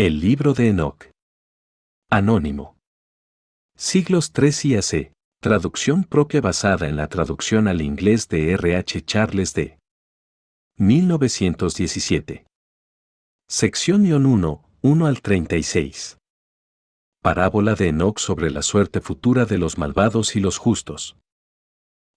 El libro de Enoch. Anónimo. Siglos 3 y AC. Traducción propia basada en la traducción al inglés de R. H. Charles D. 1917. Sección 1, 1 al 36. Parábola de Enoch sobre la suerte futura de los malvados y los justos.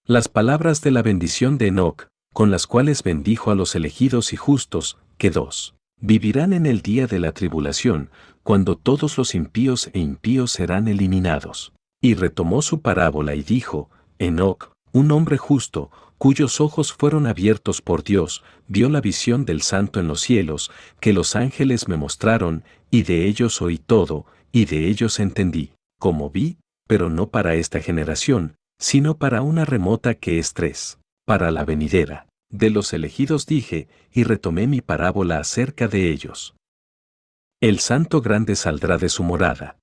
Las palabras de la bendición de Enoch, con las cuales bendijo a los elegidos y justos, que dos, vivirán en el día de la tribulación, cuando todos los impíos e impíos serán eliminados. Y retomó su parábola y dijo, Enoch, un hombre justo, cuyos ojos fueron abiertos por Dios, vio la visión del santo en los cielos, que los ángeles me mostraron, y de ellos oí todo, y de ellos entendí, como vi, pero no para esta generación, sino para una remota que es tres, para la venidera. De los elegidos dije, y retomé mi parábola acerca de ellos. El santo grande saldrá de su morada.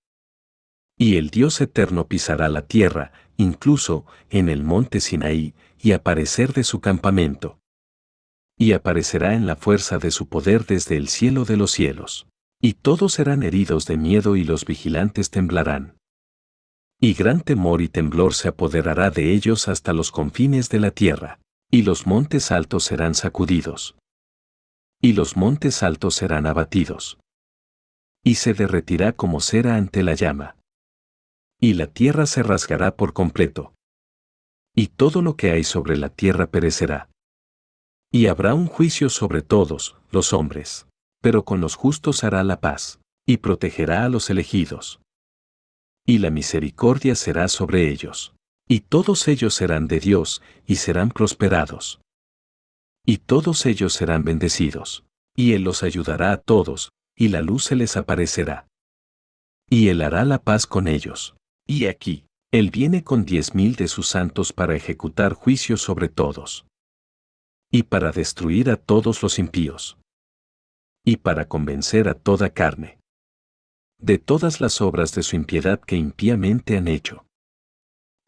Y el Dios eterno pisará la tierra, incluso en el monte Sinaí, y aparecer de su campamento. Y aparecerá en la fuerza de su poder desde el cielo de los cielos. Y todos serán heridos de miedo y los vigilantes temblarán. Y gran temor y temblor se apoderará de ellos hasta los confines de la tierra, y los montes altos serán sacudidos. Y los montes altos serán abatidos. Y se derretirá como cera ante la llama. Y la tierra se rasgará por completo y todo lo que hay sobre la tierra perecerá. Y habrá un juicio sobre todos, los hombres, pero con los justos hará la paz, y protegerá a los elegidos. Y la misericordia será sobre ellos, y todos ellos serán de Dios, y serán prosperados. Y todos ellos serán bendecidos, y Él los ayudará a todos, y la luz se les aparecerá. Y Él hará la paz con ellos. Y aquí, él viene con diez mil de sus santos para ejecutar juicio sobre todos. Y para destruir a todos los impíos. Y para convencer a toda carne. De todas las obras de su impiedad que impíamente han hecho.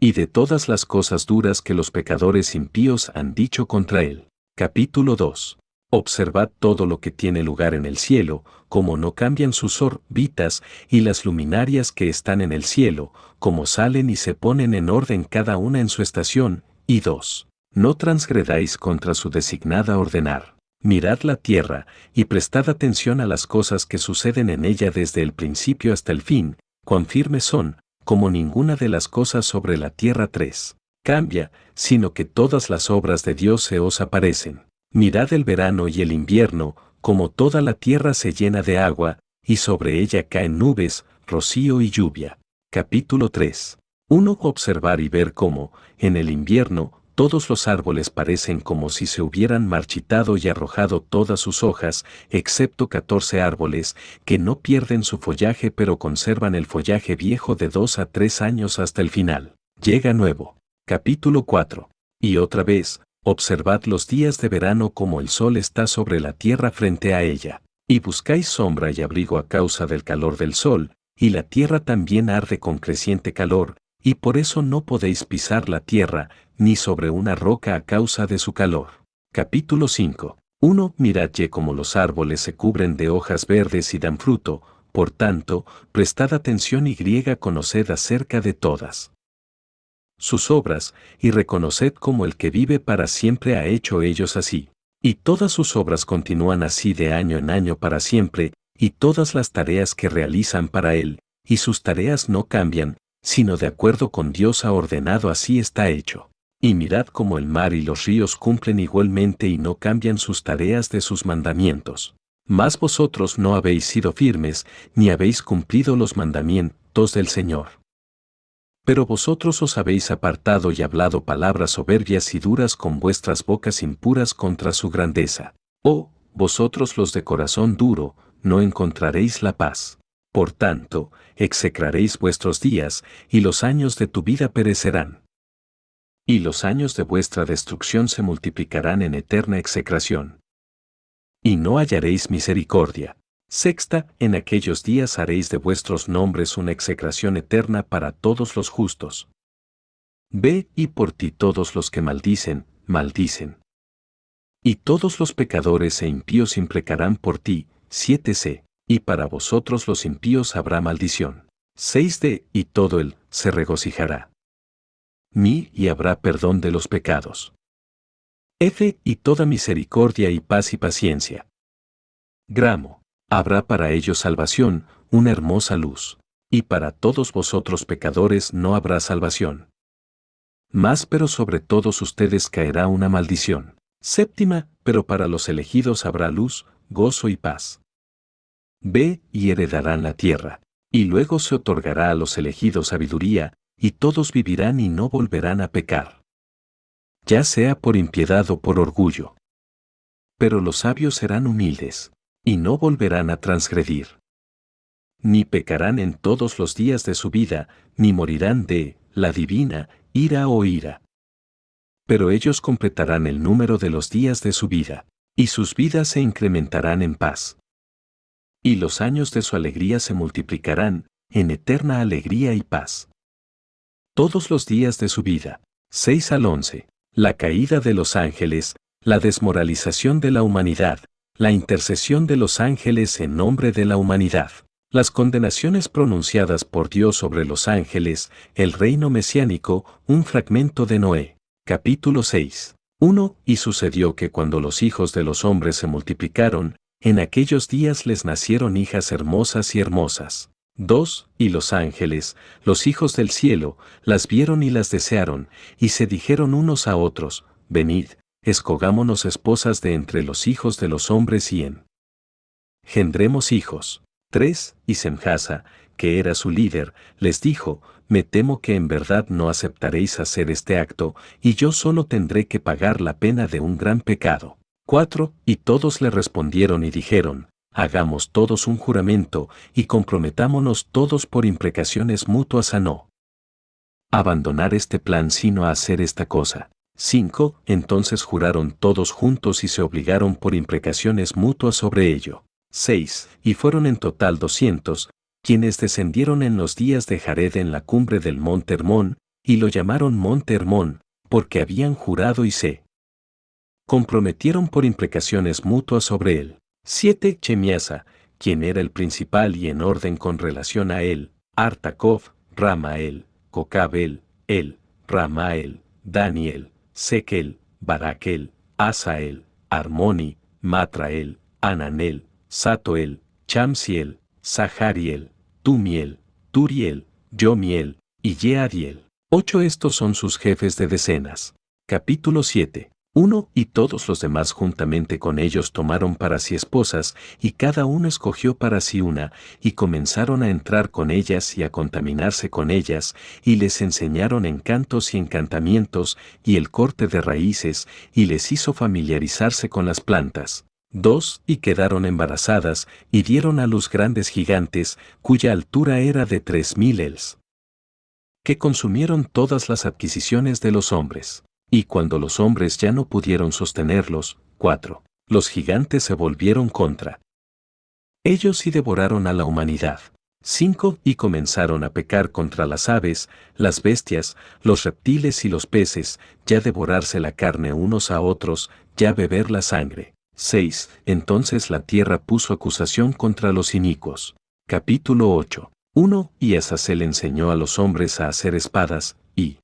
Y de todas las cosas duras que los pecadores impíos han dicho contra él. Capítulo 2. Observad todo lo que tiene lugar en el cielo, como no cambian sus orbitas y las luminarias que están en el cielo, como salen y se ponen en orden cada una en su estación, y dos. No transgredáis contra su designada ordenar. Mirad la tierra, y prestad atención a las cosas que suceden en ella desde el principio hasta el fin, cuán firmes son, como ninguna de las cosas sobre la tierra 3. Cambia, sino que todas las obras de Dios se os aparecen. Mirad el verano y el invierno, como toda la tierra se llena de agua, y sobre ella caen nubes, rocío y lluvia. Capítulo 3. Uno observar y ver cómo, en el invierno, todos los árboles parecen como si se hubieran marchitado y arrojado todas sus hojas, excepto catorce árboles, que no pierden su follaje pero conservan el follaje viejo de dos a tres años hasta el final. Llega nuevo. Capítulo 4. Y otra vez, Observad los días de verano como el sol está sobre la tierra frente a ella, y buscáis sombra y abrigo a causa del calor del sol, y la tierra también arde con creciente calor, y por eso no podéis pisar la tierra, ni sobre una roca a causa de su calor. Capítulo 5. 1. Mirad como los árboles se cubren de hojas verdes y dan fruto, por tanto, prestad atención y griega conoced acerca de todas sus obras, y reconoced como el que vive para siempre ha hecho ellos así. Y todas sus obras continúan así de año en año para siempre, y todas las tareas que realizan para Él, y sus tareas no cambian, sino de acuerdo con Dios ha ordenado así está hecho. Y mirad cómo el mar y los ríos cumplen igualmente y no cambian sus tareas de sus mandamientos. Mas vosotros no habéis sido firmes, ni habéis cumplido los mandamientos del Señor. Pero vosotros os habéis apartado y hablado palabras soberbias y duras con vuestras bocas impuras contra su grandeza. Oh, vosotros los de corazón duro, no encontraréis la paz. Por tanto, execraréis vuestros días, y los años de tu vida perecerán. Y los años de vuestra destrucción se multiplicarán en eterna execración. Y no hallaréis misericordia. Sexta, en aquellos días haréis de vuestros nombres una execración eterna para todos los justos. Ve y por ti todos los que maldicen, maldicen. Y todos los pecadores e impíos imprecarán por ti, 7c. Y para vosotros los impíos habrá maldición. 6 de, y todo él se regocijará. Mi, y habrá perdón de los pecados. F, y toda misericordia y paz y paciencia. Gramo, habrá para ellos salvación, una hermosa luz. Y para todos vosotros pecadores no habrá salvación. Más pero sobre todos ustedes caerá una maldición. Séptima, pero para los elegidos habrá luz, gozo y paz. Ve y heredarán la tierra y luego se otorgará a los elegidos sabiduría, y todos vivirán y no volverán a pecar. Ya sea por impiedad o por orgullo. Pero los sabios serán humildes, y no volverán a transgredir. Ni pecarán en todos los días de su vida, ni morirán de, la divina, ira o ira. Pero ellos completarán el número de los días de su vida, y sus vidas se incrementarán en paz y los años de su alegría se multiplicarán, en eterna alegría y paz. Todos los días de su vida, 6 al 11, la caída de los ángeles, la desmoralización de la humanidad, la intercesión de los ángeles en nombre de la humanidad, las condenaciones pronunciadas por Dios sobre los ángeles, el reino mesiánico, un fragmento de Noé. Capítulo 6. 1. Y sucedió que cuando los hijos de los hombres se multiplicaron, en aquellos días les nacieron hijas hermosas y hermosas. Dos, y los ángeles, los hijos del cielo, las vieron y las desearon, y se dijeron unos a otros, Venid, escogámonos esposas de entre los hijos de los hombres y en. Gendremos hijos. Tres, y Semjasa, que era su líder, les dijo, Me temo que en verdad no aceptaréis hacer este acto, y yo solo tendré que pagar la pena de un gran pecado. 4. Y todos le respondieron y dijeron, hagamos todos un juramento y comprometámonos todos por imprecaciones mutuas a no abandonar este plan sino a hacer esta cosa. 5. Entonces juraron todos juntos y se obligaron por imprecaciones mutuas sobre ello. 6. Y fueron en total doscientos, quienes descendieron en los días de Jared en la cumbre del monte Hermón, y lo llamaron monte Hermón, porque habían jurado y se comprometieron por imprecaciones mutuas sobre él. 7. Chemiasa, quien era el principal y en orden con relación a él, Artakov, Ramael, Kokabel, El, Ramael, Daniel, Sekel, Barakel, Asael, Armoni, Matrael, Ananel, Satoel, Chamsiel, Sahariel, Tumiel, Turiel, Yomiel y Yeadiel. Ocho estos son sus jefes de decenas. Capítulo 7. Uno y todos los demás juntamente con ellos tomaron para sí esposas, y cada uno escogió para sí una, y comenzaron a entrar con ellas y a contaminarse con ellas, y les enseñaron encantos y encantamientos, y el corte de raíces, y les hizo familiarizarse con las plantas. Dos, y quedaron embarazadas, y dieron a luz grandes gigantes, cuya altura era de tres mil els. Que consumieron todas las adquisiciones de los hombres. Y cuando los hombres ya no pudieron sostenerlos, 4. Los gigantes se volvieron contra. Ellos sí devoraron a la humanidad. 5. Y comenzaron a pecar contra las aves, las bestias, los reptiles y los peces, ya devorarse la carne unos a otros, ya beber la sangre. 6. Entonces la tierra puso acusación contra los inicuos. Capítulo 8. 1. Y le enseñó a los hombres a hacer espadas, y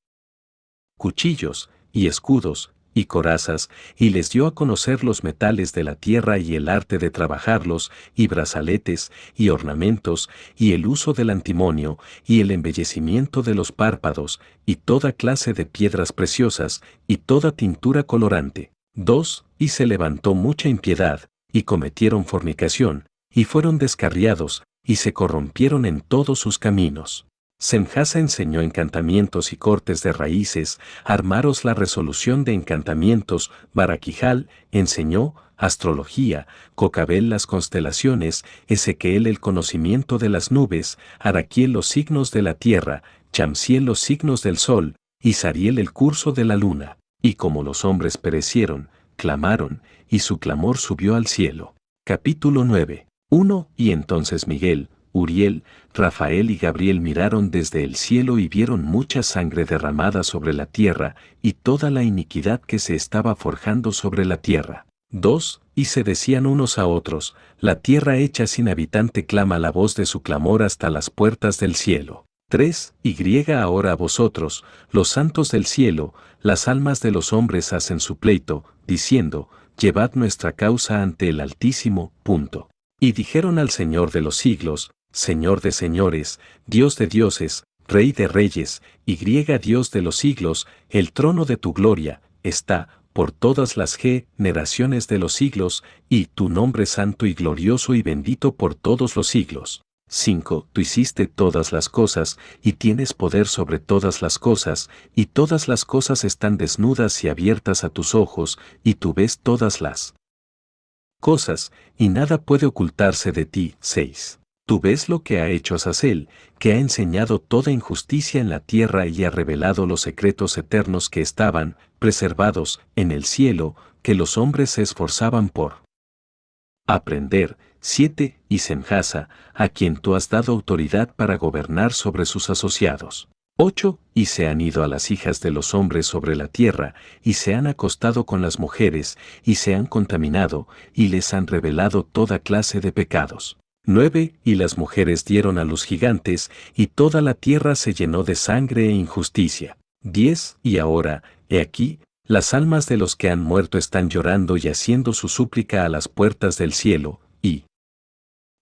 cuchillos, y escudos, y corazas, y les dio a conocer los metales de la tierra y el arte de trabajarlos, y brazaletes, y ornamentos, y el uso del antimonio, y el embellecimiento de los párpados, y toda clase de piedras preciosas, y toda tintura colorante. 2. Y se levantó mucha impiedad, y cometieron fornicación, y fueron descarriados, y se corrompieron en todos sus caminos. Semjasa enseñó encantamientos y cortes de raíces, Armaros la resolución de encantamientos, Baraquijal enseñó astrología, Cocabel las constelaciones, Ezequiel el conocimiento de las nubes, Araquiel los signos de la tierra, Chamsiel los signos del sol, y Sariel el curso de la luna. Y como los hombres perecieron, clamaron, y su clamor subió al cielo. Capítulo 9. 1. Y entonces Miguel, Uriel, Rafael y Gabriel miraron desde el cielo y vieron mucha sangre derramada sobre la tierra y toda la iniquidad que se estaba forjando sobre la tierra. 2. Y se decían unos a otros, la tierra hecha sin habitante clama la voz de su clamor hasta las puertas del cielo. 3. Y griega ahora a vosotros, los santos del cielo, las almas de los hombres hacen su pleito, diciendo, llevad nuestra causa ante el Altísimo. Punto. Y dijeron al Señor de los siglos, Señor de señores, Dios de dioses, Rey de reyes, y Dios de los siglos, el trono de tu gloria, está, por todas las generaciones de los siglos, y tu nombre santo y glorioso y bendito por todos los siglos. 5. Tú hiciste todas las cosas, y tienes poder sobre todas las cosas, y todas las cosas están desnudas y abiertas a tus ojos, y tú ves todas las cosas, y nada puede ocultarse de ti. 6. Tú ves lo que ha hecho Azazel, que ha enseñado toda injusticia en la tierra y ha revelado los secretos eternos que estaban, preservados, en el cielo, que los hombres se esforzaban por aprender. 7. Y Semjasa, a quien tú has dado autoridad para gobernar sobre sus asociados. 8. Y se han ido a las hijas de los hombres sobre la tierra, y se han acostado con las mujeres, y se han contaminado, y les han revelado toda clase de pecados. 9. Y las mujeres dieron a los gigantes, y toda la tierra se llenó de sangre e injusticia. 10. Y ahora, he aquí, las almas de los que han muerto están llorando y haciendo su súplica a las puertas del cielo, y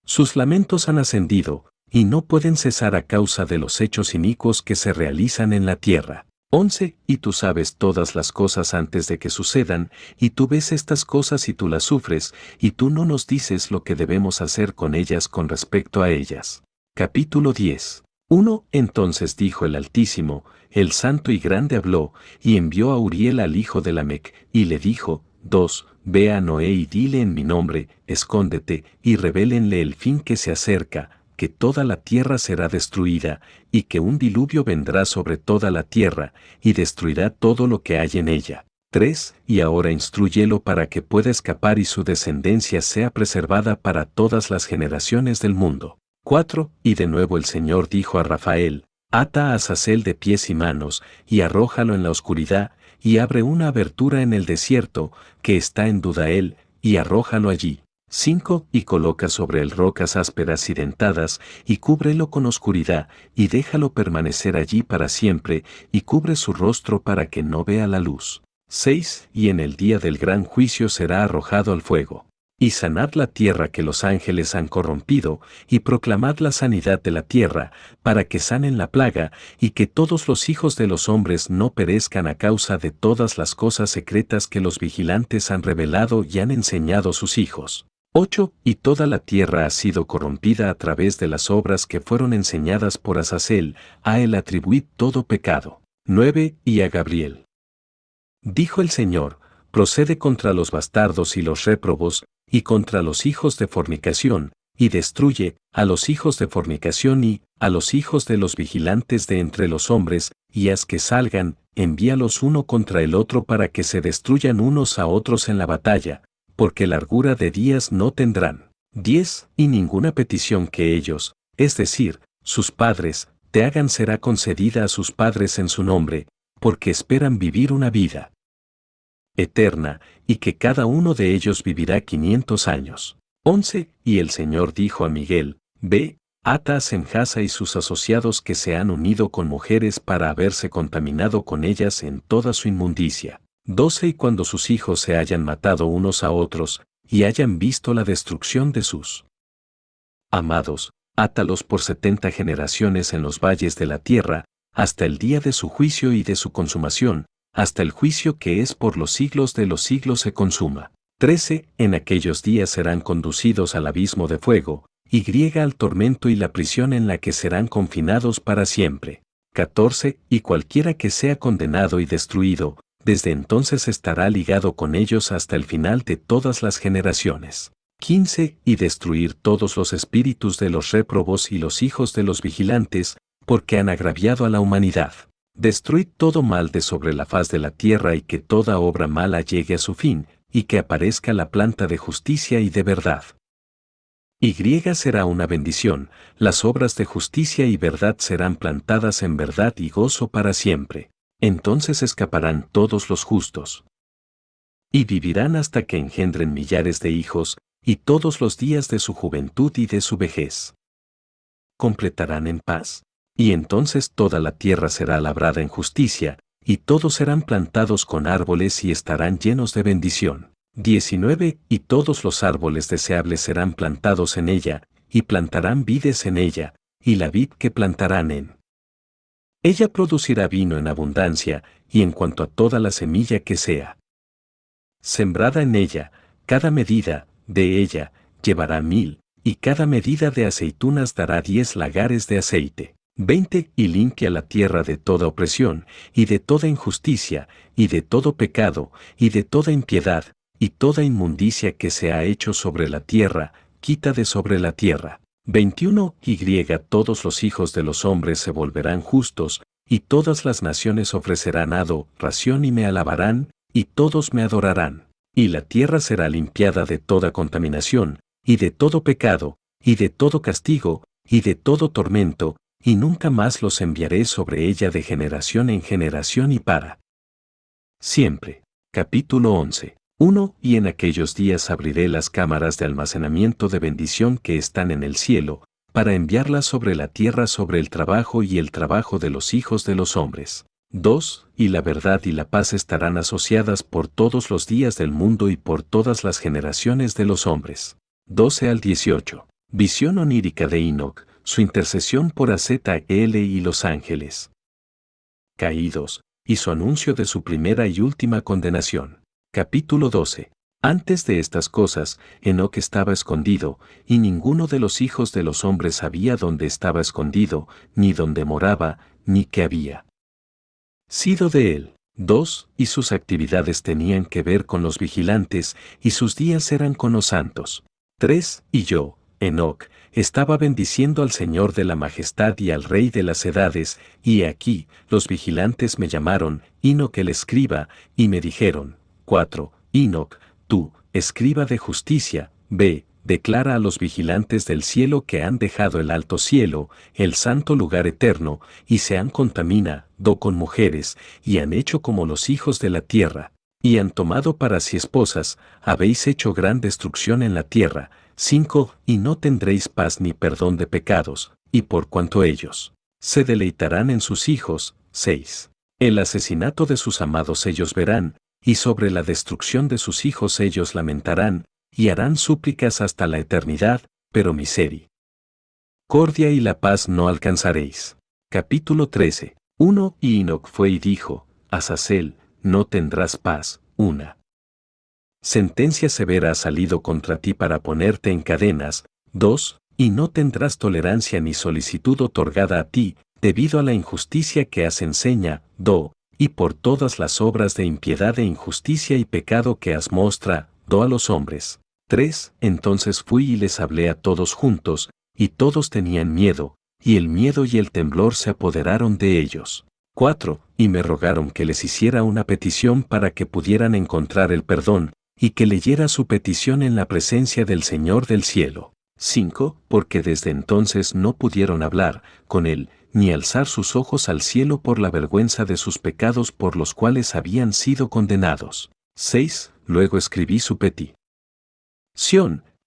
sus lamentos han ascendido, y no pueden cesar a causa de los hechos inicuos que se realizan en la tierra. 11. Y tú sabes todas las cosas antes de que sucedan, y tú ves estas cosas y tú las sufres, y tú no nos dices lo que debemos hacer con ellas con respecto a ellas. Capítulo 10. 1. Entonces dijo el Altísimo, el Santo y Grande habló, y envió a Uriel al hijo de Lamec, y le dijo, 2. Ve a Noé y dile en mi nombre, escóndete, y revélenle el fin que se acerca, que toda la tierra será destruida, y que un diluvio vendrá sobre toda la tierra, y destruirá todo lo que hay en ella. 3. Y ahora instruyelo para que pueda escapar y su descendencia sea preservada para todas las generaciones del mundo. 4. Y de nuevo el Señor dijo a Rafael, Ata a Sacel de pies y manos, y arrójalo en la oscuridad, y abre una abertura en el desierto, que está en duda él, y arrójalo allí. 5. Y coloca sobre él rocas ásperas y dentadas, y cúbrelo con oscuridad, y déjalo permanecer allí para siempre, y cubre su rostro para que no vea la luz. 6. Y en el día del gran juicio será arrojado al fuego y sanad la tierra que los ángeles han corrompido, y proclamad la sanidad de la tierra, para que sanen la plaga, y que todos los hijos de los hombres no perezcan a causa de todas las cosas secretas que los vigilantes han revelado y han enseñado sus hijos. 8. Y toda la tierra ha sido corrompida a través de las obras que fueron enseñadas por Azazel, a él atribuid todo pecado. 9. Y a Gabriel. Dijo el Señor, procede contra los bastardos y los réprobos, y contra los hijos de fornicación, y destruye a los hijos de fornicación y a los hijos de los vigilantes de entre los hombres, y haz que salgan, envíalos uno contra el otro para que se destruyan unos a otros en la batalla, porque largura de días no tendrán. 10. Y ninguna petición que ellos, es decir, sus padres, te hagan será concedida a sus padres en su nombre, porque esperan vivir una vida eterna, y que cada uno de ellos vivirá quinientos años. 11. Y el Señor dijo a Miguel, Ve, ata a Semjasa y sus asociados que se han unido con mujeres para haberse contaminado con ellas en toda su inmundicia. 12. Y cuando sus hijos se hayan matado unos a otros, y hayan visto la destrucción de sus amados, átalos por setenta generaciones en los valles de la tierra, hasta el día de su juicio y de su consumación, hasta el juicio que es por los siglos de los siglos se consuma. 13. En aquellos días serán conducidos al abismo de fuego, y griega al tormento y la prisión en la que serán confinados para siempre. 14. Y cualquiera que sea condenado y destruido, desde entonces estará ligado con ellos hasta el final de todas las generaciones. 15. Y destruir todos los espíritus de los réprobos y los hijos de los vigilantes, porque han agraviado a la humanidad. Destruid todo mal de sobre la faz de la tierra y que toda obra mala llegue a su fin, y que aparezca la planta de justicia y de verdad. Y será una bendición, las obras de justicia y verdad serán plantadas en verdad y gozo para siempre. Entonces escaparán todos los justos. y vivirán hasta que engendren millares de hijos, y todos los días de su juventud y de su vejez. Completarán en paz, y entonces toda la tierra será labrada en justicia, y todos serán plantados con árboles y estarán llenos de bendición. 19. Y todos los árboles deseables serán plantados en ella, y plantarán vides en ella, y la vid que plantarán en. Ella producirá vino en abundancia, y en cuanto a toda la semilla que sea. Sembrada en ella, cada medida, de ella, llevará mil, y cada medida de aceitunas dará diez lagares de aceite. 20. Y limpia la tierra de toda opresión, y de toda injusticia, y de todo pecado, y de toda impiedad, y toda inmundicia que se ha hecho sobre la tierra, quita de sobre la tierra. 21. Y todos los hijos de los hombres se volverán justos, y todas las naciones ofrecerán ado, ración y me alabarán, y todos me adorarán. Y la tierra será limpiada de toda contaminación, y de todo pecado, y de todo castigo, y de todo tormento, y nunca más los enviaré sobre ella de generación en generación y para siempre. Capítulo 11. 1. Y en aquellos días abriré las cámaras de almacenamiento de bendición que están en el cielo, para enviarlas sobre la tierra sobre el trabajo y el trabajo de los hijos de los hombres. 2. Y la verdad y la paz estarán asociadas por todos los días del mundo y por todas las generaciones de los hombres. 12 al 18. Visión onírica de Enoch, su intercesión por AZL y los ángeles. Caídos, y su anuncio de su primera y última condenación. Capítulo 12. Antes de estas cosas, Enoch estaba escondido, y ninguno de los hijos de los hombres sabía dónde estaba escondido, ni dónde moraba, ni qué había sido de él. 2. Y sus actividades tenían que ver con los vigilantes, y sus días eran con los santos. 3. Y yo, Enoch, estaba bendiciendo al Señor de la Majestad y al Rey de las Edades, y aquí, los vigilantes me llamaron, Enoch el escriba, y me dijeron, 4. Enoch, tú, escriba de justicia, ve, declara a los vigilantes del cielo que han dejado el alto cielo, el santo lugar eterno, y se han contaminado con mujeres, y han hecho como los hijos de la tierra, y han tomado para sí esposas, habéis hecho gran destrucción en la tierra, 5. Y no tendréis paz ni perdón de pecados, y por cuanto ellos se deleitarán en sus hijos. 6. El asesinato de sus amados ellos verán, y sobre la destrucción de sus hijos ellos lamentarán, y harán súplicas hasta la eternidad, pero miseria. Cordia y la paz no alcanzaréis. Capítulo 13. 1. Y Enoch fue y dijo, Azazel, no tendrás paz. Una. Sentencia severa ha salido contra ti para ponerte en cadenas. 2. Y no tendrás tolerancia ni solicitud otorgada a ti, debido a la injusticia que has enseña. 2. Y por todas las obras de impiedad e injusticia y pecado que has mostra, do a los hombres. 3. Entonces fui y les hablé a todos juntos, y todos tenían miedo, y el miedo y el temblor se apoderaron de ellos. 4. Y me rogaron que les hiciera una petición para que pudieran encontrar el perdón, y que leyera su petición en la presencia del Señor del cielo. 5. Porque desde entonces no pudieron hablar con él, ni alzar sus ojos al cielo por la vergüenza de sus pecados por los cuales habían sido condenados. 6. Luego escribí su petición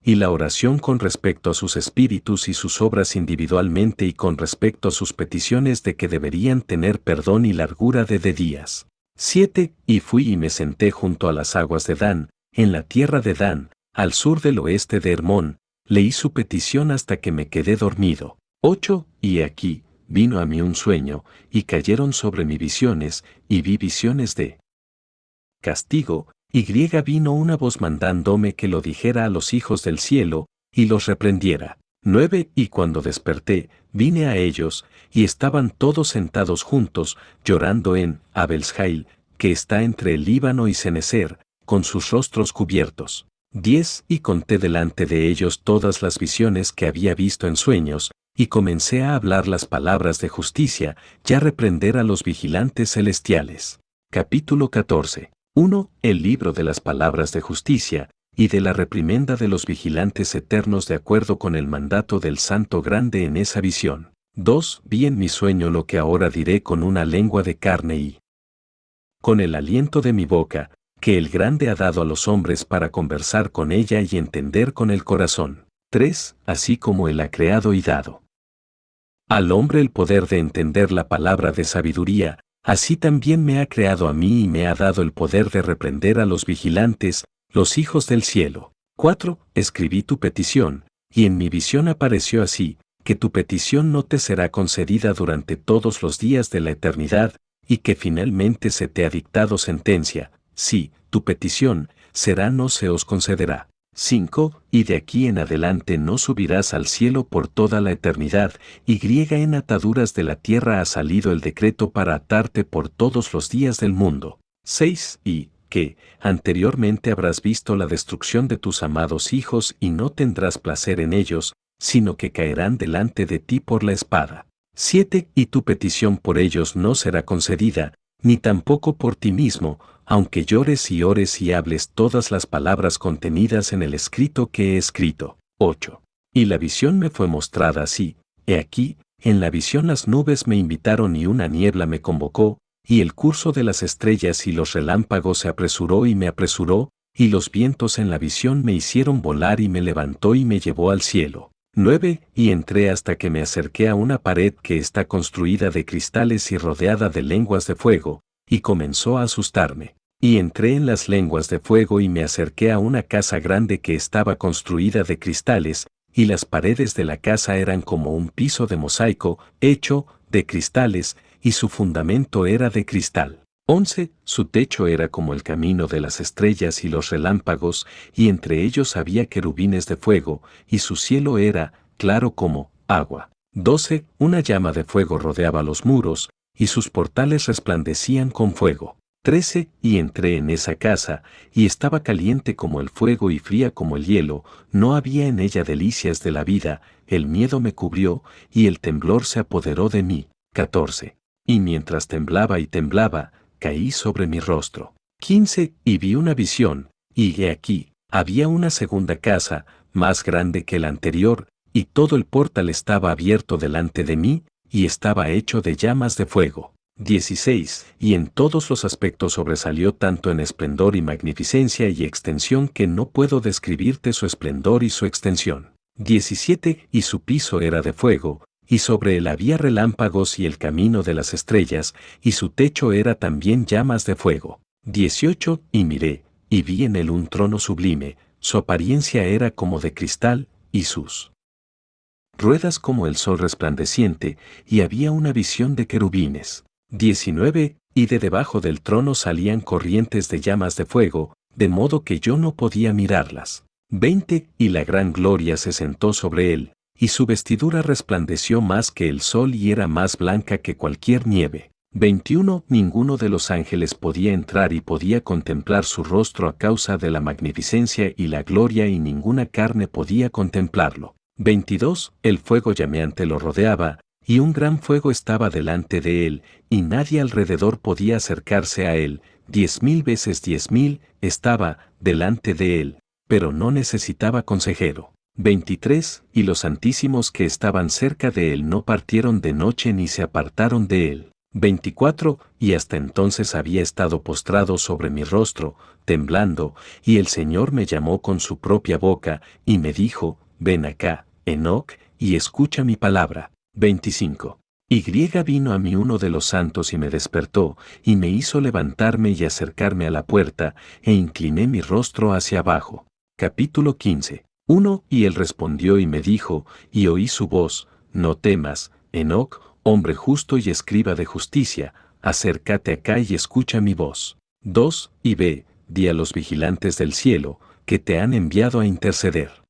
y la oración con respecto a sus espíritus y sus obras individualmente y con respecto a sus peticiones de que deberían tener perdón y largura de, de días. 7. Y fui y me senté junto a las aguas de Dan, en la tierra de Dan, al sur del oeste de Hermón, leí su petición hasta que me quedé dormido. 8. Y aquí, vino a mí un sueño, y cayeron sobre mí visiones, y vi visiones de castigo, y vino una voz mandándome que lo dijera a los hijos del cielo, y los reprendiera. 9. Y cuando desperté, vine a ellos, y estaban todos sentados juntos, llorando en Abelshail, que está entre el Líbano y Cenecer, con sus rostros cubiertos. 10. Y conté delante de ellos todas las visiones que había visto en sueños, y comencé a hablar las palabras de justicia, ya reprender a los vigilantes celestiales. Capítulo 14. 1. El libro de las palabras de justicia, y de la reprimenda de los vigilantes eternos de acuerdo con el mandato del Santo Grande en esa visión. 2. Vi en mi sueño lo que ahora diré con una lengua de carne y con el aliento de mi boca, que el grande ha dado a los hombres para conversar con ella y entender con el corazón. 3. Así como él ha creado y dado. Al hombre el poder de entender la palabra de sabiduría, así también me ha creado a mí y me ha dado el poder de reprender a los vigilantes, los hijos del cielo. 4. Escribí tu petición, y en mi visión apareció así, que tu petición no te será concedida durante todos los días de la eternidad, y que finalmente se te ha dictado sentencia, sí, tu petición, será no se os concederá. 5. Y de aquí en adelante no subirás al cielo por toda la eternidad, y griega en ataduras de la tierra ha salido el decreto para atarte por todos los días del mundo. 6. Y, que, anteriormente habrás visto la destrucción de tus amados hijos y no tendrás placer en ellos, sino que caerán delante de ti por la espada. 7. Y tu petición por ellos no será concedida, ni tampoco por ti mismo, aunque llores y ores y hables todas las palabras contenidas en el escrito que he escrito. 8. Y la visión me fue mostrada así, he aquí, en la visión las nubes me invitaron y una niebla me convocó, y el curso de las estrellas y los relámpagos se apresuró y me apresuró, y los vientos en la visión me hicieron volar y me levantó y me llevó al cielo. 9. Y entré hasta que me acerqué a una pared que está construida de cristales y rodeada de lenguas de fuego, y comenzó a asustarme. Y entré en las lenguas de fuego y me acerqué a una casa grande que estaba construida de cristales, y las paredes de la casa eran como un piso de mosaico, hecho de cristales, y su fundamento era de cristal. 11. Su techo era como el camino de las estrellas y los relámpagos, y entre ellos había querubines de fuego, y su cielo era, claro como, agua. 12. Una llama de fuego rodeaba los muros, y sus portales resplandecían con fuego. 13. Y entré en esa casa, y estaba caliente como el fuego y fría como el hielo, no había en ella delicias de la vida, el miedo me cubrió, y el temblor se apoderó de mí. 14. Y mientras temblaba y temblaba, caí sobre mi rostro. 15. Y vi una visión, y he aquí, había una segunda casa, más grande que la anterior, y todo el portal estaba abierto delante de mí, y estaba hecho de llamas de fuego. 16. Y en todos los aspectos sobresalió tanto en esplendor y magnificencia y extensión que no puedo describirte su esplendor y su extensión. 17. Y su piso era de fuego, y sobre él había relámpagos y el camino de las estrellas, y su techo era también llamas de fuego. 18. Y miré, y vi en él un trono sublime, su apariencia era como de cristal, y sus ruedas como el sol resplandeciente, y había una visión de querubines. 19. Y de debajo del trono salían corrientes de llamas de fuego, de modo que yo no podía mirarlas. 20. Y la gran gloria se sentó sobre él, y su vestidura resplandeció más que el sol y era más blanca que cualquier nieve. 21. Ninguno de los ángeles podía entrar y podía contemplar su rostro a causa de la magnificencia y la gloria y ninguna carne podía contemplarlo. 22. El fuego llameante lo rodeaba, y un gran fuego estaba delante de él, y nadie alrededor podía acercarse a él. Diez mil veces diez mil estaba delante de él, pero no necesitaba consejero. 23. Y los santísimos que estaban cerca de él no partieron de noche ni se apartaron de él. 24. Y hasta entonces había estado postrado sobre mi rostro, temblando, y el Señor me llamó con su propia boca, y me dijo, ven acá, Enoc, y escucha mi palabra. 25. Y vino a mí uno de los santos y me despertó, y me hizo levantarme y acercarme a la puerta, e incliné mi rostro hacia abajo. Capítulo 15. Uno, y él respondió y me dijo, y oí su voz, no temas, Enoc, hombre justo y escriba de justicia, acércate acá y escucha mi voz. 2. Y ve, di a los vigilantes del cielo, que te han enviado a interceder.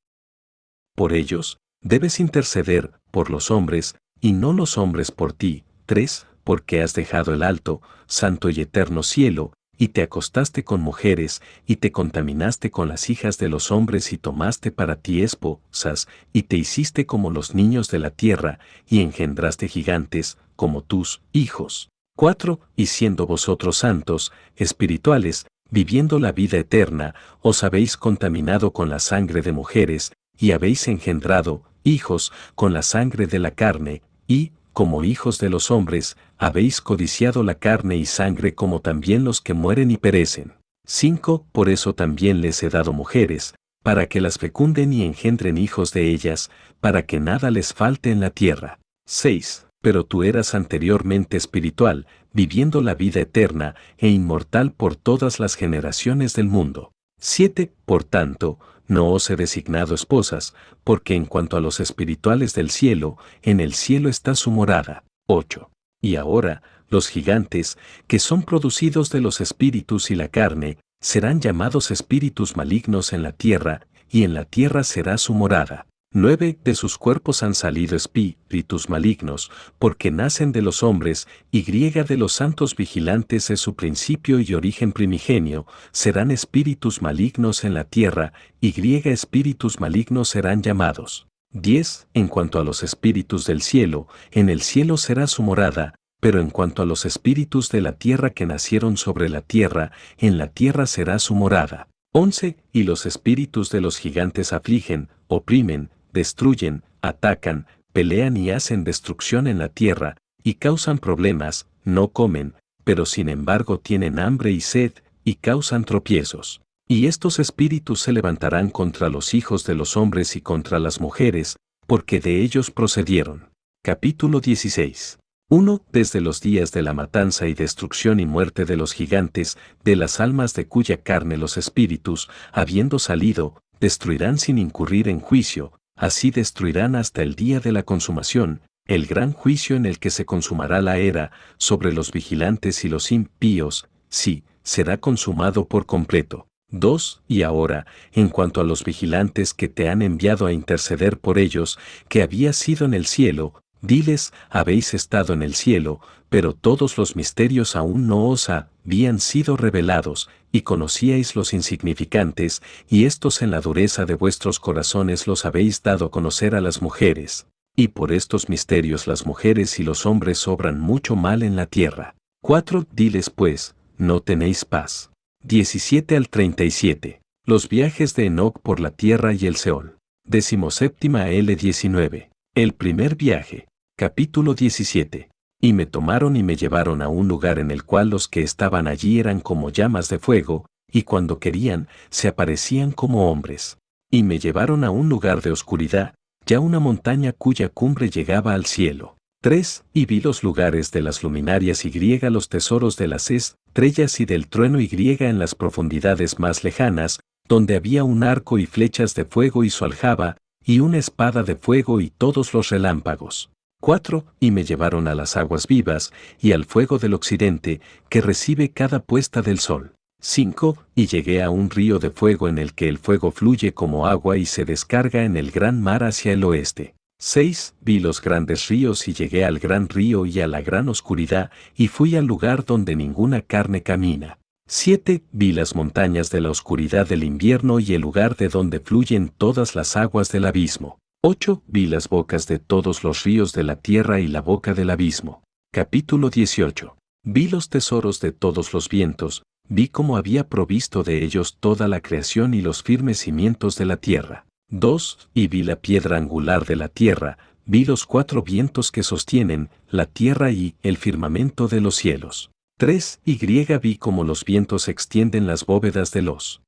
Por ellos, debes interceder, por los hombres, y no los hombres por ti. 3. Porque has dejado el alto, santo y eterno cielo, y te acostaste con mujeres, y te contaminaste con las hijas de los hombres y tomaste para ti esposas, y te hiciste como los niños de la tierra, y engendraste gigantes, como tus hijos. 4. Y siendo vosotros santos, espirituales, viviendo la vida eterna, os habéis contaminado con la sangre de mujeres, y habéis engendrado hijos con la sangre de la carne, y, como hijos de los hombres, habéis codiciado la carne y sangre como también los que mueren y perecen. 5. Por eso también les he dado mujeres, para que las fecunden y engendren hijos de ellas, para que nada les falte en la tierra. 6. Pero tú eras anteriormente espiritual, viviendo la vida eterna e inmortal por todas las generaciones del mundo. 7. Por tanto, no os he designado esposas, porque en cuanto a los espirituales del cielo, en el cielo está su morada. 8. Y ahora, los gigantes, que son producidos de los espíritus y la carne, serán llamados espíritus malignos en la tierra, y en la tierra será su morada. 9. De sus cuerpos han salido espíritus malignos, porque nacen de los hombres, y griega de los santos vigilantes es su principio y origen primigenio, serán espíritus malignos en la tierra, y griega espíritus malignos serán llamados. 10. En cuanto a los espíritus del cielo, en el cielo será su morada, pero en cuanto a los espíritus de la tierra que nacieron sobre la tierra, en la tierra será su morada. 11. Y los espíritus de los gigantes afligen, oprimen, destruyen, atacan, pelean y hacen destrucción en la tierra, y causan problemas, no comen, pero sin embargo tienen hambre y sed, y causan tropiezos. Y estos espíritus se levantarán contra los hijos de los hombres y contra las mujeres, porque de ellos procedieron. Capítulo 16. 1. Desde los días de la matanza y destrucción y muerte de los gigantes, de las almas de cuya carne los espíritus, habiendo salido, destruirán sin incurrir en juicio, así destruirán hasta el día de la consumación, el gran juicio en el que se consumará la era, sobre los vigilantes y los impíos, sí, será consumado por completo. 2. Y ahora, en cuanto a los vigilantes que te han enviado a interceder por ellos, que había sido en el cielo, diles, habéis estado en el cielo, pero todos los misterios aún no os habían sido revelados, y conocíais los insignificantes, y estos en la dureza de vuestros corazones los habéis dado a conocer a las mujeres. Y por estos misterios las mujeres y los hombres obran mucho mal en la tierra. 4. Diles pues, no tenéis paz. 17 al 37. Los viajes de Enoch por la tierra y el Seol. Decimoséptima L19. El primer viaje. Capítulo 17. Y me tomaron y me llevaron a un lugar en el cual los que estaban allí eran como llamas de fuego, y cuando querían, se aparecían como hombres. Y me llevaron a un lugar de oscuridad, ya una montaña cuya cumbre llegaba al cielo. 3. Y vi los lugares de las luminarias y griega los tesoros de las estrellas y del trueno y griega en las profundidades más lejanas, donde había un arco y flechas de fuego y su aljaba, y una espada de fuego y todos los relámpagos. 4. Y me llevaron a las aguas vivas, y al fuego del occidente, que recibe cada puesta del sol. 5. Y llegué a un río de fuego en el que el fuego fluye como agua y se descarga en el gran mar hacia el oeste. 6. Vi los grandes ríos y llegué al gran río y a la gran oscuridad, y fui al lugar donde ninguna carne camina. 7. Vi las montañas de la oscuridad del invierno y el lugar de donde fluyen todas las aguas del abismo. 8. Vi las bocas de todos los ríos de la tierra y la boca del abismo. Capítulo 18. Vi los tesoros de todos los vientos, vi cómo había provisto de ellos toda la creación y los firmes cimientos de la tierra. 2. Y vi la piedra angular de la tierra, vi los cuatro vientos que sostienen la tierra y el firmamento de los cielos. 3. Y vi cómo los vientos extienden las bóvedas de los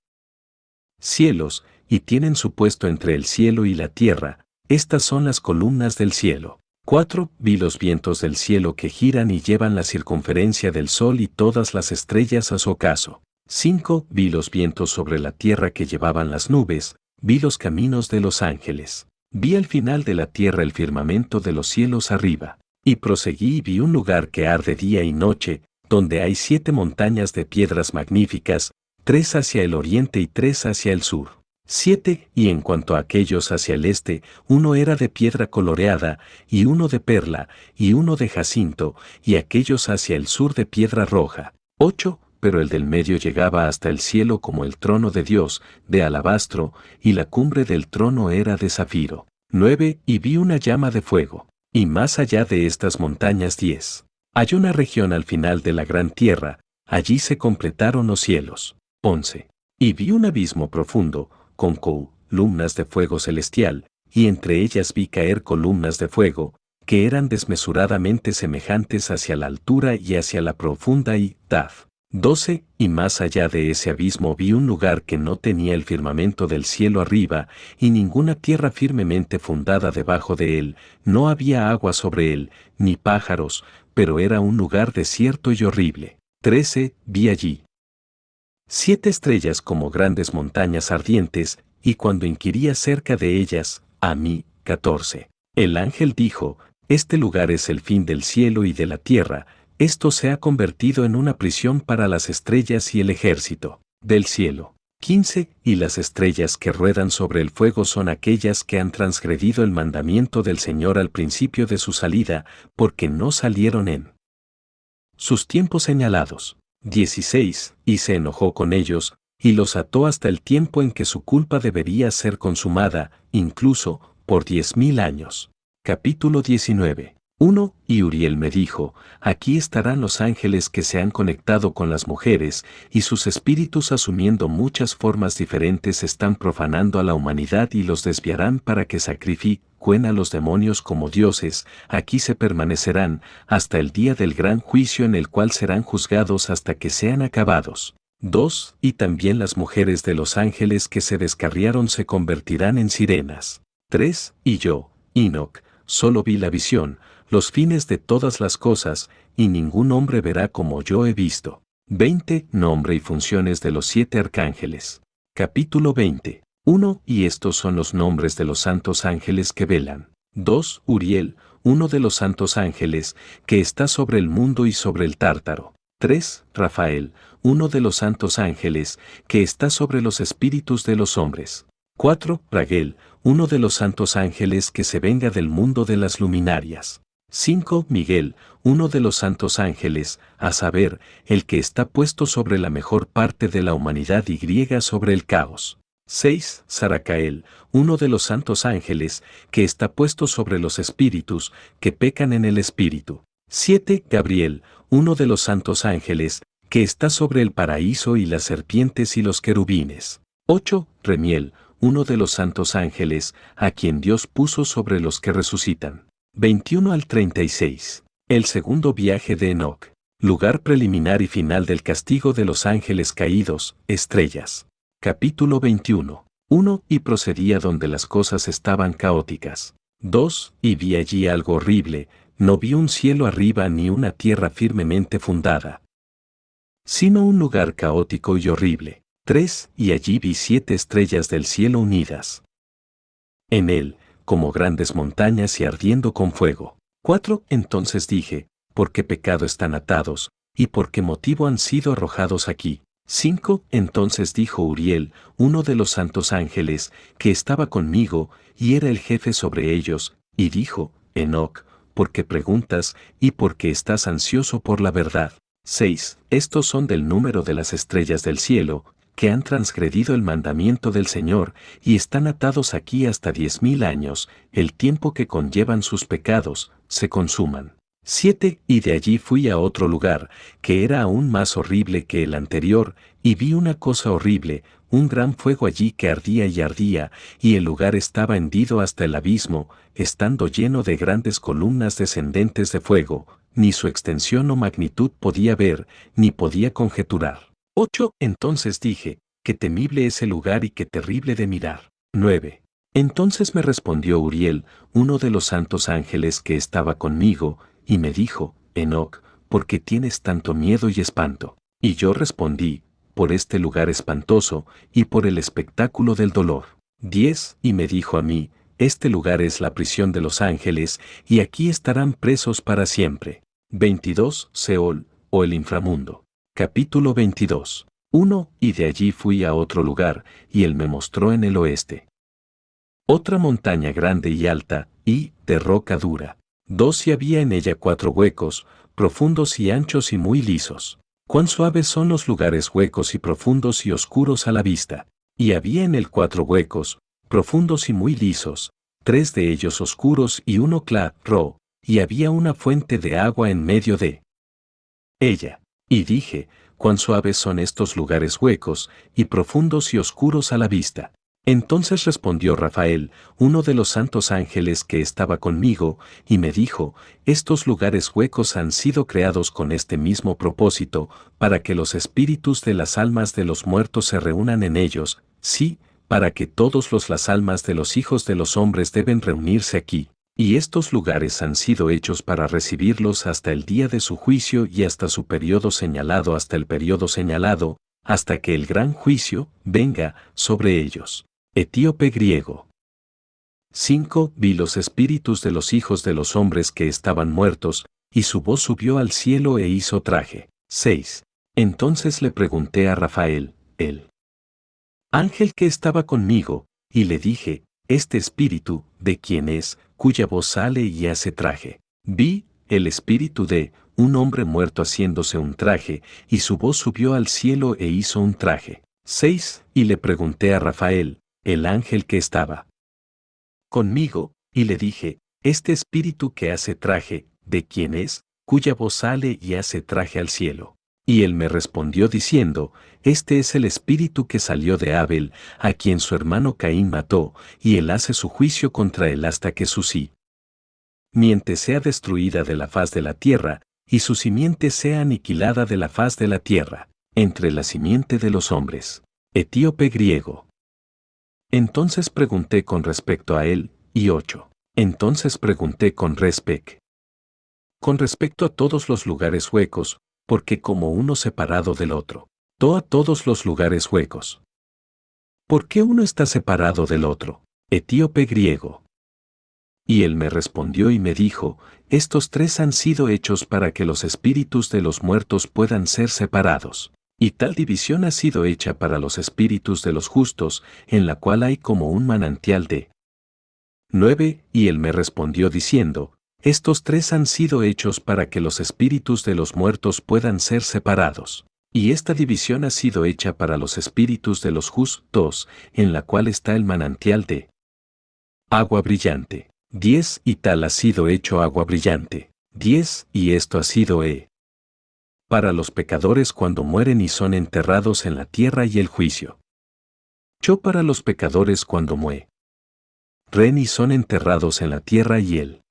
cielos, y tienen su puesto entre el cielo y la tierra, estas son las columnas del cielo. 4. Vi los vientos del cielo que giran y llevan la circunferencia del sol y todas las estrellas a su ocaso. 5. Vi los vientos sobre la tierra que llevaban las nubes, vi los caminos de los ángeles. Vi al final de la tierra el firmamento de los cielos arriba. Y proseguí y vi un lugar que arde día y noche, donde hay siete montañas de piedras magníficas, tres hacia el oriente y tres hacia el sur. 7. Y en cuanto a aquellos hacia el este, uno era de piedra coloreada, y uno de perla, y uno de jacinto, y aquellos hacia el sur de piedra roja. 8. Pero el del medio llegaba hasta el cielo como el trono de Dios, de alabastro, y la cumbre del trono era de zafiro. 9. Y vi una llama de fuego. Y más allá de estas montañas 10. Hay una región al final de la gran tierra, allí se completaron los cielos. 11. Y vi un abismo profundo, con columnas de fuego celestial, y entre ellas vi caer columnas de fuego, que eran desmesuradamente semejantes hacia la altura y hacia la profunda y, 12. Y más allá de ese abismo vi un lugar que no tenía el firmamento del cielo arriba, y ninguna tierra firmemente fundada debajo de él, no había agua sobre él, ni pájaros, pero era un lugar desierto y horrible. 13. Vi allí siete estrellas como grandes montañas ardientes, y cuando inquiría cerca de ellas, a mí, 14. El ángel dijo, Este lugar es el fin del cielo y de la tierra, esto se ha convertido en una prisión para las estrellas y el ejército del cielo. 15. Y las estrellas que ruedan sobre el fuego son aquellas que han transgredido el mandamiento del Señor al principio de su salida, porque no salieron en sus tiempos señalados. 16. Y se enojó con ellos, y los ató hasta el tiempo en que su culpa debería ser consumada, incluso, por diez mil años. Capítulo 19. 1. Y Uriel me dijo, aquí estarán los ángeles que se han conectado con las mujeres, y sus espíritus asumiendo muchas formas diferentes están profanando a la humanidad y los desviarán para que sacrifiquen a los demonios como dioses, aquí se permanecerán, hasta el día del gran juicio en el cual serán juzgados hasta que sean acabados. 2. Y también las mujeres de los ángeles que se descarriaron se convertirán en sirenas. 3. Y yo, Enoch, solo vi la visión, los fines de todas las cosas, y ningún hombre verá como yo he visto. 20. Nombre y funciones de los siete arcángeles. Capítulo 20. 1. Y estos son los nombres de los santos ángeles que velan. 2. Uriel, uno de los santos ángeles, que está sobre el mundo y sobre el tártaro. 3. Rafael, uno de los santos ángeles, que está sobre los espíritus de los hombres. 4. Raguel, uno de los santos ángeles que se venga del mundo de las luminarias. 5. Miguel, uno de los santos ángeles, a saber, el que está puesto sobre la mejor parte de la humanidad y griega sobre el caos. 6. Saracael, uno de los santos ángeles, que está puesto sobre los espíritus, que pecan en el espíritu. 7. Gabriel, uno de los santos ángeles, que está sobre el paraíso y las serpientes y los querubines. 8. Remiel, uno de los santos ángeles, a quien Dios puso sobre los que resucitan. 21 al 36. El segundo viaje de Enoch. Lugar preliminar y final del castigo de los ángeles caídos, estrellas. Capítulo 21. 1. Y procedía donde las cosas estaban caóticas. 2. Y vi allí algo horrible, no vi un cielo arriba ni una tierra firmemente fundada, sino un lugar caótico y horrible. 3. Y allí vi siete estrellas del cielo unidas. En él, como grandes montañas y ardiendo con fuego. 4. Entonces dije, ¿por qué pecado están atados, y por qué motivo han sido arrojados aquí? 5. Entonces dijo Uriel, uno de los santos ángeles, que estaba conmigo, y era el jefe sobre ellos, y dijo, Enoc, ¿por qué preguntas, y por qué estás ansioso por la verdad? 6. Estos son del número de las estrellas del cielo, que han transgredido el mandamiento del Señor y están atados aquí hasta diez mil años, el tiempo que conllevan sus pecados, se consuman. 7. Y de allí fui a otro lugar, que era aún más horrible que el anterior, y vi una cosa horrible, un gran fuego allí que ardía y ardía, y el lugar estaba hendido hasta el abismo, estando lleno de grandes columnas descendentes de fuego, ni su extensión o magnitud podía ver, ni podía conjeturar. 8. Entonces dije, qué temible es el lugar y qué terrible de mirar. 9. Entonces me respondió Uriel, uno de los santos ángeles que estaba conmigo, y me dijo, Enoc, ¿por qué tienes tanto miedo y espanto? Y yo respondí, por este lugar espantoso, y por el espectáculo del dolor. 10. Y me dijo a mí, este lugar es la prisión de los ángeles, y aquí estarán presos para siempre. 22. Seol, o el inframundo. Capítulo 22. 1. Y de allí fui a otro lugar, y él me mostró en el oeste. Otra montaña grande y alta, y, de roca dura. Dos y había en ella cuatro huecos, profundos y anchos y muy lisos. Cuán suaves son los lugares huecos y profundos y oscuros a la vista. Y había en él cuatro huecos, profundos y muy lisos, tres de ellos oscuros y uno claro, y había una fuente de agua en medio de ella. Y dije, cuán suaves son estos lugares huecos, y profundos y oscuros a la vista. Entonces respondió Rafael, uno de los santos ángeles que estaba conmigo, y me dijo, estos lugares huecos han sido creados con este mismo propósito, para que los espíritus de las almas de los muertos se reúnan en ellos, sí, para que todos los las almas de los hijos de los hombres deben reunirse aquí. Y estos lugares han sido hechos para recibirlos hasta el día de su juicio y hasta su periodo señalado hasta el periodo señalado, hasta que el gran juicio venga sobre ellos. Etíope griego. 5. Vi los espíritus de los hijos de los hombres que estaban muertos, y su voz subió al cielo e hizo traje. 6. Entonces le pregunté a Rafael, el ángel que estaba conmigo, y le dije, este espíritu, ¿de quién es, cuya voz sale y hace traje? Vi, el espíritu de, un hombre muerto haciéndose un traje, y su voz subió al cielo e hizo un traje. 6. Y le pregunté a Rafael, el ángel que estaba conmigo, y le dije, este espíritu que hace traje, ¿de quién es? cuya voz sale y hace traje al cielo. Y él me respondió diciendo, Este es el espíritu que salió de Abel, a quien su hermano Caín mató, y él hace su juicio contra él hasta que su sí. Miente sea destruida de la faz de la tierra, y su simiente sea aniquilada de la faz de la tierra, entre la simiente de los hombres. Etíope griego. Entonces pregunté con respecto a él, y ocho. Entonces pregunté con respecto. Con respecto a todos los lugares huecos, porque como uno separado del otro, toa todos los lugares huecos. ¿Por qué uno está separado del otro? Etíope griego. Y él me respondió y me dijo, estos tres han sido hechos para que los espíritus de los muertos puedan ser separados. Y tal división ha sido hecha para los espíritus de los justos, en la cual hay como un manantial de 9. Y él me respondió diciendo, estos tres han sido hechos para que los espíritus de los muertos puedan ser separados. Y esta división ha sido hecha para los espíritus de los justos, en la cual está el manantial de agua brillante. 10. Y tal ha sido hecho agua brillante. 10. Y esto ha sido E para los pecadores cuando mueren y son enterrados en la tierra y el juicio. Yo para los pecadores cuando mue. Ren y son enterrados en la tierra y él.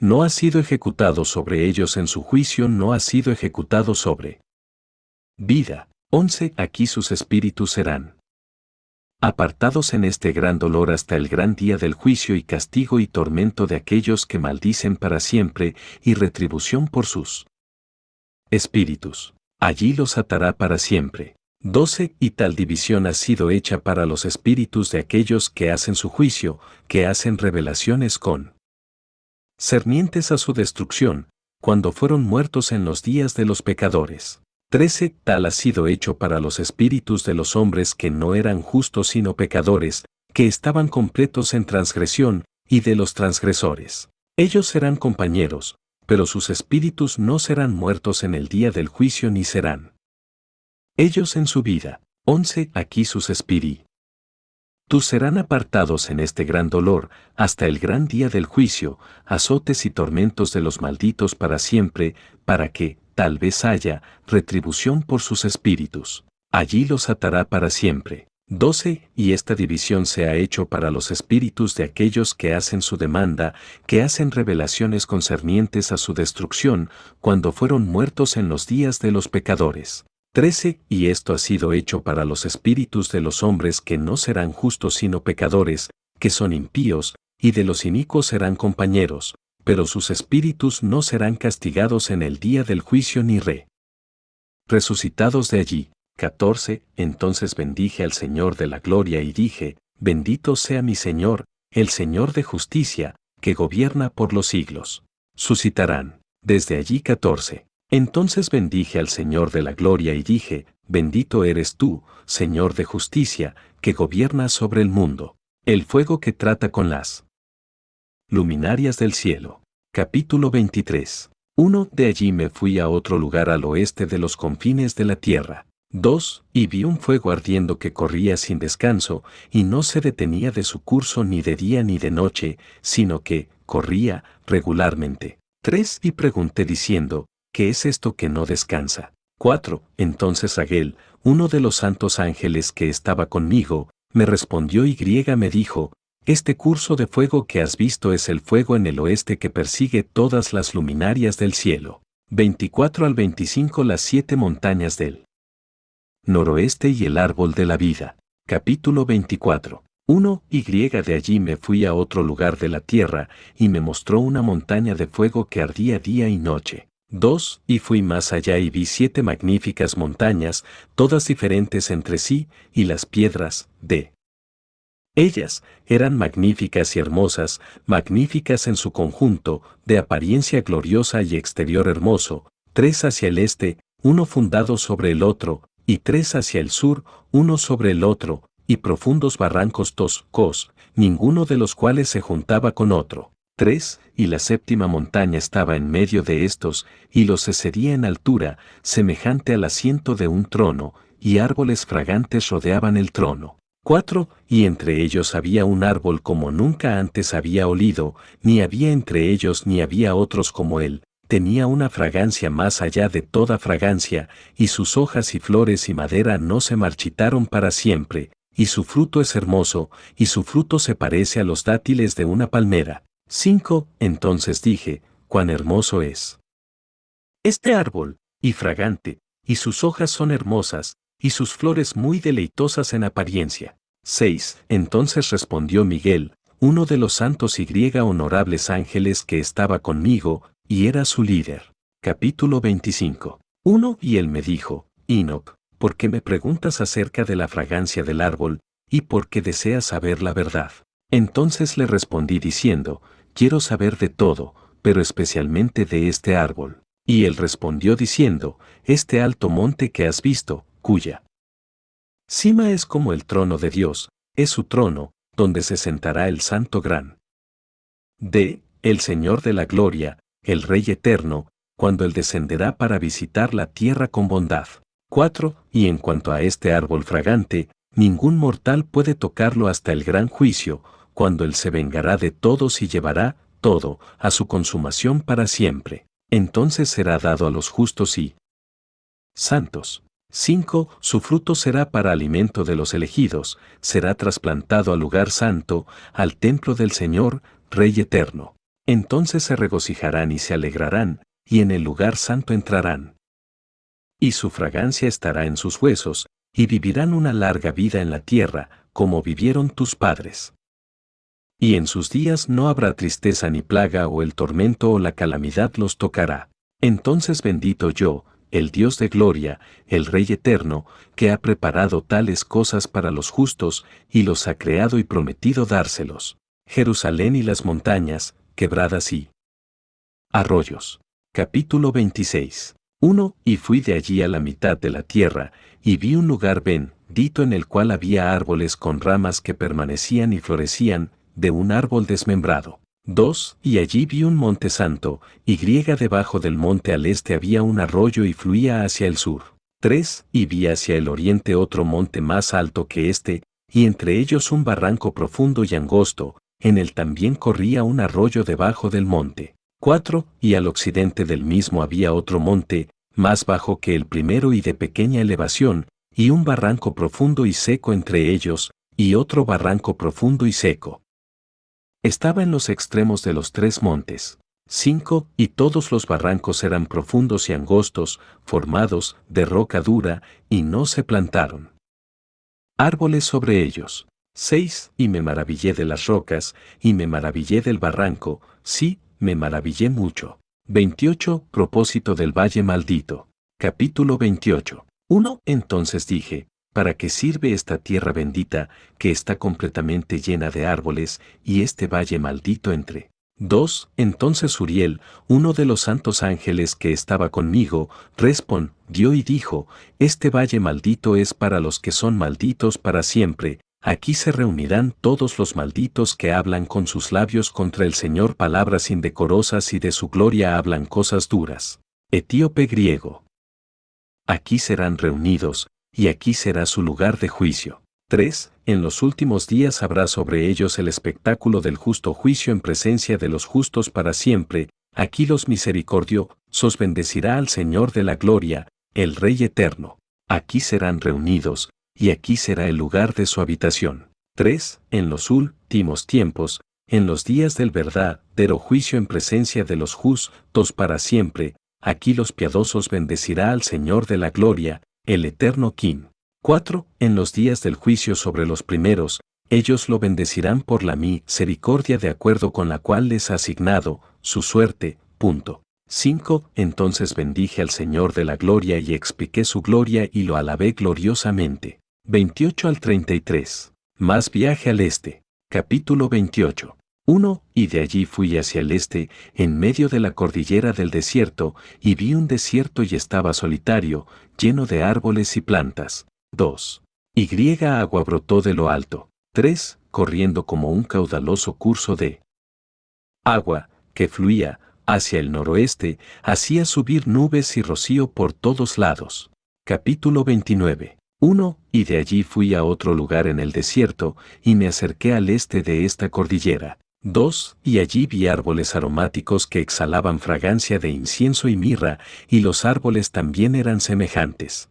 No ha sido ejecutado sobre ellos en su juicio, no ha sido ejecutado sobre vida. 11. Aquí sus espíritus serán apartados en este gran dolor hasta el gran día del juicio y castigo y tormento de aquellos que maldicen para siempre y retribución por sus espíritus. Allí los atará para siempre. 12. Y tal división ha sido hecha para los espíritus de aquellos que hacen su juicio, que hacen revelaciones con cernientes a su destrucción, cuando fueron muertos en los días de los pecadores. 13. Tal ha sido hecho para los espíritus de los hombres que no eran justos sino pecadores, que estaban completos en transgresión, y de los transgresores. Ellos serán compañeros, pero sus espíritus no serán muertos en el día del juicio ni serán. Ellos en su vida, 11 aquí sus espíritus. Tú serán apartados en este gran dolor, hasta el gran día del juicio, azotes y tormentos de los malditos para siempre, para que, tal vez haya, retribución por sus espíritus. Allí los atará para siempre. 12. Y esta división se ha hecho para los espíritus de aquellos que hacen su demanda, que hacen revelaciones concernientes a su destrucción, cuando fueron muertos en los días de los pecadores. 13. Y esto ha sido hecho para los espíritus de los hombres que no serán justos sino pecadores, que son impíos, y de los inicuos serán compañeros, pero sus espíritus no serán castigados en el día del juicio ni re. Resucitados de allí, 14. Entonces bendije al Señor de la gloria y dije, Bendito sea mi Señor, el Señor de justicia, que gobierna por los siglos. Suscitarán. Desde allí 14. Entonces bendije al Señor de la gloria y dije, Bendito eres tú, Señor de justicia, que gobiernas sobre el mundo. El fuego que trata con las luminarias del cielo. Capítulo 23. 1. De allí me fui a otro lugar al oeste de los confines de la tierra 2. Y vi un fuego ardiendo que corría sin descanso, y no se detenía de su curso ni de día ni de noche, sino que corría regularmente. 3. Y pregunté diciendo, ¿qué es esto que no descansa? 4. Entonces Aguel, uno de los santos ángeles que estaba conmigo, me respondió Y me dijo, este curso de fuego que has visto es el fuego en el oeste que persigue todas las luminarias del cielo. 24 al 25 Las siete montañas del noroeste y el árbol de la vida. Capítulo 24. 1. Y de allí me fui a otro lugar de la tierra, y me mostró una montaña de fuego que ardía día y noche. 2. Y fui más allá y vi siete magníficas montañas, todas diferentes entre sí, y las piedras, de ellas eran magníficas y hermosas, magníficas en su conjunto, de apariencia gloriosa y exterior hermoso, tres hacia el este, uno fundado sobre el otro, y tres hacia el sur, uno sobre el otro, y profundos barrancos toscos, ninguno de los cuales se juntaba con otro. Tres, y la séptima montaña estaba en medio de estos, y los excedía en altura, semejante al asiento de un trono, y árboles fragantes rodeaban el trono. 4. Y entre ellos había un árbol como nunca antes había olido, ni había entre ellos ni había otros como él, tenía una fragancia más allá de toda fragancia, y sus hojas y flores y madera no se marchitaron para siempre, y su fruto es hermoso, y su fruto se parece a los dátiles de una palmera. 5. Entonces dije, cuán hermoso es. Este árbol, y fragante, y sus hojas son hermosas, y sus flores muy deleitosas en apariencia. 6. Entonces respondió Miguel, uno de los santos y griega honorables ángeles que estaba conmigo, y era su líder. Capítulo 25. 1. Y él me dijo, Enoch, ¿por qué me preguntas acerca de la fragancia del árbol, y por qué deseas saber la verdad? Entonces le respondí diciendo, quiero saber de todo, pero especialmente de este árbol. Y él respondió diciendo, este alto monte que has visto, cuya cima es como el trono de Dios, es su trono, donde se sentará el Santo Gran. D. El Señor de la Gloria, el Rey Eterno, cuando Él descenderá para visitar la tierra con bondad. 4. Y en cuanto a este árbol fragante, ningún mortal puede tocarlo hasta el gran juicio, cuando Él se vengará de todos y llevará todo a su consumación para siempre. Entonces será dado a los justos y santos. 5. Su fruto será para alimento de los elegidos, será trasplantado al lugar santo, al templo del Señor, Rey eterno. Entonces se regocijarán y se alegrarán, y en el lugar santo entrarán. Y su fragancia estará en sus huesos, y vivirán una larga vida en la tierra, como vivieron tus padres. Y en sus días no habrá tristeza ni plaga o el tormento o la calamidad los tocará. Entonces bendito yo, el Dios de gloria, el Rey eterno, que ha preparado tales cosas para los justos y los ha creado y prometido dárselos. Jerusalén y las montañas, quebradas y arroyos. Capítulo 26. 1. Y fui de allí a la mitad de la tierra, y vi un lugar bendito en el cual había árboles con ramas que permanecían y florecían, de un árbol desmembrado. 2. Y allí vi un monte santo, y griega debajo del monte al este había un arroyo y fluía hacia el sur. 3. Y vi hacia el oriente otro monte más alto que este, y entre ellos un barranco profundo y angosto, en el también corría un arroyo debajo del monte. 4. Y al occidente del mismo había otro monte, más bajo que el primero y de pequeña elevación, y un barranco profundo y seco entre ellos, y otro barranco profundo y seco. Estaba en los extremos de los tres montes. Cinco, y todos los barrancos eran profundos y angostos, formados de roca dura, y no se plantaron. Árboles sobre ellos. Seis, y me maravillé de las rocas, y me maravillé del barranco, sí, me maravillé mucho. 28. Propósito del Valle Maldito. Capítulo 28. 1. Entonces dije, ¿Para qué sirve esta tierra bendita, que está completamente llena de árboles, y este valle maldito entre? 2. Entonces Uriel, uno de los santos ángeles que estaba conmigo, respondió y dijo, Este valle maldito es para los que son malditos para siempre, aquí se reunirán todos los malditos que hablan con sus labios contra el Señor palabras indecorosas y de su gloria hablan cosas duras. Etíope griego. Aquí serán reunidos, y aquí será su lugar de juicio. 3. En los últimos días habrá sobre ellos el espectáculo del justo juicio en presencia de los justos para siempre, aquí los misericordio, sos bendecirá al Señor de la gloria, el Rey eterno. Aquí serán reunidos, y aquí será el lugar de su habitación. 3. En los últimos tiempos, en los días del verdadero juicio en presencia de los justos para siempre, aquí los piadosos bendecirá al Señor de la gloria, el eterno King. 4. En los días del juicio sobre los primeros, ellos lo bendecirán por la misericordia de acuerdo con la cual les ha asignado su suerte. Punto. 5. Entonces bendije al Señor de la gloria y expliqué su gloria y lo alabé gloriosamente. 28 al 33. Más viaje al este. Capítulo 28. 1. Y de allí fui hacia el este, en medio de la cordillera del desierto, y vi un desierto y estaba solitario, lleno de árboles y plantas. 2. Y griega agua brotó de lo alto. 3. Corriendo como un caudaloso curso de agua, que fluía, hacia el noroeste, hacía subir nubes y rocío por todos lados. Capítulo 29. 1. Y de allí fui a otro lugar en el desierto, y me acerqué al este de esta cordillera. 2. Y allí vi árboles aromáticos que exhalaban fragancia de incienso y mirra, y los árboles también eran semejantes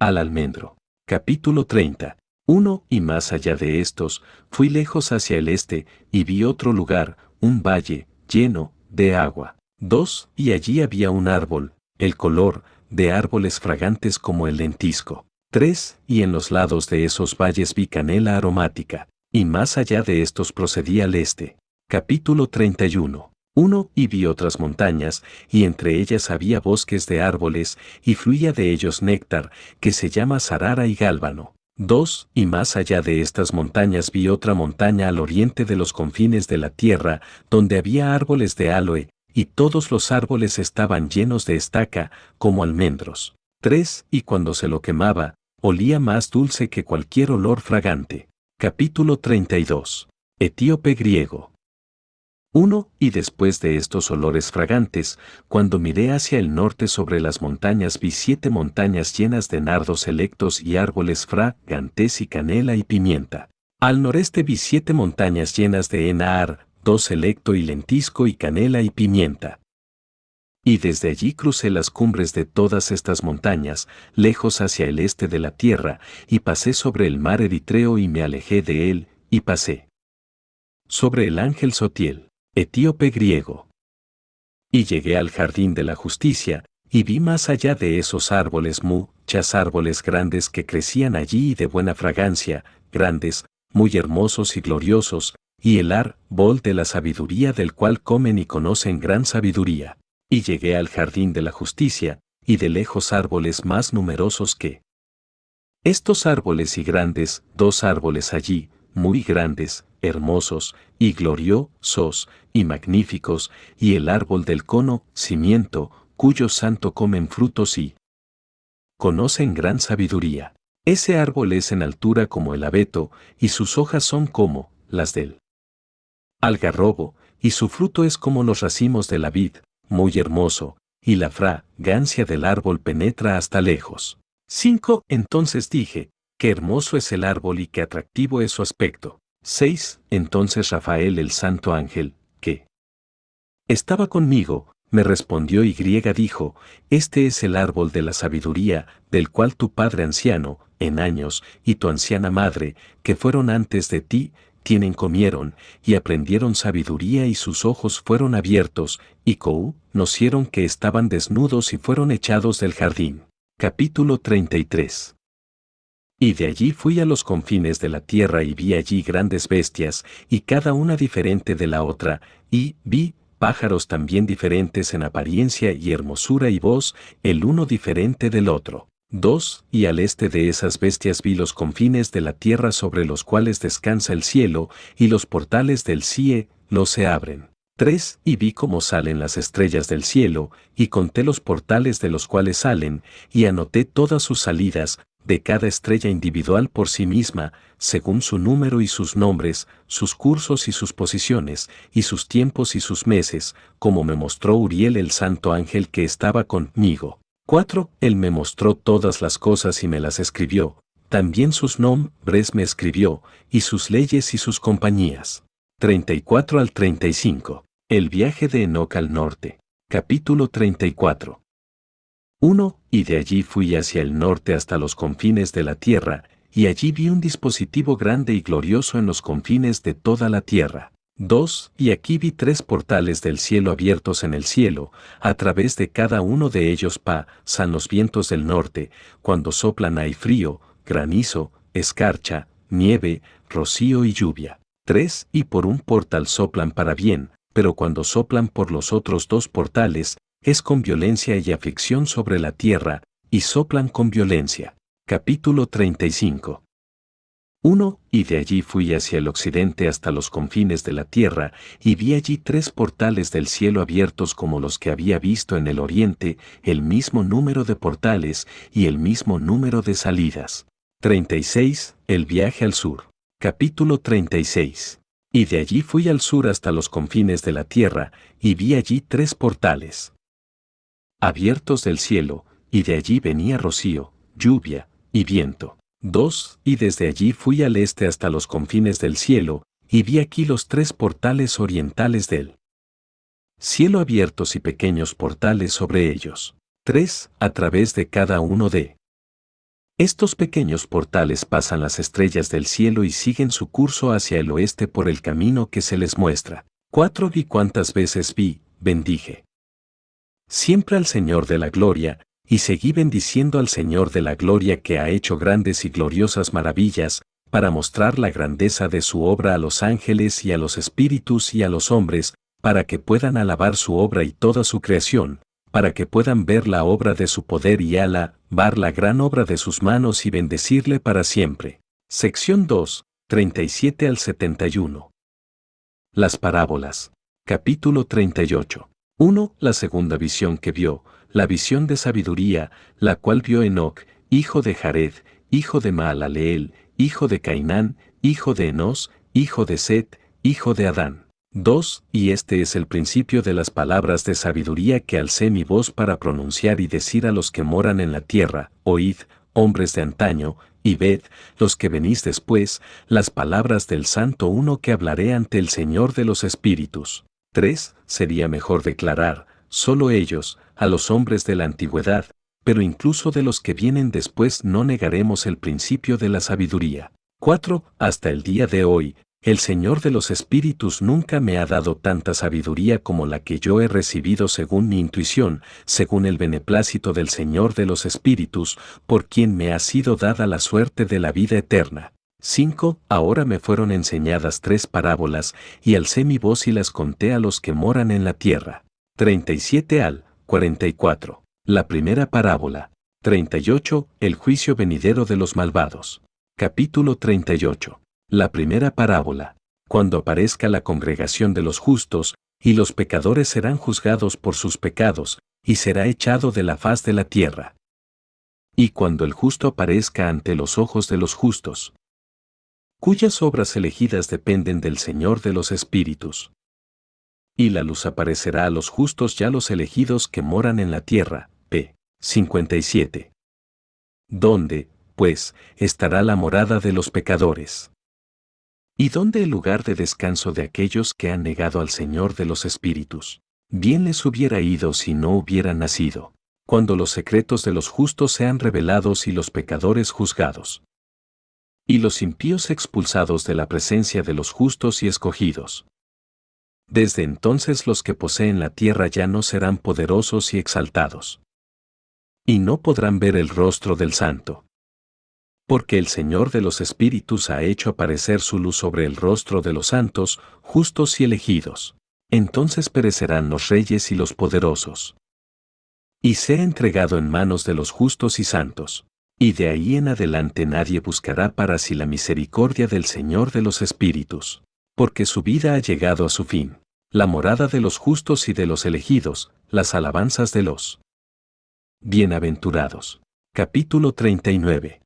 al almendro. Capítulo 30. 1. Y más allá de estos, fui lejos hacia el este, y vi otro lugar, un valle, lleno, de agua. 2. Y allí había un árbol, el color, de árboles fragantes como el lentisco. 3. Y en los lados de esos valles vi canela aromática, y más allá de estos procedí al este. Capítulo 31. 1. Y vi otras montañas, y entre ellas había bosques de árboles, y fluía de ellos néctar, que se llama Sarara y Gálbano. 2. Y más allá de estas montañas vi otra montaña al oriente de los confines de la tierra, donde había árboles de aloe, y todos los árboles estaban llenos de estaca, como almendros. 3. Y cuando se lo quemaba, olía más dulce que cualquier olor fragante. Capítulo 32. Etíope griego. 1. Y después de estos olores fragantes, cuando miré hacia el norte sobre las montañas vi siete montañas llenas de nardos selectos y árboles fragantes y canela y pimienta. Al noreste vi siete montañas llenas de enar, dos selecto y lentisco y canela y pimienta. Y desde allí crucé las cumbres de todas estas montañas, lejos hacia el este de la tierra, y pasé sobre el mar Eritreo y me alejé de él, y pasé sobre el ángel Sotiel, etíope griego. Y llegué al jardín de la justicia, y vi más allá de esos árboles muchas árboles grandes que crecían allí y de buena fragancia, grandes, muy hermosos y gloriosos, y el árbol de la sabiduría del cual comen y conocen gran sabiduría y llegué al jardín de la justicia, y de lejos árboles más numerosos que estos árboles y grandes, dos árboles allí, muy grandes, hermosos, y gloriosos, y magníficos, y el árbol del cono, cimiento, cuyo santo comen frutos y conocen gran sabiduría. Ese árbol es en altura como el abeto, y sus hojas son como las del algarrobo, y su fruto es como los racimos de la vid, muy hermoso, y la fragancia del árbol penetra hasta lejos. 5. Entonces dije, qué hermoso es el árbol y qué atractivo es su aspecto. 6. Entonces Rafael el santo ángel, que estaba conmigo, me respondió y griega dijo, Este es el árbol de la sabiduría, del cual tu padre anciano, en años, y tu anciana madre, que fueron antes de ti, tienen comieron, y aprendieron sabiduría y sus ojos fueron abiertos, y Kou, nocieron que estaban desnudos y fueron echados del jardín. Capítulo 33 Y de allí fui a los confines de la tierra y vi allí grandes bestias, y cada una diferente de la otra, y vi pájaros también diferentes en apariencia y hermosura y voz, el uno diferente del otro. 2. Y al este de esas bestias vi los confines de la tierra sobre los cuales descansa el cielo, y los portales del CIE, no se abren. 3. Y vi cómo salen las estrellas del cielo, y conté los portales de los cuales salen, y anoté todas sus salidas, de cada estrella individual por sí misma, según su número y sus nombres, sus cursos y sus posiciones, y sus tiempos y sus meses, como me mostró Uriel el santo ángel que estaba conmigo. 4. Él me mostró todas las cosas y me las escribió, también sus nombres me escribió, y sus leyes y sus compañías. 34 al 35. El viaje de Enoch al norte. Capítulo 34. 1. Y de allí fui hacia el norte hasta los confines de la tierra, y allí vi un dispositivo grande y glorioso en los confines de toda la tierra. 2. Y aquí vi tres portales del cielo abiertos en el cielo, a través de cada uno de ellos pasan los vientos del norte, cuando soplan hay frío, granizo, escarcha, nieve, rocío y lluvia. 3. Y por un portal soplan para bien, pero cuando soplan por los otros dos portales, es con violencia y aflicción sobre la tierra, y soplan con violencia. Capítulo 35 1. Y de allí fui hacia el occidente hasta los confines de la tierra, y vi allí tres portales del cielo abiertos como los que había visto en el oriente, el mismo número de portales y el mismo número de salidas. 36. El viaje al sur. Capítulo 36. Y de allí fui al sur hasta los confines de la tierra, y vi allí tres portales abiertos del cielo, y de allí venía rocío, lluvia y viento. 2. Y desde allí fui al este hasta los confines del cielo, y vi aquí los tres portales orientales del cielo abiertos y pequeños portales sobre ellos. 3. A través de cada uno de estos pequeños portales pasan las estrellas del cielo y siguen su curso hacia el oeste por el camino que se les muestra. 4. Vi cuántas veces vi, bendije. Siempre al Señor de la gloria, y seguí bendiciendo al Señor de la gloria que ha hecho grandes y gloriosas maravillas, para mostrar la grandeza de su obra a los ángeles y a los espíritus y a los hombres, para que puedan alabar su obra y toda su creación, para que puedan ver la obra de su poder y alabar la gran obra de sus manos y bendecirle para siempre. Sección 2, 37 al 71. Las parábolas. Capítulo 38. 1. La segunda visión que vio, la visión de sabiduría, la cual vio Enoch, hijo de Jared, hijo de Maalaleel, hijo de Cainán, hijo de Enos, hijo de Set, hijo de Adán. 2. Y este es el principio de las palabras de sabiduría que alcé mi voz para pronunciar y decir a los que moran en la tierra, oíd, hombres de antaño, y ved, los que venís después, las palabras del Santo Uno que hablaré ante el Señor de los Espíritus. 3. Sería mejor declarar, solo ellos, a los hombres de la antigüedad, pero incluso de los que vienen después no negaremos el principio de la sabiduría. 4. Hasta el día de hoy, el Señor de los Espíritus nunca me ha dado tanta sabiduría como la que yo he recibido según mi intuición, según el beneplácito del Señor de los Espíritus, por quien me ha sido dada la suerte de la vida eterna. 5. Ahora me fueron enseñadas tres parábolas, y alcé mi voz y las conté a los que moran en la tierra. 37 al 44. La primera parábola. 38. El juicio venidero de los malvados. Capítulo 38. La primera parábola. Cuando aparezca la congregación de los justos, y los pecadores serán juzgados por sus pecados, y será echado de la faz de la tierra. Y cuando el justo aparezca ante los ojos de los justos, cuyas obras elegidas dependen del Señor de los Espíritus y la luz aparecerá a los justos y a los elegidos que moran en la tierra. P. 57. ¿Dónde, pues, estará la morada de los pecadores? ¿Y dónde el lugar de descanso de aquellos que han negado al Señor de los Espíritus? Bien les hubiera ido si no hubieran nacido, cuando los secretos de los justos sean revelados y los pecadores juzgados. Y los impíos expulsados de la presencia de los justos y escogidos. Desde entonces los que poseen la tierra ya no serán poderosos y exaltados. Y no podrán ver el rostro del santo. Porque el Señor de los Espíritus ha hecho aparecer su luz sobre el rostro de los santos, justos y elegidos. Entonces perecerán los reyes y los poderosos. Y sea entregado en manos de los justos y santos. Y de ahí en adelante nadie buscará para sí la misericordia del Señor de los Espíritus porque su vida ha llegado a su fin. La morada de los justos y de los elegidos, las alabanzas de los bienaventurados. Capítulo 39.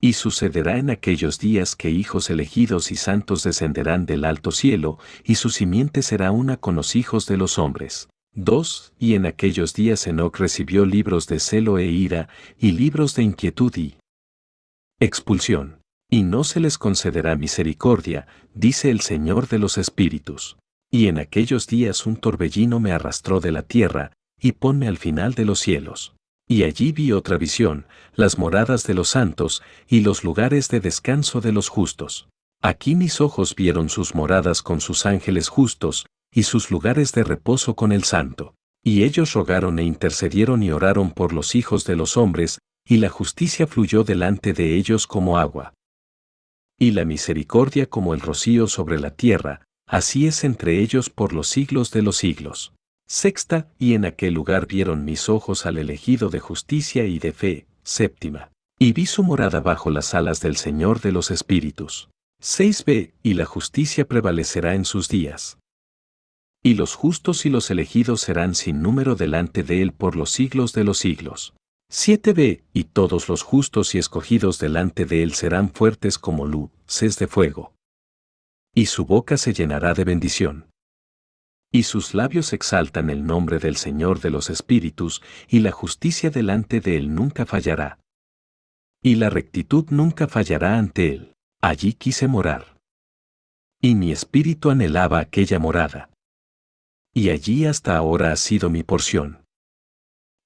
Y sucederá en aquellos días que hijos elegidos y santos descenderán del alto cielo, y su simiente será una con los hijos de los hombres. 2. Y en aquellos días Enoch recibió libros de celo e ira, y libros de inquietud y expulsión y no se les concederá misericordia, dice el Señor de los Espíritus. Y en aquellos días un torbellino me arrastró de la tierra, y ponme al final de los cielos. Y allí vi otra visión, las moradas de los santos, y los lugares de descanso de los justos. Aquí mis ojos vieron sus moradas con sus ángeles justos, y sus lugares de reposo con el santo. Y ellos rogaron e intercedieron y oraron por los hijos de los hombres, y la justicia fluyó delante de ellos como agua. Y la misericordia como el rocío sobre la tierra, así es entre ellos por los siglos de los siglos. Sexta, y en aquel lugar vieron mis ojos al elegido de justicia y de fe. Séptima, y vi su morada bajo las alas del Señor de los Espíritus. 6b, y la justicia prevalecerá en sus días. Y los justos y los elegidos serán sin número delante de él por los siglos de los siglos. 7b, y todos los justos y escogidos delante de él serán fuertes como luces de fuego. Y su boca se llenará de bendición. Y sus labios exaltan el nombre del Señor de los Espíritus, y la justicia delante de él nunca fallará. Y la rectitud nunca fallará ante él. Allí quise morar. Y mi espíritu anhelaba aquella morada. Y allí hasta ahora ha sido mi porción.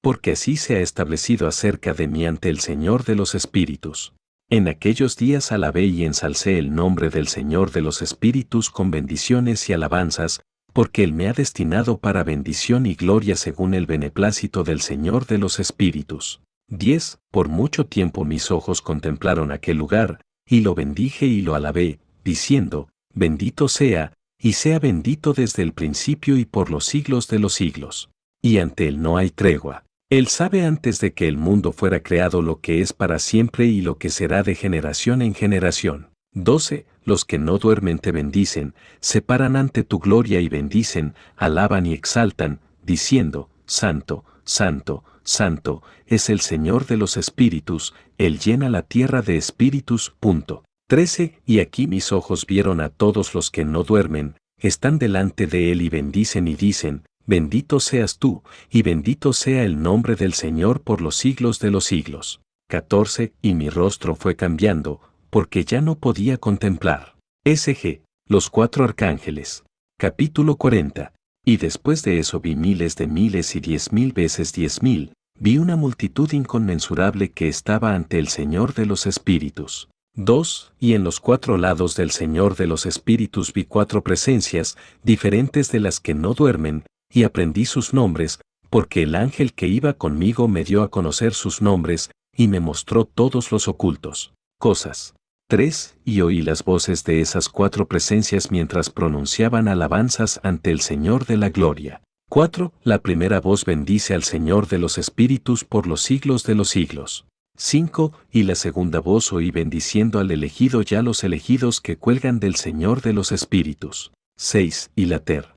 Porque así se ha establecido acerca de mí ante el Señor de los Espíritus. En aquellos días alabé y ensalcé el nombre del Señor de los Espíritus con bendiciones y alabanzas, porque Él me ha destinado para bendición y gloria según el beneplácito del Señor de los Espíritus. 10. Por mucho tiempo mis ojos contemplaron aquel lugar, y lo bendije y lo alabé, diciendo, Bendito sea, y sea bendito desde el principio y por los siglos de los siglos. Y ante Él no hay tregua. Él sabe antes de que el mundo fuera creado lo que es para siempre y lo que será de generación en generación. 12. Los que no duermen te bendicen, se paran ante tu gloria y bendicen, alaban y exaltan, diciendo, Santo, Santo, Santo, es el Señor de los espíritus, Él llena la tierra de espíritus. Punto. 13. Y aquí mis ojos vieron a todos los que no duermen, están delante de Él y bendicen y dicen, Bendito seas tú, y bendito sea el nombre del Señor por los siglos de los siglos. 14. Y mi rostro fue cambiando, porque ya no podía contemplar. SG, los cuatro arcángeles. Capítulo 40. Y después de eso vi miles de miles y diez mil veces diez mil, vi una multitud inconmensurable que estaba ante el Señor de los Espíritus. 2. Y en los cuatro lados del Señor de los Espíritus vi cuatro presencias, diferentes de las que no duermen, y aprendí sus nombres, porque el ángel que iba conmigo me dio a conocer sus nombres, y me mostró todos los ocultos. Cosas. 3. Y oí las voces de esas cuatro presencias mientras pronunciaban alabanzas ante el Señor de la Gloria. 4. La primera voz bendice al Señor de los Espíritus por los siglos de los siglos. 5. Y la segunda voz oí bendiciendo al elegido ya los elegidos que cuelgan del Señor de los Espíritus. 6. Y la ter.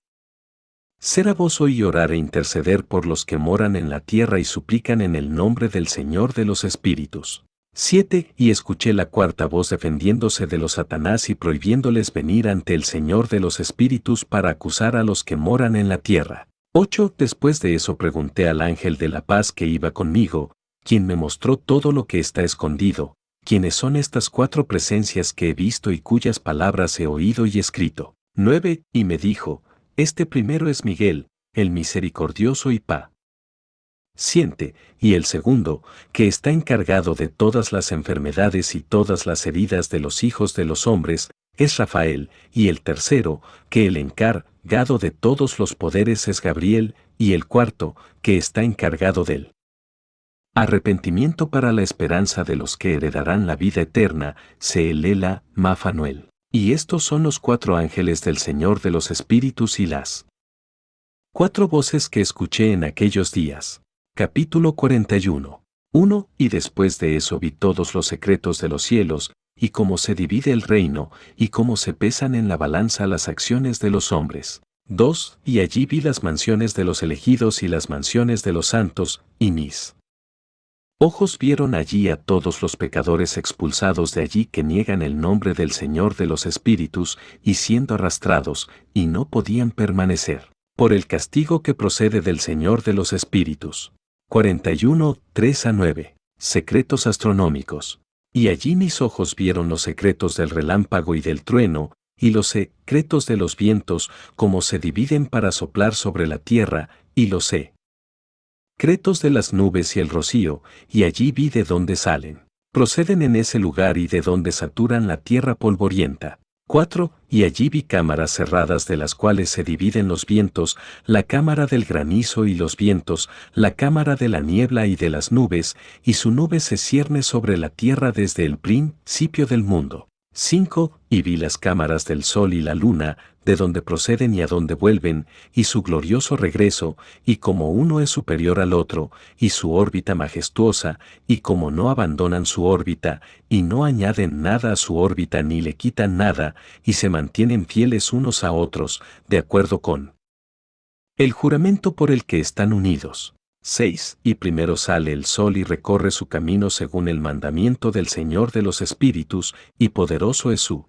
Será voz oí orar e interceder por los que moran en la tierra y suplican en el nombre del Señor de los Espíritus. 7. Y escuché la cuarta voz defendiéndose de los Satanás y prohibiéndoles venir ante el Señor de los Espíritus para acusar a los que moran en la tierra. 8. Después de eso pregunté al ángel de la paz que iba conmigo, quien me mostró todo lo que está escondido, quiénes son estas cuatro presencias que he visto y cuyas palabras he oído y escrito. 9. Y me dijo, este primero es Miguel, el misericordioso y pa siente, y el segundo, que está encargado de todas las enfermedades y todas las heridas de los hijos de los hombres, es Rafael, y el tercero, que el encargado de todos los poderes es Gabriel, y el cuarto, que está encargado del arrepentimiento para la esperanza de los que heredarán la vida eterna, Seelela, Mafanuel. Y estos son los cuatro ángeles del Señor de los Espíritus y las cuatro voces que escuché en aquellos días. Capítulo 41. 1. Y después de eso vi todos los secretos de los cielos, y cómo se divide el reino, y cómo se pesan en la balanza las acciones de los hombres. 2. Y allí vi las mansiones de los elegidos y las mansiones de los santos, y mis ojos vieron allí a todos los pecadores expulsados de allí que niegan el nombre del Señor de los Espíritus, y siendo arrastrados, y no podían permanecer, por el castigo que procede del Señor de los Espíritus. 41, 3 a 9. Secretos astronómicos. Y allí mis ojos vieron los secretos del relámpago y del trueno, y los secretos de los vientos, como se dividen para soplar sobre la tierra, y los Cretos de las nubes y el rocío, y allí vi de dónde salen. Proceden en ese lugar y de donde saturan la tierra polvorienta. 4. Y allí vi cámaras cerradas de las cuales se dividen los vientos, la cámara del granizo y los vientos, la cámara de la niebla y de las nubes, y su nube se cierne sobre la tierra desde el principio del mundo. 5. Y vi las cámaras del sol y la luna, de donde proceden y a donde vuelven, y su glorioso regreso, y como uno es superior al otro, y su órbita majestuosa, y como no abandonan su órbita, y no añaden nada a su órbita ni le quitan nada, y se mantienen fieles unos a otros, de acuerdo con el juramento por el que están unidos. 6. Y primero sale el sol y recorre su camino según el mandamiento del Señor de los Espíritus, y poderoso es su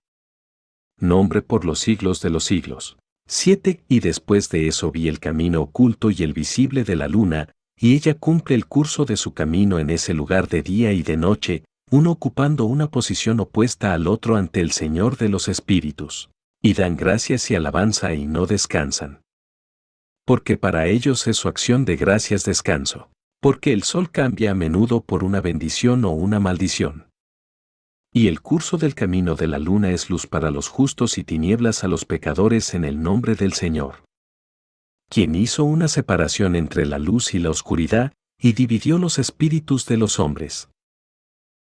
nombre por los siglos de los siglos. 7. Y después de eso vi el camino oculto y el visible de la luna, y ella cumple el curso de su camino en ese lugar de día y de noche, uno ocupando una posición opuesta al otro ante el Señor de los Espíritus. Y dan gracias y alabanza y no descansan porque para ellos es su acción de gracias descanso, porque el sol cambia a menudo por una bendición o una maldición. Y el curso del camino de la luna es luz para los justos y tinieblas a los pecadores en el nombre del Señor. Quien hizo una separación entre la luz y la oscuridad, y dividió los espíritus de los hombres.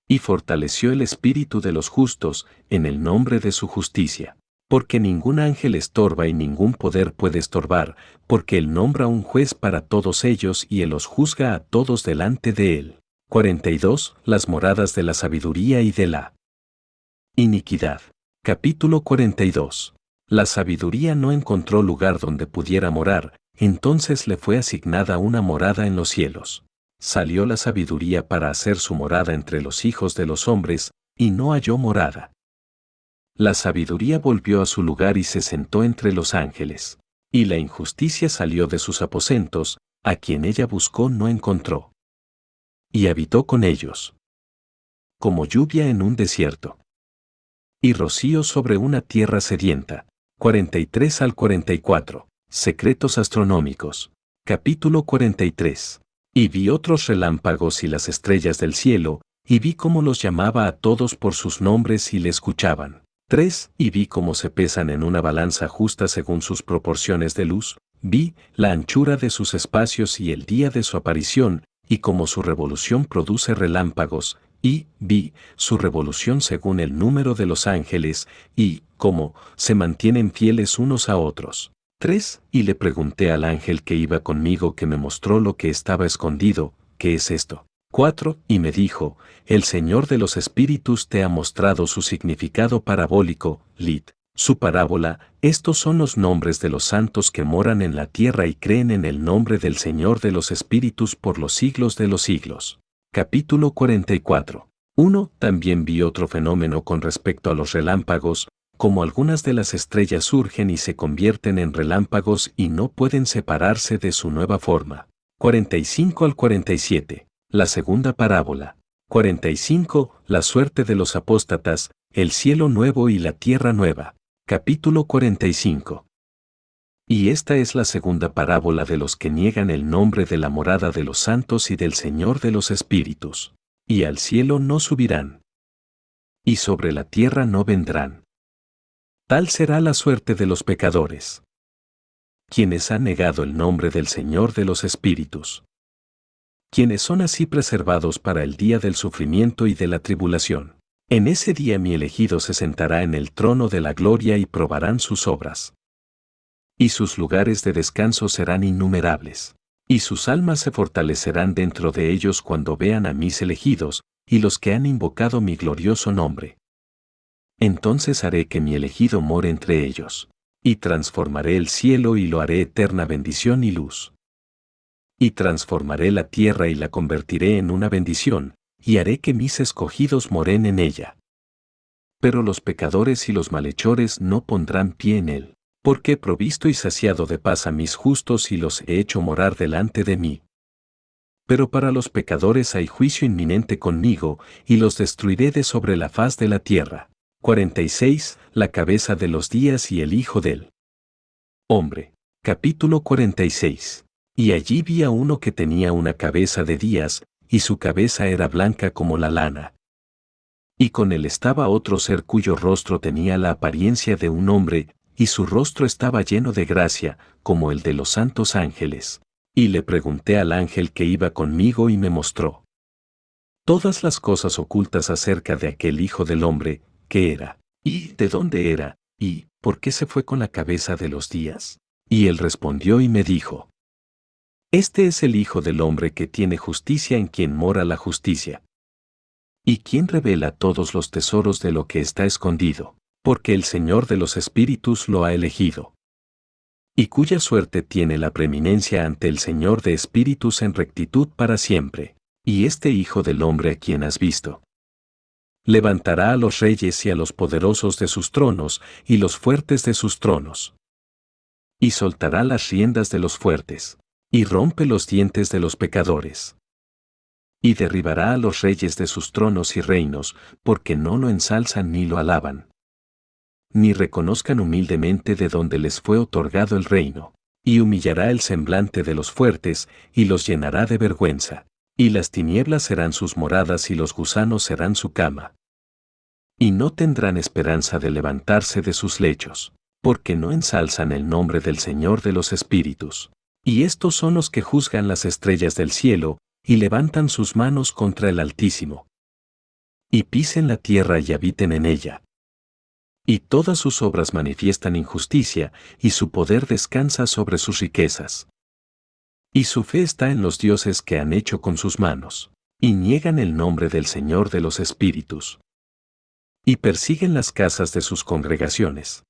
Y fortaleció el espíritu de los justos en el nombre de su justicia porque ningún ángel estorba y ningún poder puede estorbar, porque él nombra un juez para todos ellos y él los juzga a todos delante de él. 42. Las moradas de la sabiduría y de la iniquidad. Capítulo 42. La sabiduría no encontró lugar donde pudiera morar, entonces le fue asignada una morada en los cielos. Salió la sabiduría para hacer su morada entre los hijos de los hombres, y no halló morada. La sabiduría volvió a su lugar y se sentó entre los ángeles. Y la injusticia salió de sus aposentos, a quien ella buscó no encontró. Y habitó con ellos. Como lluvia en un desierto. Y rocío sobre una tierra sedienta. 43 al 44. Secretos astronómicos. Capítulo 43. Y vi otros relámpagos y las estrellas del cielo, y vi cómo los llamaba a todos por sus nombres y le escuchaban. 3. Y vi cómo se pesan en una balanza justa según sus proporciones de luz, vi la anchura de sus espacios y el día de su aparición, y cómo su revolución produce relámpagos, y vi su revolución según el número de los ángeles, y cómo se mantienen fieles unos a otros. 3. Y le pregunté al ángel que iba conmigo que me mostró lo que estaba escondido, ¿qué es esto? 4. Y me dijo, el Señor de los Espíritus te ha mostrado su significado parabólico, Lit. Su parábola, estos son los nombres de los santos que moran en la tierra y creen en el nombre del Señor de los Espíritus por los siglos de los siglos. Capítulo 44. 1. También vi otro fenómeno con respecto a los relámpagos, como algunas de las estrellas surgen y se convierten en relámpagos y no pueden separarse de su nueva forma. 45 al 47. La segunda parábola. 45. La suerte de los apóstatas, el cielo nuevo y la tierra nueva. Capítulo 45. Y esta es la segunda parábola de los que niegan el nombre de la morada de los santos y del Señor de los Espíritus. Y al cielo no subirán. Y sobre la tierra no vendrán. Tal será la suerte de los pecadores. Quienes han negado el nombre del Señor de los Espíritus quienes son así preservados para el día del sufrimiento y de la tribulación. En ese día mi elegido se sentará en el trono de la gloria y probarán sus obras. Y sus lugares de descanso serán innumerables. Y sus almas se fortalecerán dentro de ellos cuando vean a mis elegidos, y los que han invocado mi glorioso nombre. Entonces haré que mi elegido more entre ellos. Y transformaré el cielo y lo haré eterna bendición y luz y transformaré la tierra y la convertiré en una bendición, y haré que mis escogidos moren en ella. Pero los pecadores y los malhechores no pondrán pie en él, porque he provisto y saciado de paz a mis justos y los he hecho morar delante de mí. Pero para los pecadores hay juicio inminente conmigo, y los destruiré de sobre la faz de la tierra. 46. La cabeza de los días y el hijo del hombre. Capítulo 46. Y allí vi a uno que tenía una cabeza de días, y su cabeza era blanca como la lana. Y con él estaba otro ser cuyo rostro tenía la apariencia de un hombre, y su rostro estaba lleno de gracia, como el de los santos ángeles. Y le pregunté al ángel que iba conmigo y me mostró todas las cosas ocultas acerca de aquel Hijo del Hombre, que era, y de dónde era, y por qué se fue con la cabeza de los días. Y él respondió y me dijo, Este es el Hijo del Hombre que tiene justicia en quien mora la justicia. Y quien revela todos los tesoros de lo que está escondido, porque el Señor de los Espíritus lo ha elegido. Y cuya suerte tiene la preeminencia ante el Señor de Espíritus en rectitud para siempre y este Hijo del Hombre a quien has visto. Levantará a los reyes y a los poderosos de sus tronos y los fuertes de sus tronos. Y soltará las riendas de los fuertes, y rompe los dientes de los pecadores. Y derribará a los reyes de sus tronos y reinos, porque no lo ensalzan ni lo alaban. Ni reconozcan humildemente de donde les fue otorgado el reino, y humillará el semblante de los fuertes, y los llenará de vergüenza y las tinieblas serán sus moradas y los gusanos serán su cama. Y no tendrán esperanza de levantarse de sus lechos, porque no ensalzan el nombre del Señor de los Espíritus. Y estos son los que juzgan las estrellas del cielo, y levantan sus manos contra el Altísimo. Y pisen la tierra y habiten en ella. Y todas sus obras manifiestan injusticia, y su poder descansa sobre sus riquezas. Y su fe está en los dioses que han hecho con sus manos, y niegan el nombre del Señor de los Espíritus. Y persiguen las casas de sus congregaciones.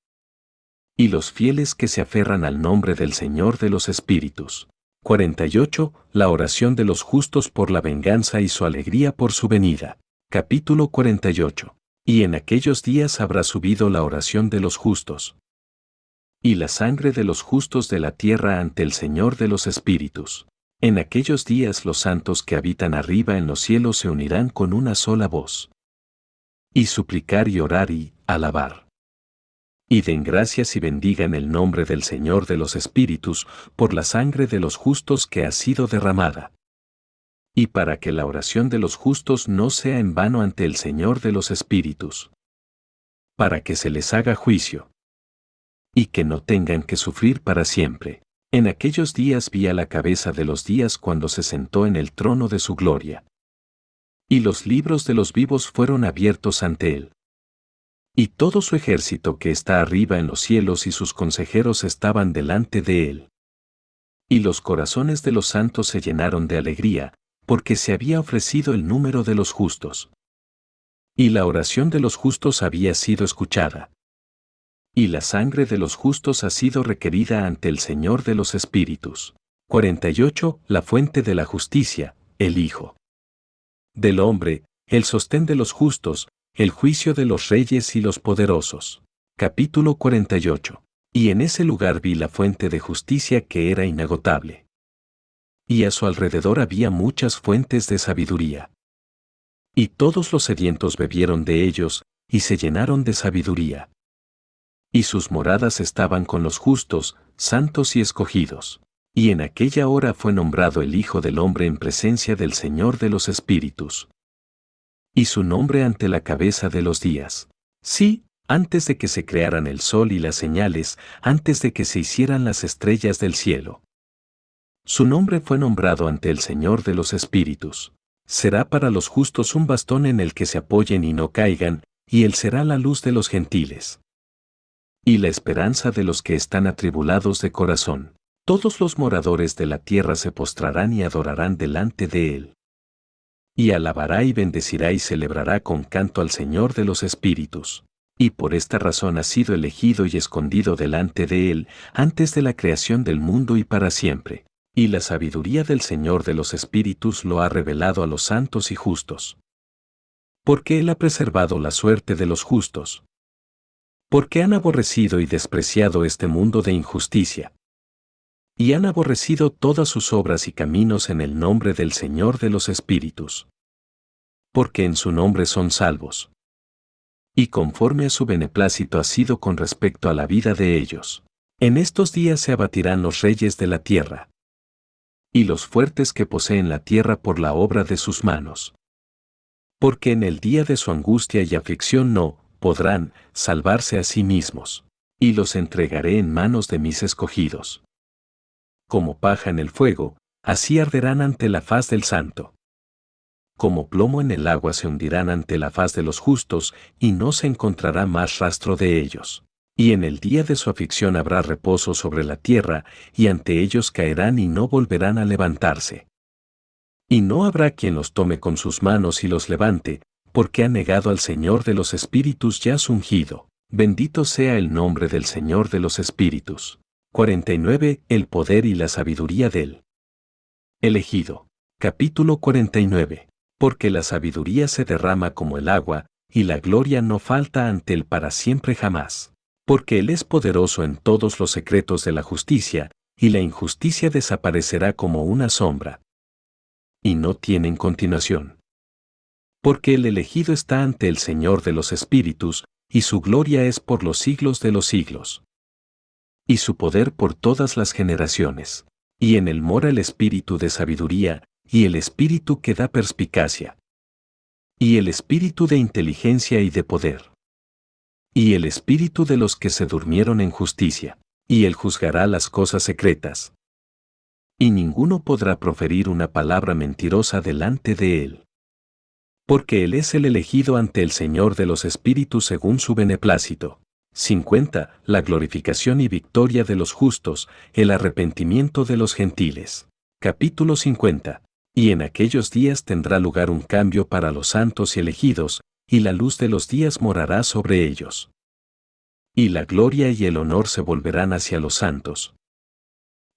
Y los fieles que se aferran al nombre del Señor de los Espíritus. 48. La oración de los justos por la venganza y su alegría por su venida. Capítulo 48. Y en aquellos días habrá subido la oración de los justos, y la sangre de los justos de la tierra ante el Señor de los Espíritus. En aquellos días los santos que habitan arriba en los cielos se unirán con una sola voz. Y suplicar y orar y alabar. Y den gracias y bendigan el nombre del Señor de los Espíritus por la sangre de los justos que ha sido derramada. Y para que la oración de los justos no sea en vano ante el Señor de los Espíritus. Para que se les haga juicio y que no tengan que sufrir para siempre. En aquellos días vi a la cabeza de los días cuando se sentó en el trono de su gloria. Y los libros de los vivos fueron abiertos ante él. Y todo su ejército que está arriba en los cielos y sus consejeros estaban delante de él. Y los corazones de los santos se llenaron de alegría, porque se había ofrecido el número de los justos. Y la oración de los justos había sido escuchada y la sangre de los justos ha sido requerida ante el Señor de los Espíritus. 48. La fuente de la justicia, el Hijo. Del hombre, el sostén de los justos, el juicio de los reyes y los poderosos. Capítulo 48. Y en ese lugar vi la fuente de justicia que era inagotable. Y a su alrededor había muchas fuentes de sabiduría. Y todos los sedientos bebieron de ellos, y se llenaron de sabiduría y sus moradas estaban con los justos, santos y escogidos. Y en aquella hora fue nombrado el Hijo del Hombre en presencia del Señor de los Espíritus. Y su nombre ante la cabeza de los días. Sí, antes de que se crearan el sol y las señales, antes de que se hicieran las estrellas del cielo. Su nombre fue nombrado ante el Señor de los Espíritus. Será para los justos un bastón en el que se apoyen y no caigan, y él será la luz de los gentiles y la esperanza de los que están atribulados de corazón. Todos los moradores de la tierra se postrarán y adorarán delante de él. Y alabará y bendecirá y celebrará con canto al Señor de los Espíritus. Y por esta razón ha sido elegido y escondido delante de él antes de la creación del mundo y para siempre. Y la sabiduría del Señor de los Espíritus lo ha revelado a los santos y justos. Porque Él ha preservado la suerte de los justos, porque han aborrecido y despreciado este mundo de injusticia. Y han aborrecido todas sus obras y caminos en el nombre del Señor de los Espíritus. Porque en su nombre son salvos. Y conforme a su beneplácito ha sido con respecto a la vida de ellos. En estos días se abatirán los reyes de la tierra. y los fuertes que poseen la tierra por la obra de sus manos. Porque en el día de su angustia y aflicción no podrán salvarse a sí mismos, y los entregaré en manos de mis escogidos. Como paja en el fuego, así arderán ante la faz del santo. Como plomo en el agua se hundirán ante la faz de los justos, y no se encontrará más rastro de ellos y en el día de su aflicción habrá reposo sobre la tierra, y ante ellos caerán y no volverán a levantarse. Y no habrá quien los tome con sus manos y los levante, porque ha negado al Señor de los Espíritus ya ungido. Bendito sea el nombre del Señor de los Espíritus. 49. El poder y la sabiduría del elegido. Capítulo 49. Porque la sabiduría se derrama como el agua, y la gloria no falta ante él para siempre jamás porque Él es poderoso en todos los secretos de la justicia, y la injusticia desaparecerá como una sombra. Y no tienen continuación. Porque el elegido está ante el Señor de los Espíritus, y su gloria es por los siglos de los siglos. Y su poder por todas las generaciones. Y en él mora el espíritu de sabiduría, y el espíritu que da perspicacia. Y el espíritu de inteligencia y de poder y el espíritu de los que se durmieron en justicia, y él juzgará las cosas secretas. Y ninguno podrá proferir una palabra mentirosa delante de él. Porque él es el elegido ante el Señor de los espíritus según su beneplácito. 50. La glorificación y victoria de los justos, el arrepentimiento de los gentiles. Capítulo 50. Y en aquellos días tendrá lugar un cambio para los santos y elegidos, y la luz de los días morará sobre ellos. Y la gloria y el honor se volverán hacia los santos.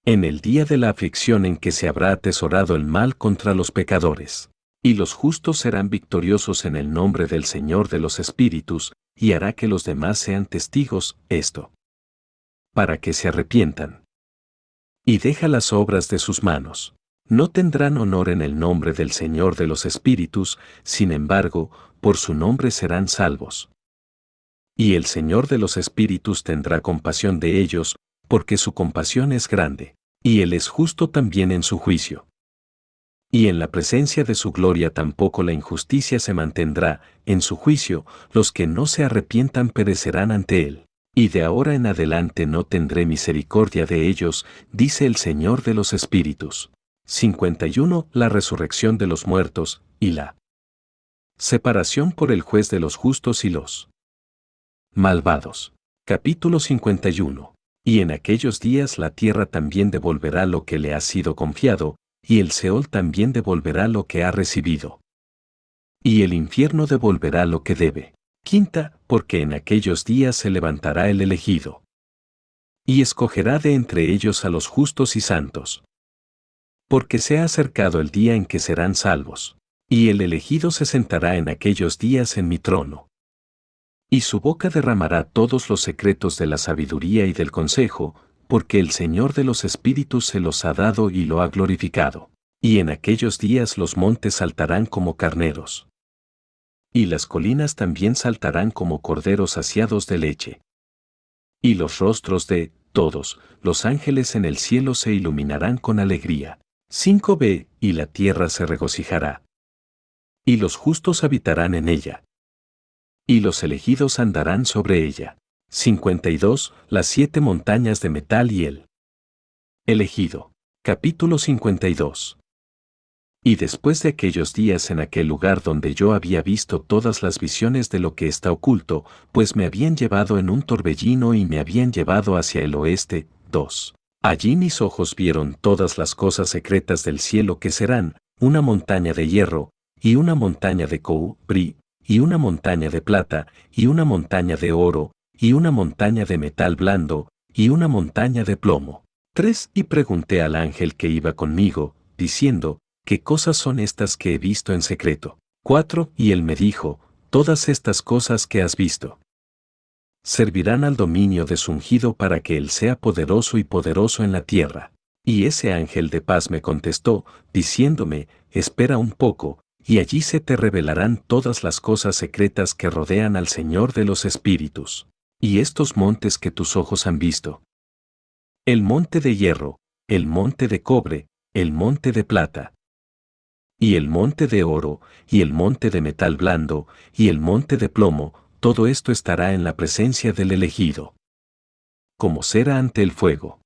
En el día de la aflicción en que se habrá atesorado el mal contra los pecadores. Y los justos serán victoriosos en el nombre del Señor de los Espíritus, y hará que los demás sean testigos, esto. Para que se arrepientan. Y deja las obras de sus manos. No tendrán honor en el nombre del Señor de los Espíritus, sin embargo, por su nombre serán salvos. Y el Señor de los Espíritus tendrá compasión de ellos, porque su compasión es grande, y Él es justo también en su juicio. Y en la presencia de su gloria tampoco la injusticia se mantendrá, en su juicio, los que no se arrepientan perecerán ante Él. Y de ahora en adelante no tendré misericordia de ellos, dice el Señor de los Espíritus. 51. La resurrección de los muertos, y la Separación por el juez de los justos y los malvados. Capítulo 51. Y en aquellos días la tierra también devolverá lo que le ha sido confiado, y el Seol también devolverá lo que ha recibido. Y el infierno devolverá lo que debe. Quinta, porque en aquellos días se levantará el elegido. Y escogerá de entre ellos a los justos y santos. Porque se ha acercado el día en que serán salvos y el elegido se sentará en aquellos días en mi trono. Y su boca derramará todos los secretos de la sabiduría y del consejo, porque el Señor de los Espíritus se los ha dado y lo ha glorificado. Y en aquellos días los montes saltarán como carneros. Y las colinas también saltarán como corderos saciados de leche. Y los rostros de, todos, los ángeles en el cielo se iluminarán con alegría. 5b, y la tierra se regocijará y los justos habitarán en ella. Y los elegidos andarán sobre ella. 52. Las siete montañas de metal y el elegido. Capítulo 52. Y después de aquellos días en aquel lugar donde yo había visto todas las visiones de lo que está oculto, pues me habían llevado en un torbellino y me habían llevado hacia el oeste. 2. Allí mis ojos vieron todas las cosas secretas del cielo que serán, una montaña de hierro, y una montaña de coupri, y una montaña de plata, y una montaña de oro, y una montaña de metal blando, y una montaña de plomo. 3. Y pregunté al ángel que iba conmigo, diciendo, ¿qué cosas son estas que he visto en secreto? 4. Y él me dijo, todas estas cosas que has visto servirán al dominio de su ungido para que él sea poderoso y poderoso en la tierra. Y ese ángel de paz me contestó, diciéndome, espera un poco, y allí se te revelarán todas las cosas secretas que rodean al Señor de los Espíritus, y estos montes que tus ojos han visto. El monte de hierro, el monte de cobre, el monte de plata, y el monte de oro, y el monte de metal blando, y el monte de plomo, todo esto estará en la presencia del elegido. Como cera ante el fuego.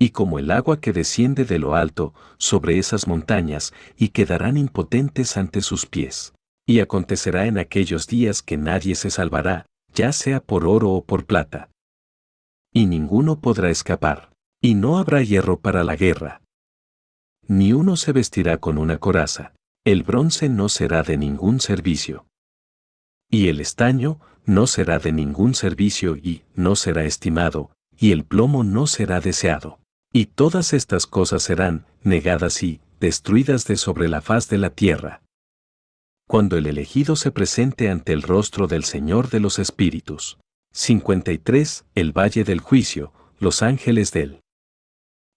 Y como el agua que desciende de lo alto, sobre esas montañas, y quedarán impotentes ante sus pies. Y acontecerá en aquellos días que nadie se salvará, ya sea por oro o por plata. Y ninguno podrá escapar. Y no habrá hierro para la guerra. Ni uno se vestirá con una coraza. El bronce no será de ningún servicio. Y el estaño no será de ningún servicio y no será estimado, y el plomo no será deseado. Y todas estas cosas serán negadas y destruidas de sobre la faz de la tierra. Cuando el elegido se presente ante el rostro del Señor de los Espíritus. 53. El Valle del Juicio, los ángeles del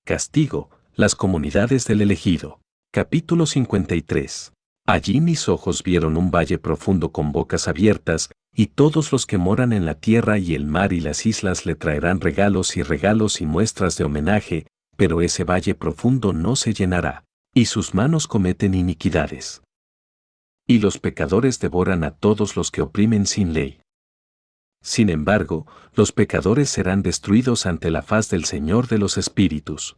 castigo, las comunidades del elegido. Capítulo 53. Allí mis ojos vieron un valle profundo con bocas abiertas, y todos los que moran en la tierra y el mar y las islas le traerán regalos y regalos y muestras de homenaje, pero ese valle profundo no se llenará, y sus manos cometen iniquidades. Y los pecadores devoran a todos los que oprimen sin ley. Sin embargo, los pecadores serán destruidos ante la faz del Señor de los Espíritus.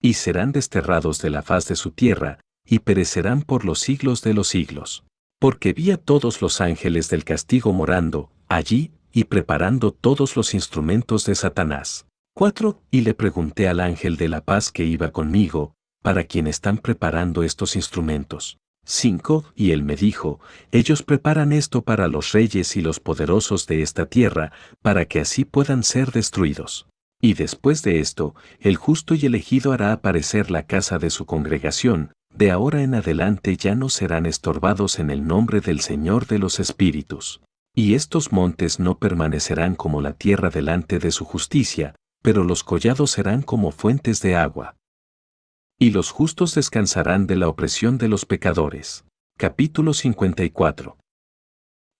Y serán desterrados de la faz de su tierra, y perecerán por los siglos de los siglos. Porque vi a todos los ángeles del castigo morando, allí, y preparando todos los instrumentos de Satanás. 4. Y le pregunté al ángel de la paz que iba conmigo, ¿para quién están preparando estos instrumentos? 5. Y él me dijo, ellos preparan esto para los reyes y los poderosos de esta tierra, para que así puedan ser destruidos. Y después de esto, el justo y elegido hará aparecer la casa de su congregación, de ahora en adelante ya no serán estorbados en el nombre del Señor de los Espíritus. Y estos montes no permanecerán como la tierra delante de su justicia, pero los collados serán como fuentes de agua y los justos descansarán de la opresión de los pecadores. Capítulo 54.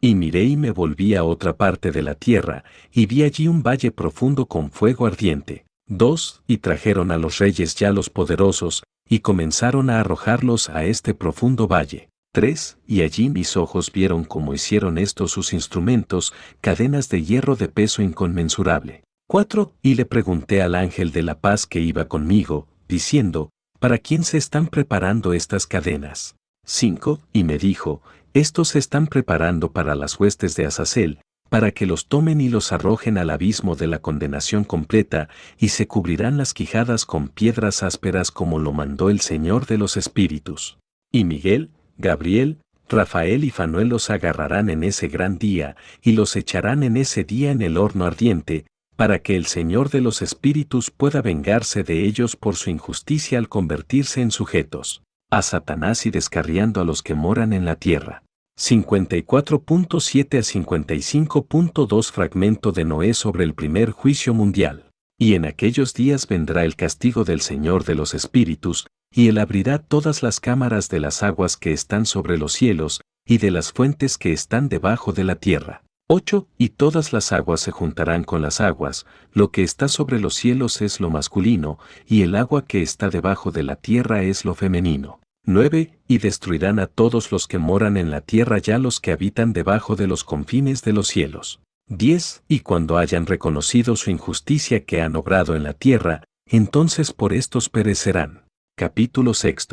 Y miré y me volví a otra parte de la tierra, y vi allí un valle profundo con fuego ardiente. Dos, y trajeron a los reyes ya los poderosos, y comenzaron a arrojarlos a este profundo valle. Tres, y allí mis ojos vieron cómo hicieron estos sus instrumentos, cadenas de hierro de peso inconmensurable. Cuatro, y le pregunté al ángel de la paz que iba conmigo, diciendo, ¿Para quién se están preparando estas cadenas? 5. Y me dijo, estos se están preparando para las huestes de Azazel, para que los tomen y los arrojen al abismo de la condenación completa, y se cubrirán las quijadas con piedras ásperas como lo mandó el Señor de los Espíritus. Y Miguel, Gabriel, Rafael y Fanuel los agarrarán en ese gran día, y los echarán en ese día en el horno ardiente, para que el Señor de los Espíritus pueda vengarse de ellos por su injusticia al convertirse en sujetos a Satanás y descarriando a los que moran en la tierra. 54.7 a 55.2 Fragmento de Noé sobre el primer juicio mundial. Y en aquellos días vendrá el castigo del Señor de los Espíritus, y él abrirá todas las cámaras de las aguas que están sobre los cielos, y de las fuentes que están debajo de la tierra 8. Y todas las aguas se juntarán con las aguas, lo que está sobre los cielos es lo masculino, y el agua que está debajo de la tierra es lo femenino. 9. Y destruirán a todos los que moran en la tierra ya los que habitan debajo de los confines de los cielos. 10. Y cuando hayan reconocido su injusticia que han obrado en la tierra, entonces por estos perecerán. Capítulo 6.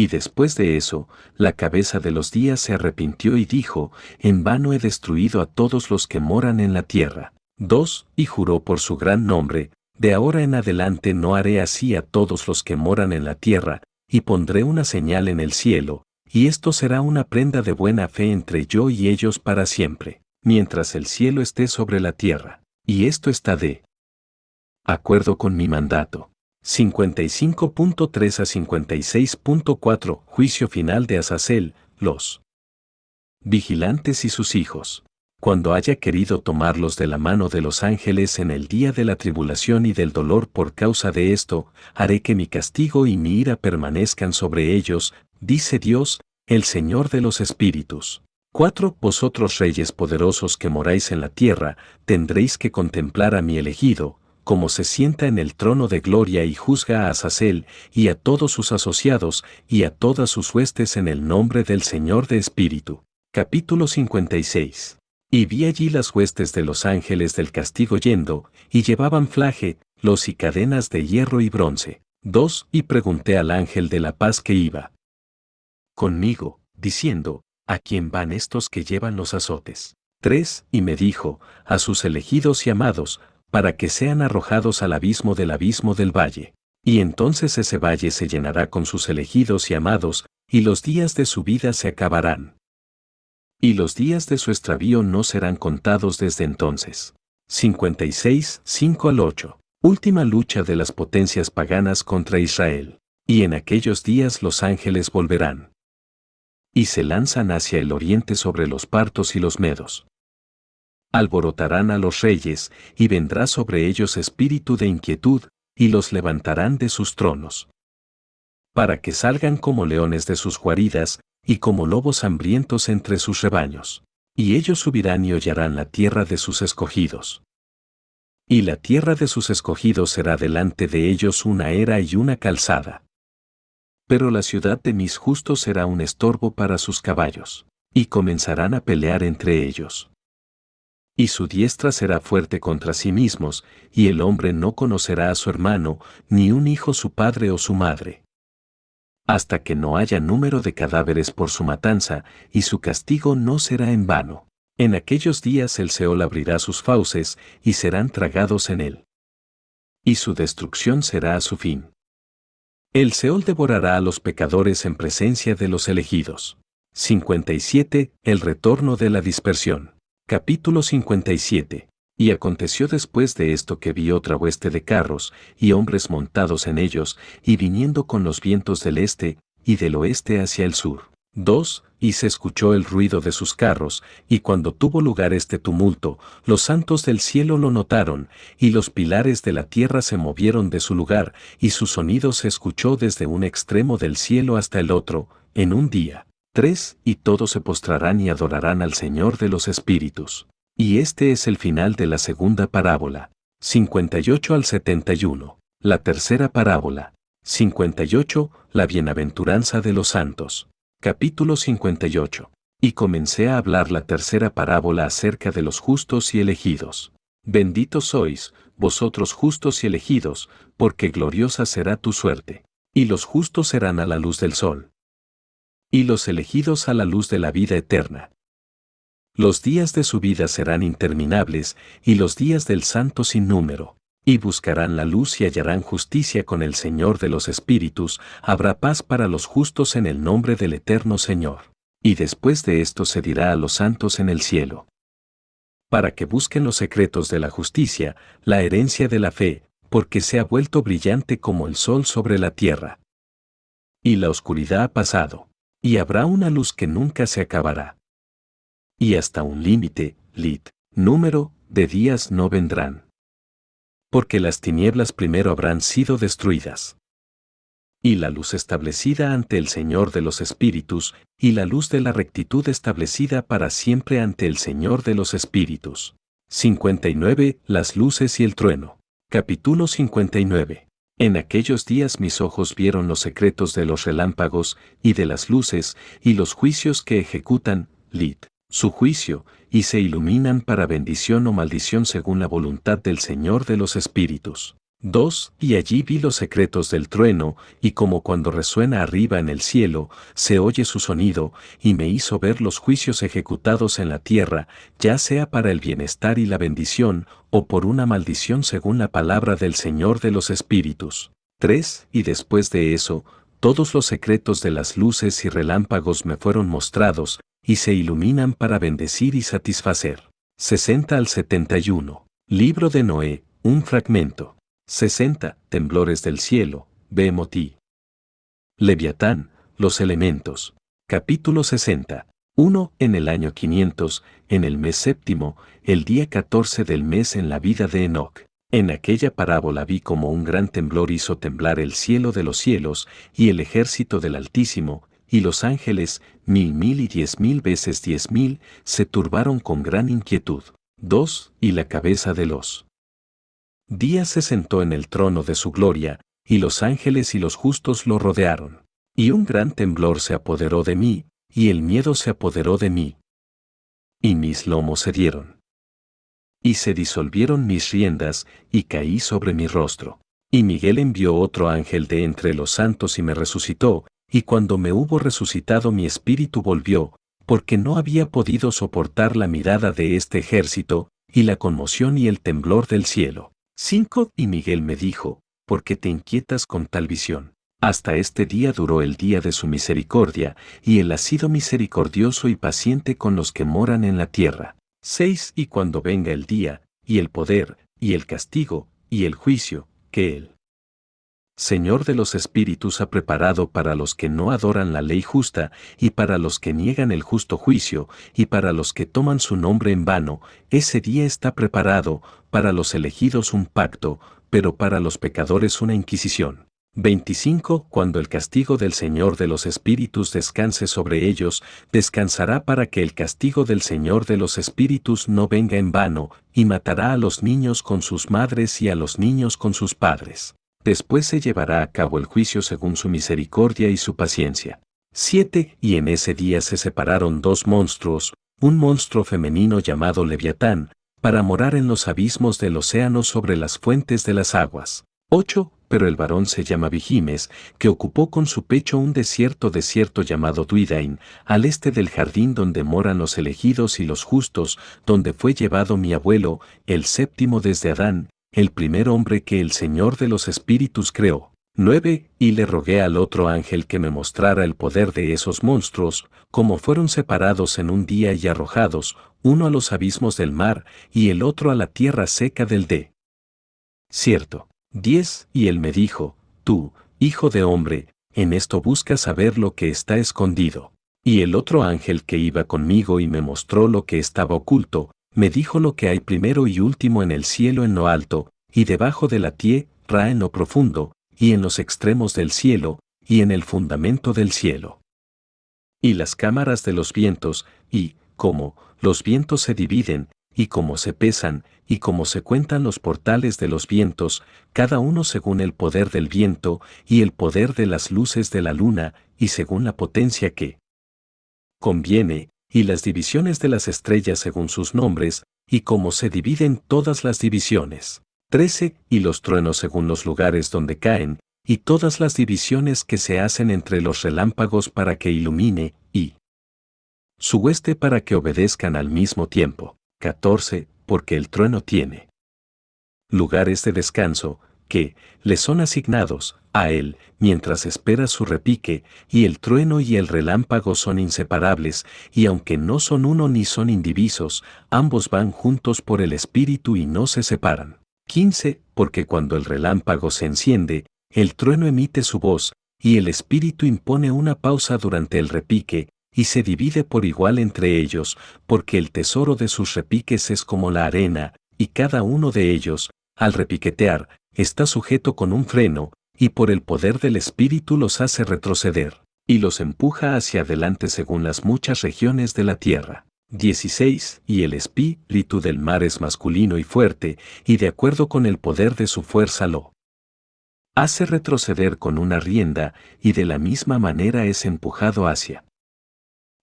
Y después de eso, la cabeza de los días se arrepintió y dijo, En vano he destruido a todos los que moran en la tierra. 2. Y juró por su gran nombre, De ahora en adelante no haré así a todos los que moran en la tierra, y pondré una señal en el cielo, y esto será una prenda de buena fe entre yo y ellos para siempre, mientras el cielo esté sobre la tierra. Y esto está de acuerdo con mi mandato. 55.3 a 56.4 Juicio final de Azazel, los vigilantes y sus hijos. Cuando haya querido tomarlos de la mano de los ángeles en el día de la tribulación y del dolor por causa de esto, haré que mi castigo y mi ira permanezcan sobre ellos, dice Dios, el Señor de los Espíritus. 4. Vosotros reyes poderosos que moráis en la tierra, tendréis que contemplar a mi elegido, como se sienta en el trono de gloria y juzga a Azazel y a todos sus asociados y a todas sus huestes en el nombre del Señor de Espíritu. Capítulo 56. Y vi allí las huestes de los ángeles del castigo yendo, y llevaban flaje, los y cadenas de hierro y bronce. 2. Y pregunté al ángel de la paz que iba conmigo, diciendo, ¿a quién van estos que llevan los azotes? 3. Y me dijo, a sus elegidos y amados, para que sean arrojados al abismo del abismo del valle. Y entonces ese valle se llenará con sus elegidos y amados, y los días de su vida se acabarán. Y los días de su extravío no serán contados desde entonces. 56, 5 al 8. Última lucha de las potencias paganas contra Israel. Y en aquellos días los ángeles volverán. Y se lanzan hacia el oriente sobre los partos y los medos. Alborotarán a los reyes, y vendrá sobre ellos espíritu de inquietud, y los levantarán de sus tronos. Para que salgan como leones de sus guaridas, y como lobos hambrientos entre sus rebaños. Y ellos subirán y hollarán la tierra de sus escogidos y la tierra de sus escogidos será delante de ellos una era y una calzada. Pero la ciudad de mis justos será un estorbo para sus caballos, y comenzarán a pelear entre ellos. Y su diestra será fuerte contra sí mismos, y el hombre no conocerá a su hermano, ni un hijo su padre o su madre. Hasta que no haya número de cadáveres por su matanza, y su castigo no será en vano. En aquellos días el Seol abrirá sus fauces y serán tragados en él. Y su destrucción será a su fin. El Seol devorará a los pecadores en presencia de los elegidos. 57. El retorno de la dispersión. Capítulo 57. Y aconteció después de esto que vi otra hueste de carros, y hombres montados en ellos, y viniendo con los vientos del este, y del oeste hacia el sur. 2. Y se escuchó el ruido de sus carros, y cuando tuvo lugar este tumulto, los santos del cielo lo notaron, y los pilares de la tierra se movieron de su lugar, y su sonido se escuchó desde un extremo del cielo hasta el otro, en un día. 3. Y todos se postrarán y adorarán al Señor de los Espíritus. Y este es el final de la segunda parábola. 58 al 71. La tercera parábola. 58. La bienaventuranza de los santos. Capítulo 58. Y comencé a hablar la tercera parábola acerca de los justos y elegidos. Benditos sois, vosotros justos y elegidos, porque gloriosa será tu suerte. Y los justos serán a la luz del sol. Y los elegidos a la luz de la vida eterna. Los días de su vida serán interminables, y los días del santo sin número y buscarán la luz y hallarán justicia con el Señor de los Espíritus, habrá paz para los justos en el nombre del Eterno Señor. Y después de esto se dirá a los santos en el cielo. Para que busquen los secretos de la justicia, la herencia de la fe, porque se ha vuelto brillante como el sol sobre la tierra. Y la oscuridad ha pasado, y habrá una luz que nunca se acabará. Y hasta un límite, lit, número, de días no vendrán porque las tinieblas primero habrán sido destruidas. Y la luz establecida ante el Señor de los Espíritus, y la luz de la rectitud establecida para siempre ante el Señor de los Espíritus. 59. Las luces y el trueno. Capítulo 59. En aquellos días mis ojos vieron los secretos de los relámpagos, y de las luces, y los juicios que ejecutan, lit, su juicio, y se iluminan para bendición o maldición según la voluntad del Señor de los Espíritus. 2. Y allí vi los secretos del trueno, y como cuando resuena arriba en el cielo, se oye su sonido, y me hizo ver los juicios ejecutados en la tierra, ya sea para el bienestar y la bendición, o por una maldición según la palabra del Señor de los Espíritus. 3. Y después de eso, todos los secretos de las luces y relámpagos me fueron mostrados, y se iluminan para bendecir y satisfacer. 60 al 71. Libro de Noé, un fragmento. 60. Temblores del cielo, Behemothí. Leviatán, los elementos. Capítulo 60. 1. En el año 500, en el mes séptimo, el día 14 del mes en la vida de Enoch. En aquella parábola vi como un gran temblor hizo temblar el cielo de los cielos y el ejército del Altísimo, y los ángeles, mil mil y diez mil veces diez mil, se turbaron con gran inquietud. 2. Y la cabeza de los Día se sentó en el trono de su gloria, y los ángeles y los justos lo rodearon. Y un gran temblor se apoderó de mí, y el miedo se apoderó de mí. Y mis lomos se dieron. Y se disolvieron mis riendas, y caí sobre mi rostro. Y Miguel envió otro ángel de entre los santos y me resucitó, y cuando me hubo resucitado mi espíritu volvió, porque no había podido soportar la mirada de este ejército, y la conmoción y el temblor del cielo. 5. Y Miguel me dijo, ¿por qué te inquietas con tal visión? Hasta este día duró el día de su misericordia, y él ha sido misericordioso y paciente con los que moran en la tierra. 6. Y cuando venga el día, y el poder, y el castigo, y el juicio, que él, Señor de los Espíritus, ha preparado para los que no adoran la ley justa, y para los que niegan el justo juicio, y para los que toman su nombre en vano, ese día está preparado, para los elegidos un pacto, pero para los pecadores una inquisición. 25. Cuando el castigo del Señor de los Espíritus descanse sobre ellos, descansará para que el castigo del Señor de los Espíritus no venga en vano, y matará a los niños con sus madres y a los niños con sus padres. Después se llevará a cabo el juicio según su misericordia y su paciencia. 7. Y en ese día se separaron dos monstruos, un monstruo femenino llamado Leviatán, para morar en los abismos del océano sobre las fuentes de las aguas. 8 pero el varón se llama Vigimes, que ocupó con su pecho un desierto desierto llamado Duidain, al este del jardín donde moran los elegidos y los justos, donde fue llevado mi abuelo, el séptimo desde Adán, el primer hombre que el Señor de los Espíritus creó. 9. Y le rogué al otro ángel que me mostrara el poder de esos monstruos, como fueron separados en un día y arrojados, uno a los abismos del mar y el otro a la tierra seca del de. Cierto. 10. Y él me dijo, Tú, hijo de hombre, en esto buscas saber lo que está escondido. Y el otro ángel que iba conmigo y me mostró lo que estaba oculto, me dijo lo que hay primero y último en el cielo en lo alto, y debajo de la tierra en lo profundo, y en los extremos del cielo, y en el fundamento del cielo. Y las cámaras de los vientos, y, como, los vientos se dividen, y como se pesan, y como se cuentan los portales de los vientos, cada uno según el poder del viento, y el poder de las luces de la luna, y según la potencia que conviene, y las divisiones de las estrellas según sus nombres, y como se dividen todas las divisiones. 13. Y los truenos según los lugares donde caen, y todas las divisiones que se hacen entre los relámpagos para que ilumine, y su hueste para que obedezcan al mismo tiempo. 14. Porque el trueno tiene lugares de descanso, que le son asignados a él mientras espera su repique, y el trueno y el relámpago son inseparables, y aunque no son uno ni son indivisos, ambos van juntos por el espíritu y no se separan. 15. Porque cuando el relámpago se enciende, el trueno emite su voz, y el espíritu impone una pausa durante el repique, y se divide por igual entre ellos, porque el tesoro de sus repiques es como la arena, y cada uno de ellos, al repiquetear, está sujeto con un freno, y por el poder del Espíritu los hace retroceder, y los empuja hacia adelante según las muchas regiones de la tierra. 16. Y el espíritu del mar es masculino y fuerte, y de acuerdo con el poder de su fuerza lo hace retroceder con una rienda, y de la misma manera es empujado hacia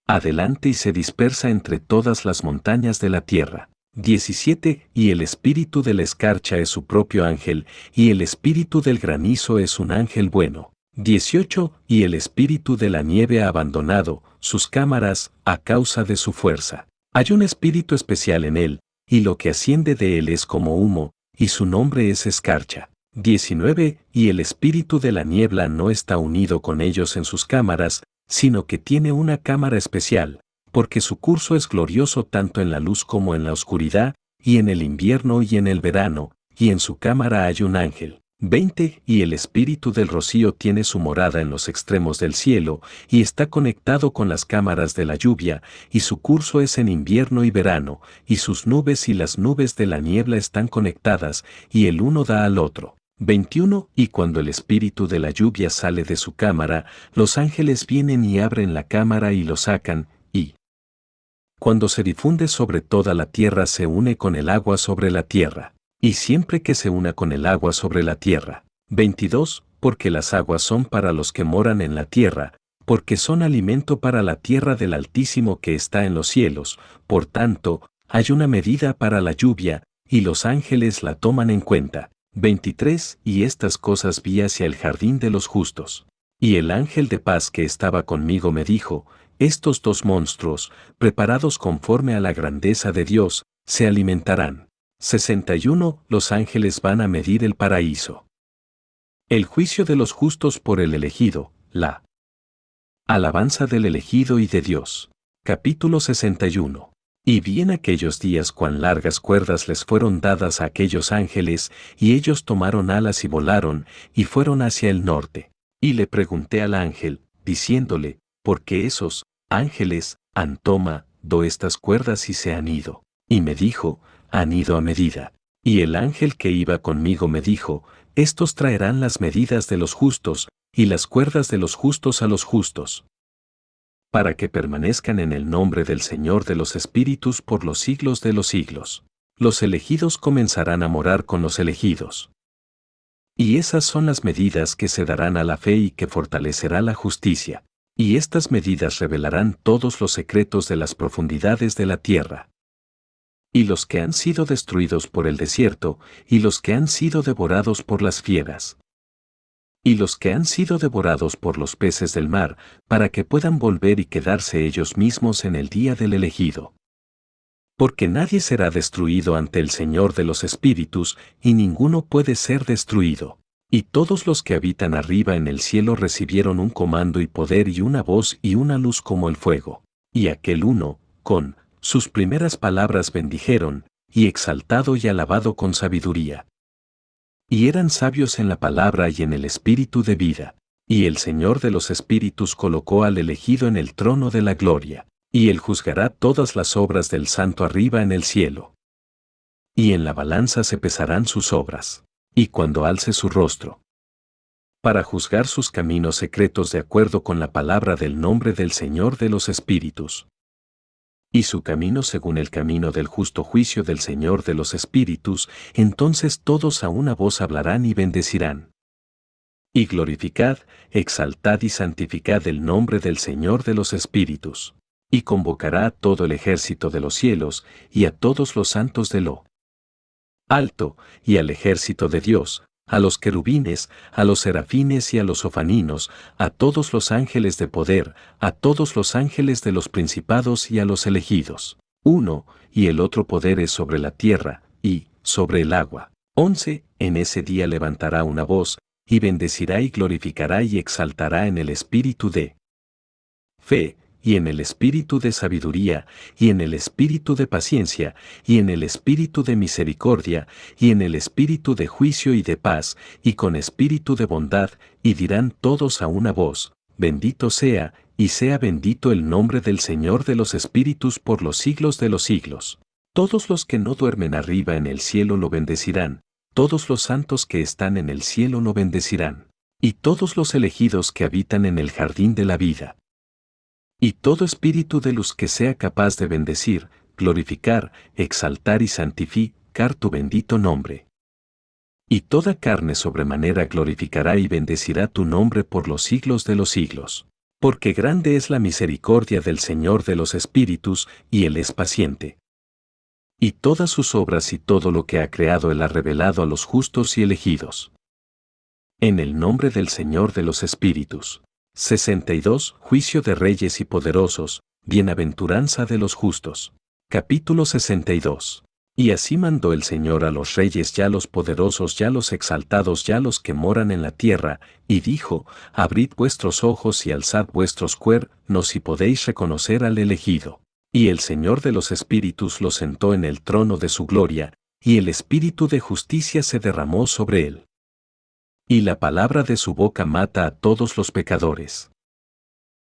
adelante y se dispersa entre todas las montañas de la tierra. 17. Y el espíritu de la escarcha es su propio ángel, y el espíritu del granizo es un ángel bueno. 18. Y el espíritu de la nieve ha abandonado sus cámaras a causa de su fuerza. Hay un espíritu especial en él, y lo que asciende de él es como humo, y su nombre es escarcha. 19. Y el espíritu de la niebla no está unido con ellos en sus cámaras, sino que tiene una cámara especial, porque su curso es glorioso tanto en la luz como en la oscuridad, y en el invierno y en el verano, y en su cámara hay un ángel. 20. Y el espíritu del rocío tiene su morada en los extremos del cielo, y está conectado con las cámaras de la lluvia, y su curso es en invierno y verano, y sus nubes y las nubes de la niebla están conectadas, y el uno da al otro. 21. Y cuando el espíritu de la lluvia sale de su cámara, los ángeles vienen y abren la cámara y lo sacan, cuando se difunde sobre toda la tierra se une con el agua sobre la tierra. y siempre que se una con el agua sobre la tierra. 22. Porque las aguas son para los que moran en la tierra, porque son alimento para la tierra del Altísimo que está en los cielos, por tanto, hay una medida para la lluvia, y los ángeles la toman en cuenta. 23. Y estas cosas vi hacia el jardín de los justos. Y el ángel de paz que estaba conmigo me dijo, estos dos monstruos, preparados conforme a la grandeza de Dios, se alimentarán. 61. Los ángeles van a medir el paraíso. El juicio de los justos por el elegido, la alabanza del elegido y de Dios. Capítulo 61. Y vi en aquellos días cuán largas cuerdas les fueron dadas a aquellos ángeles, y ellos tomaron alas y volaron, y fueron hacia el norte. Y le pregunté al ángel, diciéndole, ¿por qué esos ángeles han toma, do estas cuerdas y se han ido? Y me dijo, han ido a medida. Y el ángel que iba conmigo me dijo, estos traerán las medidas de los justos, y las cuerdas de los justos a los justos para que permanezcan en el nombre del Señor de los Espíritus por los siglos de los siglos. Los elegidos comenzarán a morar con los elegidos. Y esas son las medidas que se darán a la fe y que fortalecerá la justicia. Y estas medidas revelarán todos los secretos de las profundidades de la tierra. Y los que han sido destruidos por el desierto, y los que han sido devorados por las fieras y los que han sido devorados por los peces del mar, para que puedan volver y quedarse ellos mismos en el día del elegido. Porque nadie será destruido ante el Señor de los Espíritus, y ninguno puede ser destruido. Y todos los que habitan arriba en el cielo recibieron un comando y poder y una voz y una luz como el fuego. Y aquel uno, con sus primeras palabras bendijeron, y exaltado y alabado con sabiduría. Y eran sabios en la palabra y en el espíritu de vida. Y el Señor de los Espíritus colocó al elegido en el trono de la gloria, y él juzgará todas las obras del santo arriba en el cielo. Y en la balanza se pesarán sus obras, y cuando alce su rostro, para juzgar sus caminos secretos de acuerdo con la palabra del nombre del Señor de los Espíritus y su camino según el camino del justo juicio del Señor de los Espíritus, entonces todos a una voz hablarán y bendecirán. Y glorificad, exaltad y santificad el nombre del Señor de los Espíritus. Y convocará a todo el ejército de los cielos, y a todos los santos de lo alto, y al ejército de Dios, a los querubines, a los serafines y a los ofaninos, a todos los ángeles de poder, a todos los ángeles de los principados y a los elegidos. Uno, y el otro poder es sobre la tierra, y, sobre el agua. Once, en ese día levantará una voz, y bendecirá y glorificará y exaltará en el espíritu de fe, y en el espíritu de sabiduría, y en el espíritu de paciencia, y en el espíritu de misericordia, y en el espíritu de juicio y de paz, y con espíritu de bondad, y dirán todos a una voz, bendito sea, y sea bendito el nombre del Señor de los espíritus por los siglos de los siglos. Todos los que no duermen arriba en el cielo lo bendecirán, todos los santos que están en el cielo lo bendecirán, y todos los elegidos que habitan en el jardín de la vida y todo espíritu de luz que sea capaz de bendecir, glorificar, exaltar y santificar tu bendito nombre. Y toda carne sobremanera glorificará y bendecirá tu nombre por los siglos de los siglos. Porque grande es la misericordia del Señor de los espíritus, y Él es paciente. Y todas sus obras y todo lo que ha creado Él ha revelado a los justos y elegidos. En el nombre del Señor de los espíritus. 62. Juicio de reyes y poderosos, bienaventuranza de los justos. Capítulo 62. Y así mandó el Señor a los reyes ya los poderosos ya los exaltados ya los que moran en la tierra, y dijo, Abrid vuestros ojos y alzad vuestros cuernos y podéis reconocer al elegido. Y el Señor de los espíritus lo sentó en el trono de su gloria, y el espíritu de justicia se derramó sobre él y la palabra de su boca mata a todos los pecadores.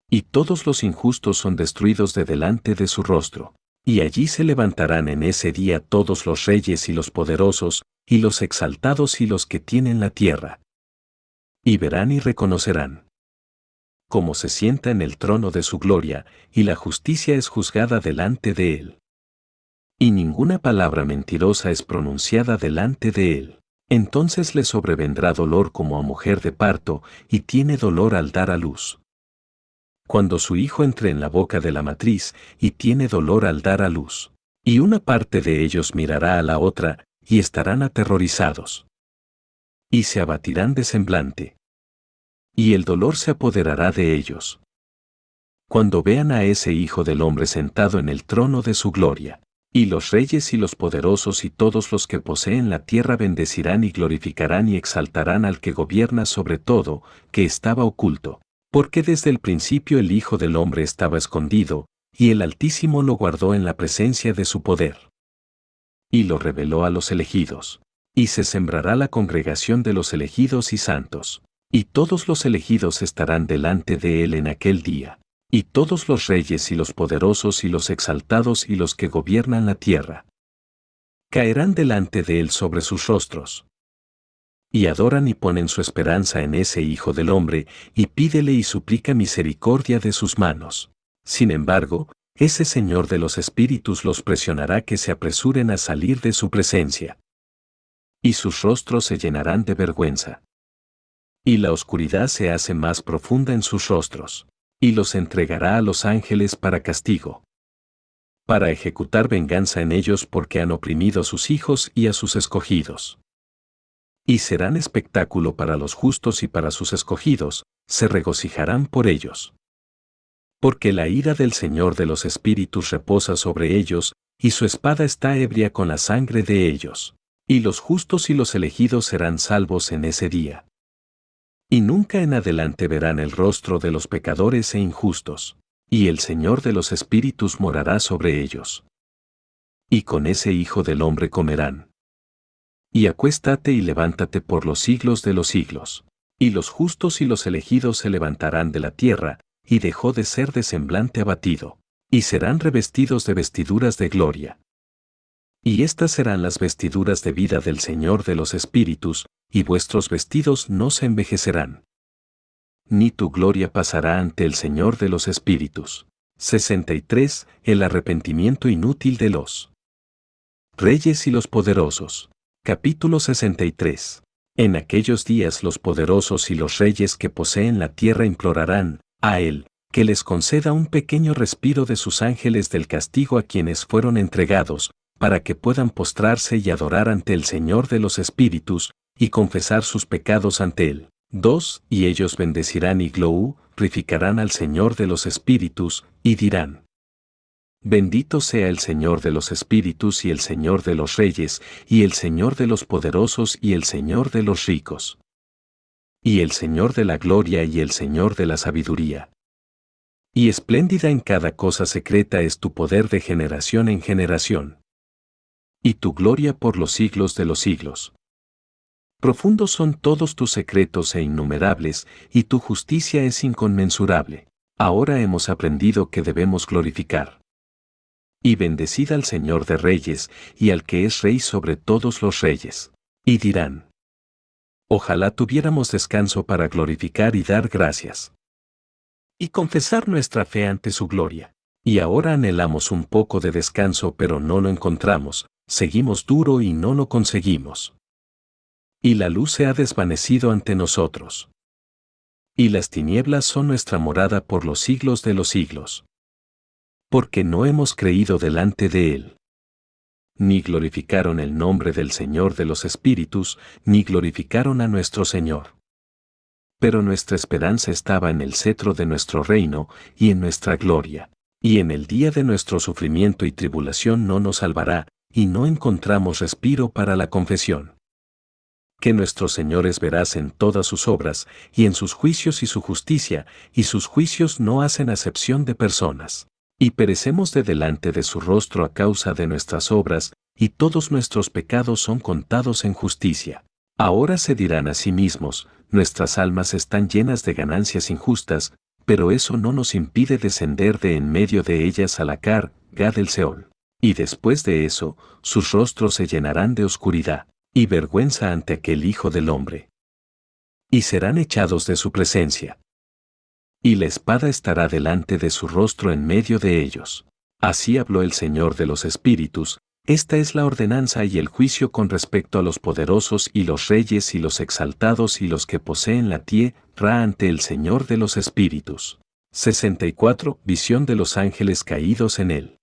Y todos los injustos son destruidos de delante de su rostro. Y allí se levantarán en ese día todos los reyes y los poderosos, y los exaltados y los que tienen la tierra. Y verán y reconocerán. Como se sienta en el trono de su gloria, y la justicia es juzgada delante de él. y ninguna palabra mentirosa es pronunciada delante de él. Entonces le sobrevendrá dolor como a mujer de parto, y tiene dolor al dar a luz. Cuando su hijo entre en la boca de la matriz, y tiene dolor al dar a luz. Y una parte de ellos mirará a la otra, y estarán aterrorizados. Y se abatirán de semblante. Y el dolor se apoderará de ellos. Cuando vean a ese Hijo del Hombre sentado en el trono de su gloria, y los reyes y los poderosos y todos los que poseen la tierra bendecirán y glorificarán y exaltarán al que gobierna sobre todo, que estaba oculto, porque desde el principio el Hijo del Hombre estaba escondido, y el Altísimo lo guardó en la presencia de su poder. Y lo reveló a los elegidos. Y se sembrará la congregación de los elegidos y santos. Y todos los elegidos estarán delante de él en aquel día. Y todos los reyes y los poderosos y los exaltados y los que gobiernan la tierra. Caerán delante de él sobre sus rostros. Y adoran y ponen su esperanza en ese Hijo del Hombre, y pídele y suplica misericordia de sus manos. Sin embargo, ese Señor de los Espíritus los presionará que se apresuren a salir de su presencia. Y sus rostros se llenarán de vergüenza y la oscuridad se hace más profunda en sus rostros, y los entregará a los ángeles para castigo, para ejecutar venganza en ellos porque han oprimido a sus hijos y a sus escogidos. Y serán espectáculo para los justos y para sus escogidos, se regocijarán por ellos. Porque la ira del Señor de los Espíritus reposa sobre ellos, y su espada está ebria con la sangre de ellos. Y los justos y los elegidos serán salvos en ese día y nunca en adelante verán el rostro de los pecadores e injustos, y el Señor de los Espíritus morará sobre ellos. Y con ese Hijo del Hombre comerán. Y acuéstate y levántate por los siglos de los siglos. Y los justos y los elegidos se levantarán de la tierra, y dejó de ser de semblante abatido, y serán revestidos de vestiduras de gloria. Y estas serán las vestiduras de vida del Señor de los Espíritus, y vuestros vestidos no se envejecerán. Ni tu gloria pasará ante el Señor de los Espíritus. 63. El arrepentimiento inútil de los reyes y los poderosos. Capítulo 63. En aquellos días los poderosos y los reyes que poseen la tierra implorarán, a Él, que les conceda un pequeño respiro de sus ángeles del castigo a quienes fueron entregados, para que puedan postrarse y adorar ante el Señor de los Espíritus, y confesar sus pecados ante él. 2. Y ellos bendecirán y glorificarán al Señor de los Espíritus, y dirán. Bendito sea el Señor de los Espíritus y el Señor de los Reyes, y el Señor de los Poderosos y el Señor de los Ricos. Y el Señor de la Gloria y el Señor de la Sabiduría. Y espléndida en cada cosa secreta es tu poder de generación en generación. Y tu gloria por los siglos de los siglos. Profundos son todos tus secretos e innumerables, y tu justicia es inconmensurable. Ahora hemos aprendido que debemos glorificar. Y bendecid al Señor de Reyes, y al que es Rey sobre todos los reyes. Y dirán, Ojalá tuviéramos descanso para glorificar y dar gracias. Y confesar nuestra fe ante su gloria. Y ahora anhelamos un poco de descanso pero no lo encontramos, seguimos duro y no lo conseguimos y la luz se ha desvanecido ante nosotros. Y las tinieblas son nuestra morada por los siglos de los siglos. Porque no hemos creído delante de Él. Ni glorificaron el nombre del Señor de los Espíritus, ni glorificaron a nuestro Señor. Pero nuestra esperanza estaba en el cetro de nuestro reino y en nuestra gloria, y en el día de nuestro sufrimiento y tribulación no nos salvará, y no encontramos respiro para la confesión que nuestros señores verás en todas sus obras, y en sus juicios y su justicia, y sus juicios no hacen acepción de personas. Y perecemos de delante de su rostro a causa de nuestras obras, y todos nuestros pecados son contados en justicia. Ahora se dirán a sí mismos, nuestras almas están llenas de ganancias injustas, pero eso no nos impide descender de en medio de ellas a la car, del Seol. Y después de eso, sus rostros se llenarán de oscuridad y vergüenza ante aquel Hijo del Hombre. Y serán echados de su presencia. Y la espada estará delante de su rostro en medio de ellos. Así habló el Señor de los Espíritus, Esta es la ordenanza y el juicio con respecto a los poderosos y los reyes y los exaltados y los que poseen la tierra ante el Señor de los Espíritus. 64. Visión de los ángeles caídos en él.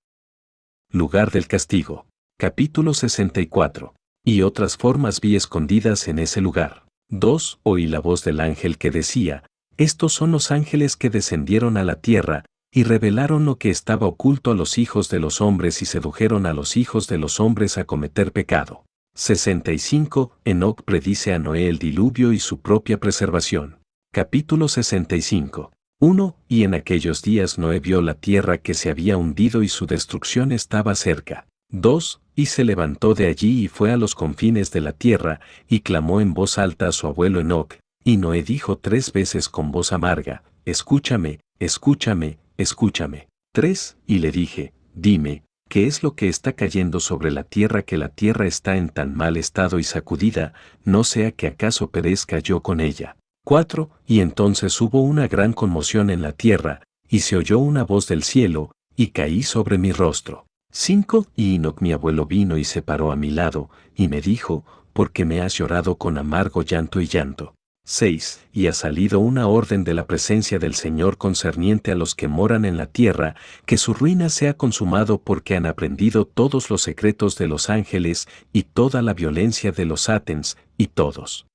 Lugar del castigo. Capítulo 64. Y otras formas vi escondidas en ese lugar. 2. Oí la voz del ángel que decía, Estos son los ángeles que descendieron a la tierra, y revelaron lo que estaba oculto a los hijos de los hombres y sedujeron a los hijos de los hombres a cometer pecado. 65. Enoch predice a Noé el diluvio y su propia preservación. Capítulo 65. 1. Y en aquellos días Noé vio la tierra que se había hundido y su destrucción estaba cerca. 2. Y se levantó de allí y fue a los confines de la tierra, y clamó en voz alta a su abuelo Enoch, y Noé dijo tres veces con voz amarga, Escúchame, escúchame, escúchame. 3. Y le dije, dime, ¿qué es lo que está cayendo sobre la tierra que la tierra está en tan mal estado y sacudida, no sea que acaso perezca yo con ella? 4. Y entonces hubo una gran conmoción en la tierra, y se oyó una voz del cielo, y caí sobre mi rostro. 5. Y Enoch mi abuelo vino y se paró a mi lado, y me dijo, ¿por qué me has llorado con amargo llanto y llanto? 6. Y ha salido una orden de la presencia del Señor concerniente a los que moran en la tierra, que su ruina sea consumado porque han aprendido todos los secretos de los ángeles y toda la violencia de los atens, y todos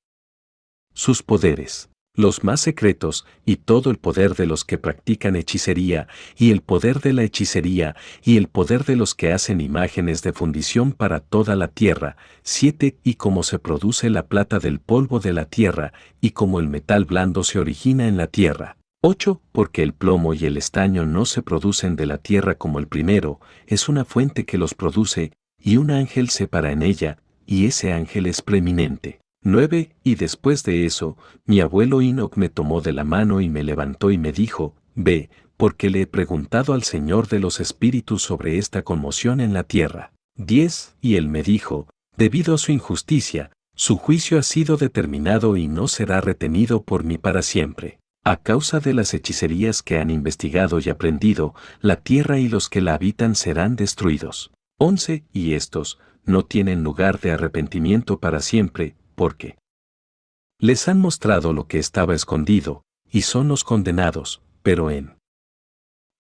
sus poderes los más secretos, y todo el poder de los que practican hechicería, y el poder de la hechicería, y el poder de los que hacen imágenes de fundición para toda la tierra. 7. Y cómo se produce la plata del polvo de la tierra, y cómo el metal blando se origina en la tierra. 8. Porque el plomo y el estaño no se producen de la tierra como el primero, es una fuente que los produce, y un ángel se para en ella, y ese ángel es preeminente. 9. Y después de eso, mi abuelo Enoch me tomó de la mano y me levantó y me dijo, Ve, porque le he preguntado al Señor de los Espíritus sobre esta conmoción en la tierra. 10. Y él me dijo, Debido a su injusticia, su juicio ha sido determinado y no será retenido por mí para siempre. A causa de las hechicerías que han investigado y aprendido, la tierra y los que la habitan serán destruidos. 11. Y estos, no tienen lugar de arrepentimiento para siempre, porque les han mostrado lo que estaba escondido, y son los condenados, pero en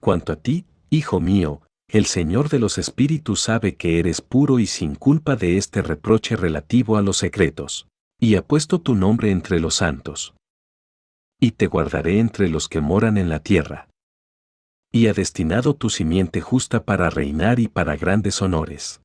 cuanto a ti, hijo mío, el Señor de los Espíritus sabe que eres puro y sin culpa de este reproche relativo a los secretos, y ha puesto tu nombre entre los santos. Y te guardaré entre los que moran en la tierra. Y ha destinado tu simiente justa para reinar y para grandes honores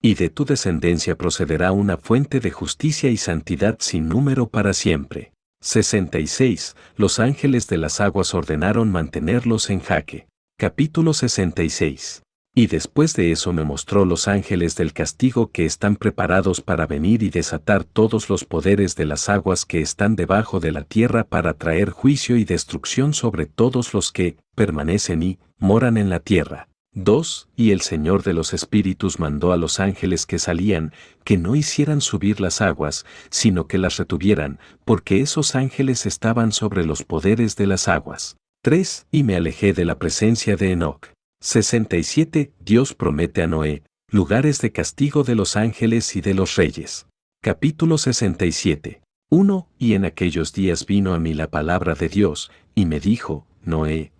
y de tu descendencia procederá una fuente de justicia y santidad sin número para siempre. 66. Los ángeles de las aguas ordenaron mantenerlos en jaque. Capítulo 66. Y después de eso me mostró los ángeles del castigo que están preparados para venir y desatar todos los poderes de las aguas que están debajo de la tierra para traer juicio y destrucción sobre todos los que permanecen y moran en la tierra. 2. Y el Señor de los Espíritus mandó a los ángeles que salían, que no hicieran subir las aguas, sino que las retuvieran, porque esos ángeles estaban sobre los poderes de las aguas. 3. Y me alejé de la presencia de Enoch. 67. Dios promete a Noé, lugares de castigo de los ángeles y de los reyes. Capítulo 67. 1. Y en aquellos días vino a mí la palabra de Dios, y me dijo, Noé,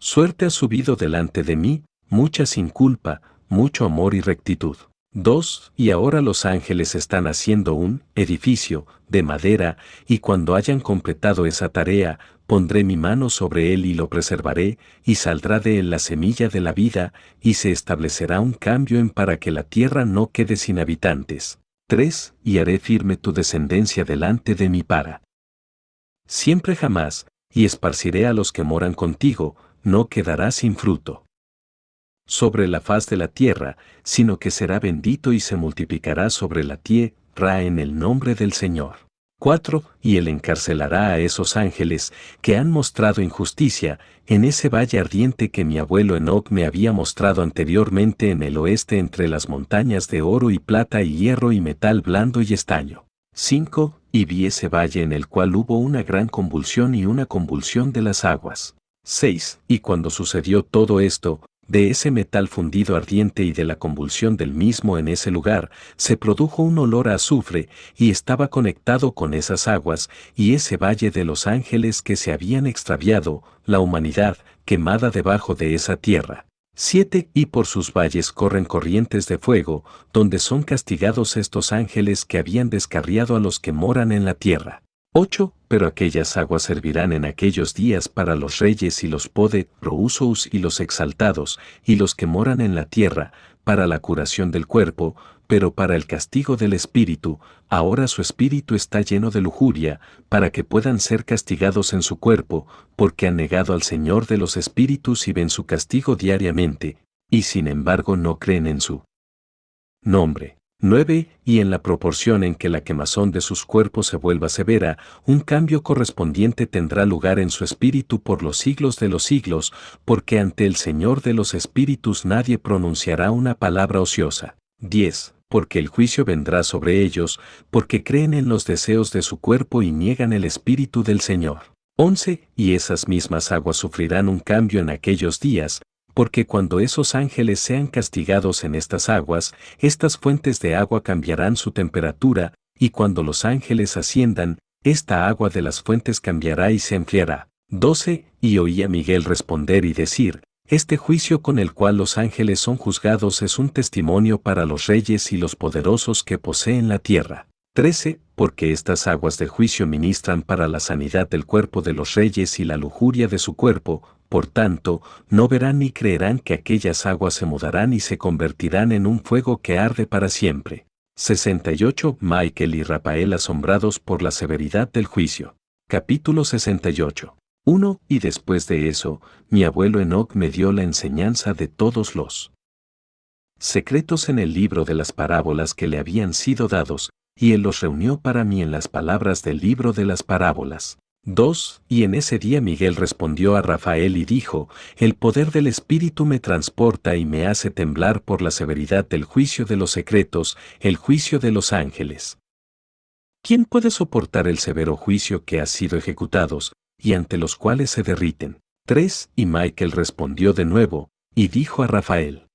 Suerte ha subido delante de mí, mucha sin culpa, mucho amor y rectitud. 2. Y ahora los ángeles están haciendo un edificio de madera, y cuando hayan completado esa tarea, pondré mi mano sobre él y lo preservaré, y saldrá de él la semilla de la vida, y se establecerá un cambio en para que la tierra no quede sin habitantes. 3. Y haré firme tu descendencia delante de mi para. Siempre jamás, y esparciré a los que moran contigo, no quedará sin fruto sobre la faz de la tierra, sino que será bendito y se multiplicará sobre la tierra en el nombre del Señor. 4. Y él encarcelará a esos ángeles que han mostrado injusticia en ese valle ardiente que mi abuelo Enoch me había mostrado anteriormente en el oeste entre las montañas de oro y plata y hierro y metal blando y estaño. 5. Y vi ese valle en el cual hubo una gran convulsión y una convulsión de las aguas. 6. Y cuando sucedió todo esto, de ese metal fundido ardiente y de la convulsión del mismo en ese lugar, se produjo un olor a azufre y estaba conectado con esas aguas y ese valle de los ángeles que se habían extraviado, la humanidad, quemada debajo de esa tierra. 7. Y por sus valles corren corrientes de fuego, donde son castigados estos ángeles que habían descarriado a los que moran en la tierra. 8. Pero aquellas aguas servirán en aquellos días para los reyes y los pode, prousos y los exaltados, y los que moran en la tierra, para la curación del cuerpo, pero para el castigo del espíritu, ahora su espíritu está lleno de lujuria, para que puedan ser castigados en su cuerpo, porque han negado al Señor de los espíritus y ven su castigo diariamente, y sin embargo no creen en su nombre. 9. Y en la proporción en que la quemazón de sus cuerpos se vuelva severa, un cambio correspondiente tendrá lugar en su espíritu por los siglos de los siglos, porque ante el Señor de los espíritus nadie pronunciará una palabra ociosa. 10 porque el juicio vendrá sobre ellos, porque creen en los deseos de su cuerpo y niegan el Espíritu del Señor. 11. Y esas mismas aguas sufrirán un cambio en aquellos días, porque cuando esos ángeles sean castigados en estas aguas, estas fuentes de agua cambiarán su temperatura, y cuando los ángeles asciendan, esta agua de las fuentes cambiará y se enfriará. 12. Y oí a Miguel responder y decir, este juicio con el cual los ángeles son juzgados es un testimonio para los reyes y los poderosos que poseen la tierra. 13. Porque estas aguas de juicio ministran para la sanidad del cuerpo de los reyes y la lujuria de su cuerpo, por tanto, no verán ni creerán que aquellas aguas se mudarán y se convertirán en un fuego que arde para siempre. 68. Michael y Rafael asombrados por la severidad del juicio. Capítulo 68. 1. Y después de eso, mi abuelo Enoch me dio la enseñanza de todos los secretos en el libro de las parábolas que le habían sido dados, y él los reunió para mí en las palabras del libro de las parábolas. 2. Y en ese día Miguel respondió a Rafael y dijo, El poder del Espíritu me transporta y me hace temblar por la severidad del juicio de los secretos, el juicio de los ángeles. ¿Quién puede soportar el severo juicio que ha sido ejecutados, y ante los cuales se derriten. 3. Y Michael respondió de nuevo, y dijo a Rafael,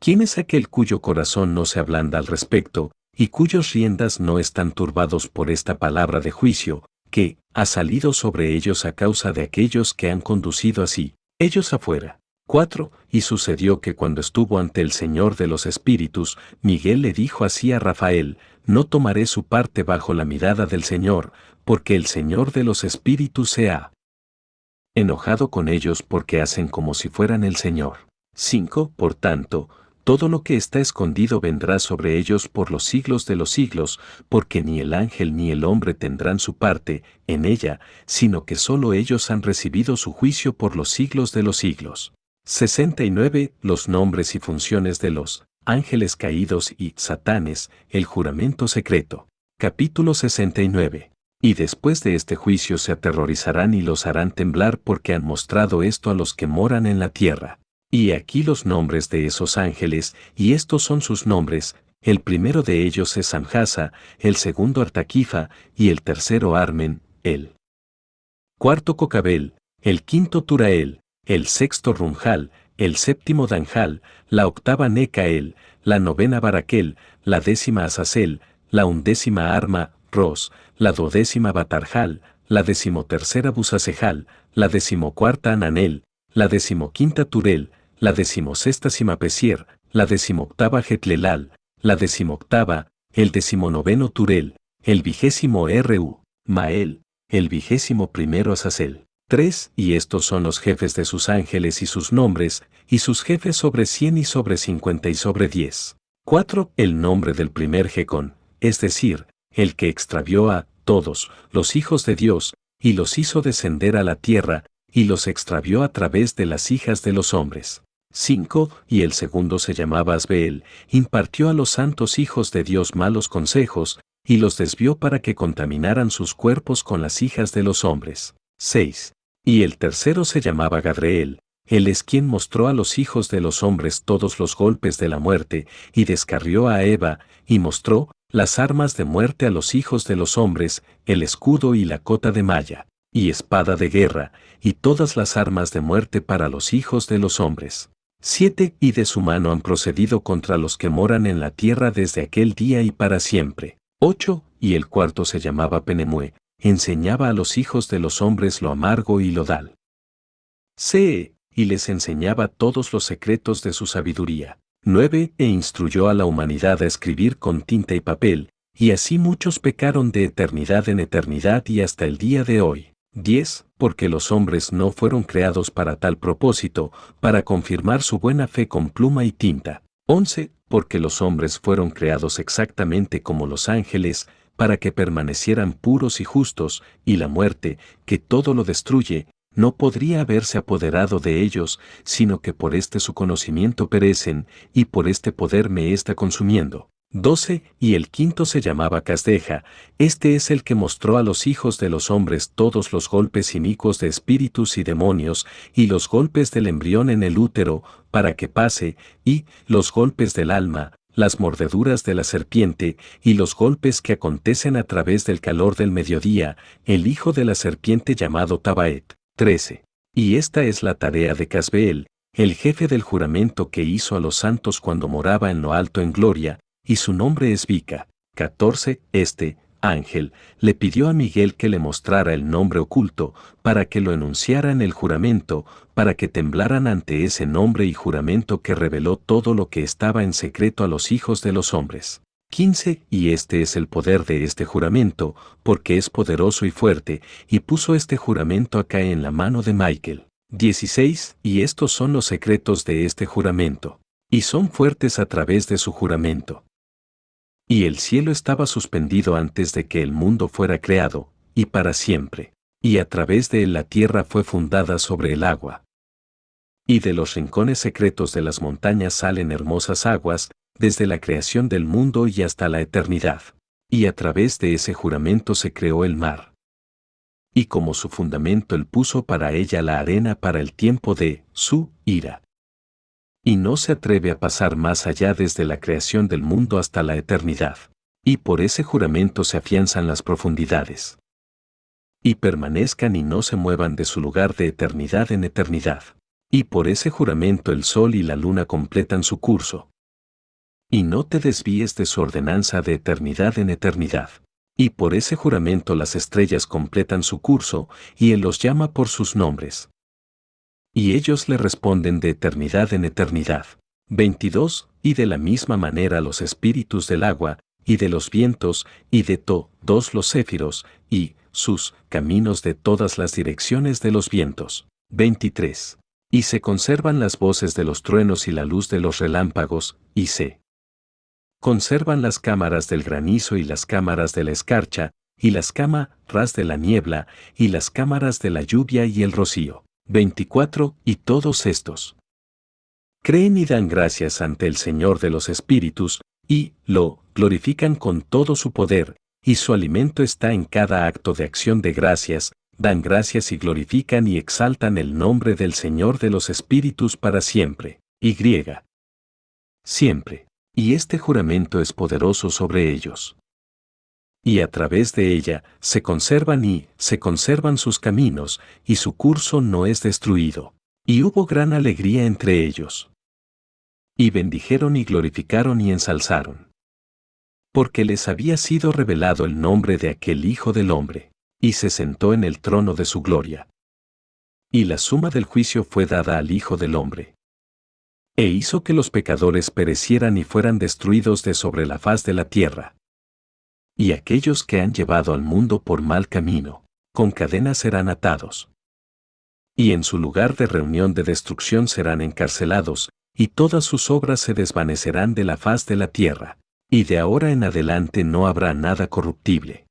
¿Quién es aquel cuyo corazón no se ablanda al respecto, y cuyos riendas no están turbados por esta palabra de juicio, que ha salido sobre ellos a causa de aquellos que han conducido así, ellos afuera? 4. Y sucedió que cuando estuvo ante el Señor de los Espíritus, Miguel le dijo así a Rafael, no tomaré su parte bajo la mirada del Señor, porque el Señor de los Espíritus se ha enojado con ellos porque hacen como si fueran el Señor. 5. Por tanto, todo lo que está escondido vendrá sobre ellos por los siglos de los siglos, porque ni el ángel ni el hombre tendrán su parte en ella, sino que solo ellos han recibido su juicio por los siglos de los siglos. 69. Los nombres y funciones de los ángeles caídos y satanes, el juramento secreto. Capítulo 69. Y después de este juicio se aterrorizarán y los harán temblar porque han mostrado esto a los que moran en la tierra. Y aquí los nombres de esos ángeles, y estos son sus nombres, el primero de ellos es Samjasa, el segundo Artaquifa, y el tercero Armen, el cuarto Cocabel, el quinto Turael, el sexto Runjal, el séptimo Danjal, la octava Necael, la novena Baraquel, la décima Azazel, la undécima Arma, Ros, la duodécima Batarjal, la decimotercera Busasejal, la decimocuarta Ananel, la decimoquinta Turel, la decimosexta Simapesier, la decimoctava Getlelal, la decimoctava, el decimonoveno Turel, el vigésimo Ru, Mael, el vigésimo primero Azazel. 3. Y estos son los jefes de sus ángeles y sus nombres, y sus jefes sobre cien y sobre cincuenta y sobre diez. 4. El nombre del primer Jecón, es decir, el que extravió a todos los hijos de Dios, y los hizo descender a la tierra, y los extravió a través de las hijas de los hombres. 5. Y el segundo se llamaba Asbeel, impartió a los santos hijos de Dios malos consejos, y los desvió para que contaminaran sus cuerpos con las hijas de los hombres. 6. Y el tercero se llamaba Gadreel, él es quien mostró a los hijos de los hombres todos los golpes de la muerte, y descarrió a Eva, y mostró las armas de muerte a los hijos de los hombres, el escudo y la cota de malla, y espada de guerra, y todas las armas de muerte para los hijos de los hombres. 7. Y de su mano han procedido contra los que moran en la tierra desde aquel día y para siempre. 8. Y el cuarto se llamaba Penemue, enseñaba a los hijos de los hombres lo amargo y lo dal. C. Y les enseñaba todos los secretos de su sabiduría. 9. E instruyó a la humanidad a escribir con tinta y papel, y así muchos pecaron de eternidad en eternidad y hasta el día de hoy. 10. Porque los hombres no fueron creados para tal propósito, para confirmar su buena fe con pluma y tinta. 11. Porque los hombres fueron creados exactamente como los ángeles, para que permanecieran puros y justos, y la muerte, que todo lo destruye, no podría haberse apoderado de ellos, sino que por este su conocimiento perecen, y por este poder me está consumiendo. 12. Y el quinto se llamaba Casdeja, este es el que mostró a los hijos de los hombres todos los golpes inicuos de espíritus y demonios, y los golpes del embrión en el útero, para que pase, y los golpes del alma, las mordeduras de la serpiente, y los golpes que acontecen a través del calor del mediodía, el hijo de la serpiente llamado Tabaet. 13. Y esta es la tarea de Casbeel, el jefe del juramento que hizo a los santos cuando moraba en lo alto en gloria, y su nombre es Vica. 14. Este, ángel, le pidió a Miguel que le mostrara el nombre oculto, para que lo enunciara en el juramento, para que temblaran ante ese nombre y juramento que reveló todo lo que estaba en secreto a los hijos de los hombres. 15. Y este es el poder de este juramento, porque es poderoso y fuerte, y puso este juramento acá en la mano de Michael. 16. Y estos son los secretos de este juramento. Y son fuertes a través de su juramento. Y el cielo estaba suspendido antes de que el mundo fuera creado, y para siempre. Y a través de él la tierra fue fundada sobre el agua. Y de los rincones secretos de las montañas salen hermosas aguas, desde la creación del mundo y hasta la eternidad. Y a través de ese juramento se creó el mar. Y como su fundamento él puso para ella la arena para el tiempo de su ira y no se atreve a pasar más allá desde la creación del mundo hasta la eternidad. Y por ese juramento se afianzan las profundidades. Y permanezcan y no se muevan de su lugar de eternidad en eternidad. Y por ese juramento el sol y la luna completan su curso. Y no te desvíes de su ordenanza de eternidad en eternidad. Y por ese juramento las estrellas completan su curso, y él los llama por sus nombres y ellos le responden de eternidad en eternidad. 22. Y de la misma manera los espíritus del agua, y de los vientos, y de todos los céfiros, y sus caminos de todas las direcciones de los vientos. 23. Y se conservan las voces de los truenos y la luz de los relámpagos, y se conservan las cámaras del granizo y las cámaras de la escarcha, y las cámaras de la niebla, y las cámaras de la lluvia y el rocío. 24. Y todos estos creen y dan gracias ante el Señor de los Espíritus, y lo glorifican con todo su poder, y su alimento está en cada acto de acción de gracias, dan gracias y glorifican y exaltan el nombre del Señor de los Espíritus para siempre. Y. Siempre. Y este juramento es poderoso sobre ellos y a través de ella se conservan y se conservan sus caminos, y su curso no es destruido. Y hubo gran alegría entre ellos. Y bendijeron y glorificaron y ensalzaron. Porque les había sido revelado el nombre de aquel Hijo del Hombre, y se sentó en el trono de su gloria. Y la suma del juicio fue dada al Hijo del Hombre. E hizo que los pecadores perecieran y fueran destruidos de sobre la faz de la tierra y aquellos que han llevado al mundo por mal camino, con cadenas serán atados. Y en su lugar de reunión de destrucción serán encarcelados, y todas sus obras se desvanecerán de la faz de la tierra, y de ahora en adelante no habrá nada corruptible.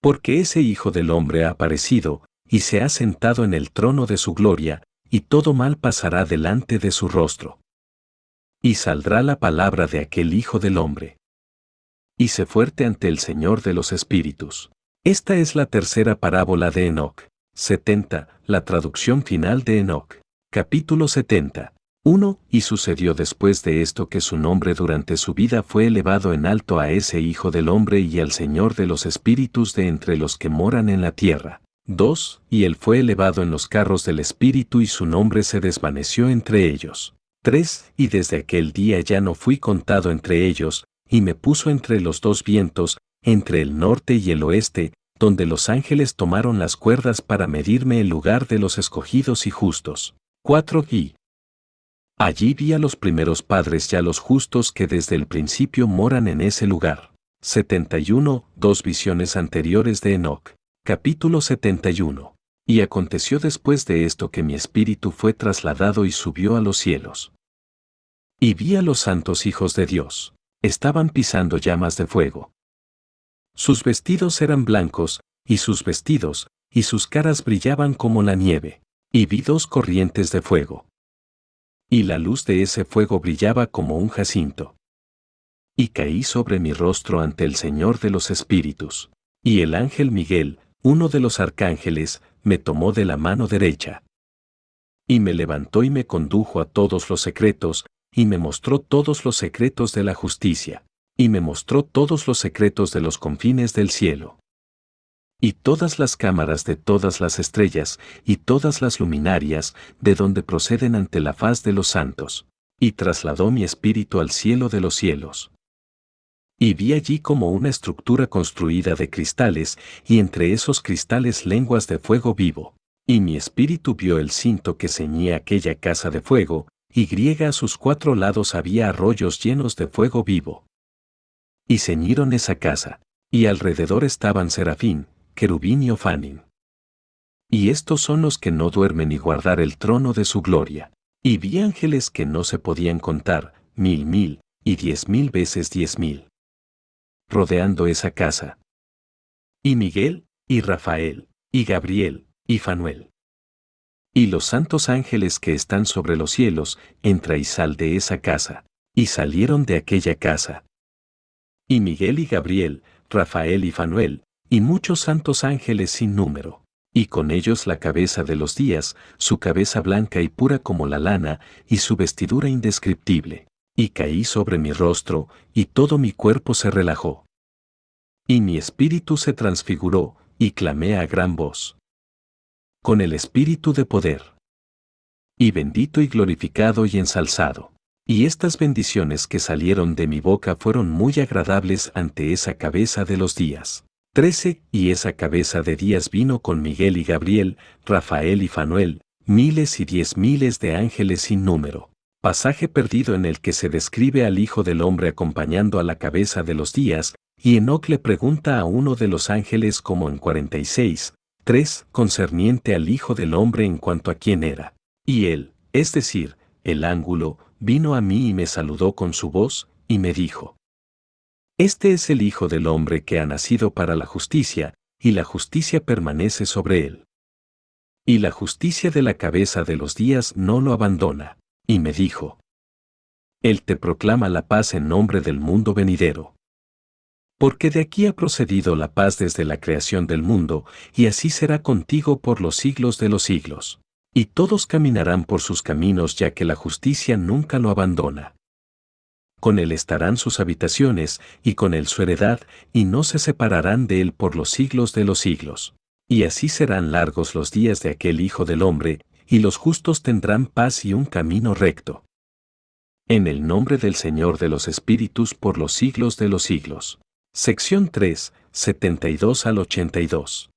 Porque ese Hijo del Hombre ha aparecido, y se ha sentado en el trono de su gloria, y todo mal pasará delante de su rostro. Y saldrá la palabra de aquel Hijo del Hombre Hice fuerte ante el Señor de los Espíritus. Esta es la tercera parábola de Enoch. 70. La traducción final de Enoch. Capítulo 70. 1. Y sucedió después de esto que su nombre durante su vida fue elevado en alto a ese Hijo del Hombre y al Señor de los Espíritus de entre los que moran en la tierra. 2. Y él fue elevado en los carros del Espíritu y su nombre se desvaneció entre ellos. 3. Y desde aquel día ya no fui contado entre ellos, y me puso entre los dos vientos, entre el norte y el oeste, donde los ángeles tomaron las cuerdas para medirme el lugar de los escogidos y justos. 4. Y allí vi a los primeros padres y a los justos que desde el principio moran en ese lugar. 71. Dos visiones anteriores de Enoch. Capítulo 71. Y aconteció después de esto que mi espíritu fue trasladado y subió a los cielos. Y vi a los santos hijos de Dios. Estaban pisando llamas de fuego. Sus vestidos eran blancos, y sus vestidos, y sus caras brillaban como la nieve. Y vi dos corrientes de fuego. Y la luz de ese fuego brillaba como un jacinto. Y caí sobre mi rostro ante el Señor de los Espíritus. Y el ángel Miguel, uno de los arcángeles, me tomó de la mano derecha. Y me levantó y me condujo a todos los secretos, y me mostró todos los secretos de la justicia, y me mostró todos los secretos de los confines del cielo. Y todas las cámaras de todas las estrellas, y todas las luminarias, de donde proceden ante la faz de los santos. Y trasladó mi espíritu al cielo de los cielos. Y vi allí como una estructura construida de cristales, y entre esos cristales lenguas de fuego vivo. Y mi espíritu vio el cinto que ceñía aquella casa de fuego, y griega a sus cuatro lados había arroyos llenos de fuego vivo. Y ceñieron esa casa, y alrededor estaban serafín, querubín y ofanin. Y estos son los que no duermen y guardar el trono de su gloria. Y vi ángeles que no se podían contar, mil mil, y diez mil veces diez mil rodeando esa casa. Y Miguel, y Rafael, y Gabriel, y Fanuel. Y los santos ángeles que están sobre los cielos, entra y sal de esa casa, y salieron de aquella casa. Y Miguel y Gabriel, Rafael y Fanuel, y muchos santos ángeles sin número, y con ellos la cabeza de los días, su cabeza blanca y pura como la lana, y su vestidura indescriptible y caí sobre mi rostro, y todo mi cuerpo se relajó. Y mi espíritu se transfiguró, y clamé a gran voz. Con el espíritu de poder. Y bendito y glorificado y ensalzado. Y estas bendiciones que salieron de mi boca fueron muy agradables ante esa cabeza de los días. Trece, y esa cabeza de días vino con Miguel y Gabriel, Rafael y Fanuel, miles y diez miles de ángeles sin número pasaje perdido en el que se describe al Hijo del Hombre acompañando a la cabeza de los días, y Enoch le pregunta a uno de los ángeles como en 46, 3, concerniente al Hijo del Hombre en cuanto a quién era. Y él, es decir, el ángulo, vino a mí y me saludó con su voz, y me dijo, Este es el Hijo del Hombre que ha nacido para la justicia, y la justicia permanece sobre él. Y la justicia de la cabeza de los días no lo abandona y me dijo, Él te proclama la paz en nombre del mundo venidero. Porque de aquí ha procedido la paz desde la creación del mundo, y así será contigo por los siglos de los siglos. Y todos caminarán por sus caminos ya que la justicia nunca lo abandona. Con él estarán sus habitaciones, y con él su heredad, y no se separarán de él por los siglos de los siglos. Y así serán largos los días de aquel Hijo del Hombre, y los justos tendrán paz y un camino recto. En el nombre del Señor de los Espíritus por los siglos de los siglos. Sección 3, 72 al 82.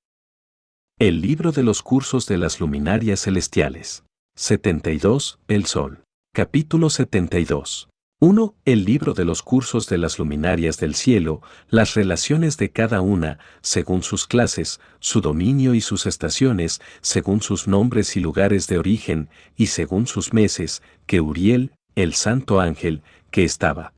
El libro de los cursos de las luminarias celestiales. 72, el Sol. Capítulo 72. 1. El libro de los cursos de las luminarias del cielo, las relaciones de cada una, según sus clases, su dominio y sus estaciones, según sus nombres y lugares de origen, y según sus meses, que Uriel, el santo ángel, que estaba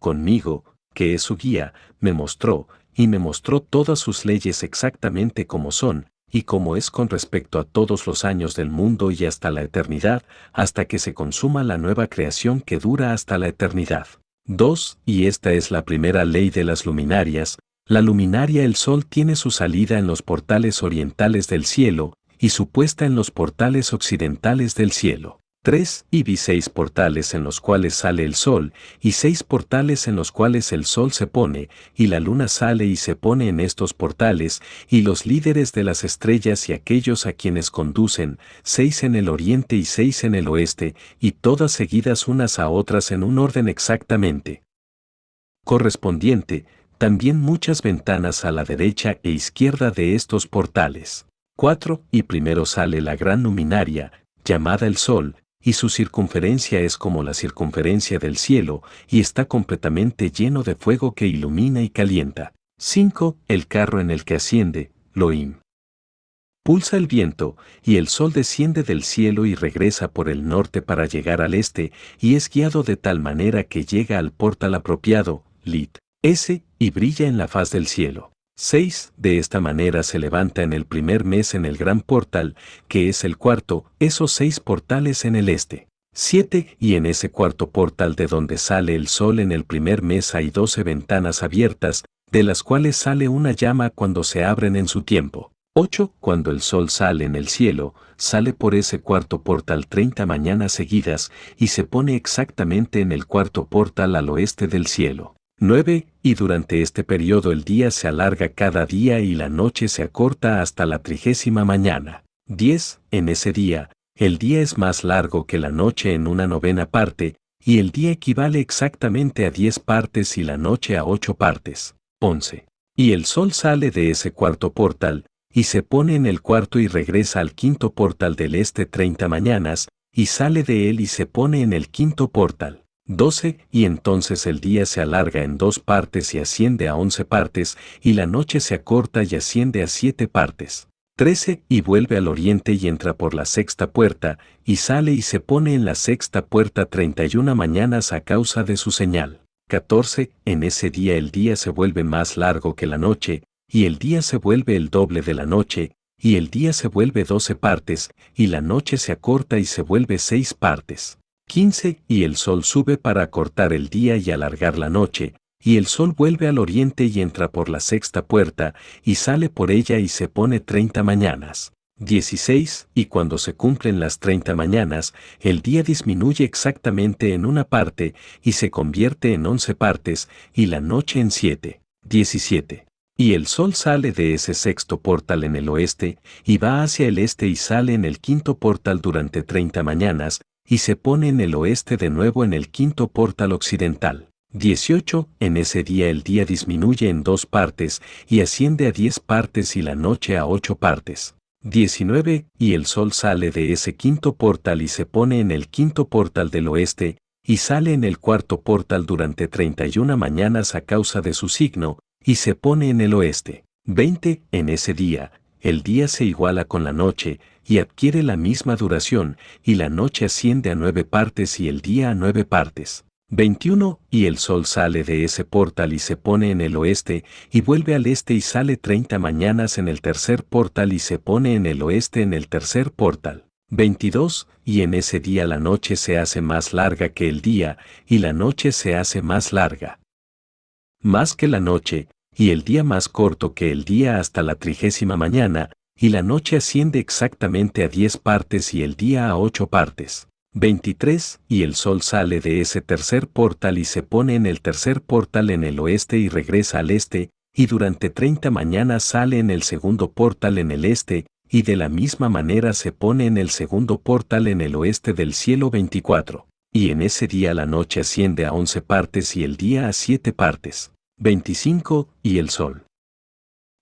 conmigo, que es su guía, me mostró, y me mostró todas sus leyes exactamente como son, y como es con respecto a todos los años del mundo y hasta la eternidad, hasta que se consuma la nueva creación que dura hasta la eternidad. 2. Y esta es la primera ley de las luminarias. La luminaria el sol tiene su salida en los portales orientales del cielo, y su puesta en los portales occidentales del cielo. 3. Y vi seis portales en los cuales sale el sol, y seis portales en los cuales el sol se pone, y la luna sale y se pone en estos portales, y los líderes de las estrellas y aquellos a quienes conducen, seis en el oriente y seis en el oeste, y todas seguidas unas a otras en un orden exactamente correspondiente, también muchas ventanas a la derecha e izquierda de estos portales. 4. Y primero sale la gran luminaria, llamada el Sol, y su circunferencia es como la circunferencia del cielo, y está completamente lleno de fuego que ilumina y calienta. 5. El carro en el que asciende, Loim. Pulsa el viento, y el sol desciende del cielo y regresa por el norte para llegar al este, y es guiado de tal manera que llega al portal apropiado, Lit. S, y brilla en la faz del cielo. 6. De esta manera se levanta en el primer mes en el gran portal, que es el cuarto, esos seis portales en el este. 7. Y en ese cuarto portal de donde sale el sol en el primer mes hay doce ventanas abiertas, de las cuales sale una llama cuando se abren en su tiempo. 8. Cuando el sol sale en el cielo, sale por ese cuarto portal 30 mañanas seguidas y se pone exactamente en el cuarto portal al oeste del cielo. 9. Y durante este periodo el día se alarga cada día y la noche se acorta hasta la trigésima mañana. 10. En ese día, el día es más largo que la noche en una novena parte, y el día equivale exactamente a 10 partes y la noche a 8 partes. 11. Y el sol sale de ese cuarto portal, y se pone en el cuarto y regresa al quinto portal del este 30 mañanas, y sale de él y se pone en el quinto portal. 12, y entonces el día se alarga en dos partes y asciende a once partes, y la noche se acorta y asciende a siete partes. 13, y vuelve al oriente y entra por la sexta puerta, y sale y se pone en la sexta puerta 31 mañanas a causa de su señal. 14, en ese día el día se vuelve más largo que la noche, y el día se vuelve el doble de la noche, y el día se vuelve doce partes, y la noche se acorta y se vuelve seis partes. 15. Y el sol sube para acortar el día y alargar la noche, y el sol vuelve al oriente y entra por la sexta puerta, y sale por ella y se pone treinta mañanas. 16. Y cuando se cumplen las treinta mañanas, el día disminuye exactamente en una parte, y se convierte en once partes, y la noche en siete. 17. Y el sol sale de ese sexto portal en el oeste, y va hacia el este y sale en el quinto portal durante treinta mañanas, y se pone en el oeste de nuevo en el quinto portal occidental. 18. En ese día el día disminuye en dos partes y asciende a diez partes y la noche a ocho partes. 19. Y el sol sale de ese quinto portal y se pone en el quinto portal del oeste, y sale en el cuarto portal durante 31 mañanas a causa de su signo, y se pone en el oeste. 20. En ese día, el día se iguala con la noche, y adquiere la misma duración, y la noche asciende a nueve partes y el día a nueve partes. 21. Y el sol sale de ese portal y se pone en el oeste, y vuelve al este y sale treinta mañanas en el tercer portal y se pone en el oeste en el tercer portal. 22. Y en ese día la noche se hace más larga que el día, y la noche se hace más larga. Más que la noche, y el día más corto que el día hasta la trigésima mañana, y la noche asciende exactamente a diez partes y el día a ocho partes. 23. Y el sol sale de ese tercer portal y se pone en el tercer portal en el oeste y regresa al este, y durante treinta mañanas sale en el segundo portal en el este, y de la misma manera se pone en el segundo portal en el oeste del cielo 24. Y en ese día la noche asciende a once partes y el día a siete partes. 25. Y el sol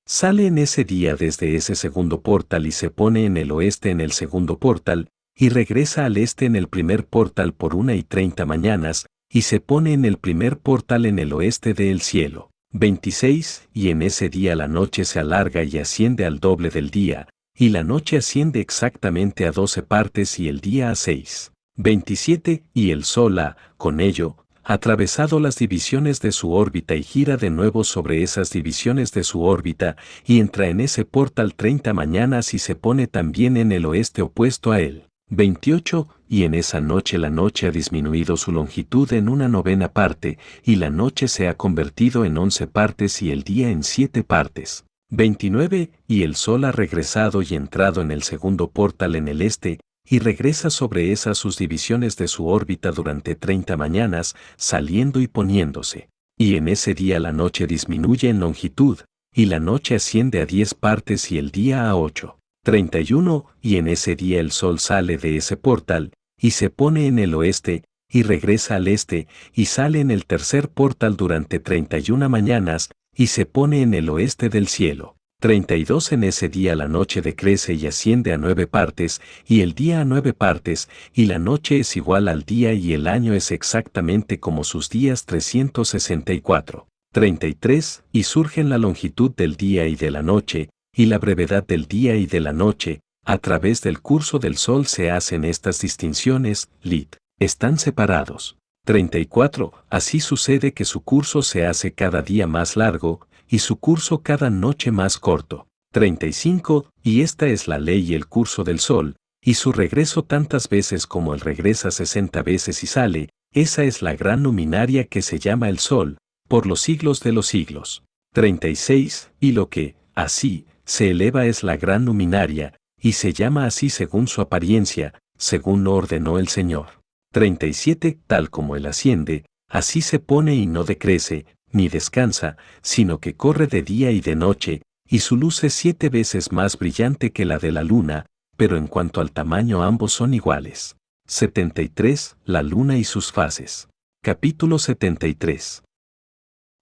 Sale en ese día desde ese segundo portal y se pone en el oeste en el segundo portal, y regresa al este en el primer portal por una y treinta mañanas, y se pone en el primer portal en el oeste del cielo. 26. Y en ese día la noche se alarga y asciende al doble del día, y la noche asciende exactamente a doce partes y el día a seis. 27. Y el sol a, con ello, atravesado las divisiones de su órbita y gira de nuevo sobre esas divisiones de su órbita, y entra en ese portal 30 mañanas y se pone también en el oeste opuesto a él. 28. Y en esa noche la noche ha disminuido su longitud en una novena parte, y la noche se ha convertido en once partes y el día en siete partes. 29. Y el sol ha regresado y entrado en el segundo portal en el este, y regresa sobre esas sus divisiones de su órbita durante 30 mañanas, saliendo y poniéndose. Y en ese día la noche disminuye en longitud, y la noche asciende a 10 partes y el día a 8. 31, y en ese día el sol sale de ese portal, y se pone en el oeste, y regresa al este, y sale en el tercer portal durante 31 mañanas, y se pone en el oeste del cielo. 32 en ese día la noche decrece y asciende a nueve partes, y el día a nueve partes, y la noche es igual al día y el año es exactamente como sus días 364. 33, y surgen la longitud del día y de la noche, y la brevedad del día y de la noche, a través del curso del sol se hacen estas distinciones, lit. Están separados. 34. Así sucede que su curso se hace cada día más largo, y su curso cada noche más corto. 35. Y esta es la ley y el curso del sol, y su regreso tantas veces como él regresa 60 veces y sale, esa es la gran luminaria que se llama el sol, por los siglos de los siglos. 36. Y lo que, así, se eleva es la gran luminaria, y se llama así según su apariencia, según lo ordenó el Señor. 37. Tal como él asciende, así se pone y no decrece, ni descansa, sino que corre de día y de noche, y su luz es siete veces más brillante que la de la luna, pero en cuanto al tamaño ambos son iguales. 73. La luna y sus fases. Capítulo 73.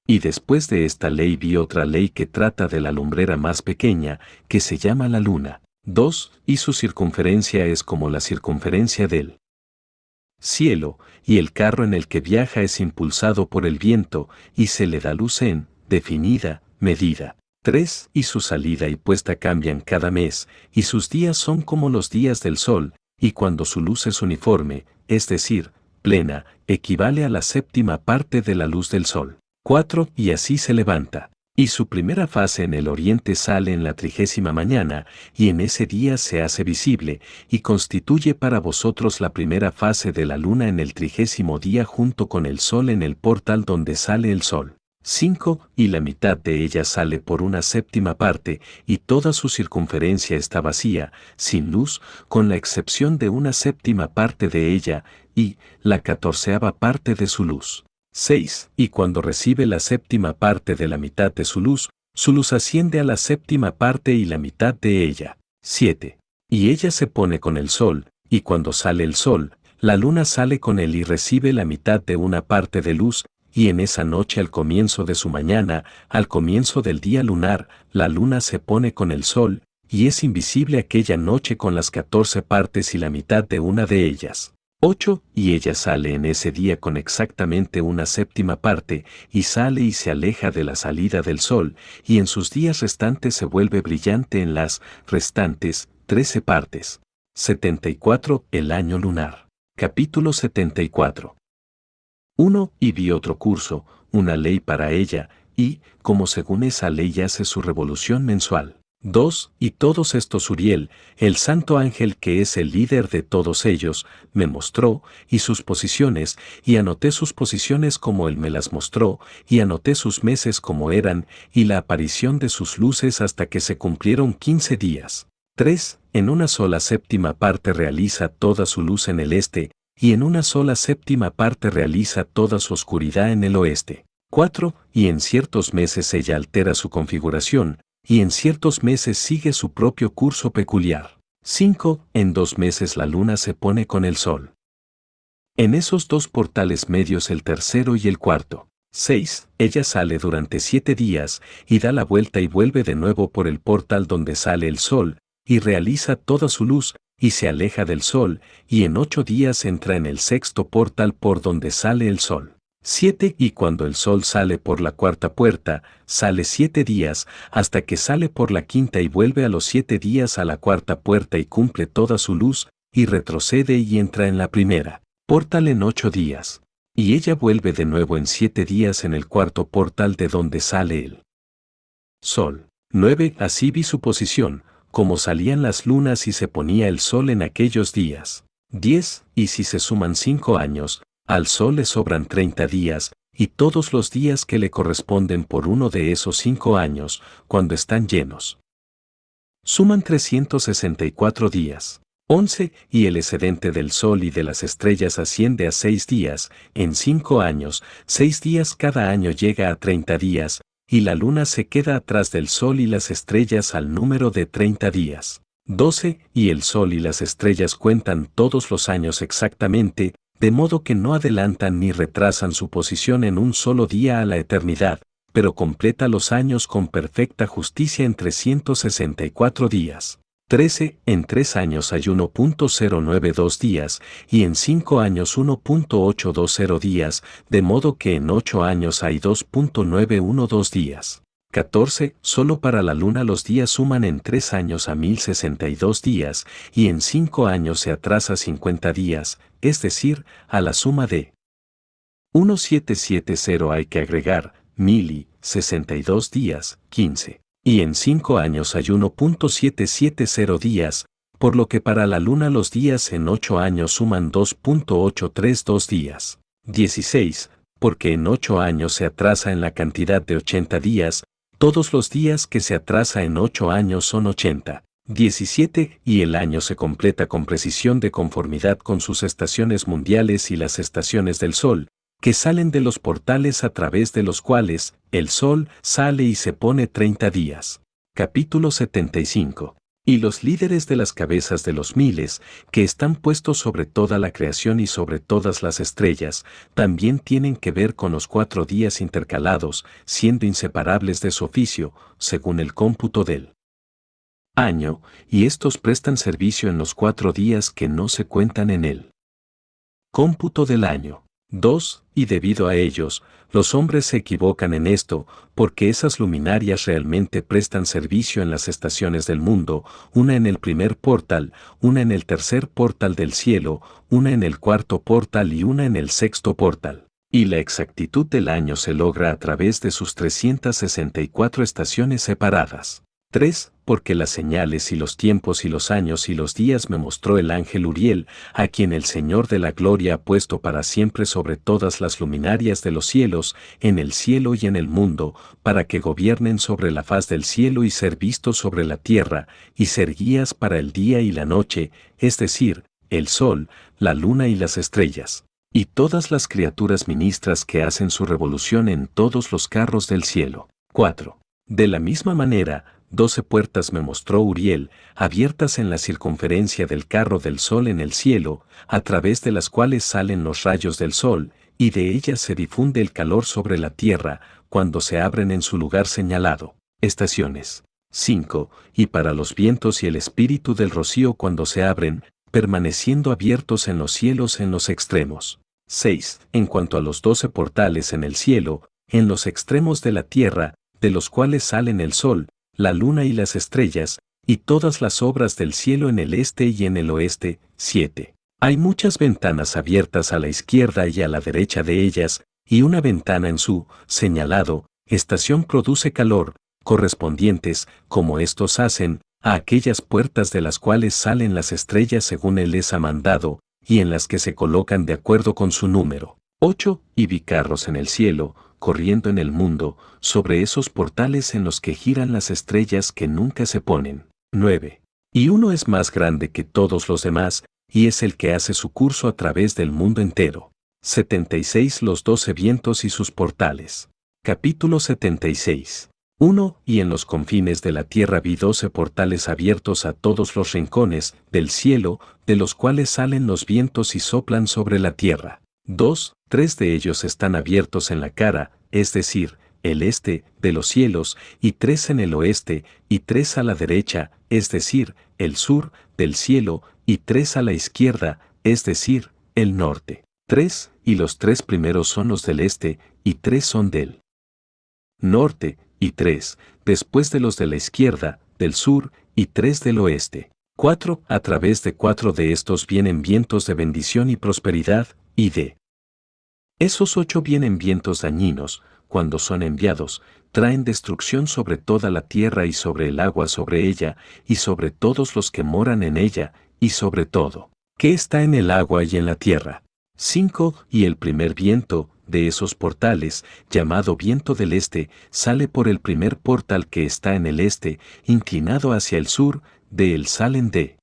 Y después de esta ley vi otra ley que trata de la lumbrera más pequeña, que se llama la luna. 2. Y su circunferencia es como la circunferencia del cielo, y el carro en el que viaja es impulsado por el viento, y se le da luz en, definida, medida. 3. Y su salida y puesta cambian cada mes, y sus días son como los días del sol, y cuando su luz es uniforme, es decir, plena, equivale a la séptima parte de la luz del sol. 4. Y así se levanta. Y su primera fase en el oriente sale en la trigésima mañana, y en ese día se hace visible, y constituye para vosotros la primera fase de la luna en el trigésimo día junto con el sol en el portal donde sale el sol. 5. Y la mitad de ella sale por una séptima parte, y toda su circunferencia está vacía, sin luz, con la excepción de una séptima parte de ella, y la catorceava parte de su luz. 6. Y cuando recibe la séptima parte de la mitad de su luz, su luz asciende a la séptima parte y la mitad de ella. 7. Y ella se pone con el sol, y cuando sale el sol, la luna sale con él y recibe la mitad de una parte de luz, y en esa noche al comienzo de su mañana, al comienzo del día lunar, la luna se pone con el sol, y es invisible aquella noche con las catorce partes y la mitad de una de ellas. 8. Y ella sale en ese día con exactamente una séptima parte, y sale y se aleja de la salida del sol, y en sus días restantes se vuelve brillante en las restantes trece partes. 74. El año lunar. Capítulo 74. 1. Y vi otro curso, una ley para ella, y, como según esa ley hace su revolución mensual. 2. Y todos estos Uriel, el santo ángel que es el líder de todos ellos, me mostró, y sus posiciones, y anoté sus posiciones como él me las mostró, y anoté sus meses como eran, y la aparición de sus luces hasta que se cumplieron quince días. 3. En una sola séptima parte realiza toda su luz en el este, y en una sola séptima parte realiza toda su oscuridad en el oeste. 4. Y en ciertos meses ella altera su configuración, y en ciertos meses sigue su propio curso peculiar. 5. En dos meses la luna se pone con el sol. En esos dos portales medios el tercero y el cuarto. 6. Ella sale durante siete días y da la vuelta y vuelve de nuevo por el portal donde sale el sol, y realiza toda su luz, y se aleja del sol, y en ocho días entra en el sexto portal por donde sale el sol. 7. Y cuando el sol sale por la cuarta puerta, sale siete días, hasta que sale por la quinta y vuelve a los siete días a la cuarta puerta y cumple toda su luz, y retrocede y entra en la primera. Portal en ocho días. Y ella vuelve de nuevo en siete días en el cuarto portal de donde sale el sol. 9. Así vi su posición, como salían las lunas y se ponía el sol en aquellos días. 10. Y si se suman cinco años, al sol le sobran 30 días, y todos los días que le corresponden por uno de esos cinco años, cuando están llenos. Suman 364 días. 11. Y el excedente del sol y de las estrellas asciende a seis días, en cinco años, seis días cada año llega a treinta días, y la luna se queda atrás del sol y las estrellas al número de treinta días. 12. Y el sol y las estrellas cuentan todos los años exactamente, de modo que no adelantan ni retrasan su posición en un solo día a la eternidad, pero completa los años con perfecta justicia en 364 días. 13. En tres años hay 1.092 días y en cinco años 1.820 días, de modo que en ocho años hay 2.912 días. 14. Solo para la luna los días suman en tres años a 1062 días y en cinco años se atrasa 50 días, es decir, a la suma de 1770 hay que agregar mili, 62 días, 15 y en 5 años hay 1.770 días, por lo que para la Luna los días en 8 años suman 2.832 días. 16, porque en 8 años se atrasa en la cantidad de 80 días, todos los días que se atrasa en 8 años son 80. 17 y el año se completa con precisión de conformidad con sus estaciones mundiales y las estaciones del Sol, que salen de los portales a través de los cuales el sol sale y se pone 30 días. Capítulo 75. Y los líderes de las cabezas de los miles, que están puestos sobre toda la creación y sobre todas las estrellas, también tienen que ver con los cuatro días intercalados, siendo inseparables de su oficio, según el cómputo del año, y estos prestan servicio en los cuatro días que no se cuentan en él. Cómputo del año. 2. Y debido a ellos, los hombres se equivocan en esto, porque esas luminarias realmente prestan servicio en las estaciones del mundo, una en el primer portal, una en el tercer portal del cielo, una en el cuarto portal y una en el sexto portal. Y la exactitud del año se logra a través de sus 364 estaciones separadas. 3. Porque las señales y los tiempos y los años y los días me mostró el ángel Uriel, a quien el Señor de la Gloria ha puesto para siempre sobre todas las luminarias de los cielos, en el cielo y en el mundo, para que gobiernen sobre la faz del cielo y ser vistos sobre la tierra, y ser guías para el día y la noche, es decir, el sol, la luna y las estrellas, y todas las criaturas ministras que hacen su revolución en todos los carros del cielo. 4. De la misma manera, doce puertas me mostró Uriel, abiertas en la circunferencia del carro del sol en el cielo, a través de las cuales salen los rayos del sol, y de ellas se difunde el calor sobre la tierra, cuando se abren en su lugar señalado. Estaciones. 5. Y para los vientos y el espíritu del rocío cuando se abren, permaneciendo abiertos en los cielos en los extremos. 6. En cuanto a los doce portales en el cielo, en los extremos de la tierra, de los cuales salen el sol, la luna y las estrellas, y todas las obras del cielo en el este y en el oeste. 7. Hay muchas ventanas abiertas a la izquierda y a la derecha de ellas, y una ventana en su, señalado, estación produce calor, correspondientes, como estos hacen, a aquellas puertas de las cuales salen las estrellas según él les ha mandado, y en las que se colocan de acuerdo con su número. 8. Y vi carros en el cielo, corriendo en el mundo, sobre esos portales en los que giran las estrellas que nunca se ponen. 9. Y uno es más grande que todos los demás, y es el que hace su curso a través del mundo entero. 76 Los doce vientos y sus portales. Capítulo 76. 1. Y en los confines de la tierra vi doce portales abiertos a todos los rincones del cielo, de los cuales salen los vientos y soplan sobre la tierra. 2. Tres de ellos están abiertos en la cara, es decir, el este, de los cielos, y tres en el oeste, y tres a la derecha, es decir, el sur, del cielo, y tres a la izquierda, es decir, el norte. Tres, y los tres primeros son los del este, y tres son del norte, y tres, después de los de la izquierda, del sur, y tres del oeste. Cuatro, a través de cuatro de estos vienen vientos de bendición y prosperidad, y de esos ocho vienen vientos dañinos, cuando son enviados, traen destrucción sobre toda la tierra y sobre el agua sobre ella, y sobre todos los que moran en ella, y sobre todo, que está en el agua y en la tierra. 5. Y el primer viento, de esos portales, llamado viento del este, sale por el primer portal que está en el este, inclinado hacia el sur, de él salen de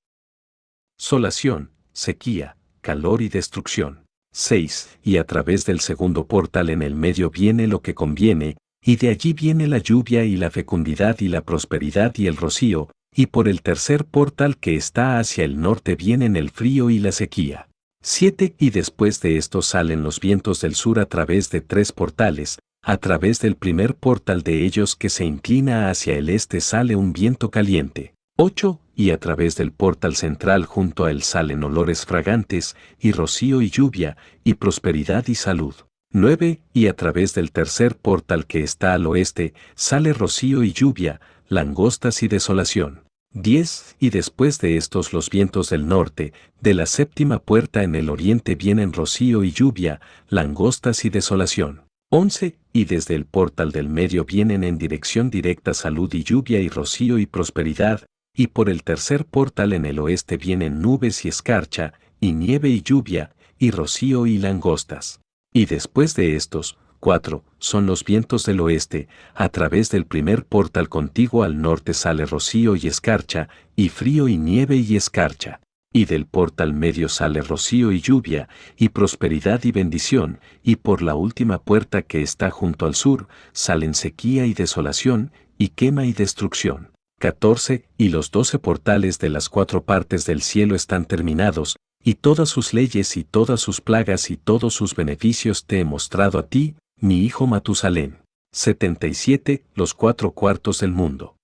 solación, sequía, calor y destrucción. 6. Y a través del segundo portal en el medio viene lo que conviene, y de allí viene la lluvia y la fecundidad y la prosperidad y el rocío, y por el tercer portal que está hacia el norte vienen el frío y la sequía. 7. Y después de esto salen los vientos del sur a través de tres portales, a través del primer portal de ellos que se inclina hacia el este sale un viento caliente. 8. Y a través del portal central junto a él salen olores fragantes, y rocío y lluvia, y prosperidad y salud. 9. Y a través del tercer portal que está al oeste, sale rocío y lluvia, langostas y desolación. 10. Y después de estos los vientos del norte, de la séptima puerta en el oriente vienen rocío y lluvia, langostas y desolación. 11. Y desde el portal del medio vienen en dirección directa salud y lluvia y rocío y prosperidad, y por el tercer portal en el oeste vienen nubes y escarcha, y nieve y lluvia, y rocío y langostas. Y después de estos, cuatro, son los vientos del oeste, a través del primer portal contiguo al norte sale rocío y escarcha, y frío y nieve y escarcha. Y del portal medio sale rocío y lluvia, y prosperidad y bendición, y por la última puerta que está junto al sur, salen sequía y desolación, y quema y destrucción. 14. Y los doce portales de las cuatro partes del cielo están terminados, y todas sus leyes y todas sus plagas y todos sus beneficios te he mostrado a ti, mi hijo Matusalén. 77. Los cuatro cuartos del mundo.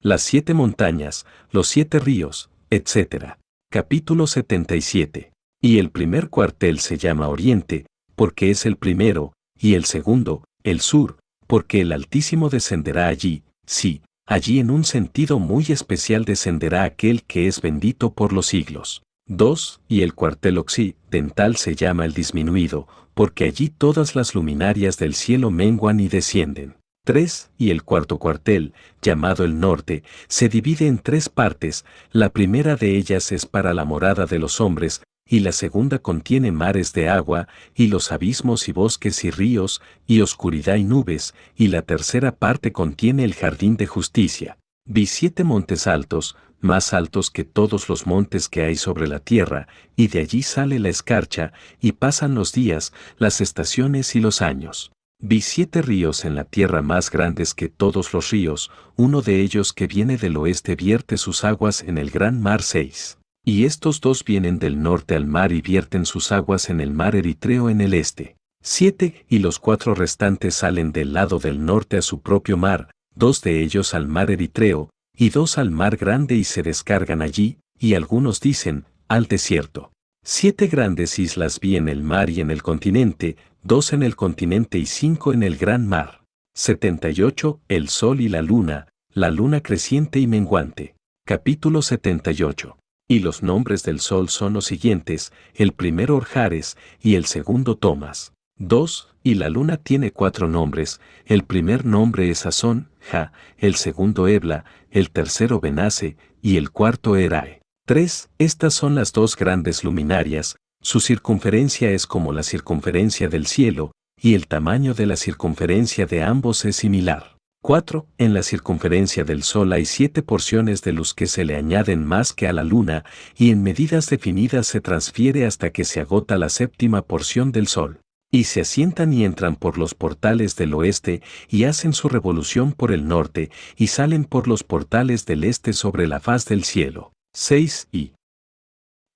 Las siete montañas, los siete ríos, etc. Capítulo 77. Y el primer cuartel se llama Oriente, porque es el primero, y el segundo, el sur, porque el Altísimo descenderá allí, sí, allí en un sentido muy especial descenderá aquel que es bendito por los siglos. 2. Y el cuartel occidental se llama el disminuido, porque allí todas las luminarias del cielo menguan y descienden. 3. Y el cuarto cuartel, llamado el norte, se divide en tres partes, la primera de ellas es para la morada de los hombres, y la segunda contiene mares de agua, y los abismos y bosques y ríos, y oscuridad y nubes, y la tercera parte contiene el jardín de justicia. Vi siete montes altos, más altos que todos los montes que hay sobre la tierra, y de allí sale la escarcha, y pasan los días, las estaciones y los años. Vi siete ríos en la tierra más grandes que todos los ríos, uno de ellos que viene del oeste vierte sus aguas en el gran mar 6. Y estos dos vienen del norte al mar y vierten sus aguas en el mar Eritreo en el este. Siete, y los cuatro restantes salen del lado del norte a su propio mar, dos de ellos al mar Eritreo, y dos al mar grande y se descargan allí, y algunos dicen, al desierto. Siete grandes islas vi en el mar y en el continente, dos en el continente y cinco en el gran mar. 78. El sol y la luna, la luna creciente y menguante. Capítulo 78. Y los nombres del sol son los siguientes, el primero Orjares y el segundo Tomas. 2. Y la luna tiene cuatro nombres, el primer nombre es Asón, Ja, el segundo Ebla, el tercero Benace y el cuarto Erae. 3. Estas son las dos grandes luminarias, su circunferencia es como la circunferencia del cielo, y el tamaño de la circunferencia de ambos es similar. 4. En la circunferencia del Sol hay siete porciones de luz que se le añaden más que a la Luna, y en medidas definidas se transfiere hasta que se agota la séptima porción del Sol. Y se asientan y entran por los portales del oeste, y hacen su revolución por el norte, y salen por los portales del este sobre la faz del cielo. 6. Y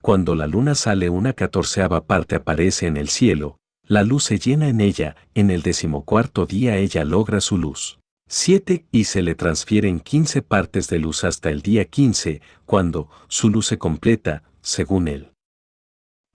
cuando la luna sale una catorceava parte aparece en el cielo, la luz se llena en ella, en el decimocuarto día ella logra su luz. 7 y se le transfieren 15 partes de luz hasta el día 15, cuando su luz se completa, según él.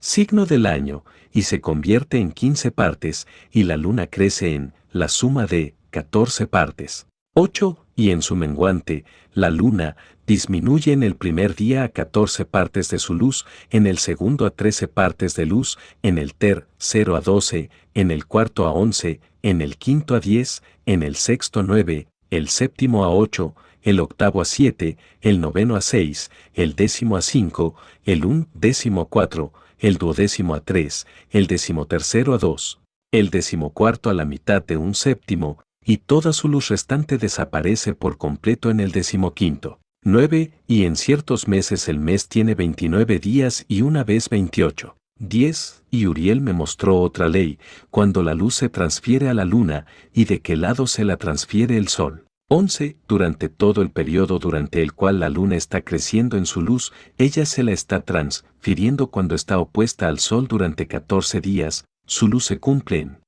Signo del año, y se convierte en 15 partes, y la luna crece en la suma de 14 partes. 8. Y en su menguante, la luna disminuye en el primer día a 14 partes de su luz, en el segundo a 13 partes de luz, en el ter 0 a 12, en el cuarto a 11, en el quinto a 10, en el sexto a 9, el séptimo a 8, el octavo a 7, el noveno a 6, el décimo a 5, el un décimo a 4, el duodécimo a 3, el decimotercero a 2, el decimocuarto a la mitad de un séptimo, y toda su luz restante desaparece por completo en el decimoquinto. 9. Y en ciertos meses el mes tiene 29 días y una vez 28. 10. Y Uriel me mostró otra ley, cuando la luz se transfiere a la luna, y de qué lado se la transfiere el sol. 11. Durante todo el periodo durante el cual la luna está creciendo en su luz, ella se la está transfiriendo cuando está opuesta al sol durante 14 días, su luz se cumple en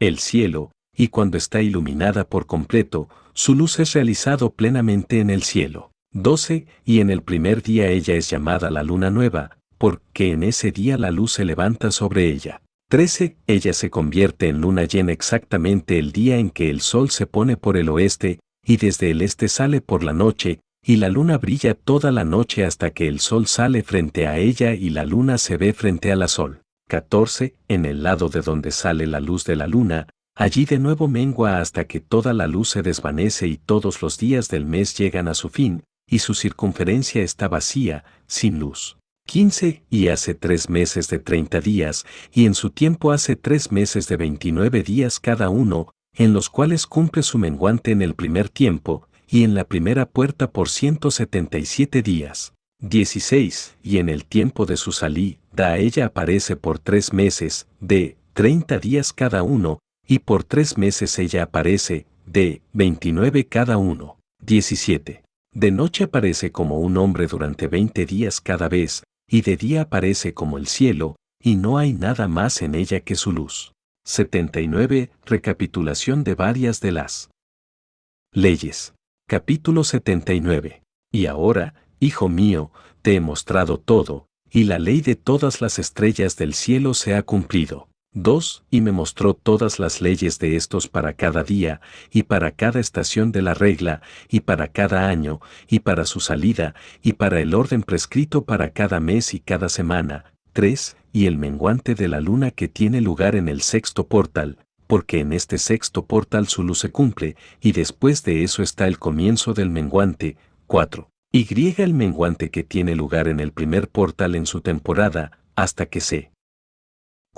el cielo, y cuando está iluminada por completo, su luz es realizado plenamente en el cielo. 12. Y en el primer día ella es llamada la luna nueva, porque en ese día la luz se levanta sobre ella. 13. Ella se convierte en luna llena exactamente el día en que el sol se pone por el oeste, y desde el este sale por la noche, y la luna brilla toda la noche hasta que el sol sale frente a ella y la luna se ve frente a la sol. 14. En el lado de donde sale la luz de la luna, Allí de nuevo mengua hasta que toda la luz se desvanece y todos los días del mes llegan a su fin, y su circunferencia está vacía, sin luz. 15. Y hace tres meses de treinta días, y en su tiempo hace tres meses de veintinueve días cada uno, en los cuales cumple su menguante en el primer tiempo, y en la primera puerta por ciento setenta y siete días. 16. Y en el tiempo de su salida ella aparece por tres meses, de treinta días cada uno, y por tres meses ella aparece, de 29 cada uno. 17. De noche aparece como un hombre durante 20 días cada vez, y de día aparece como el cielo, y no hay nada más en ella que su luz. 79. Recapitulación de varias de las leyes. Capítulo 79. Y ahora, hijo mío, te he mostrado todo, y la ley de todas las estrellas del cielo se ha cumplido. 2. Y me mostró todas las leyes de estos para cada día, y para cada estación de la regla, y para cada año, y para su salida, y para el orden prescrito para cada mes y cada semana. 3. Y el menguante de la luna que tiene lugar en el sexto portal, porque en este sexto portal su luz se cumple, y después de eso está el comienzo del menguante. 4. Y griega el menguante que tiene lugar en el primer portal en su temporada, hasta que se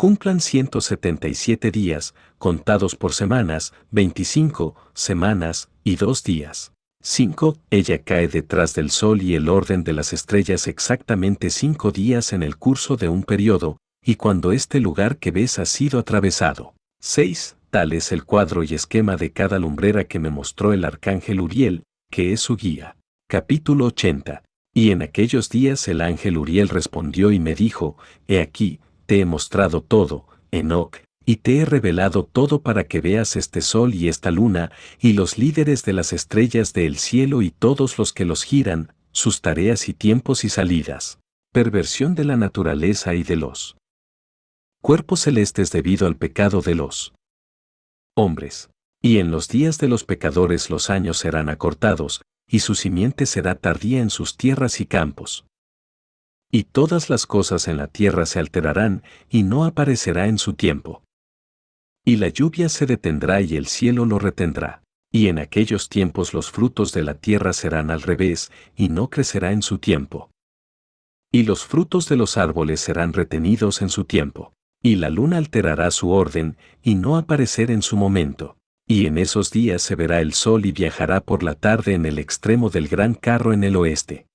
cumplan 177 días, contados por semanas, 25 semanas y dos días. 5. Ella cae detrás del Sol y el orden de las estrellas exactamente cinco días en el curso de un periodo, y cuando este lugar que ves ha sido atravesado. 6. Tal es el cuadro y esquema de cada lumbrera que me mostró el arcángel Uriel, que es su guía. Capítulo 80. Y en aquellos días el ángel Uriel respondió y me dijo, He aquí, te he mostrado todo, Enoch, y te he revelado todo para que veas este sol y esta luna, y los líderes de las estrellas del cielo y todos los que los giran, sus tareas y tiempos y salidas. Perversión de la naturaleza y de los cuerpos celestes debido al pecado de los hombres. Y en los días de los pecadores los años serán acortados, y su simiente será tardía en sus tierras y campos. Y todas las cosas en la tierra se alterarán, y no aparecerá en su tiempo. Y la lluvia se detendrá y el cielo lo retendrá. Y en aquellos tiempos los frutos de la tierra serán al revés, y no crecerá en su tiempo. Y los frutos de los árboles serán retenidos en su tiempo. Y la luna alterará su orden, y no aparecer en su momento. Y en esos días se verá el sol y viajará por la tarde en el extremo del gran carro en el oeste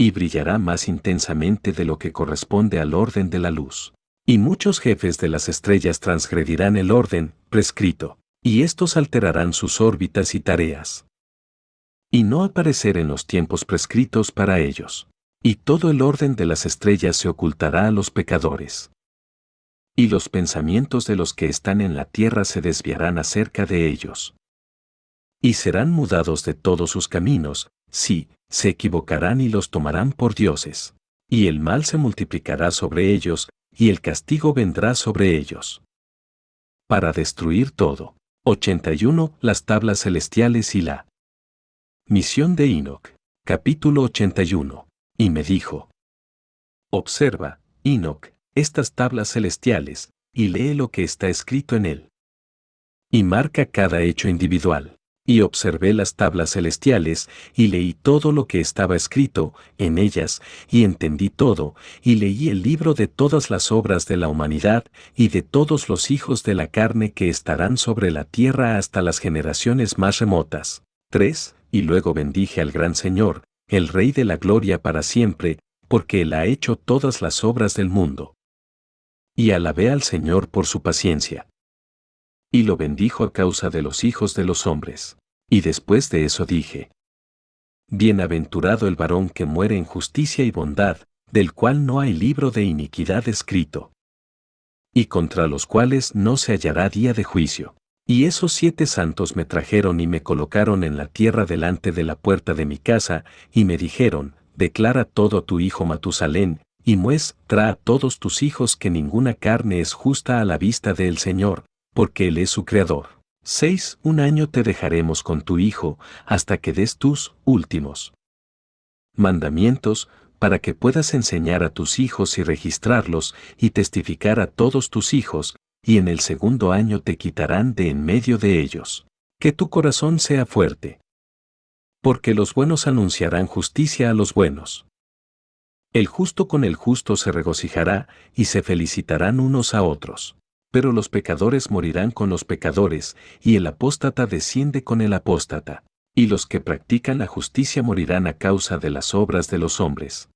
y brillará más intensamente de lo que corresponde al orden de la luz. Y muchos jefes de las estrellas transgredirán el orden prescrito, y estos alterarán sus órbitas y tareas. Y no aparecer en los tiempos prescritos para ellos. Y todo el orden de las estrellas se ocultará a los pecadores. Y los pensamientos de los que están en la tierra se desviarán acerca de ellos. Y serán mudados de todos sus caminos, sí, se equivocarán y los tomarán por dioses. Y el mal se multiplicará sobre ellos, y el castigo vendrá sobre ellos. Para destruir todo. 81. Las tablas celestiales y la misión de Enoch. Capítulo 81. Y me dijo. Observa, Enoch, estas tablas celestiales, y lee lo que está escrito en él. Y marca cada hecho individual y observé las tablas celestiales, y leí todo lo que estaba escrito en ellas, y entendí todo, y leí el libro de todas las obras de la humanidad, y de todos los hijos de la carne que estarán sobre la tierra hasta las generaciones más remotas. 3. y luego bendije al gran Señor, el Rey de la Gloria para siempre, porque Él ha hecho todas las obras del mundo. Y alabé al Señor por su paciencia. Y lo bendijo a causa de los hijos de los hombres. Y después de eso dije, Bienaventurado el varón que muere en justicia y bondad, del cual no hay libro de iniquidad escrito. Y contra los cuales no se hallará día de juicio. Y esos siete santos me trajeron y me colocaron en la tierra delante de la puerta de mi casa, y me dijeron, Declara todo tu hijo Matusalén, y muestra a todos tus hijos que ninguna carne es justa a la vista del Señor, porque Él es su creador. 6. Un año te dejaremos con tu hijo, hasta que des tus últimos mandamientos, para que puedas enseñar a tus hijos y registrarlos, y testificar a todos tus hijos, y en el segundo año te quitarán de en medio de ellos. Que tu corazón sea fuerte. Porque los buenos anunciarán justicia a los buenos. El justo con el justo se regocijará, y se felicitarán unos a otros pero los pecadores morirán con los pecadores, y el apóstata desciende con el apóstata, y los que practican la justicia morirán a causa de las obras de los hombres.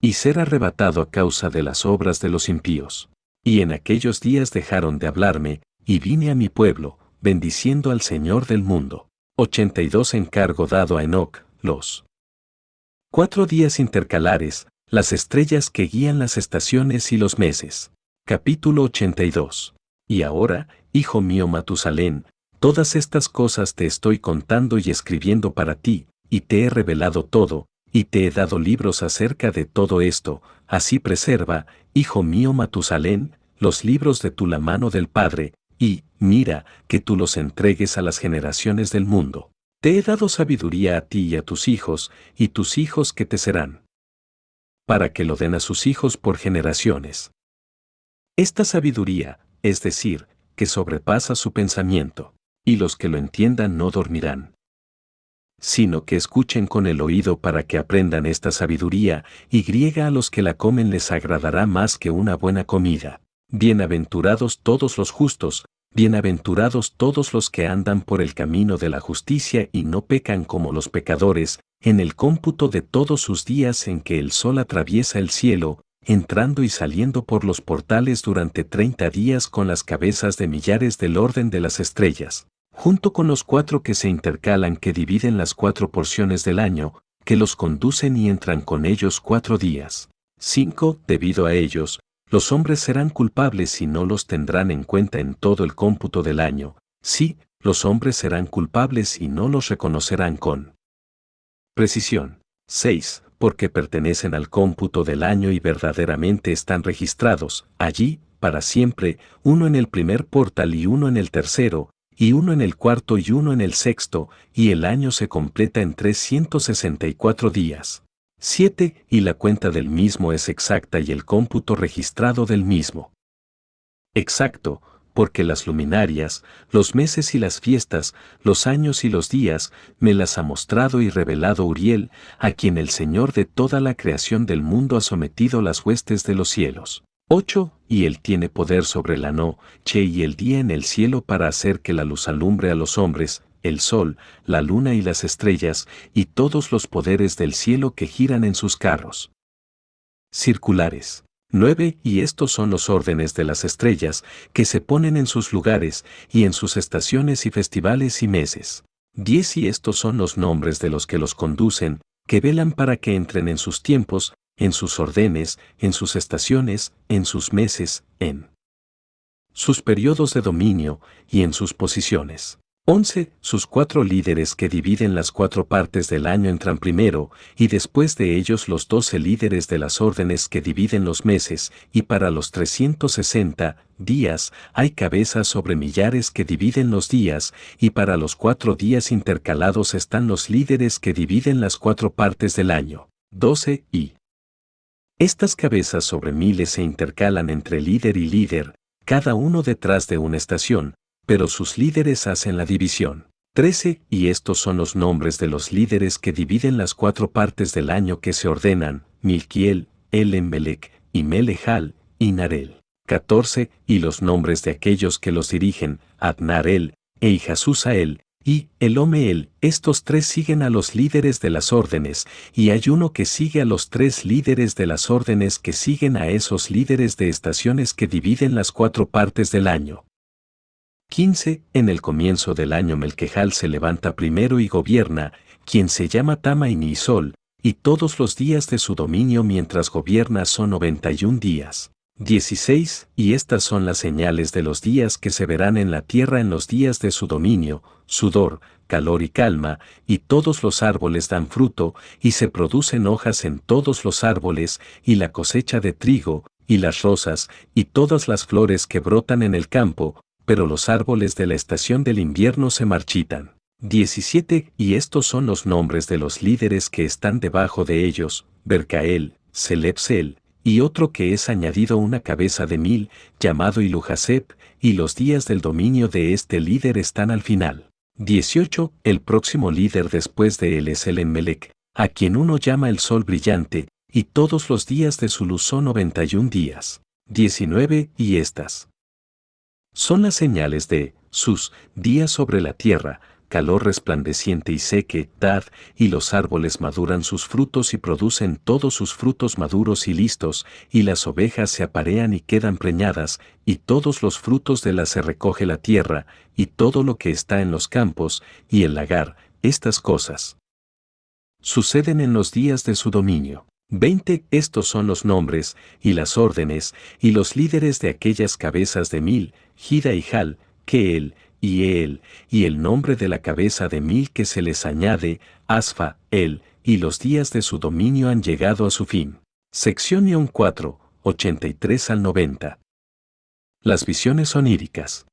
Y ser arrebatado a causa de las obras de los impíos. Y en aquellos días dejaron de hablarme, y vine a mi pueblo, bendiciendo al Señor del mundo. 82 encargo dado a Enoch, los cuatro días intercalares, las estrellas que guían las estaciones y los meses. Capítulo 82. Y ahora, hijo mío Matusalén, todas estas cosas te estoy contando y escribiendo para ti, y te he revelado todo, y te he dado libros acerca de todo esto, así preserva, hijo mío Matusalén, los libros de tu la mano del Padre, y, mira, que tú los entregues a las generaciones del mundo. Te he dado sabiduría a ti y a tus hijos, y tus hijos que te serán. Para que lo den a sus hijos por generaciones. Esta sabiduría, es decir, que sobrepasa su pensamiento, y los que lo entiendan no dormirán, sino que escuchen con el oído para que aprendan esta sabiduría, y griega a los que la comen les agradará más que una buena comida. Bienaventurados todos los justos, bienaventurados todos los que andan por el camino de la justicia y no pecan como los pecadores, en el cómputo de todos sus días en que el sol atraviesa el cielo, entrando y saliendo por los portales durante treinta días con las cabezas de millares del orden de las estrellas, junto con los cuatro que se intercalan que dividen las cuatro porciones del año, que los conducen y entran con ellos cuatro días. 5. Debido a ellos, los hombres serán culpables y no los tendrán en cuenta en todo el cómputo del año. Sí, los hombres serán culpables y no los reconocerán con precisión. 6 porque pertenecen al cómputo del año y verdaderamente están registrados, allí, para siempre, uno en el primer portal y uno en el tercero, y uno en el cuarto y uno en el sexto, y el año se completa en 364 días. 7. Y la cuenta del mismo es exacta y el cómputo registrado del mismo. Exacto, porque las luminarias, los meses y las fiestas, los años y los días, me las ha mostrado y revelado Uriel, a quien el Señor de toda la creación del mundo ha sometido las huestes de los cielos. 8. Y él tiene poder sobre la noche y el día en el cielo para hacer que la luz alumbre a los hombres, el sol, la luna y las estrellas, y todos los poderes del cielo que giran en sus carros. Circulares. 9. Y estos son los órdenes de las estrellas, que se ponen en sus lugares, y en sus estaciones y festivales y meses. 10. Y estos son los nombres de los que los conducen, que velan para que entren en sus tiempos, en sus órdenes, en sus estaciones, en sus meses, en sus periodos de dominio y en sus posiciones. 11. Sus cuatro líderes que dividen las cuatro partes del año entran primero, y después de ellos los doce líderes de las órdenes que dividen los meses, y para los 360 días hay cabezas sobre millares que dividen los días, y para los cuatro días intercalados están los líderes que dividen las cuatro partes del año. 12 y estas cabezas sobre miles se intercalan entre líder y líder, cada uno detrás de una estación, pero sus líderes hacen la división. 13. Y estos son los nombres de los líderes que dividen las cuatro partes del año que se ordenan, Milquiel, Elenmelec, y Melejal, y Narel. 14. Y los nombres de aquellos que los dirigen, Adnarel, e Ijasusael, y el Omeel, estos tres siguen a los líderes de las órdenes, y hay uno que sigue a los tres líderes de las órdenes que siguen a esos líderes de estaciones que dividen las cuatro partes del año. 15. En el comienzo del año Melquejal se levanta primero y gobierna, quien se llama Tama y Nisol, y todos los días de su dominio mientras gobierna son 91 días. 16. Y estas son las señales de los días que se verán en la tierra en los días de su dominio, sudor, calor y calma, y todos los árboles dan fruto, y se producen hojas en todos los árboles, y la cosecha de trigo, y las rosas, y todas las flores que brotan en el campo, pero los árboles de la estación del invierno se marchitan. 17. Y estos son los nombres de los líderes que están debajo de ellos, Bercael, Selepsel, y otro que es añadido una cabeza de mil, llamado Ilujasep, y los días del dominio de este líder están al final. 18. El próximo líder después de él es el Enmelec, a quien uno llama el sol brillante, y todos los días de su luz son 91 días. 19. Y estas son las señales de sus días sobre la tierra, calor resplandeciente y seque, dad, y los árboles maduran sus frutos y producen todos sus frutos maduros y listos, y las ovejas se aparean y quedan preñadas, y todos los frutos de la se recoge la tierra, y todo lo que está en los campos, y el lagar, estas cosas. Suceden en los días de su dominio. 20. Estos son los nombres, y las órdenes, y los líderes de aquellas cabezas de mil, Gida y Jal, que él, y él, y el nombre de la cabeza de mil que se les añade, Asfa, él, y los días de su dominio han llegado a su fin. Sección Ion 4, 83 al 90. Las visiones oníricas.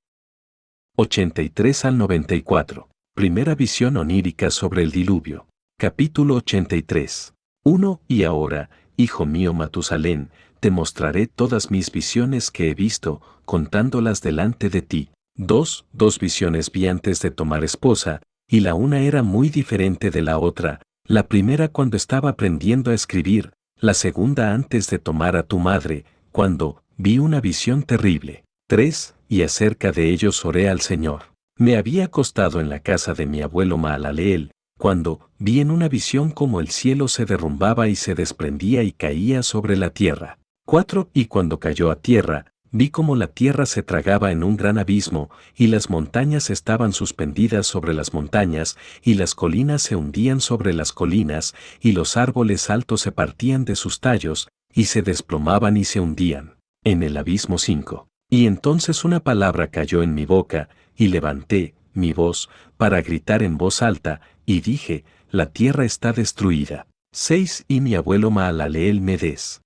83 al 94. Primera visión onírica sobre el diluvio. Capítulo 83. 1. Y ahora, hijo mío Matusalén, te mostraré todas mis visiones que he visto, contándolas delante de ti, Dos, dos visiones vi antes de tomar esposa, y la una era muy diferente de la otra, la primera cuando estaba aprendiendo a escribir, la segunda antes de tomar a tu madre, cuando vi una visión terrible. Tres, y acerca de ellos oré al Señor. Me había acostado en la casa de mi abuelo Maalaleel, cuando vi en una visión como el cielo se derrumbaba y se desprendía y caía sobre la tierra. Cuatro, y cuando cayó a tierra, vi como la tierra se tragaba en un gran abismo, y las montañas estaban suspendidas sobre las montañas, y las colinas se hundían sobre las colinas, y los árboles altos se partían de sus tallos, y se desplomaban y se hundían. En el abismo 5. Y entonces una palabra cayó en mi boca, y levanté mi voz para gritar en voz alta, y dije, la tierra está destruida. 6. Y mi abuelo Maalaleel me des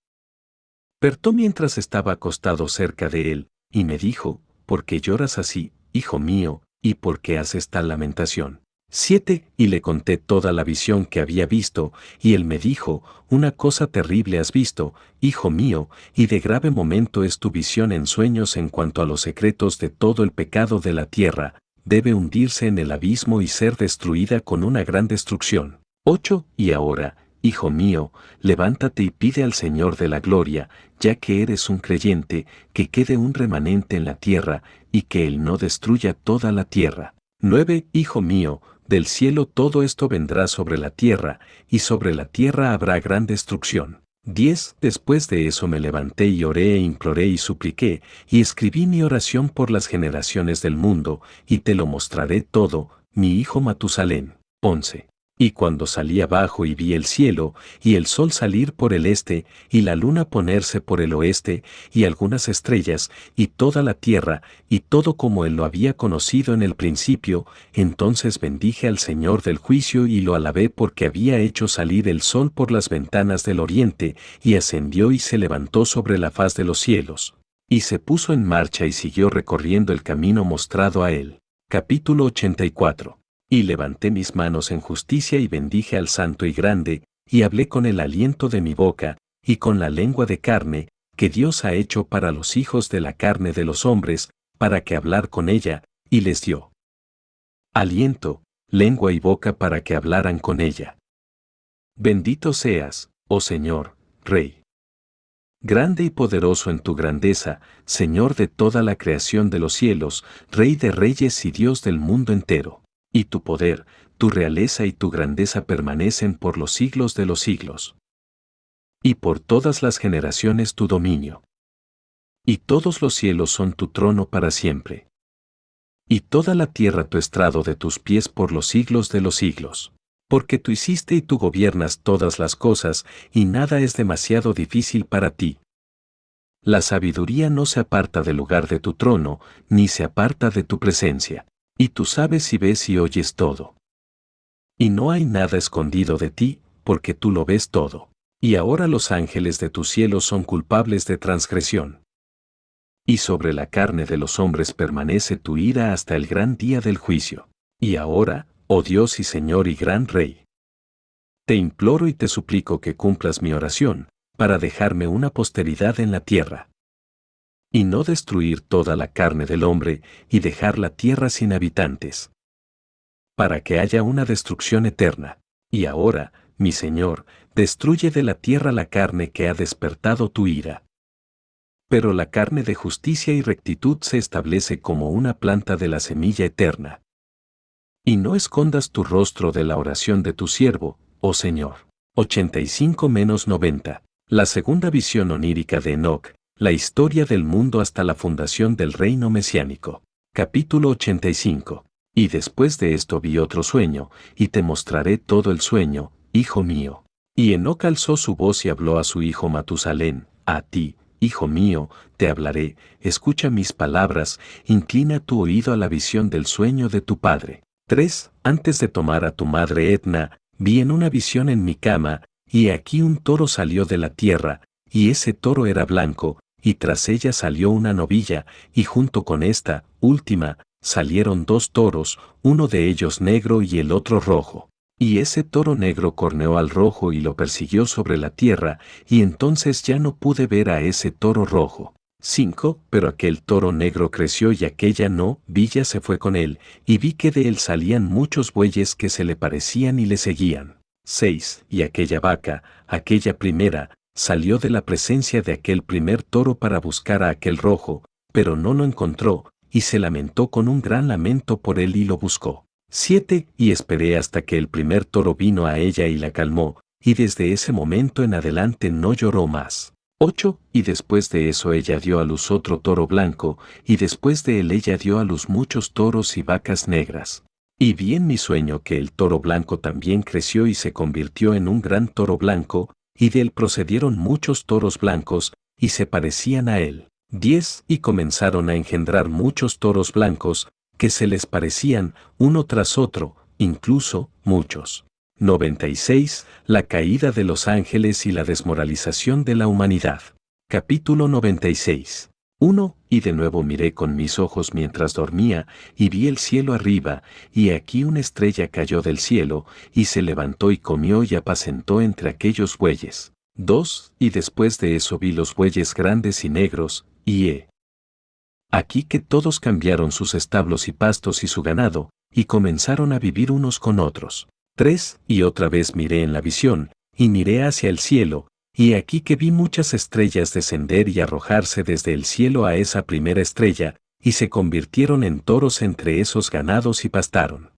Pertó mientras estaba acostado cerca de él, y me dijo, ¿por qué lloras así, hijo mío, y por qué haces tal lamentación? 7. Y le conté toda la visión que había visto, y él me dijo, una cosa terrible has visto, hijo mío, y de grave momento es tu visión en sueños en cuanto a los secretos de todo el pecado de la tierra, debe hundirse en el abismo y ser destruida con una gran destrucción. 8. Y ahora, Hijo mío, levántate y pide al Señor de la gloria, ya que eres un creyente, que quede un remanente en la tierra, y que Él no destruya toda la tierra. 9. Hijo mío, del cielo todo esto vendrá sobre la tierra, y sobre la tierra habrá gran destrucción. 10. Después de eso me levanté y oré e imploré y supliqué, y escribí mi oración por las generaciones del mundo, y te lo mostraré todo, mi hijo Matusalén. 11. Y cuando salí abajo y vi el cielo, y el sol salir por el este, y la luna ponerse por el oeste, y algunas estrellas, y toda la tierra, y todo como él lo había conocido en el principio, entonces bendije al Señor del juicio y lo alabé porque había hecho salir el sol por las ventanas del oriente, y ascendió y se levantó sobre la faz de los cielos. Y se puso en marcha y siguió recorriendo el camino mostrado a él. Capítulo 84 y levanté mis manos en justicia y bendije al Santo y Grande, y hablé con el aliento de mi boca, y con la lengua de carne, que Dios ha hecho para los hijos de la carne de los hombres, para que hablar con ella, y les dio. Aliento, lengua y boca para que hablaran con ella. Bendito seas, oh Señor, Rey. Grande y poderoso en tu grandeza, Señor de toda la creación de los cielos, Rey de reyes y Dios del mundo entero Y tu poder, tu realeza y tu grandeza permanecen por los siglos de los siglos. Y por todas las generaciones tu dominio. Y todos los cielos son tu trono para siempre. Y toda la tierra tu estrado de tus pies por los siglos de los siglos. Porque tú hiciste y tú gobiernas todas las cosas, y nada es demasiado difícil para ti. La sabiduría no se aparta del lugar de tu trono, ni se aparta de tu presencia. Y tú sabes y ves y oyes todo. Y no hay nada escondido de ti, porque tú lo ves todo. Y ahora los ángeles de tu cielo son culpables de transgresión. Y sobre la carne de los hombres permanece tu ira hasta el gran día del juicio. Y ahora, oh Dios y Señor y gran Rey, te imploro y te suplico que cumplas mi oración, para dejarme una posteridad en la tierra. Y no destruir toda la carne del hombre y dejar la tierra sin habitantes. Para que haya una destrucción eterna. Y ahora, mi Señor, destruye de la tierra la carne que ha despertado tu ira. Pero la carne de justicia y rectitud se establece como una planta de la semilla eterna. Y no escondas tu rostro de la oración de tu siervo, oh Señor. 85 90. La segunda visión onírica de Enoch, la historia del mundo hasta la fundación del reino mesiánico. Capítulo 85. Y después de esto vi otro sueño, y te mostraré todo el sueño, hijo mío. Y Enoch alzó su voz y habló a su hijo Matusalén, a ti, hijo mío, te hablaré, escucha mis palabras, inclina tu oído a la visión del sueño de tu padre. 3. Antes de tomar a tu madre Etna, vi en una visión en mi cama, y aquí un toro salió de la tierra, y ese toro era blanco, y tras ella salió una novilla, y junto con esta, última, salieron dos toros, uno de ellos negro y el otro rojo. Y ese toro negro corneó al rojo y lo persiguió sobre la tierra, y entonces ya no pude ver a ese toro rojo. 5. Pero aquel toro negro creció y aquella no, Villa se fue con él, y vi que de él salían muchos bueyes que se le parecían y le seguían. 6. Y aquella vaca, aquella primera, salió de la presencia de aquel primer toro para buscar a aquel rojo, pero no lo encontró, y se lamentó con un gran lamento por él y lo buscó. 7. Y esperé hasta que el primer toro vino a ella y la calmó, y desde ese momento en adelante no lloró más. 8. Y después de eso ella dio a luz otro toro blanco, y después de él ella dio a luz muchos toros y vacas negras. Y vi en mi sueño que el toro blanco también creció y se convirtió en un gran toro blanco, y de él procedieron muchos toros blancos, y se parecían a él. Diez, y comenzaron a engendrar muchos toros blancos, que se les parecían uno tras otro, incluso muchos. 96. La caída de los ángeles y la desmoralización de la humanidad. Capítulo 96. 1. Y de nuevo miré con mis ojos mientras dormía, y vi el cielo arriba, y aquí una estrella cayó del cielo, y se levantó y comió y apacentó entre aquellos bueyes. 2. Y después de eso vi los bueyes grandes y negros, y he. Aquí que todos cambiaron sus establos y pastos y su ganado, y comenzaron a vivir unos con otros. 3. Y otra vez miré en la visión, y miré hacia el cielo, y aquí que vi muchas estrellas descender y arrojarse desde el cielo a esa primera estrella, y se convirtieron en toros entre esos ganados y pastaron.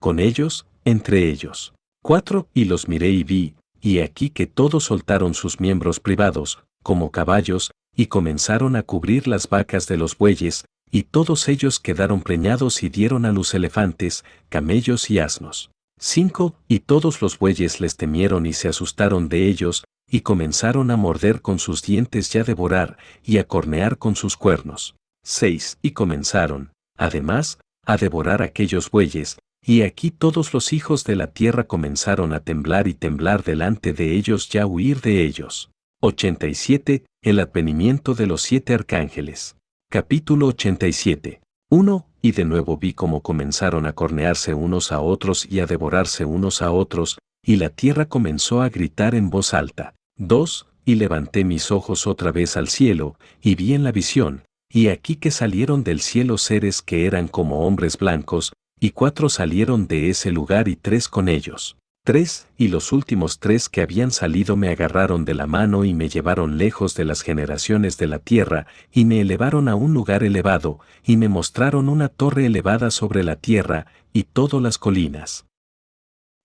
Con ellos, entre ellos. 4. Y los miré y vi, y aquí que todos soltaron sus miembros privados, como caballos, y comenzaron a cubrir las vacas de los bueyes, y todos ellos quedaron preñados y dieron a luz elefantes, camellos y asnos. 5. Y todos los bueyes les temieron y se asustaron de ellos, y comenzaron a morder con sus dientes y a devorar, y a cornear con sus cuernos. 6. Y comenzaron, además, a devorar aquellos bueyes, y aquí todos los hijos de la tierra comenzaron a temblar y temblar delante de ellos y a huir de ellos. 87. El advenimiento de los siete arcángeles. Capítulo 87. 1. Y de nuevo vi cómo comenzaron a cornearse unos a otros y a devorarse unos a otros, y la tierra comenzó a gritar en voz alta. 2. Y levanté mis ojos otra vez al cielo, y vi en la visión, y aquí que salieron del cielo seres que eran como hombres blancos, y cuatro salieron de ese lugar y tres con ellos. Tres, y los últimos tres que habían salido me agarraron de la mano y me llevaron lejos de las generaciones de la tierra, y me elevaron a un lugar elevado, y me mostraron una torre elevada sobre la tierra, y todas las colinas.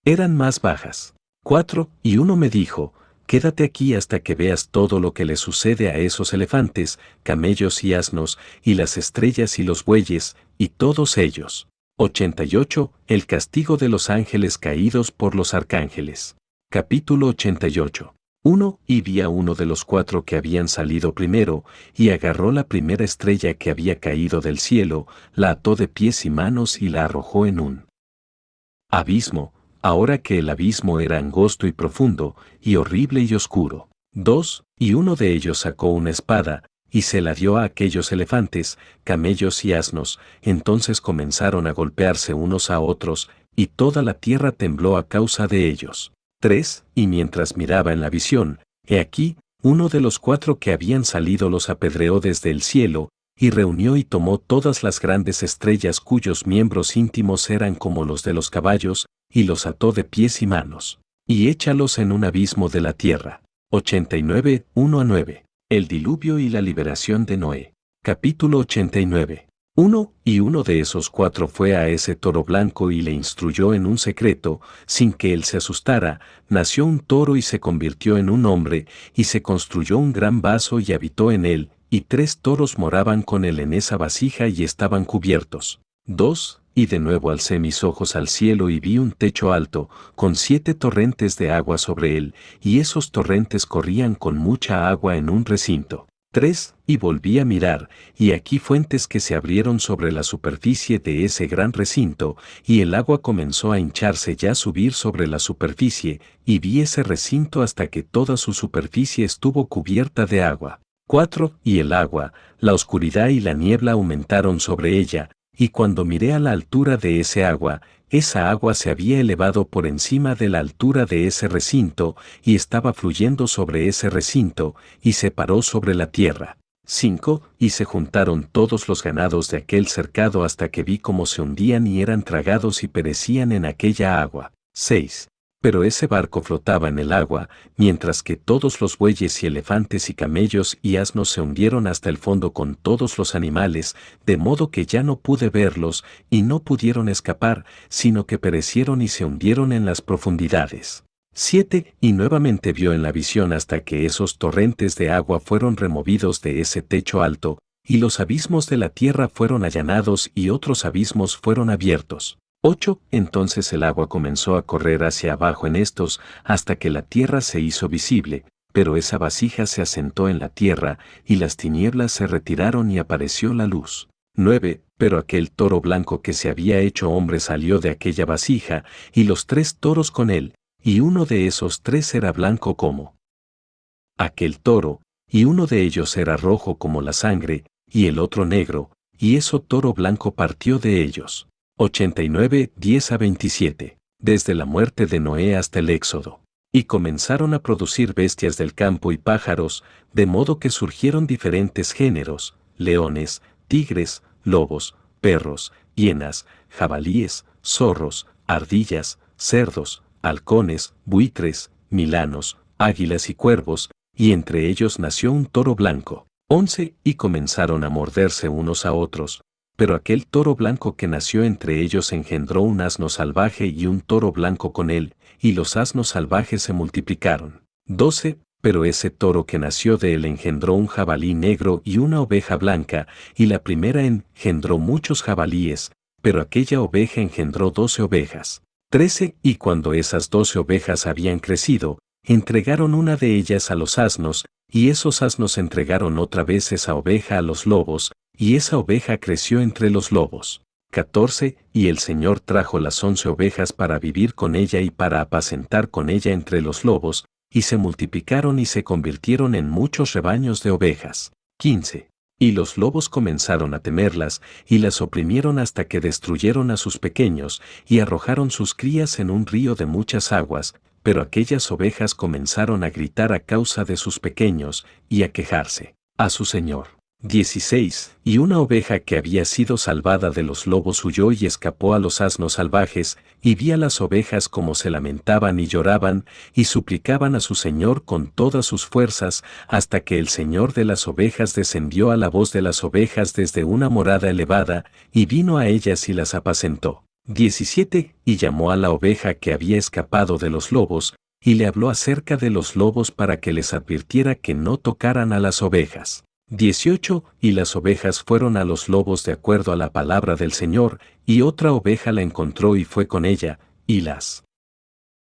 Eran más bajas. Cuatro, y uno me dijo, Quédate aquí hasta que veas todo lo que le sucede a esos elefantes, camellos y asnos, y las estrellas y los bueyes, y todos ellos. 88. El castigo de los ángeles caídos por los arcángeles. Capítulo 88. 1. Y vi a uno de los cuatro que habían salido primero, y agarró la primera estrella que había caído del cielo, la ató de pies y manos y la arrojó en un abismo, ahora que el abismo era angosto y profundo, y horrible y oscuro. 2. Y uno de ellos sacó una espada, y se la dio a aquellos elefantes, camellos y asnos, entonces comenzaron a golpearse unos a otros, y toda la tierra tembló a causa de ellos. 3. Y mientras miraba en la visión, he aquí, uno de los cuatro que habían salido los apedreó desde el cielo, y reunió y tomó todas las grandes estrellas cuyos miembros íntimos eran como los de los caballos, y los ató de pies y manos, y échalos en un abismo de la tierra. 89, 1 a 9. El diluvio y la liberación de Noé. Capítulo 89. Uno, y uno de esos cuatro fue a ese toro blanco y le instruyó en un secreto, sin que él se asustara, nació un toro y se convirtió en un hombre, y se construyó un gran vaso y habitó en él, y tres toros moraban con él en esa vasija y estaban cubiertos. Dos, y de nuevo alcé mis ojos al cielo y vi un techo alto, con siete torrentes de agua sobre él, y esos torrentes corrían con mucha agua en un recinto. 3. Y volví a mirar, y aquí fuentes que se abrieron sobre la superficie de ese gran recinto, y el agua comenzó a hincharse ya subir sobre la superficie, y vi ese recinto hasta que toda su superficie estuvo cubierta de agua. 4. Y el agua, la oscuridad y la niebla aumentaron sobre ella, y cuando miré a la altura de ese agua, esa agua se había elevado por encima de la altura de ese recinto, y estaba fluyendo sobre ese recinto, y se paró sobre la tierra. 5. Y se juntaron todos los ganados de aquel cercado hasta que vi cómo se hundían y eran tragados y perecían en aquella agua. 6 pero ese barco flotaba en el agua, mientras que todos los bueyes y elefantes y camellos y asnos se hundieron hasta el fondo con todos los animales, de modo que ya no pude verlos y no pudieron escapar, sino que perecieron y se hundieron en las profundidades. 7. Y nuevamente vio en la visión hasta que esos torrentes de agua fueron removidos de ese techo alto, y los abismos de la tierra fueron allanados y otros abismos fueron abiertos. 8. Entonces el agua comenzó a correr hacia abajo en estos hasta que la tierra se hizo visible, pero esa vasija se asentó en la tierra y las tinieblas se retiraron y apareció la luz. 9. Pero aquel toro blanco que se había hecho hombre salió de aquella vasija y los tres toros con él, y uno de esos tres era blanco como aquel toro, y uno de ellos era rojo como la sangre, y el otro negro, y eso toro blanco partió de ellos. 89, 10 a 27, desde la muerte de Noé hasta el Éxodo. Y comenzaron a producir bestias del campo y pájaros, de modo que surgieron diferentes géneros, leones, tigres, lobos, perros, hienas, jabalíes, zorros, ardillas, cerdos, halcones, buitres, milanos, águilas y cuervos, y entre ellos nació un toro blanco. 11. Y comenzaron a morderse unos a otros, pero aquel toro blanco que nació entre ellos engendró un asno salvaje y un toro blanco con él, y los asnos salvajes se multiplicaron. 12. Pero ese toro que nació de él engendró un jabalí negro y una oveja blanca, y la primera engendró muchos jabalíes, pero aquella oveja engendró doce ovejas. 13. Y cuando esas doce ovejas habían crecido, entregaron una de ellas a los asnos, y esos asnos entregaron otra vez esa oveja a los lobos, y esa oveja creció entre los lobos. 14. Y el Señor trajo las once ovejas para vivir con ella y para apacentar con ella entre los lobos, y se multiplicaron y se convirtieron en muchos rebaños de ovejas. 15. Y los lobos comenzaron a temerlas, y las oprimieron hasta que destruyeron a sus pequeños, y arrojaron sus crías en un río de muchas aguas, pero aquellas ovejas comenzaron a gritar a causa de sus pequeños, y a quejarse a su Señor. 16. Y una oveja que había sido salvada de los lobos huyó y escapó a los asnos salvajes, y vi a las ovejas como se lamentaban y lloraban, y suplicaban a su Señor con todas sus fuerzas, hasta que el Señor de las ovejas descendió a la voz de las ovejas desde una morada elevada, y vino a ellas y las apacentó. 17. Y llamó a la oveja que había escapado de los lobos, y le habló acerca de los lobos para que les advirtiera que no tocaran a las ovejas. 18. Y las ovejas fueron a los lobos de acuerdo a la palabra del Señor, y otra oveja la encontró y fue con ella, y las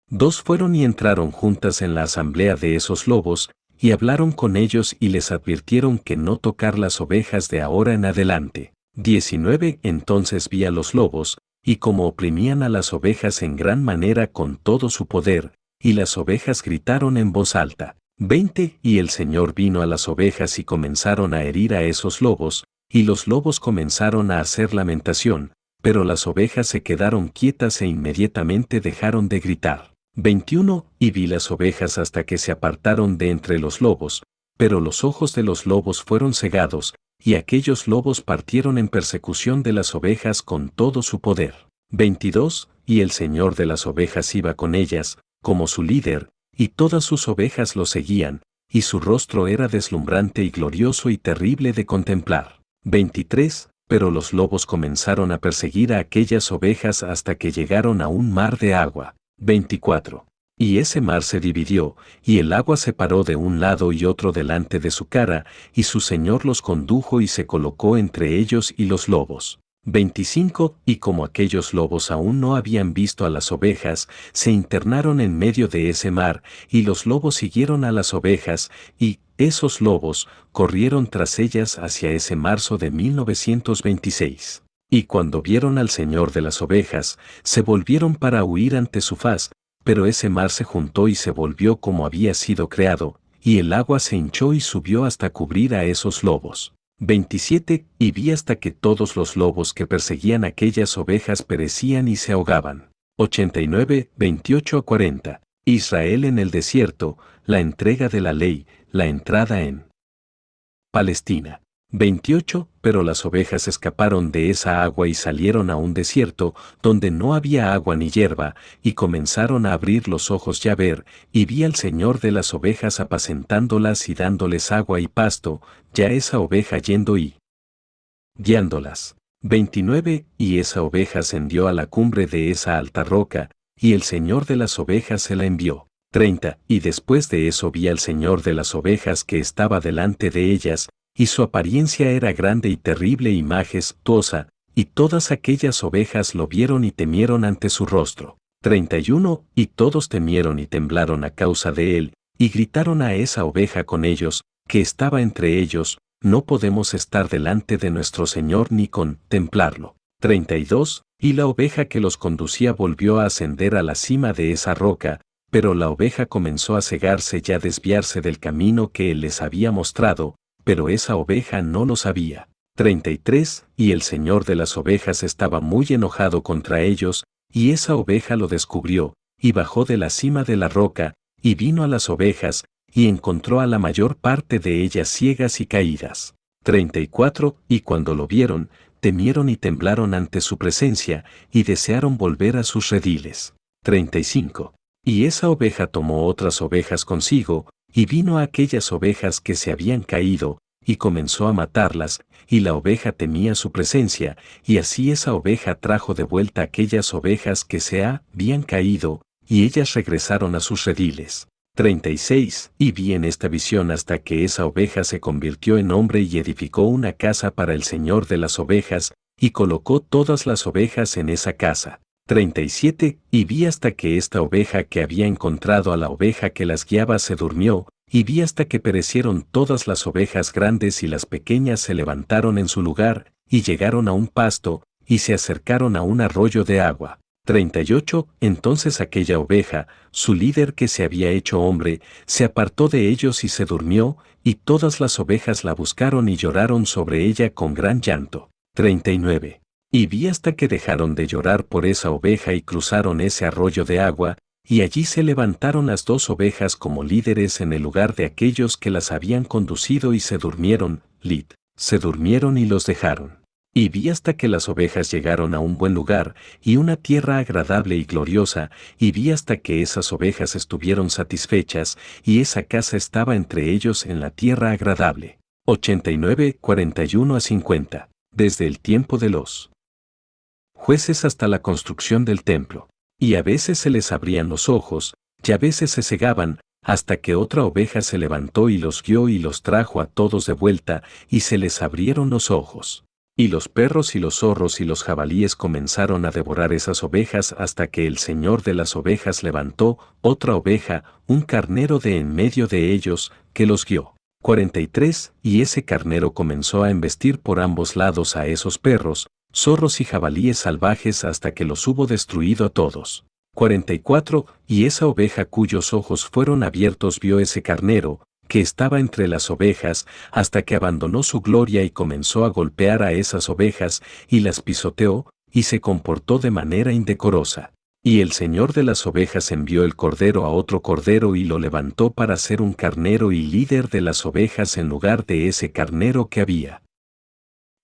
dos fueron y entraron juntas en la asamblea de esos lobos, y hablaron con ellos y les advirtieron que no tocar las ovejas de ahora en adelante. 19. Entonces vi a los lobos, y como oprimían a las ovejas en gran manera con todo su poder, y las ovejas gritaron en voz alta, 20. Y el Señor vino a las ovejas y comenzaron a herir a esos lobos, y los lobos comenzaron a hacer lamentación, pero las ovejas se quedaron quietas e inmediatamente dejaron de gritar. 21. Y vi las ovejas hasta que se apartaron de entre los lobos, pero los ojos de los lobos fueron cegados, y aquellos lobos partieron en persecución de las ovejas con todo su poder. 22. Y el Señor de las ovejas iba con ellas, como su líder, y todas sus ovejas lo seguían, y su rostro era deslumbrante y glorioso y terrible de contemplar. 23. Pero los lobos comenzaron a perseguir a aquellas ovejas hasta que llegaron a un mar de agua. 24. Y ese mar se dividió, y el agua se paró de un lado y otro delante de su cara, y su señor los condujo y se colocó entre ellos y los lobos. 25. Y como aquellos lobos aún no habían visto a las ovejas, se internaron en medio de ese mar, y los lobos siguieron a las ovejas, y esos lobos corrieron tras ellas hacia ese marzo de 1926. Y cuando vieron al Señor de las ovejas, se volvieron para huir ante su faz, pero ese mar se juntó y se volvió como había sido creado, y el agua se hinchó y subió hasta cubrir a esos lobos. 27. Y vi hasta que todos los lobos que perseguían aquellas ovejas perecían y se ahogaban. 89, 28 a 40. Israel en el desierto, la entrega de la ley, la entrada en Palestina. 28. Pero las ovejas escaparon de esa agua y salieron a un desierto, donde no había agua ni hierba, y comenzaron a abrir los ojos ya ver, y vi al Señor de las ovejas apacentándolas y dándoles agua y pasto, ya esa oveja yendo y guiándolas. 29. Y esa oveja ascendió a la cumbre de esa alta roca, y el Señor de las ovejas se la envió. 30. Y después de eso vi al Señor de las ovejas que estaba delante de ellas, y su apariencia era grande y terrible y majestuosa, y todas aquellas ovejas lo vieron y temieron ante su rostro. 31. Y todos temieron y temblaron a causa de él, y gritaron a esa oveja con ellos, que estaba entre ellos, no podemos estar delante de nuestro Señor ni contemplarlo. 32. Y la oveja que los conducía volvió a ascender a la cima de esa roca, pero la oveja comenzó a cegarse y a desviarse del camino que él les había mostrado, pero esa oveja no lo sabía. 33. Y el señor de las ovejas estaba muy enojado contra ellos, y esa oveja lo descubrió, y bajó de la cima de la roca, y vino a las ovejas, y encontró a la mayor parte de ellas ciegas y caídas. 34. Y cuando lo vieron, temieron y temblaron ante su presencia, y desearon volver a sus rediles. 35. Y esa oveja tomó otras ovejas consigo, y vino a aquellas ovejas que se habían caído, y comenzó a matarlas, y la oveja temía su presencia, y así esa oveja trajo de vuelta aquellas ovejas que se habían caído, y ellas regresaron a sus rediles. 36. Y vi en esta visión hasta que esa oveja se convirtió en hombre y edificó una casa para el Señor de las ovejas, y colocó todas las ovejas en esa casa. 37. Y vi hasta que esta oveja que había encontrado a la oveja que las guiaba se durmió, y vi hasta que perecieron todas las ovejas grandes y las pequeñas se levantaron en su lugar, y llegaron a un pasto, y se acercaron a un arroyo de agua. 38. Entonces aquella oveja, su líder que se había hecho hombre, se apartó de ellos y se durmió, y todas las ovejas la buscaron y lloraron sobre ella con gran llanto. 39. Y vi hasta que dejaron de llorar por esa oveja y cruzaron ese arroyo de agua, y allí se levantaron las dos ovejas como líderes en el lugar de aquellos que las habían conducido y se durmieron. Lit. se durmieron y los dejaron. Y vi hasta que las ovejas llegaron a un buen lugar, y una tierra agradable y gloriosa, y vi hasta que esas ovejas estuvieron satisfechas, y esa casa estaba entre ellos en la tierra agradable. 89, 41 a 50. Desde el tiempo de los jueces hasta la construcción del templo. Y a veces se les abrían los ojos, y a veces se cegaban, hasta que otra oveja se levantó y los guió y los trajo a todos de vuelta, y se les abrieron los ojos. Y los perros y los zorros y los jabalíes comenzaron a devorar esas ovejas hasta que el señor de las ovejas levantó otra oveja, un carnero de en medio de ellos, que los guió. 43. Y ese carnero comenzó a embestir por ambos lados a esos perros, zorros y jabalíes salvajes hasta que los hubo destruido a todos. 44. Y esa oveja cuyos ojos fueron abiertos vio ese carnero, que estaba entre las ovejas, hasta que abandonó su gloria y comenzó a golpear a esas ovejas, y las pisoteó, y se comportó de manera indecorosa. Y el señor de las ovejas envió el cordero a otro cordero y lo levantó para ser un carnero y líder de las ovejas en lugar de ese carnero que había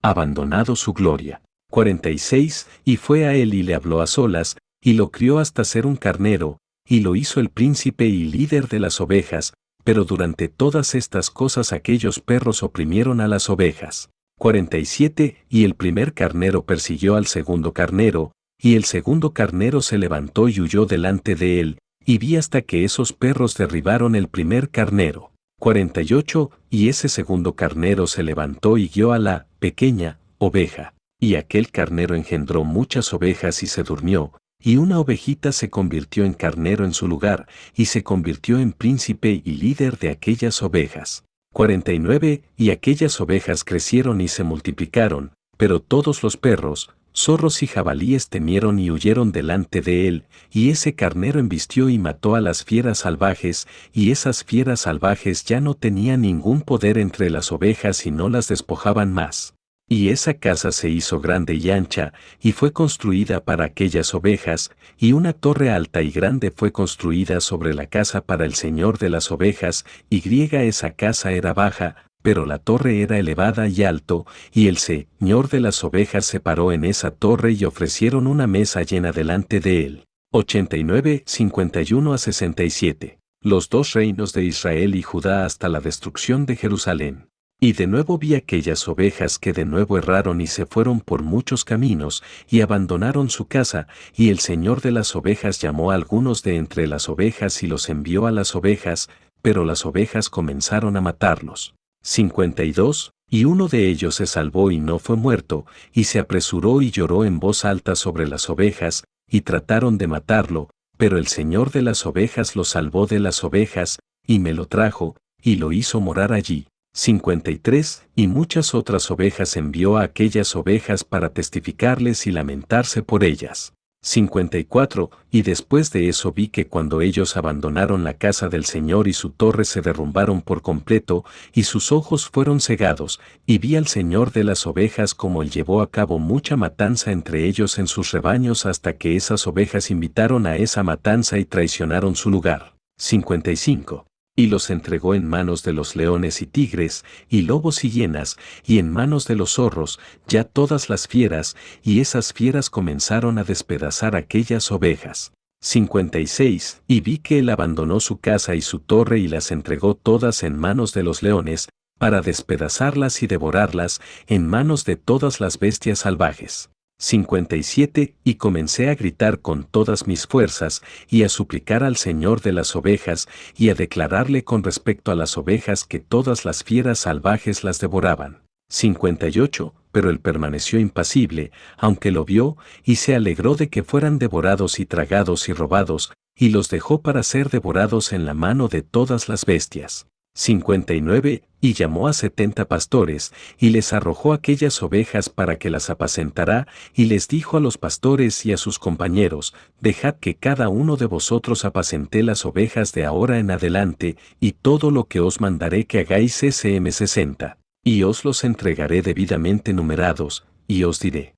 abandonado su gloria. 46. Y fue a él y le habló a solas, y lo crió hasta ser un carnero, y lo hizo el príncipe y líder de las ovejas, pero durante todas estas cosas aquellos perros oprimieron a las ovejas. 47. Y el primer carnero persiguió al segundo carnero, y el segundo carnero se levantó y huyó delante de él, y vi hasta que esos perros derribaron el primer carnero. 48. Y ese segundo carnero se levantó y guió a la pequeña oveja. Y aquel carnero engendró muchas ovejas y se durmió, y una ovejita se convirtió en carnero en su lugar, y se convirtió en príncipe y líder de aquellas ovejas. 49. Y aquellas ovejas crecieron y se multiplicaron, pero todos los perros, zorros y jabalíes temieron y huyeron delante de él, y ese carnero embistió y mató a las fieras salvajes, y esas fieras salvajes ya no tenían ningún poder entre las ovejas y no las despojaban más. Y esa casa se hizo grande y ancha, y fue construida para aquellas ovejas, y una torre alta y grande fue construida sobre la casa para el señor de las ovejas, y griega esa casa era baja, pero la torre era elevada y alto, y el señor de las ovejas se paró en esa torre y ofrecieron una mesa llena delante de él. 89, 51 a 67. Los dos reinos de Israel y Judá hasta la destrucción de Jerusalén. Y de nuevo vi aquellas ovejas que de nuevo erraron y se fueron por muchos caminos, y abandonaron su casa, y el Señor de las ovejas llamó a algunos de entre las ovejas y los envió a las ovejas, pero las ovejas comenzaron a matarlos. 52. Y uno de ellos se salvó y no fue muerto, y se apresuró y lloró en voz alta sobre las ovejas, y trataron de matarlo, pero el Señor de las ovejas lo salvó de las ovejas, y me lo trajo, y lo hizo morar allí. 53, y muchas otras ovejas envió a aquellas ovejas para testificarles y lamentarse por ellas. 54, y después de eso vi que cuando ellos abandonaron la casa del Señor y su torre se derrumbaron por completo, y sus ojos fueron cegados, y vi al Señor de las ovejas como él llevó a cabo mucha matanza entre ellos en sus rebaños hasta que esas ovejas invitaron a esa matanza y traicionaron su lugar. 55 y los entregó en manos de los leones y tigres, y lobos y hienas, y en manos de los zorros, ya todas las fieras, y esas fieras comenzaron a despedazar aquellas ovejas. 56. Y vi que él abandonó su casa y su torre y las entregó todas en manos de los leones, para despedazarlas y devorarlas en manos de todas las bestias salvajes. 57 Y comencé a gritar con todas mis fuerzas, y a suplicar al Señor de las ovejas, y a declararle con respecto a las ovejas que todas las fieras salvajes las devoraban. 58 Pero él permaneció impasible, aunque lo vio, y se alegró de que fueran devorados y tragados y robados, y los dejó para ser devorados en la mano de todas las bestias. 59, y llamó a setenta pastores, y les arrojó aquellas ovejas para que las apacentara, y les dijo a los pastores y a sus compañeros, Dejad que cada uno de vosotros apacente las ovejas de ahora en adelante, y todo lo que os mandaré que hagáis SM 60, y os los entregaré debidamente numerados, y os diré.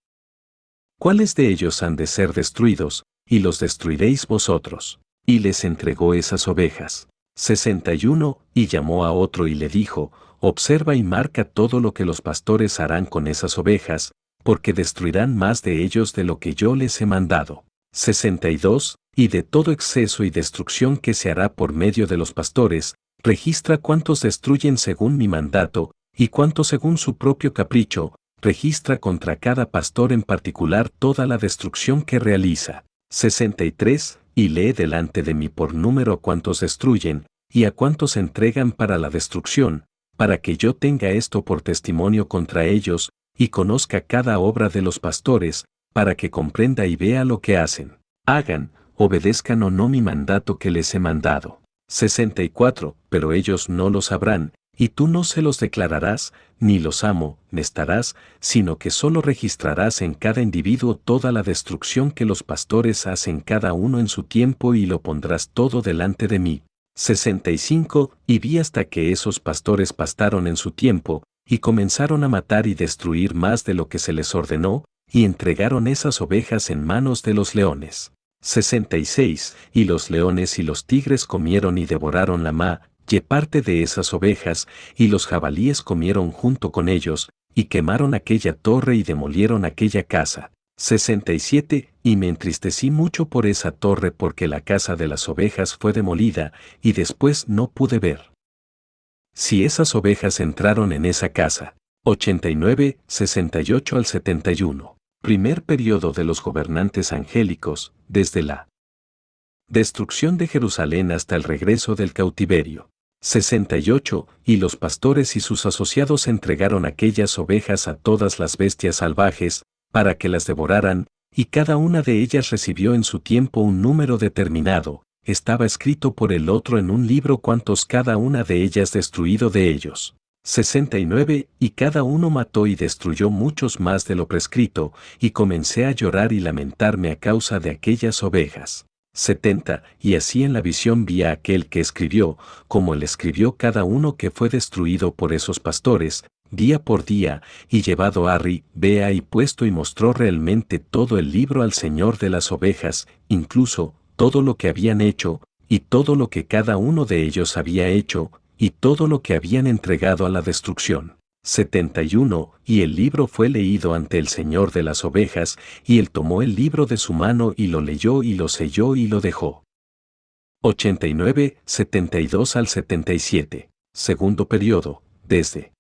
¿Cuáles de ellos han de ser destruidos, y los destruiréis vosotros? Y les entregó esas ovejas. 61, y llamó a otro y le dijo, observa y marca todo lo que los pastores harán con esas ovejas, porque destruirán más de ellos de lo que yo les he mandado. 62. Y de todo exceso y destrucción que se hará por medio de los pastores, registra cuántos destruyen según mi mandato, y cuántos según su propio capricho, registra contra cada pastor en particular toda la destrucción que realiza. 63. Y lee delante de mí por número a cuántos destruyen, y a cuántos entregan para la destrucción, para que yo tenga esto por testimonio contra ellos, y conozca cada obra de los pastores, para que comprenda y vea lo que hacen. Hagan, obedezcan o no mi mandato que les he mandado. 64. Pero ellos no lo sabrán, y tú no se los declararás, ni los amo, estarás, sino que solo registrarás en cada individuo toda la destrucción que los pastores hacen cada uno en su tiempo y lo pondrás todo delante de mí. 65. Y vi hasta que esos pastores pastaron en su tiempo, y comenzaron a matar y destruir más de lo que se les ordenó, y entregaron esas ovejas en manos de los leones. 66. Y los leones y los tigres comieron y devoraron la ma, y parte de esas ovejas, y los jabalíes comieron junto con ellos, y quemaron aquella torre y demolieron aquella casa. 67. Y me entristecí mucho por esa torre porque la casa de las ovejas fue demolida, y después no pude ver si esas ovejas entraron en esa casa. 89, 68 al 71. Primer periodo de los gobernantes angélicos, desde la destrucción de Jerusalén hasta el regreso del cautiverio. 68. Y los pastores y sus asociados entregaron aquellas ovejas a todas las bestias salvajes, para que las devoraran, y cada una de ellas recibió en su tiempo un número determinado, estaba escrito por el otro en un libro cuantos cada una de ellas destruido de ellos. 69. Y cada uno mató y destruyó muchos más de lo prescrito, y comencé a llorar y lamentarme a causa de aquellas ovejas. 70. Y así en la visión vi a aquel que escribió, como él escribió cada uno que fue destruido por esos pastores, día por día, y llevado Harry, vea y puesto y mostró realmente todo el libro al Señor de las ovejas, incluso, todo lo que habían hecho, y todo lo que cada uno de ellos había hecho, y todo lo que habían entregado a la destrucción. 71. Y el libro fue leído ante el Señor de las ovejas, y él tomó el libro de su mano y lo leyó y lo selló y lo dejó. 89, 72 al 77. Segundo periodo, desde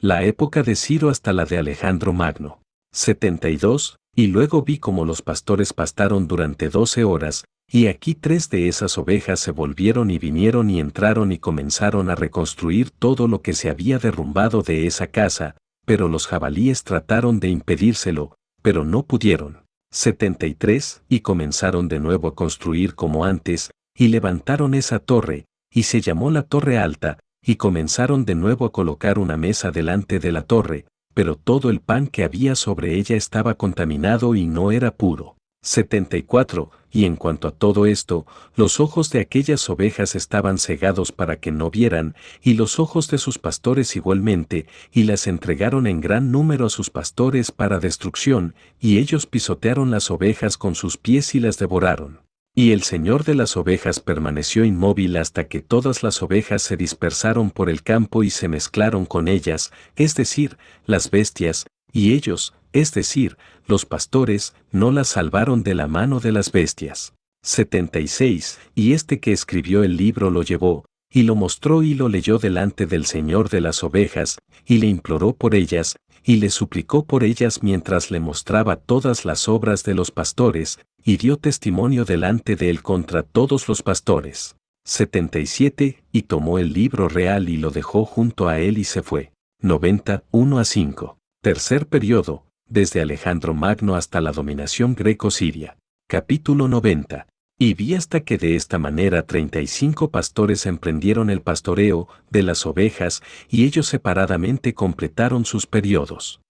la época de Ciro hasta la de Alejandro Magno. 72, y luego vi como los pastores pastaron durante doce horas, y aquí tres de esas ovejas se volvieron y vinieron y entraron y comenzaron a reconstruir todo lo que se había derrumbado de esa casa, pero los jabalíes trataron de impedírselo, pero no pudieron. 73, y comenzaron de nuevo a construir como antes, y levantaron esa torre, y se llamó la torre alta, y comenzaron de nuevo a colocar una mesa delante de la torre, pero todo el pan que había sobre ella estaba contaminado y no era puro. 74. Y en cuanto a todo esto, los ojos de aquellas ovejas estaban cegados para que no vieran, y los ojos de sus pastores igualmente, y las entregaron en gran número a sus pastores para destrucción, y ellos pisotearon las ovejas con sus pies y las devoraron. Y el Señor de las ovejas permaneció inmóvil hasta que todas las ovejas se dispersaron por el campo y se mezclaron con ellas, es decir, las bestias, y ellos, es decir, los pastores, no las salvaron de la mano de las bestias. 76. Y este que escribió el libro lo llevó, y lo mostró y lo leyó delante del Señor de las ovejas, y le imploró por ellas, y le suplicó por ellas mientras le mostraba todas las obras de los pastores, y dio testimonio delante de él contra todos los pastores. 77. Y tomó el libro real y lo dejó junto a él y se fue. 90. 1 a 5. Tercer periodo, desde Alejandro Magno hasta la dominación greco-siria. Capítulo 90. Y vi hasta que de esta manera 35 pastores emprendieron el pastoreo de las ovejas y ellos separadamente completaron sus periodos.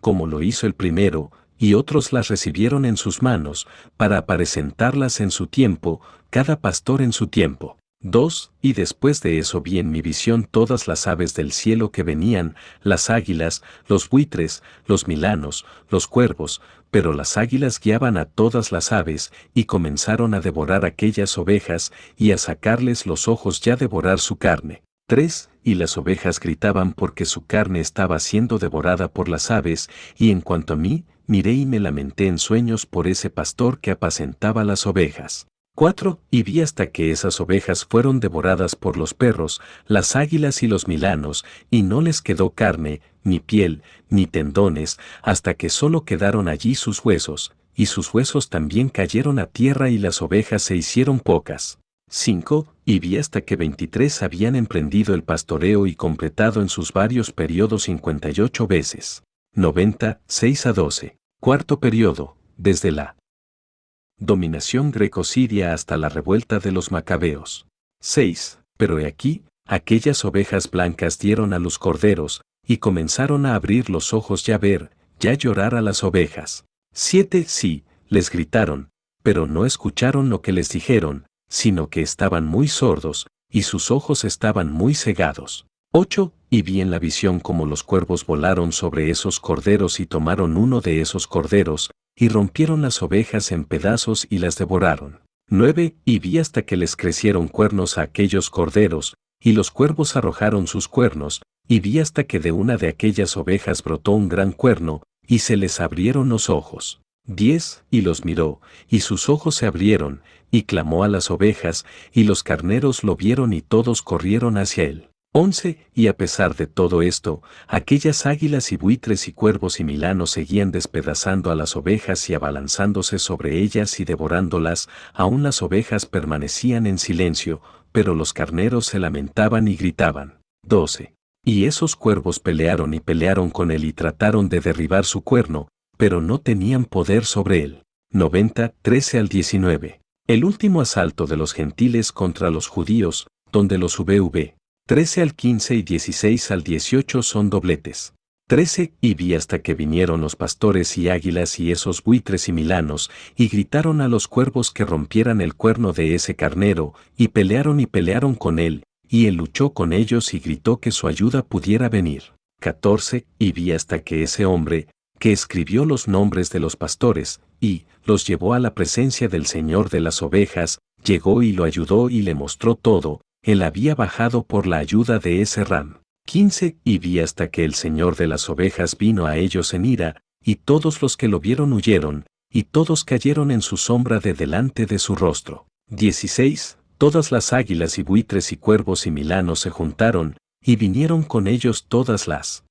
Como lo hizo el primero, y otros las recibieron en sus manos, para presentarlas en su tiempo, cada pastor en su tiempo. 2. Y después de eso vi en mi visión todas las aves del cielo que venían, las águilas, los buitres, los milanos, los cuervos, pero las águilas guiaban a todas las aves, y comenzaron a devorar aquellas ovejas, y a sacarles los ojos ya devorar su carne. 3. Y las ovejas gritaban porque su carne estaba siendo devorada por las aves, y en cuanto a mí, miré y me lamenté en sueños por ese pastor que apacentaba las ovejas. 4. Y vi hasta que esas ovejas fueron devoradas por los perros, las águilas y los milanos, y no les quedó carne, ni piel, ni tendones, hasta que solo quedaron allí sus huesos, y sus huesos también cayeron a tierra y las ovejas se hicieron pocas. 5. Y vi hasta que 23 habían emprendido el pastoreo y completado en sus varios periodos 58 veces. 90, 6 a 12. Cuarto periodo, desde la dominación greco-siria hasta la revuelta de los macabeos. 6. Pero he aquí, aquellas ovejas blancas dieron a los corderos, y comenzaron a abrir los ojos ya ver, ya llorar a las ovejas. 7. Sí, les gritaron, pero no escucharon lo que les dijeron, sino que estaban muy sordos, y sus ojos estaban muy cegados. 8. Y vi en la visión como los cuervos volaron sobre esos corderos y tomaron uno de esos corderos, y rompieron las ovejas en pedazos y las devoraron. 9. Y vi hasta que les crecieron cuernos a aquellos corderos, y los cuervos arrojaron sus cuernos, y vi hasta que de una de aquellas ovejas brotó un gran cuerno, y se les abrieron los ojos. 10. Y los miró, y sus ojos se abrieron, y clamó a las ovejas, y los carneros lo vieron y todos corrieron hacia él. 11. Y a pesar de todo esto, aquellas águilas y buitres y cuervos y milanos seguían despedazando a las ovejas y abalanzándose sobre ellas y devorándolas, aún las ovejas permanecían en silencio, pero los carneros se lamentaban y gritaban. 12. Y esos cuervos pelearon y pelearon con él y trataron de derribar su cuerno, pero no tenían poder sobre él. 90, 13 al 19. El último asalto de los gentiles contra los judíos, donde los VV, 13 al 15 y 16 al 18 son dobletes. 13 y vi hasta que vinieron los pastores y águilas y esos buitres y milanos, y gritaron a los cuervos que rompieran el cuerno de ese carnero, y pelearon y pelearon con él, y él luchó con ellos y gritó que su ayuda pudiera venir. 14 y vi hasta que ese hombre, que escribió los nombres de los pastores, y los llevó a la presencia del Señor de las ovejas, llegó y lo ayudó y le mostró todo, él había bajado por la ayuda de ese ram. 15 Y vi hasta que el Señor de las ovejas vino a ellos en ira, y todos los que lo vieron huyeron, y todos cayeron en su sombra de delante de su rostro. 16 Todas las águilas y buitres y cuervos y milanos se juntaron, y vinieron con ellos todas las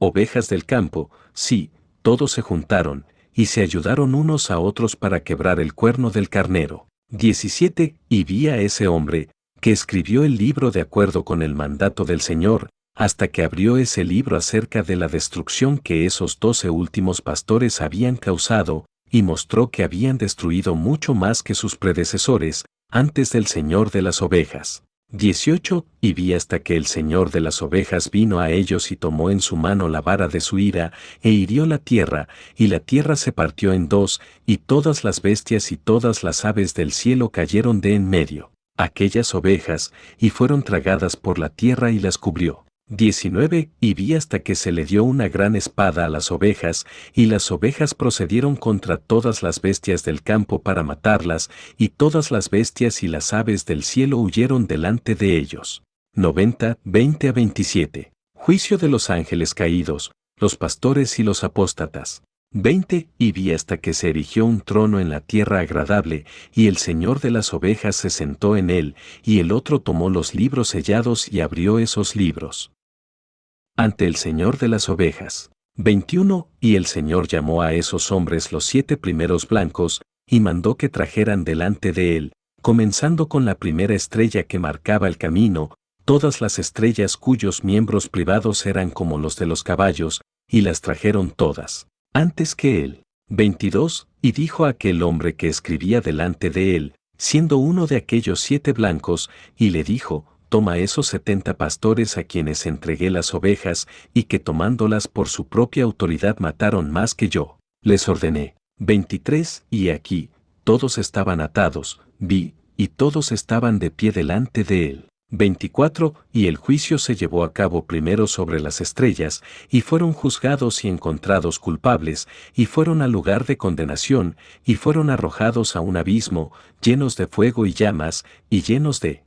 ovejas del campo, sí, todos se juntaron, y se ayudaron unos a otros para quebrar el cuerno del carnero. 17. Y vi a ese hombre, que escribió el libro de acuerdo con el mandato del Señor, hasta que abrió ese libro acerca de la destrucción que esos doce últimos pastores habían causado, y mostró que habían destruido mucho más que sus predecesores, antes del Señor de las ovejas. 18. Y vi hasta que el Señor de las ovejas vino a ellos y tomó en su mano la vara de su ira, e hirió la tierra, y la tierra se partió en dos, y todas las bestias y todas las aves del cielo cayeron de en medio, aquellas ovejas, y fueron tragadas por la tierra y las cubrió. 19. Y vi hasta que se le dio una gran espada a las ovejas, y las ovejas procedieron contra todas las bestias del campo para matarlas, y todas las bestias y las aves del cielo huyeron delante de ellos. 90, 20 a 27. Juicio de los ángeles caídos, los pastores y los apóstatas. 20. Y vi hasta que se erigió un trono en la tierra agradable, y el Señor de las ovejas se sentó en él, y el otro tomó los libros sellados y abrió esos libros ante el Señor de las ovejas. 21. Y el Señor llamó a esos hombres los siete primeros blancos, y mandó que trajeran delante de él, comenzando con la primera estrella que marcaba el camino, todas las estrellas cuyos miembros privados eran como los de los caballos, y las trajeron todas, antes que él. 22. Y dijo a aquel hombre que escribía delante de él, siendo uno de aquellos siete blancos, y le dijo, toma esos setenta pastores a quienes entregué las ovejas y que tomándolas por su propia autoridad mataron más que yo. Les ordené. 23. Y aquí, todos estaban atados, vi, y todos estaban de pie delante de él. 24. Y el juicio se llevó a cabo primero sobre las estrellas, y fueron juzgados y encontrados culpables, y fueron al lugar de condenación, y fueron arrojados a un abismo, llenos de fuego y llamas, y llenos de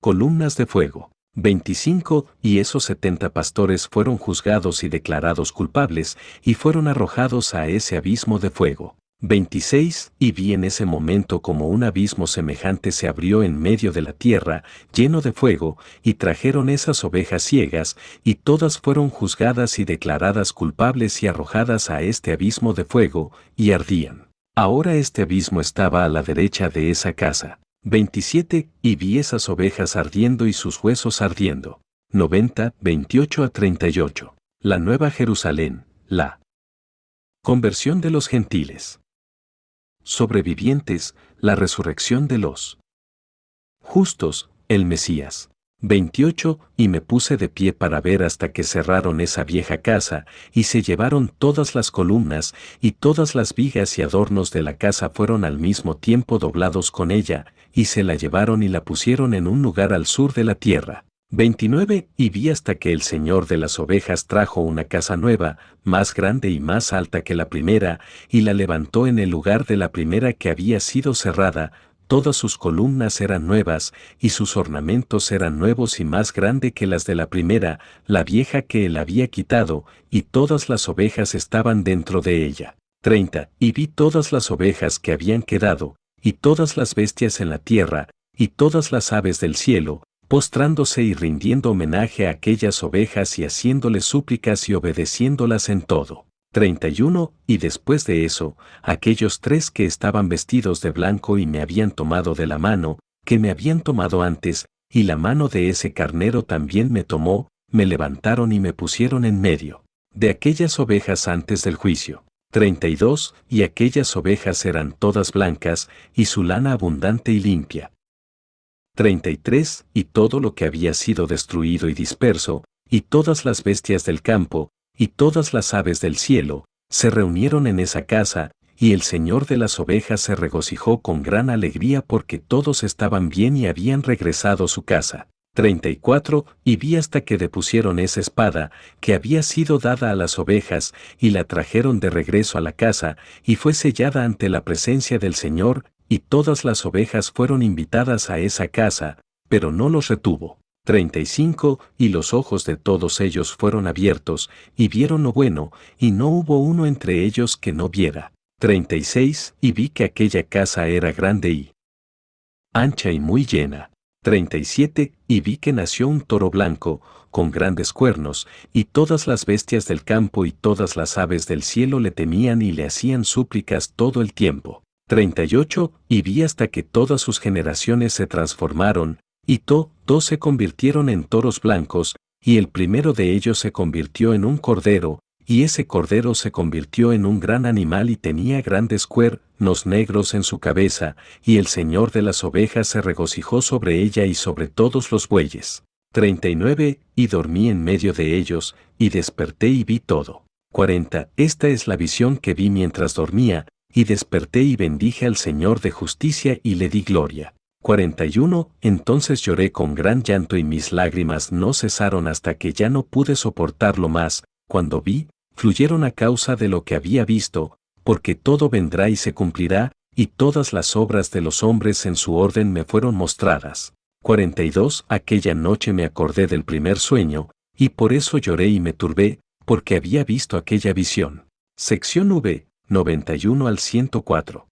columnas de fuego. 25. Y esos setenta pastores fueron juzgados y declarados culpables, y fueron arrojados a ese abismo de fuego. 26. Y vi en ese momento como un abismo semejante se abrió en medio de la tierra, lleno de fuego, y trajeron esas ovejas ciegas, y todas fueron juzgadas y declaradas culpables y arrojadas a este abismo de fuego, y ardían. Ahora este abismo estaba a la derecha de esa casa. 27. Y vi esas ovejas ardiendo y sus huesos ardiendo. 90, 28 a 38. La Nueva Jerusalén, la conversión de los gentiles sobrevivientes, la resurrección de los justos, el Mesías. 28. Y me puse de pie para ver hasta que cerraron esa vieja casa, y se llevaron todas las columnas, y todas las vigas y adornos de la casa fueron al mismo tiempo doblados con ella, y se la llevaron y la pusieron en un lugar al sur de la tierra. 29. Y vi hasta que el Señor de las ovejas trajo una casa nueva, más grande y más alta que la primera, y la levantó en el lugar de la primera que había sido cerrada, todas sus columnas eran nuevas, y sus ornamentos eran nuevos y más grande que las de la primera, la vieja que él había quitado, y todas las ovejas estaban dentro de ella. 30. Y vi todas las ovejas que habían quedado, y todas las bestias en la tierra, y todas las aves del cielo, postrándose y rindiendo homenaje a aquellas ovejas y haciéndoles súplicas y obedeciéndolas en todo. 31. Y después de eso, aquellos tres que estaban vestidos de blanco y me habían tomado de la mano, que me habían tomado antes, y la mano de ese carnero también me tomó, me levantaron y me pusieron en medio de aquellas ovejas antes del juicio. 32. Y aquellas ovejas eran todas blancas, y su lana abundante y limpia. 33. Y todo lo que había sido destruido y disperso, y todas las bestias del campo, y todas las aves del cielo, se reunieron en esa casa, y el Señor de las ovejas se regocijó con gran alegría porque todos estaban bien y habían regresado a su casa. 34. Y vi hasta que depusieron esa espada, que había sido dada a las ovejas, y la trajeron de regreso a la casa, y fue sellada ante la presencia del Señor, y todas las ovejas fueron invitadas a esa casa, pero no los retuvo. 35. Y los ojos de todos ellos fueron abiertos, y vieron lo bueno, y no hubo uno entre ellos que no viera. 36. Y vi que aquella casa era grande y ancha y muy llena. 37. Y vi que nació un toro blanco, con grandes cuernos, y todas las bestias del campo y todas las aves del cielo le temían y le hacían súplicas todo el tiempo. 38, y vi hasta que todas sus generaciones se transformaron, y to, dos se convirtieron en toros blancos, y el primero de ellos se convirtió en un cordero, y ese cordero se convirtió en un gran animal y tenía grandes cuernos negros en su cabeza, y el Señor de las ovejas se regocijó sobre ella y sobre todos los bueyes. 39, y dormí en medio de ellos, y desperté y vi todo. 40. Esta es la visión que vi mientras dormía, y desperté y bendije al Señor de justicia y le di gloria. 41. Entonces lloré con gran llanto y mis lágrimas no cesaron hasta que ya no pude soportarlo más, cuando vi, fluyeron a causa de lo que había visto, porque todo vendrá y se cumplirá, y todas las obras de los hombres en su orden me fueron mostradas. 42. Aquella noche me acordé del primer sueño, y por eso lloré y me turbé, porque había visto aquella visión. Sección V. 91 al 104.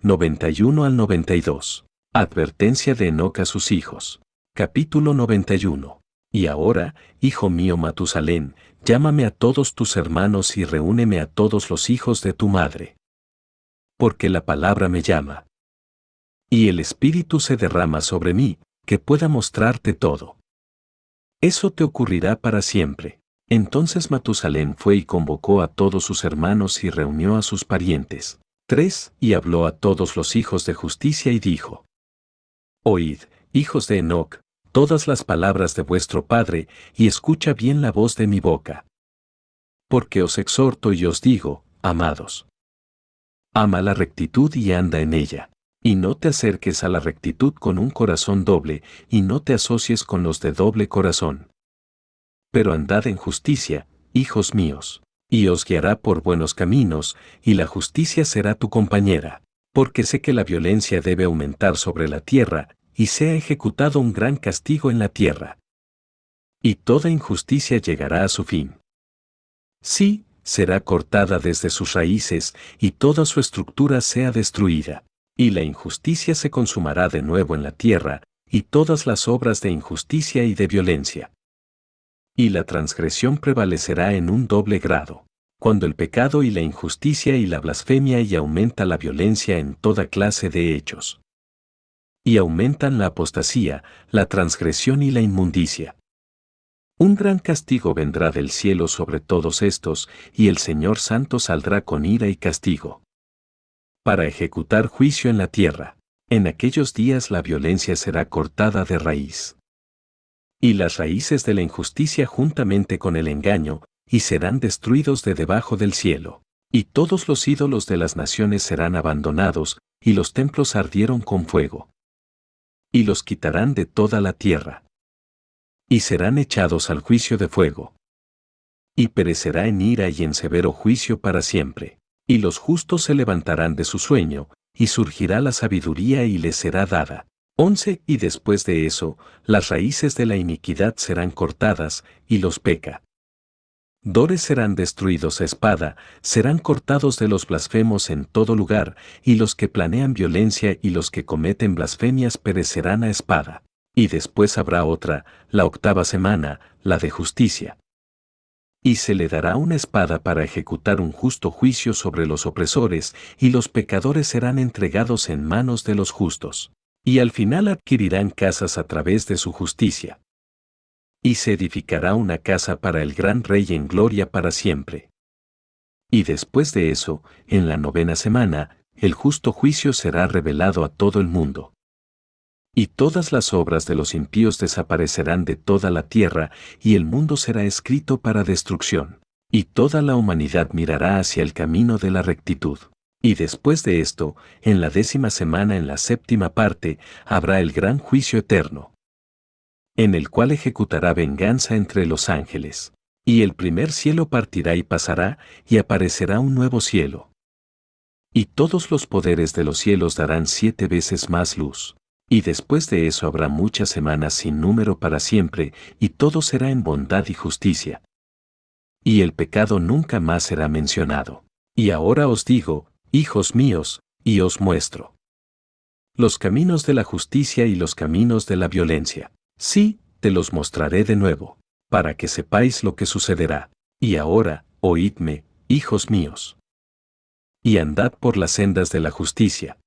91 al 92. Advertencia de Enoch a sus hijos. Capítulo 91. Y ahora, hijo mío Matusalén, llámame a todos tus hermanos y reúneme a todos los hijos de tu madre. Porque la palabra me llama. Y el Espíritu se derrama sobre mí, que pueda mostrarte todo. Eso te ocurrirá para siempre. Entonces Matusalén fue y convocó a todos sus hermanos y reunió a sus parientes. 3. Y habló a todos los hijos de justicia y dijo, Oíd, hijos de Enoc, todas las palabras de vuestro Padre, y escucha bien la voz de mi boca. Porque os exhorto y os digo, amados. Ama la rectitud y anda en ella. Y no te acerques a la rectitud con un corazón doble, y no te asocies con los de doble corazón pero andad en justicia, hijos míos, y os guiará por buenos caminos, y la justicia será tu compañera. Porque sé que la violencia debe aumentar sobre la tierra, y sea ejecutado un gran castigo en la tierra. Y toda injusticia llegará a su fin. Sí, será cortada desde sus raíces, y toda su estructura sea destruida. Y la injusticia se consumará de nuevo en la tierra, y todas las obras de injusticia y de violencia. Y la transgresión prevalecerá en un doble grado cuando el pecado y la injusticia y la blasfemia y aumenta la violencia en toda clase de hechos. Y aumentan la apostasía, la transgresión y la inmundicia. Un gran castigo vendrá del cielo sobre todos estos, y el Señor Santo saldrá con ira y castigo. Para ejecutar juicio en la tierra, en aquellos días la violencia será cortada de raíz. Y las raíces de la injusticia juntamente con el engaño, y serán destruidos de debajo del cielo. Y todos los ídolos de las naciones serán abandonados, y los templos ardieron con fuego. Y los quitarán de toda la tierra. Y serán echados al juicio de fuego. Y perecerá en ira y en severo juicio para siempre. Y los justos se levantarán de su sueño, y surgirá la sabiduría y les será dada. 11. Y después de eso, las raíces de la iniquidad serán cortadas, y los peca Dores serán destruidos a espada, serán cortados de los blasfemos en todo lugar, y los que planean violencia y los que cometen blasfemias perecerán a espada. Y después habrá otra, la octava semana, la de justicia. Y se le dará una espada para ejecutar un justo juicio sobre los opresores, y los pecadores serán entregados en manos de los justos. Y al final adquirirán casas a través de su justicia y se edificará una casa para el gran rey en gloria para siempre. Y después de eso, en la novena semana, el justo juicio será revelado a todo el mundo. Y todas las obras de los impíos desaparecerán de toda la tierra, y el mundo será escrito para destrucción. Y toda la humanidad mirará hacia el camino de la rectitud. Y después de esto, en la décima semana en la séptima parte, habrá el gran juicio eterno en el cual ejecutará venganza entre los ángeles. Y el primer cielo partirá y pasará, y aparecerá un nuevo cielo. Y todos los poderes de los cielos darán siete veces más luz. Y después de eso habrá muchas semanas sin número para siempre, y todo será en bondad y justicia. Y el pecado nunca más será mencionado. Y ahora os digo, hijos míos, y os muestro. Los caminos de la justicia y los caminos de la violencia. Sí, te los mostraré de nuevo, para que sepáis lo que sucederá. Y ahora, oídme, hijos míos. Y andad por las sendas de la justicia.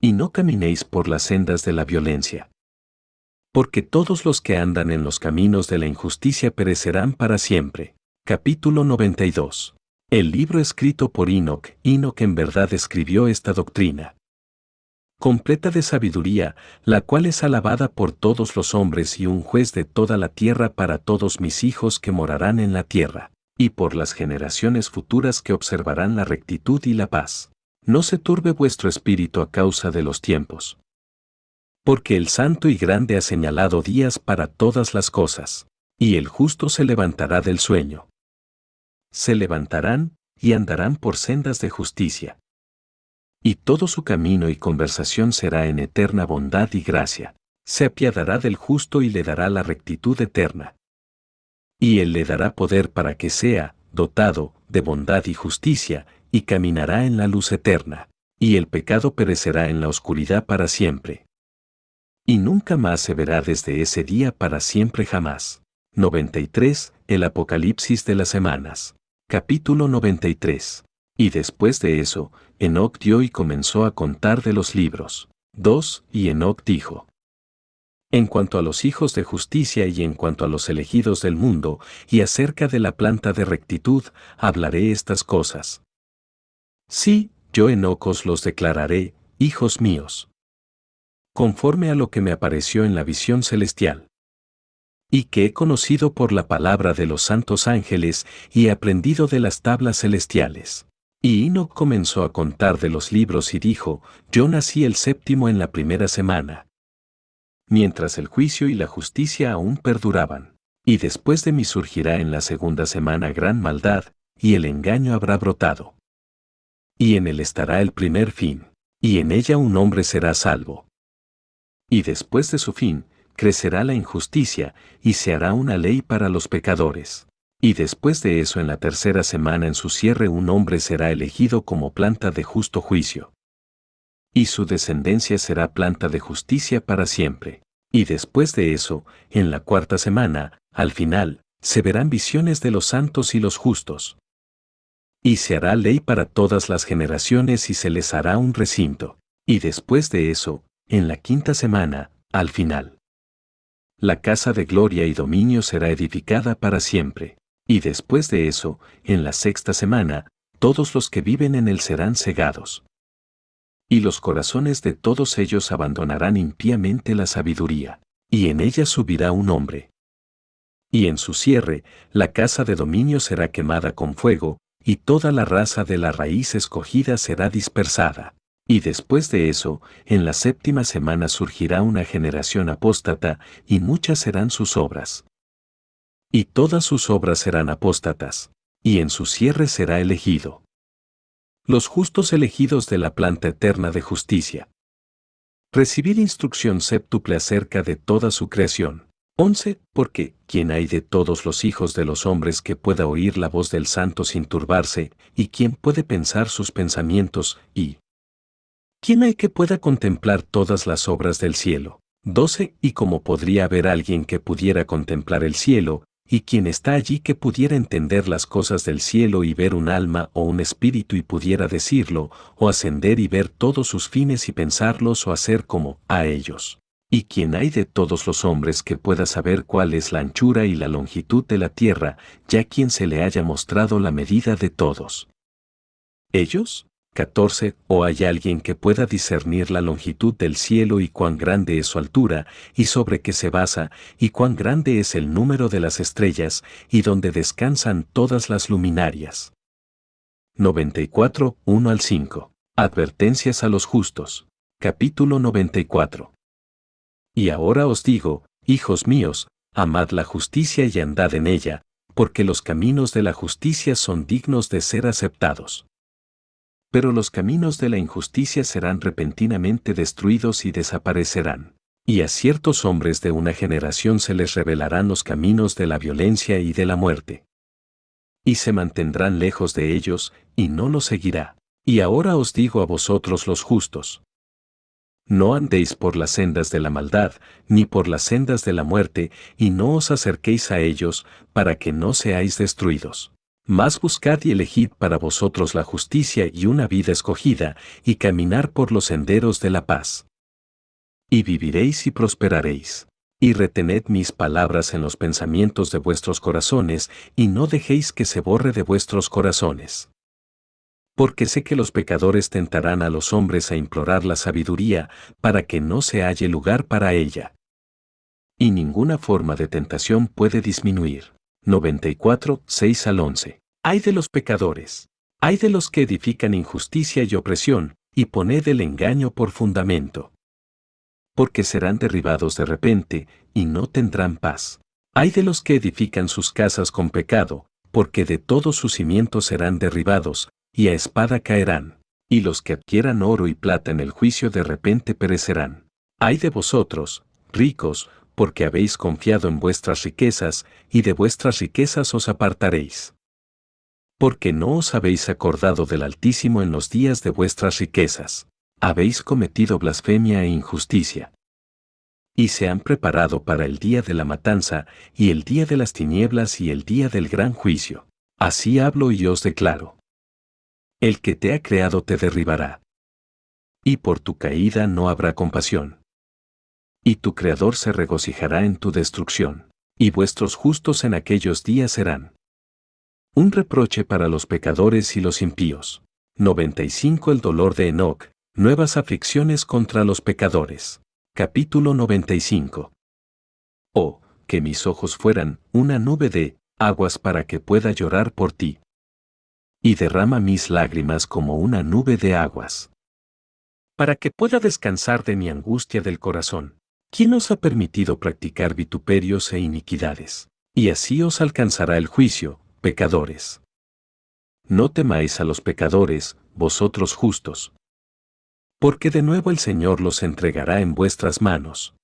Y no caminéis por las sendas de la violencia. Porque todos los que andan en los caminos de la injusticia perecerán para siempre. Capítulo 92. El libro escrito por Enoch. Enoch en verdad escribió esta doctrina completa de sabiduría, la cual es alabada por todos los hombres y un juez de toda la tierra para todos mis hijos que morarán en la tierra, y por las generaciones futuras que observarán la rectitud y la paz. No se turbe vuestro espíritu a causa de los tiempos. Porque el santo y grande ha señalado días para todas las cosas, y el justo se levantará del sueño. Se levantarán, y andarán por sendas de justicia y todo su camino y conversación será en eterna bondad y gracia. Se apiadará del justo y le dará la rectitud eterna. Y él le dará poder para que sea, dotado, de bondad y justicia, y caminará en la luz eterna, y el pecado perecerá en la oscuridad para siempre. Y nunca más se verá desde ese día para siempre jamás. 93. El Apocalipsis de las Semanas. Capítulo 93. Y después de eso, Enoch dio y comenzó a contar de los libros. 2. Y Enoch dijo. En cuanto a los hijos de justicia y en cuanto a los elegidos del mundo, y acerca de la planta de rectitud, hablaré estas cosas. Sí, yo Enoch os los declararé, hijos míos. Conforme a lo que me apareció en la visión celestial. Y que he conocido por la palabra de los santos ángeles y aprendido de las tablas celestiales. Y Enoch comenzó a contar de los libros y dijo, yo nací el séptimo en la primera semana. Mientras el juicio y la justicia aún perduraban. Y después de mí surgirá en la segunda semana gran maldad, y el engaño habrá brotado. Y en él estará el primer fin, y en ella un hombre será salvo. Y después de su fin, crecerá la injusticia, y se hará una ley para los pecadores. Y después de eso en la tercera semana en su cierre un hombre será elegido como planta de justo juicio. Y su descendencia será planta de justicia para siempre. Y después de eso, en la cuarta semana, al final, se verán visiones de los santos y los justos. Y se hará ley para todas las generaciones y se les hará un recinto. Y después de eso, en la quinta semana, al final. La casa de gloria y dominio será edificada para siempre. Y después de eso, en la sexta semana, todos los que viven en él serán cegados. Y los corazones de todos ellos abandonarán impíamente la sabiduría, y en ella subirá un hombre. Y en su cierre, la casa de dominio será quemada con fuego, y toda la raza de la raíz escogida será dispersada. Y después de eso, en la séptima semana surgirá una generación apóstata, y muchas serán sus obras. Y todas sus obras serán apóstatas, y en su cierre será elegido. Los justos elegidos de la planta eterna de justicia. Recibir instrucción séptuple acerca de toda su creación. 11. Porque, ¿quién hay de todos los hijos de los hombres que pueda oír la voz del santo sin turbarse, y quién puede pensar sus pensamientos, y ¿quién hay que pueda contemplar todas las obras del cielo? 12. Y cómo podría haber alguien que pudiera contemplar el cielo, y quien está allí que pudiera entender las cosas del cielo y ver un alma o un espíritu y pudiera decirlo, o ascender y ver todos sus fines y pensarlos o hacer como a ellos. ¿Y quién hay de todos los hombres que pueda saber cuál es la anchura y la longitud de la tierra, ya quien se le haya mostrado la medida de todos? ¿Ellos? 14. ¿O hay alguien que pueda discernir la longitud del cielo y cuán grande es su altura, y sobre qué se basa, y cuán grande es el número de las estrellas, y donde descansan todas las luminarias? 94. 1 al 5. Advertencias a los justos. Capítulo 94. Y ahora os digo, hijos míos, amad la justicia y andad en ella, porque los caminos de la justicia son dignos de ser aceptados. Pero los caminos de la injusticia serán repentinamente destruidos y desaparecerán. Y a ciertos hombres de una generación se les revelarán los caminos de la violencia y de la muerte. Y se mantendrán lejos de ellos, y no los seguirá. Y ahora os digo a vosotros los justos, no andéis por las sendas de la maldad, ni por las sendas de la muerte, y no os acerquéis a ellos, para que no seáis destruidos. Mas buscad y elegid para vosotros la justicia y una vida escogida, y caminar por los senderos de la paz. Y viviréis y prosperaréis. Y retened mis palabras en los pensamientos de vuestros corazones, y no dejéis que se borre de vuestros corazones porque sé que los pecadores tentarán a los hombres a implorar la sabiduría, para que no se halle lugar para ella. Y ninguna forma de tentación puede disminuir. 94, 6 al 11. Hay de los pecadores. Hay de los que edifican injusticia y opresión, y poned el engaño por fundamento. Porque serán derribados de repente, y no tendrán paz. Hay de los que edifican sus casas con pecado, porque de todos sus cimientos serán derribados, y a espada caerán, y los que adquieran oro y plata en el juicio de repente perecerán. Ay de vosotros, ricos, porque habéis confiado en vuestras riquezas, y de vuestras riquezas os apartaréis. Porque no os habéis acordado del Altísimo en los días de vuestras riquezas. Habéis cometido blasfemia e injusticia. Y se han preparado para el día de la matanza, y el día de las tinieblas y el día del gran juicio. Así hablo y os declaro. El que te ha creado te derribará. Y por tu caída no habrá compasión. Y tu Creador se regocijará en tu destrucción, y vuestros justos en aquellos días serán. Un reproche para los pecadores y los impíos. 95 El dolor de Enoch, nuevas aflicciones contra los pecadores. Capítulo 95. Oh, que mis ojos fueran una nube de aguas para que pueda llorar por ti y derrama mis lágrimas como una nube de aguas. Para que pueda descansar de mi angustia del corazón, ¿quién os ha permitido practicar vituperios e iniquidades? Y así os alcanzará el juicio, pecadores. No temáis a los pecadores, vosotros justos. Porque de nuevo el Señor los entregará en vuestras manos.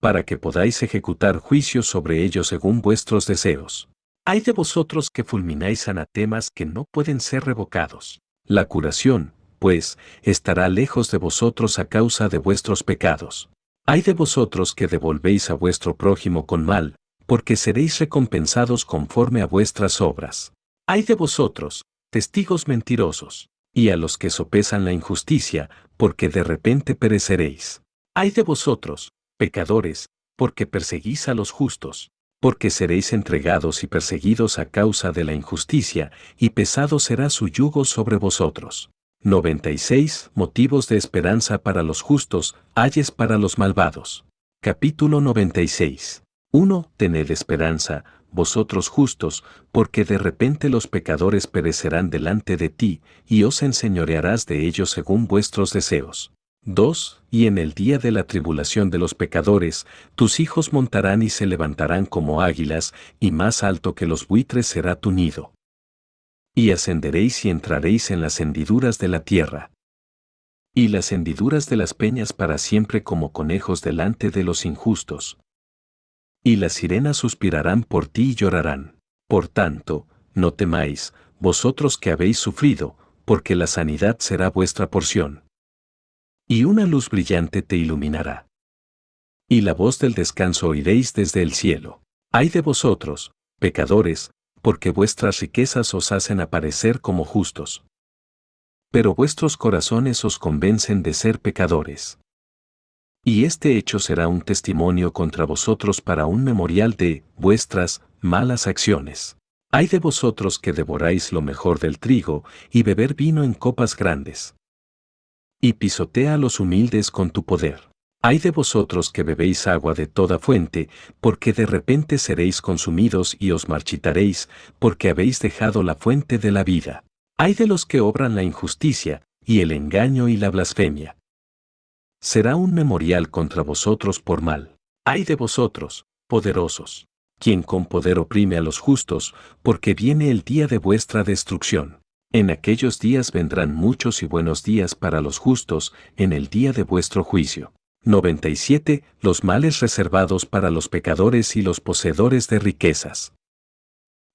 Para que podáis ejecutar juicios sobre ellos según vuestros deseos. Hay de vosotros que fulmináis anatemas que no pueden ser revocados. La curación, pues, estará lejos de vosotros a causa de vuestros pecados. Hay de vosotros que devolvéis a vuestro prójimo con mal, porque seréis recompensados conforme a vuestras obras. Hay de vosotros, testigos mentirosos, y a los que sopesan la injusticia, porque de repente pereceréis. Hay de vosotros, pecadores, porque perseguís a los justos, porque seréis entregados y perseguidos a causa de la injusticia, y pesado será su yugo sobre vosotros. 96 Motivos de esperanza para los justos, ayes para los malvados. Capítulo 96. 1. Tened esperanza, vosotros justos, porque de repente los pecadores perecerán delante de ti, y os enseñorearás de ellos según vuestros deseos. 2. Y en el día de la tribulación de los pecadores, tus hijos montarán y se levantarán como águilas, y más alto que los buitres será tu nido. Y ascenderéis y entraréis en las hendiduras de la tierra. Y las hendiduras de las peñas para siempre como conejos delante de los injustos. Y las sirenas suspirarán por ti y llorarán. Por tanto, no temáis, vosotros que habéis sufrido, porque la sanidad será vuestra porción. Y una luz brillante te iluminará. Y la voz del descanso oiréis desde el cielo. Ay de vosotros, pecadores, porque vuestras riquezas os hacen aparecer como justos. Pero vuestros corazones os convencen de ser pecadores. Y este hecho será un testimonio contra vosotros para un memorial de vuestras malas acciones. Hay de vosotros que devoráis lo mejor del trigo y beber vino en copas grandes. Y pisotea a los humildes con tu poder. Hay de vosotros que bebéis agua de toda fuente, porque de repente seréis consumidos y os marchitaréis, porque habéis dejado la fuente de la vida. Hay de los que obran la injusticia, y el engaño y la blasfemia será un memorial contra vosotros por mal. Ay de vosotros, poderosos, quien con poder oprime a los justos, porque viene el día de vuestra destrucción. En aquellos días vendrán muchos y buenos días para los justos, en el día de vuestro juicio. 97. Los males reservados para los pecadores y los poseedores de riquezas.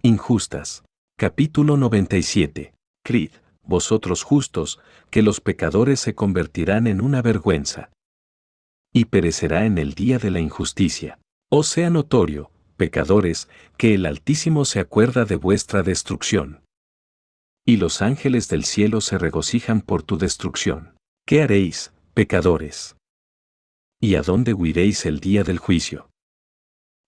Injustas. Capítulo 97. Crid vosotros justos, que los pecadores se convertirán en una vergüenza. Y perecerá en el día de la injusticia. O sea notorio, pecadores, que el Altísimo se acuerda de vuestra destrucción. Y los ángeles del cielo se regocijan por tu destrucción. ¿Qué haréis, pecadores? ¿Y a dónde huiréis el día del juicio?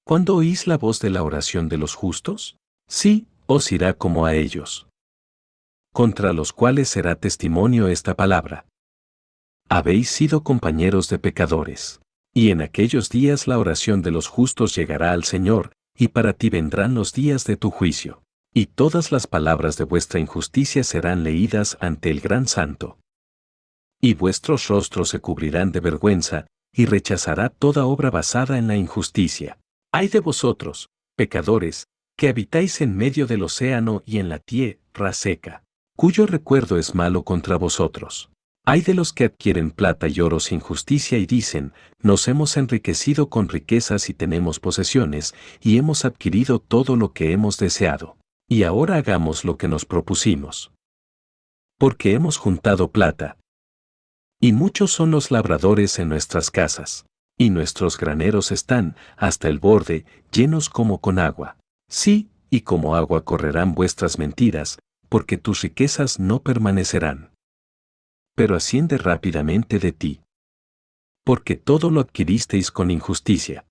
¿Cuándo oís la voz de la oración de los justos? Sí, os irá como a ellos contra los cuales será testimonio esta palabra. Habéis sido compañeros de pecadores. Y en aquellos días la oración de los justos llegará al Señor, y para ti vendrán los días de tu juicio. Y todas las palabras de vuestra injusticia serán leídas ante el gran santo. Y vuestros rostros se cubrirán de vergüenza, y rechazará toda obra basada en la injusticia. Ay de vosotros, pecadores, que habitáis en medio del océano y en la tierra seca cuyo recuerdo es malo contra vosotros. Hay de los que adquieren plata y oro sin justicia y dicen, nos hemos enriquecido con riquezas y tenemos posesiones, y hemos adquirido todo lo que hemos deseado. Y ahora hagamos lo que nos propusimos. Porque hemos juntado plata. Y muchos son los labradores en nuestras casas. Y nuestros graneros están, hasta el borde, llenos como con agua. Sí, y como agua correrán vuestras mentiras, porque tus riquezas no permanecerán. Pero asciende rápidamente de ti. Porque todo lo adquiristeis con injusticia.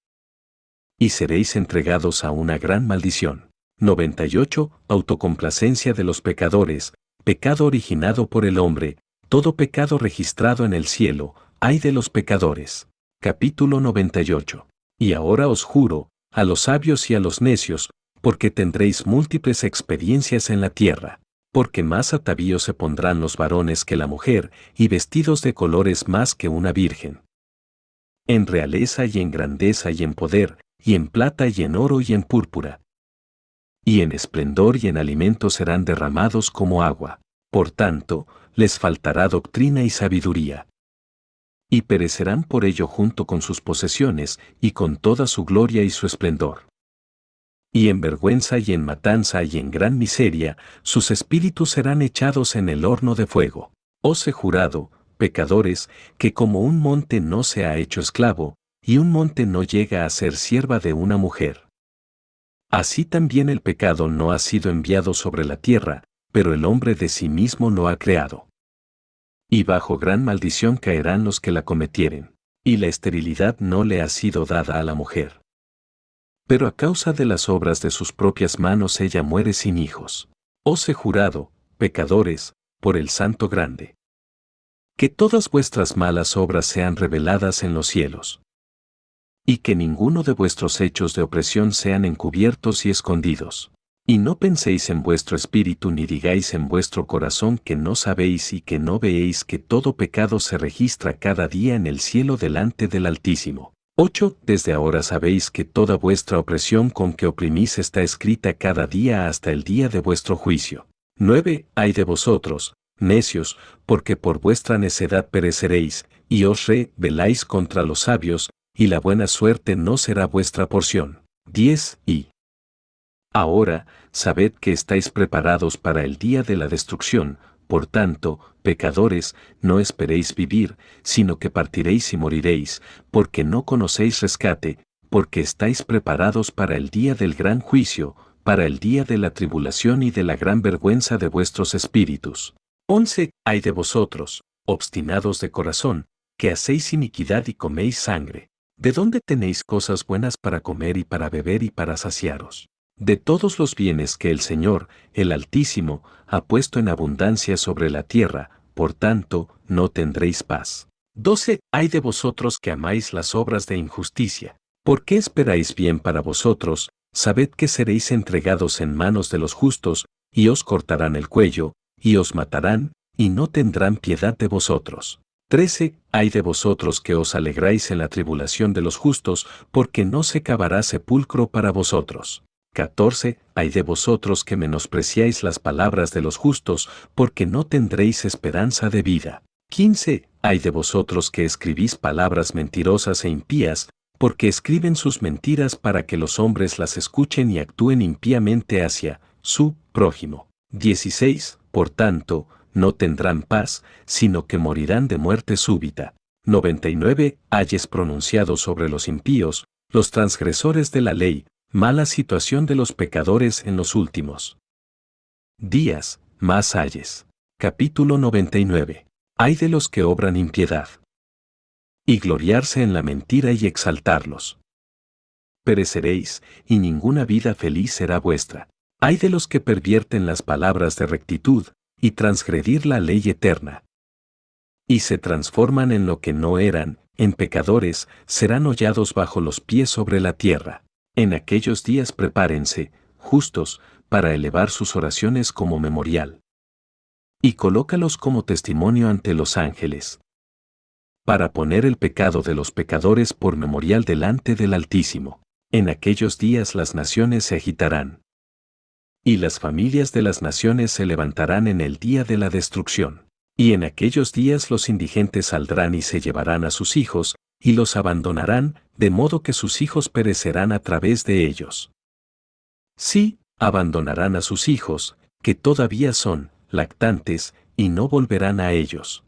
Y seréis entregados a una gran maldición. 98. Autocomplacencia de los pecadores, pecado originado por el hombre, todo pecado registrado en el cielo, hay de los pecadores. Capítulo 98. Y ahora os juro, a los sabios y a los necios, porque tendréis múltiples experiencias en la tierra porque más atavíos se pondrán los varones que la mujer, y vestidos de colores más que una virgen. En realeza y en grandeza y en poder, y en plata y en oro y en púrpura. Y en esplendor y en alimento serán derramados como agua. Por tanto, les faltará doctrina y sabiduría. Y perecerán por ello junto con sus posesiones y con toda su gloria y su esplendor. Y en vergüenza y en matanza y en gran miseria, sus espíritus serán echados en el horno de fuego. Os he jurado, pecadores, que como un monte no se ha hecho esclavo, y un monte no llega a ser sierva de una mujer. Así también el pecado no ha sido enviado sobre la tierra, pero el hombre de sí mismo lo ha creado. Y bajo gran maldición caerán los que la cometieren, y la esterilidad no le ha sido dada a la mujer. Pero a causa de las obras de sus propias manos ella muere sin hijos. Os he jurado, pecadores, por el Santo Grande. Que todas vuestras malas obras sean reveladas en los cielos. Y que ninguno de vuestros hechos de opresión sean encubiertos y escondidos. Y no penséis en vuestro espíritu ni digáis en vuestro corazón que no sabéis y que no veéis que todo pecado se registra cada día en el cielo delante del Altísimo. 8. Desde ahora sabéis que toda vuestra opresión con que oprimís está escrita cada día hasta el día de vuestro juicio. 9. Hay de vosotros, necios, porque por vuestra necedad pereceréis, y os rebeláis contra los sabios, y la buena suerte no será vuestra porción. 10. Y Ahora, sabed que estáis preparados para el día de la destrucción, por tanto, pecadores, no esperéis vivir, sino que partiréis y moriréis, porque no conocéis rescate, porque estáis preparados para el día del gran juicio, para el día de la tribulación y de la gran vergüenza de vuestros espíritus. 11. Hay de vosotros, obstinados de corazón, que hacéis iniquidad y coméis sangre. ¿De dónde tenéis cosas buenas para comer y para beber y para saciaros? De todos los bienes que el Señor, el Altísimo, ha puesto en abundancia sobre la tierra, por tanto, no tendréis paz. 12. Hay de vosotros que amáis las obras de injusticia. ¿Por qué esperáis bien para vosotros? Sabed que seréis entregados en manos de los justos, y os cortarán el cuello, y os matarán, y no tendrán piedad de vosotros. 13. Hay de vosotros que os alegráis en la tribulación de los justos, porque no se cavará sepulcro para vosotros. 14. Hay de vosotros que menospreciáis las palabras de los justos, porque no tendréis esperanza de vida. 15. Hay de vosotros que escribís palabras mentirosas e impías, porque escriben sus mentiras para que los hombres las escuchen y actúen impíamente hacia su prójimo. 16. Por tanto, no tendrán paz, sino que morirán de muerte súbita. 99. Hayes pronunciado sobre los impíos, los transgresores de la ley, Mala situación de los pecadores en los últimos días, más ayes. Capítulo 99. Hay de los que obran impiedad. Y gloriarse en la mentira y exaltarlos. Pereceréis, y ninguna vida feliz será vuestra. Hay de los que pervierten las palabras de rectitud, y transgredir la ley eterna. Y se transforman en lo que no eran, en pecadores, serán hollados bajo los pies sobre la tierra. En aquellos días prepárense, justos, para elevar sus oraciones como memorial. Y colócalos como testimonio ante los ángeles. Para poner el pecado de los pecadores por memorial delante del Altísimo. En aquellos días las naciones se agitarán. Y las familias de las naciones se levantarán en el día de la destrucción. Y en aquellos días los indigentes saldrán y se llevarán a sus hijos, y los abandonarán, de modo que sus hijos perecerán a través de ellos. Sí, abandonarán a sus hijos, que todavía son lactantes, y no volverán a ellos.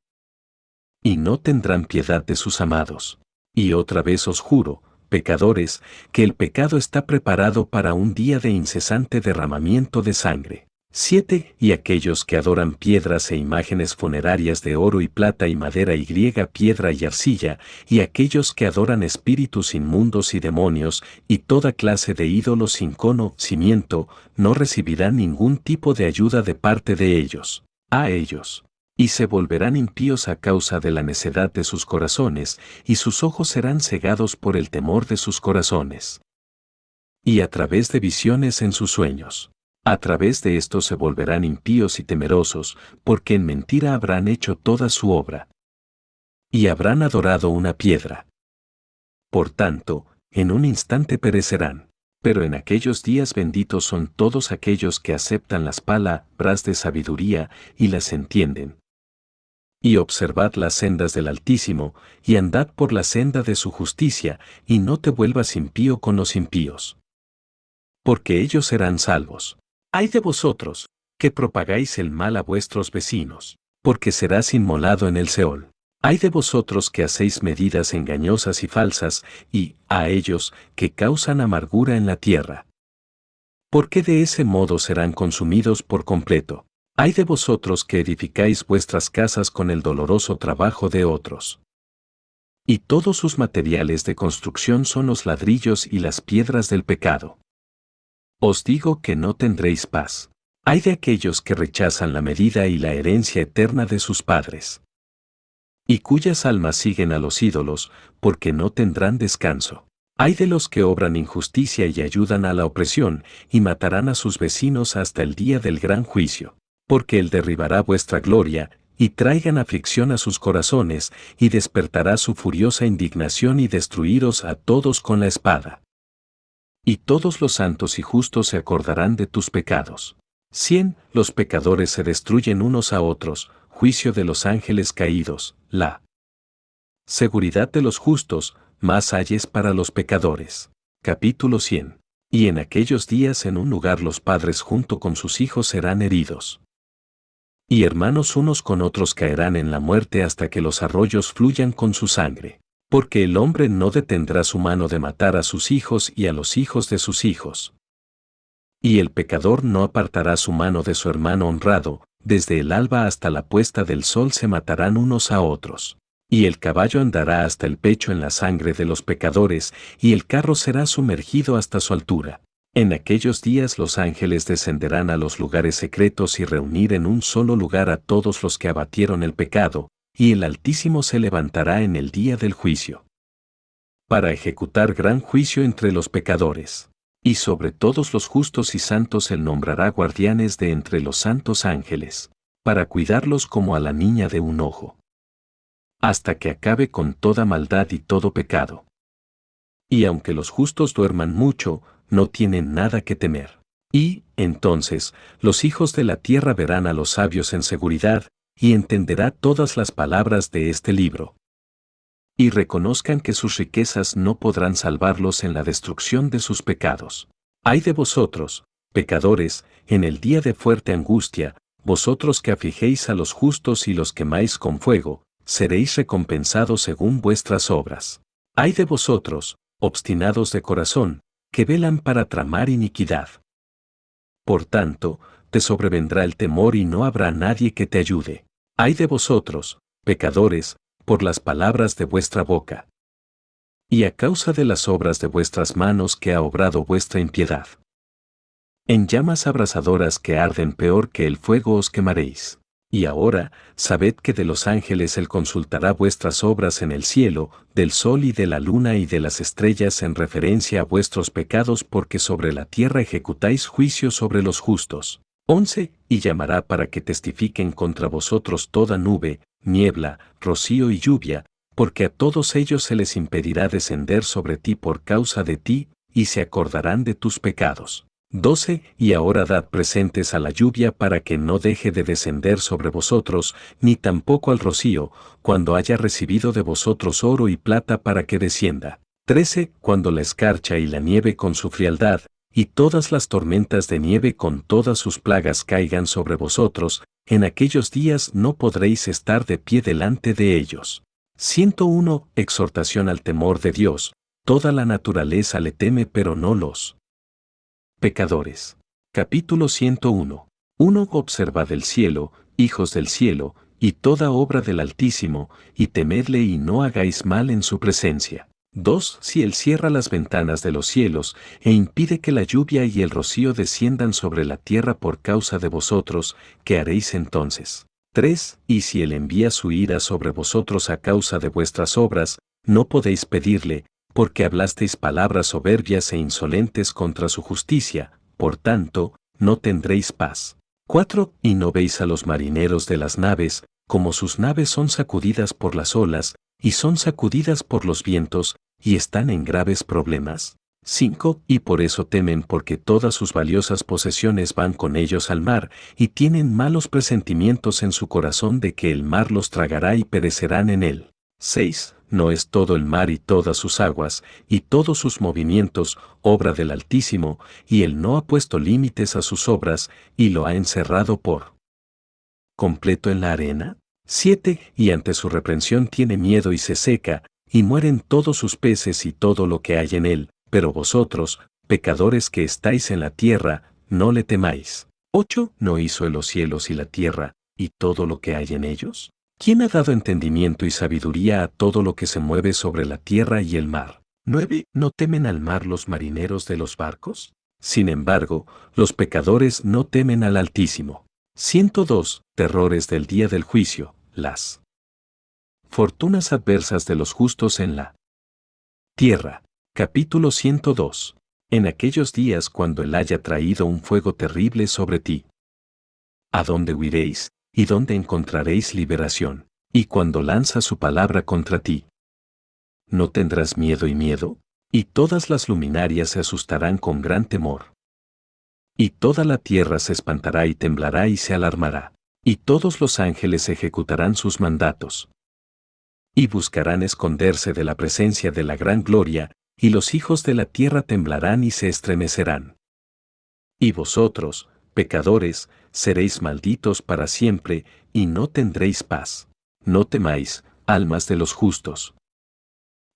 Y no tendrán piedad de sus amados. Y otra vez os juro, pecadores, que el pecado está preparado para un día de incesante derramamiento de sangre. 7. Y aquellos que adoran piedras e imágenes funerarias de oro y plata y madera y griega piedra y arcilla, y aquellos que adoran espíritus inmundos y demonios, y toda clase de ídolos sin conocimiento, no recibirán ningún tipo de ayuda de parte de ellos. A ellos. Y se volverán impíos a causa de la necedad de sus corazones, y sus ojos serán cegados por el temor de sus corazones. Y a través de visiones en sus sueños a través de esto se volverán impíos y temerosos, porque en mentira habrán hecho toda su obra. Y habrán adorado una piedra. Por tanto, en un instante perecerán. Pero en aquellos días benditos son todos aquellos que aceptan las palabras de sabiduría y las entienden. Y observad las sendas del Altísimo, y andad por la senda de su justicia, y no te vuelvas impío con los impíos. Porque ellos serán salvos. Hay de vosotros, que propagáis el mal a vuestros vecinos, porque serás inmolado en el Seol. Hay de vosotros que hacéis medidas engañosas y falsas, y, a ellos, que causan amargura en la tierra. Porque de ese modo serán consumidos por completo. Hay de vosotros que edificáis vuestras casas con el doloroso trabajo de otros. Y todos sus materiales de construcción son los ladrillos y las piedras del pecado. Os digo que no tendréis paz. Hay de aquellos que rechazan la medida y la herencia eterna de sus padres y cuyas almas siguen a los ídolos, porque no tendrán descanso. Hay de los que obran injusticia y ayudan a la opresión, y matarán a sus vecinos hasta el día del gran juicio. Porque él derribará vuestra gloria, y traigan aflicción a sus corazones, y despertará su furiosa indignación y destruiros a todos con la espada. Y todos los santos y justos se acordarán de tus pecados. Cien, los pecadores se destruyen unos a otros, juicio de los ángeles caídos, la seguridad de los justos, más halles para los pecadores. Capítulo 100. Y en aquellos días en un lugar los padres junto con sus hijos serán heridos. Y hermanos unos con otros caerán en la muerte hasta que los arroyos fluyan con su sangre. Porque el hombre no detendrá su mano de matar a sus hijos y a los hijos de sus hijos. Y el pecador no apartará su mano de su hermano honrado, desde el alba hasta la puesta del sol se matarán unos a otros. Y el caballo andará hasta el pecho en la sangre de los pecadores, y el carro será sumergido hasta su altura. En aquellos días los ángeles descenderán a los lugares secretos y reunir en un solo lugar a todos los que abatieron el pecado, y el Altísimo se levantará en el día del juicio. Para ejecutar gran juicio entre los pecadores y sobre todos los justos y santos él nombrará guardianes de entre los santos ángeles, para cuidarlos como a la niña de un ojo. Hasta que acabe con toda maldad y todo pecado. Y aunque los justos duerman mucho, no tienen nada que temer. Y, entonces, los hijos de la tierra verán a los sabios en seguridad, y entenderá todas las palabras de este libro y reconozcan que sus riquezas no podrán salvarlos en la destrucción de sus pecados. Ay de vosotros, pecadores, en el día de fuerte angustia, vosotros que afligéis a los justos y los quemáis con fuego, seréis recompensados según vuestras obras. Ay de vosotros, obstinados de corazón, que velan para tramar iniquidad. Por tanto, te sobrevendrá el temor y no habrá nadie que te ayude. Ay de vosotros, pecadores, por las palabras de vuestra boca. Y a causa de las obras de vuestras manos que ha obrado vuestra impiedad. En llamas abrasadoras que arden peor que el fuego os quemaréis. Y ahora, sabed que de los ángeles él consultará vuestras obras en el cielo, del sol y de la luna y de las estrellas en referencia a vuestros pecados porque sobre la tierra ejecutáis juicio sobre los justos. 11. Y llamará para que testifiquen contra vosotros toda nube, niebla, rocío y lluvia, porque a todos ellos se les impedirá descender sobre ti por causa de ti, y se acordarán de tus pecados. 12. Y ahora dad presentes a la lluvia para que no deje de descender sobre vosotros, ni tampoco al rocío, cuando haya recibido de vosotros oro y plata para que descienda. 13. Cuando la escarcha y la nieve con su frialdad, y todas las tormentas de nieve con todas sus plagas caigan sobre vosotros, en aquellos días no podréis estar de pie delante de ellos. 101. Exhortación al temor de Dios. Toda la naturaleza le teme pero no los pecadores. Capítulo 101. 1. Observad el cielo, hijos del cielo, y toda obra del Altísimo, y temedle y no hagáis mal en su presencia. 2. Si Él cierra las ventanas de los cielos, e impide que la lluvia y el rocío desciendan sobre la tierra por causa de vosotros, ¿qué haréis entonces? 3. Y si Él envía su ira sobre vosotros a causa de vuestras obras, no podéis pedirle, porque hablasteis palabras soberbias e insolentes contra su justicia, por tanto, no tendréis paz. 4. Y no veis a los marineros de las naves, como sus naves son sacudidas por las olas, y son sacudidas por los vientos, y están en graves problemas. 5. Y por eso temen porque todas sus valiosas posesiones van con ellos al mar, y tienen malos presentimientos en su corazón de que el mar los tragará y perecerán en él. 6. No es todo el mar y todas sus aguas, y todos sus movimientos, obra del Altísimo, y él no ha puesto límites a sus obras, y lo ha encerrado por completo en la arena. 7. Y ante su reprensión tiene miedo y se seca, y mueren todos sus peces y todo lo que hay en él, pero vosotros, pecadores que estáis en la tierra, no le temáis. 8. ¿No hizo él los cielos y la tierra, y todo lo que hay en ellos? ¿Quién ha dado entendimiento y sabiduría a todo lo que se mueve sobre la tierra y el mar? 9. ¿No temen al mar los marineros de los barcos? Sin embargo, los pecadores no temen al Altísimo. 102. Terrores del día del juicio, las fortunas adversas de los justos en la tierra. Capítulo 102. En aquellos días cuando Él haya traído un fuego terrible sobre ti. ¿A dónde huiréis, y dónde encontraréis liberación? Y cuando lanza su palabra contra ti. ¿No tendrás miedo y miedo? Y todas las luminarias se asustarán con gran temor. Y toda la tierra se espantará y temblará y se alarmará. Y todos los ángeles ejecutarán sus mandatos. Y buscarán esconderse de la presencia de la gran gloria, y los hijos de la tierra temblarán y se estremecerán. Y vosotros, pecadores, seréis malditos para siempre, y no tendréis paz. No temáis, almas de los justos.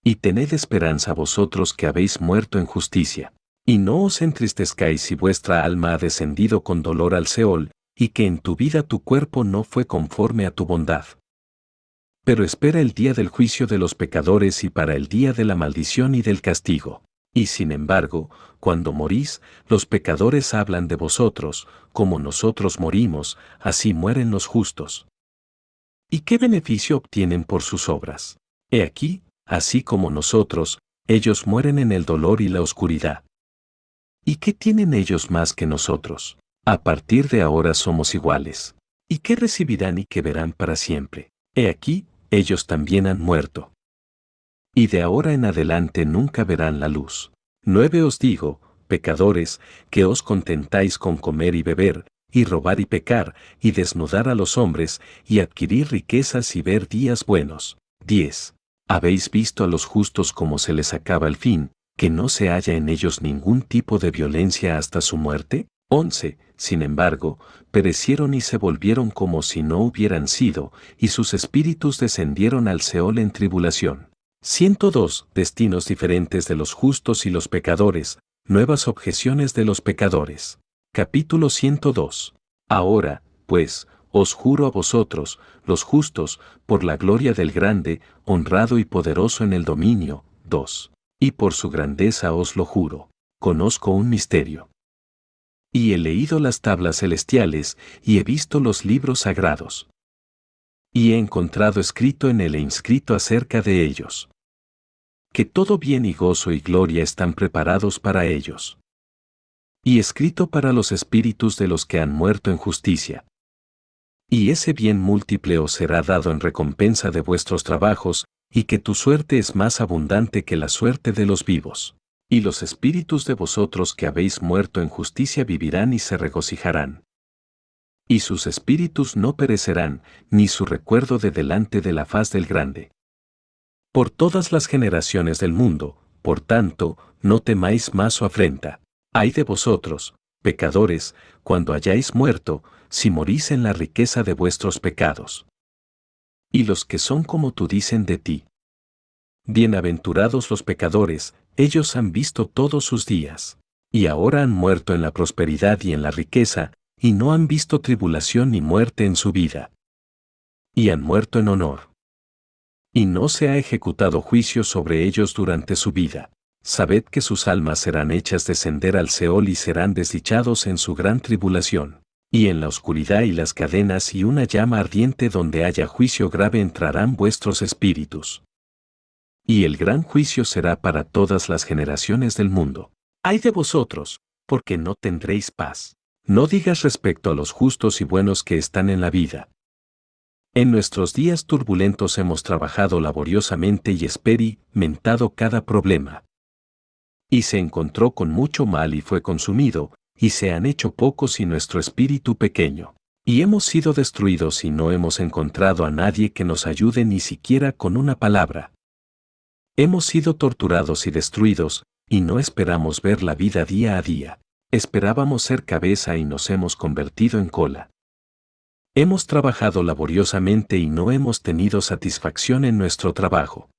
Y tened esperanza vosotros que habéis muerto en justicia. Y no os entristezcáis si vuestra alma ha descendido con dolor al Seol, y que en tu vida tu cuerpo no fue conforme a tu bondad. Pero espera el día del juicio de los pecadores y para el día de la maldición y del castigo. Y sin embargo, cuando morís, los pecadores hablan de vosotros, como nosotros morimos, así mueren los justos. ¿Y qué beneficio obtienen por sus obras? He aquí, así como nosotros, ellos mueren en el dolor y la oscuridad. ¿Y qué tienen ellos más que nosotros? A partir de ahora somos iguales. ¿Y qué recibirán y qué verán para siempre? He aquí, ellos también han muerto. Y de ahora en adelante nunca verán la luz. Nueve os digo, pecadores, que os contentáis con comer y beber, y robar y pecar, y desnudar a los hombres, y adquirir riquezas y ver días buenos. 10. ¿Habéis visto a los justos como se les acaba el fin, que no se halla en ellos ningún tipo de violencia hasta su muerte? 11. Sin embargo, perecieron y se volvieron como si no hubieran sido, y sus espíritus descendieron al Seol en tribulación. 102. Destinos diferentes de los justos y los pecadores, nuevas objeciones de los pecadores. Capítulo 102. Ahora, pues, os juro a vosotros, los justos, por la gloria del grande, honrado y poderoso en el dominio. 2. Y por su grandeza os lo juro. Conozco un misterio y he leído las tablas celestiales, y he visto los libros sagrados. Y he encontrado escrito en él e inscrito acerca de ellos. Que todo bien y gozo y gloria están preparados para ellos. Y escrito para los espíritus de los que han muerto en justicia. Y ese bien múltiple os será dado en recompensa de vuestros trabajos, y que tu suerte es más abundante que la suerte de los vivos y los espíritus de vosotros que habéis muerto en justicia vivirán y se regocijarán. Y sus espíritus no perecerán, ni su recuerdo de delante de la faz del grande. Por todas las generaciones del mundo, por tanto, no temáis más su afrenta. Ay de vosotros, pecadores, cuando hayáis muerto, si morís en la riqueza de vuestros pecados. Y los que son como tú dicen de ti. Bienaventurados los pecadores, ellos han visto todos sus días, y ahora han muerto en la prosperidad y en la riqueza, y no han visto tribulación ni muerte en su vida. Y han muerto en honor. Y no se ha ejecutado juicio sobre ellos durante su vida. Sabed que sus almas serán hechas descender al Seol y serán desdichados en su gran tribulación. Y en la oscuridad y las cadenas y una llama ardiente donde haya juicio grave entrarán vuestros espíritus y el gran juicio será para todas las generaciones del mundo. Ay de vosotros, porque no tendréis paz. No digas respecto a los justos y buenos que están en la vida. En nuestros días turbulentos hemos trabajado laboriosamente y experimentado cada problema. Y se encontró con mucho mal y fue consumido, y se han hecho pocos y nuestro espíritu pequeño. Y hemos sido destruidos y no hemos encontrado a nadie que nos ayude ni siquiera con una palabra. Hemos sido torturados y destruidos, y no esperamos ver la vida día a día. Esperábamos ser cabeza y nos hemos convertido en cola. Hemos trabajado laboriosamente y no hemos tenido satisfacción en nuestro trabajo.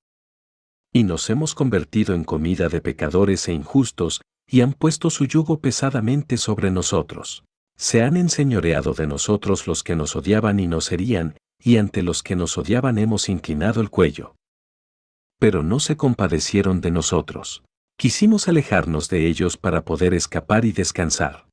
Y nos hemos convertido en comida de pecadores e injustos, y han puesto su yugo pesadamente sobre nosotros. Se han enseñoreado de nosotros los que nos odiaban y nos herían, y ante los que nos odiaban hemos inclinado el cuello. Pero no se compadecieron de nosotros. Quisimos alejarnos de ellos para poder escapar y descansar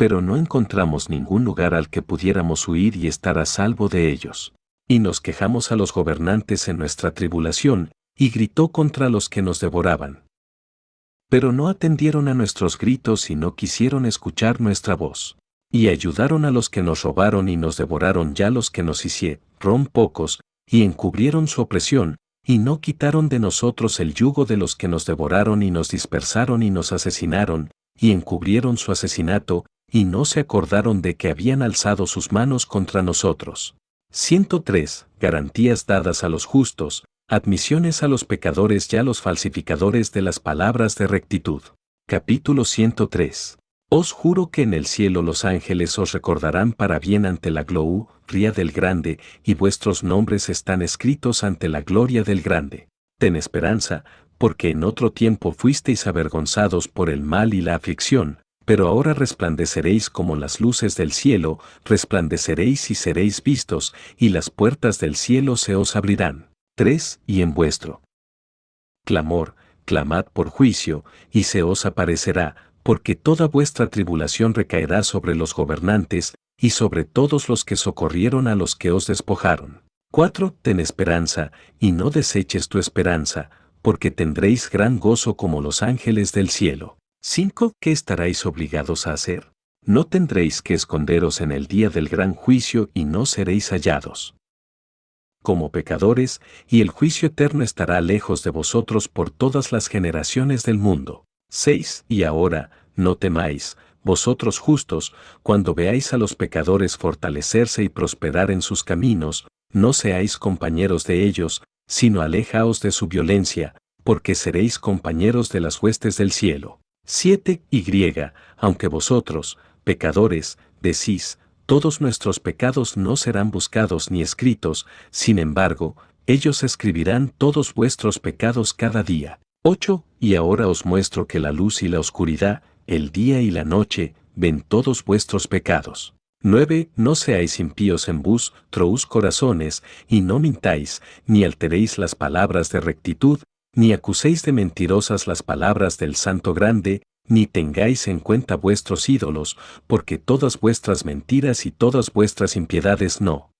pero no encontramos ningún lugar al que pudiéramos huir y estar a salvo de ellos. Y nos quejamos a los gobernantes en nuestra tribulación, y gritó contra los que nos devoraban. Pero no atendieron a nuestros gritos y no quisieron escuchar nuestra voz. Y ayudaron a los que nos robaron y nos devoraron ya los que nos hicieron pocos, y encubrieron su opresión, y no quitaron de nosotros el yugo de los que nos devoraron y nos dispersaron y nos asesinaron, y encubrieron su asesinato, y no se acordaron de que habían alzado sus manos contra nosotros. 103. Garantías dadas a los justos, admisiones a los pecadores y a los falsificadores de las palabras de rectitud. Capítulo 103. Os juro que en el cielo los ángeles os recordarán para bien ante la gloria del grande, y vuestros nombres están escritos ante la gloria del grande. Ten esperanza, porque en otro tiempo fuisteis avergonzados por el mal y la aflicción, pero ahora resplandeceréis como las luces del cielo, resplandeceréis y seréis vistos, y las puertas del cielo se os abrirán. 3. Y en vuestro clamor, clamad por juicio, y se os aparecerá, porque toda vuestra tribulación recaerá sobre los gobernantes, y sobre todos los que socorrieron a los que os despojaron. 4. Ten esperanza, y no deseches tu esperanza, porque tendréis gran gozo como los ángeles del cielo. 5. ¿Qué estaréis obligados a hacer? No tendréis que esconderos en el día del gran juicio y no seréis hallados. Como pecadores, y el juicio eterno estará lejos de vosotros por todas las generaciones del mundo. 6. Y ahora, no temáis, vosotros justos, cuando veáis a los pecadores fortalecerse y prosperar en sus caminos, no seáis compañeros de ellos, sino alejaos de su violencia, porque seréis compañeros de las huestes del cielo. 7. Y, aunque vosotros, pecadores, decís, todos nuestros pecados no serán buscados ni escritos, sin embargo, ellos escribirán todos vuestros pecados cada día. 8. Y ahora os muestro que la luz y la oscuridad, el día y la noche, ven todos vuestros pecados. 9. No seáis impíos en vos, trous corazones, y no mintáis, ni alteréis las palabras de rectitud, ni acuséis de mentirosas las palabras del Santo Grande, ni tengáis en cuenta vuestros ídolos, porque todas vuestras mentiras y todas vuestras impiedades no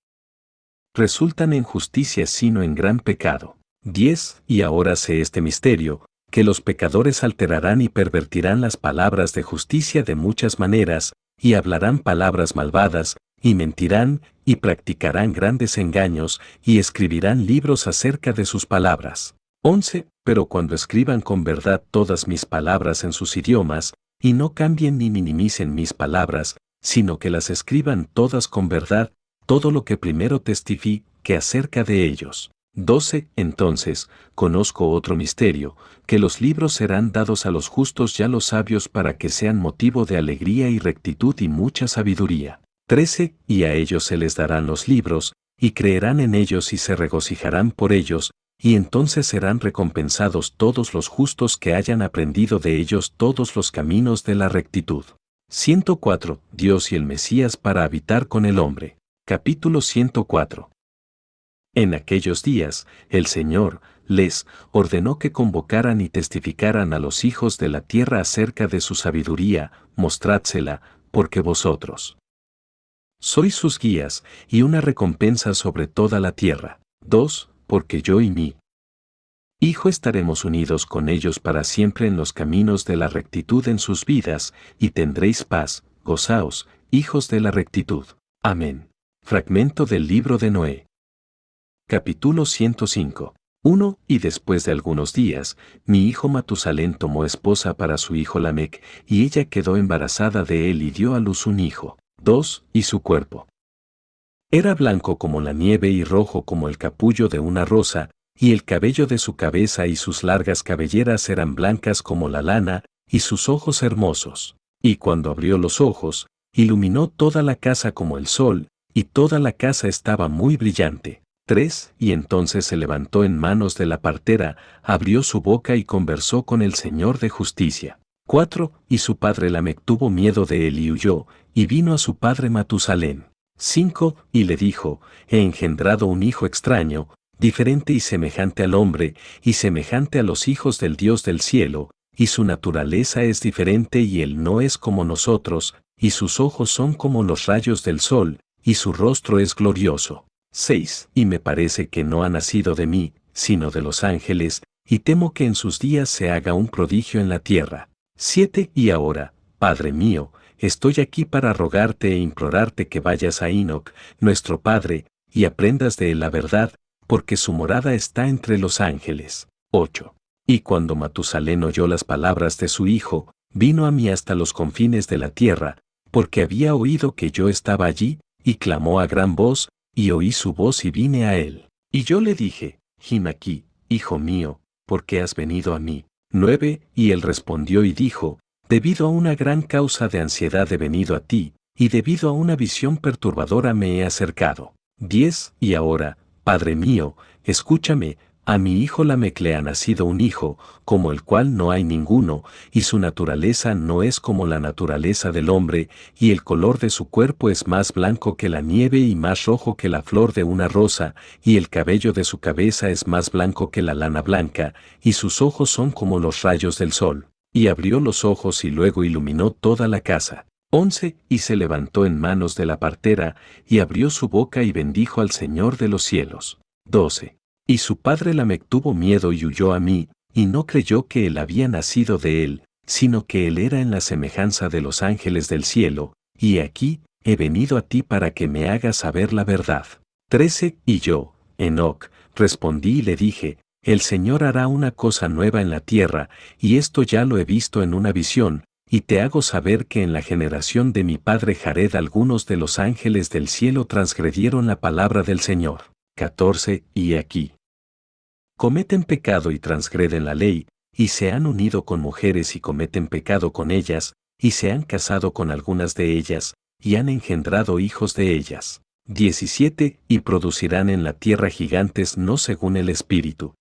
resultan en justicia sino en gran pecado. 10. Y ahora sé este misterio, que los pecadores alterarán y pervertirán las palabras de justicia de muchas maneras, y hablarán palabras malvadas, y mentirán, y practicarán grandes engaños, y escribirán libros acerca de sus palabras. 11. Pero cuando escriban con verdad todas mis palabras en sus idiomas, y no cambien ni minimicen mis palabras, sino que las escriban todas con verdad, todo lo que primero testifique acerca de ellos. 12. Entonces, conozco otro misterio, que los libros serán dados a los justos y a los sabios para que sean motivo de alegría y rectitud y mucha sabiduría. 13. Y a ellos se les darán los libros, y creerán en ellos y se regocijarán por ellos, y entonces serán recompensados todos los justos que hayan aprendido de ellos todos los caminos de la rectitud. 104. Dios y el Mesías para habitar con el hombre. Capítulo 104. En aquellos días, el Señor les ordenó que convocaran y testificaran a los hijos de la tierra acerca de su sabiduría, mostrádsela, porque vosotros sois sus guías, y una recompensa sobre toda la tierra. 2 porque yo y mi Hijo estaremos unidos con ellos para siempre en los caminos de la rectitud en sus vidas, y tendréis paz, gozaos, hijos de la rectitud. Amén. Fragmento del libro de Noé. Capítulo 105. 1. Y después de algunos días, mi hijo Matusalén tomó esposa para su hijo Lamec, y ella quedó embarazada de él y dio a luz un hijo. 2. Y su cuerpo. Era blanco como la nieve y rojo como el capullo de una rosa, y el cabello de su cabeza y sus largas cabelleras eran blancas como la lana, y sus ojos hermosos. Y cuando abrió los ojos, iluminó toda la casa como el sol, y toda la casa estaba muy brillante. 3. Y entonces se levantó en manos de la partera, abrió su boca y conversó con el Señor de justicia. 4. Y su padre Lamec tuvo miedo de él y huyó, y vino a su padre Matusalén. 5. Y le dijo, he engendrado un hijo extraño, diferente y semejante al hombre, y semejante a los hijos del Dios del cielo, y su naturaleza es diferente y él no es como nosotros, y sus ojos son como los rayos del sol, y su rostro es glorioso. 6. Y me parece que no ha nacido de mí, sino de los ángeles, y temo que en sus días se haga un prodigio en la tierra. 7. Y ahora, Padre mío, estoy aquí para rogarte e implorarte que vayas a Enoch, nuestro Padre, y aprendas de él la verdad, porque su morada está entre los ángeles. 8. Y cuando Matusalén oyó las palabras de su hijo, vino a mí hasta los confines de la tierra, porque había oído que yo estaba allí, y clamó a gran voz, y oí su voz y vine a él. Y yo le dije, Gim aquí, hijo mío, ¿por qué has venido a mí? 9. Y él respondió y dijo, Debido a una gran causa de ansiedad he venido a ti, y debido a una visión perturbadora me he acercado. 10. Y ahora, Padre mío, escúchame, a mi hijo Lamec le ha nacido un hijo, como el cual no hay ninguno, y su naturaleza no es como la naturaleza del hombre, y el color de su cuerpo es más blanco que la nieve y más rojo que la flor de una rosa, y el cabello de su cabeza es más blanco que la lana blanca, y sus ojos son como los rayos del sol. Y abrió los ojos y luego iluminó toda la casa. 11. Y se levantó en manos de la partera, y abrió su boca y bendijo al Señor de los cielos. 12. Y su padre Lamec tuvo miedo y huyó a mí, y no creyó que él había nacido de él, sino que él era en la semejanza de los ángeles del cielo, y aquí, he venido a ti para que me hagas saber la verdad. 13. Y yo, Enoch, respondí y le dije, el Señor hará una cosa nueva en la tierra, y esto ya lo he visto en una visión, y te hago saber que en la generación de mi padre Jared algunos de los ángeles del cielo transgredieron la palabra del Señor. 14. Y aquí cometen pecado y transgreden la ley, y se han unido con mujeres y cometen pecado con ellas, y se han casado con algunas de ellas, y han engendrado hijos de ellas. 17. Y producirán en la tierra gigantes no según el espíritu,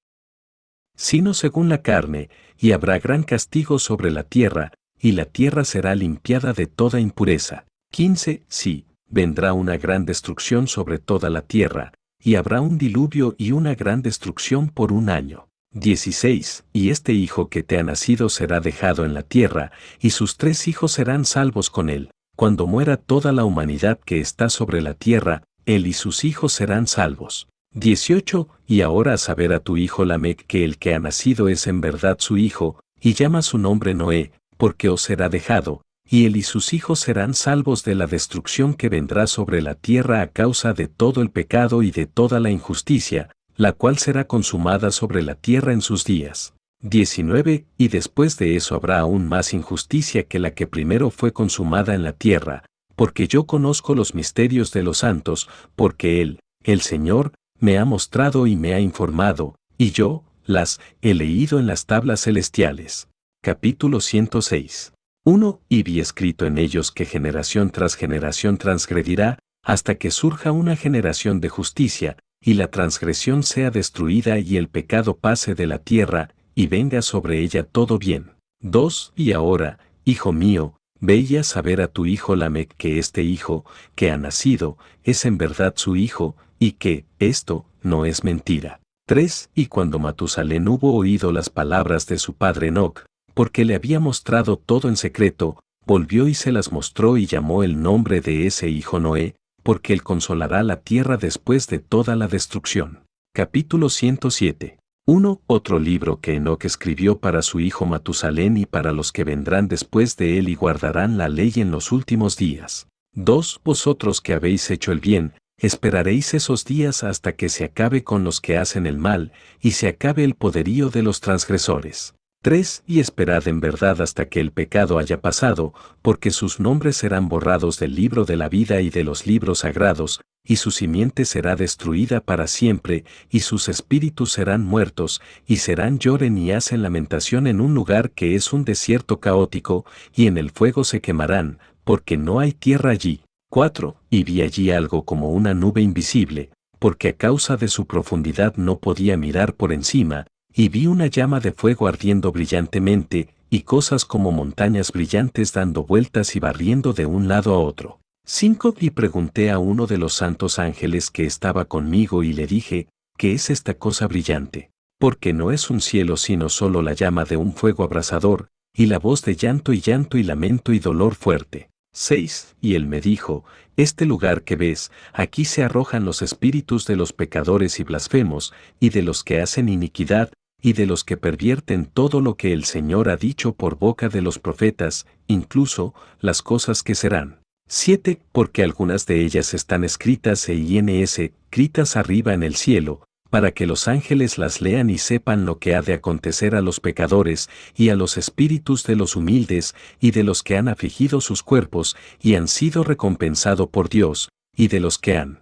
sino según la carne, y habrá gran castigo sobre la tierra, y la tierra será limpiada de toda impureza. 15. Sí, vendrá una gran destrucción sobre toda la tierra, y habrá un diluvio y una gran destrucción por un año. 16. Y este hijo que te ha nacido será dejado en la tierra, y sus tres hijos serán salvos con él. Cuando muera toda la humanidad que está sobre la tierra, él y sus hijos serán salvos. 18. Y ahora a saber a tu hijo Lamec que el que ha nacido es en verdad su hijo, y llama su nombre Noé, porque os será dejado, y él y sus hijos serán salvos de la destrucción que vendrá sobre la tierra a causa de todo el pecado y de toda la injusticia, la cual será consumada sobre la tierra en sus días. 19. Y después de eso habrá aún más injusticia que la que primero fue consumada en la tierra, porque yo conozco los misterios de los santos, porque Él, el Señor, me ha mostrado y me ha informado, y yo, las, he leído en las tablas celestiales. Capítulo 106. 1. Y vi escrito en ellos que generación tras generación transgredirá, hasta que surja una generación de justicia, y la transgresión sea destruida y el pecado pase de la tierra, y venga sobre ella todo bien. 2. Y ahora, hijo mío, ve a saber a tu hijo Lamec que este hijo, que ha nacido, es en verdad su hijo, y que, esto, no es mentira. 3. Y cuando Matusalén hubo oído las palabras de su padre Enoch, porque le había mostrado todo en secreto, volvió y se las mostró y llamó el nombre de ese hijo Noé, porque él consolará la tierra después de toda la destrucción. Capítulo 107. 1. Otro libro que Enoch escribió para su hijo Matusalén y para los que vendrán después de él y guardarán la ley en los últimos días. 2. Vosotros que habéis hecho el bien, esperaréis esos días hasta que se acabe con los que hacen el mal, y se acabe el poderío de los transgresores. 3. Y esperad en verdad hasta que el pecado haya pasado, porque sus nombres serán borrados del libro de la vida y de los libros sagrados, y su simiente será destruida para siempre, y sus espíritus serán muertos, y serán lloren y hacen lamentación en un lugar que es un desierto caótico, y en el fuego se quemarán, porque no hay tierra allí. 4. Y vi allí algo como una nube invisible, porque a causa de su profundidad no podía mirar por encima, y vi una llama de fuego ardiendo brillantemente, y cosas como montañas brillantes dando vueltas y barriendo de un lado a otro. 5. Y pregunté a uno de los santos ángeles que estaba conmigo y le dije, ¿qué es esta cosa brillante? Porque no es un cielo sino solo la llama de un fuego abrasador, y la voz de llanto y llanto y lamento y dolor fuerte. 6. Y él me dijo, Este lugar que ves, aquí se arrojan los espíritus de los pecadores y blasfemos, y de los que hacen iniquidad, y de los que pervierten todo lo que el Señor ha dicho por boca de los profetas, incluso las cosas que serán. 7. Porque algunas de ellas están escritas e INS, escritas arriba en el cielo, para que los ángeles las lean y sepan lo que ha de acontecer a los pecadores y a los espíritus de los humildes y de los que han afligido sus cuerpos y han sido recompensado por Dios, y de los que han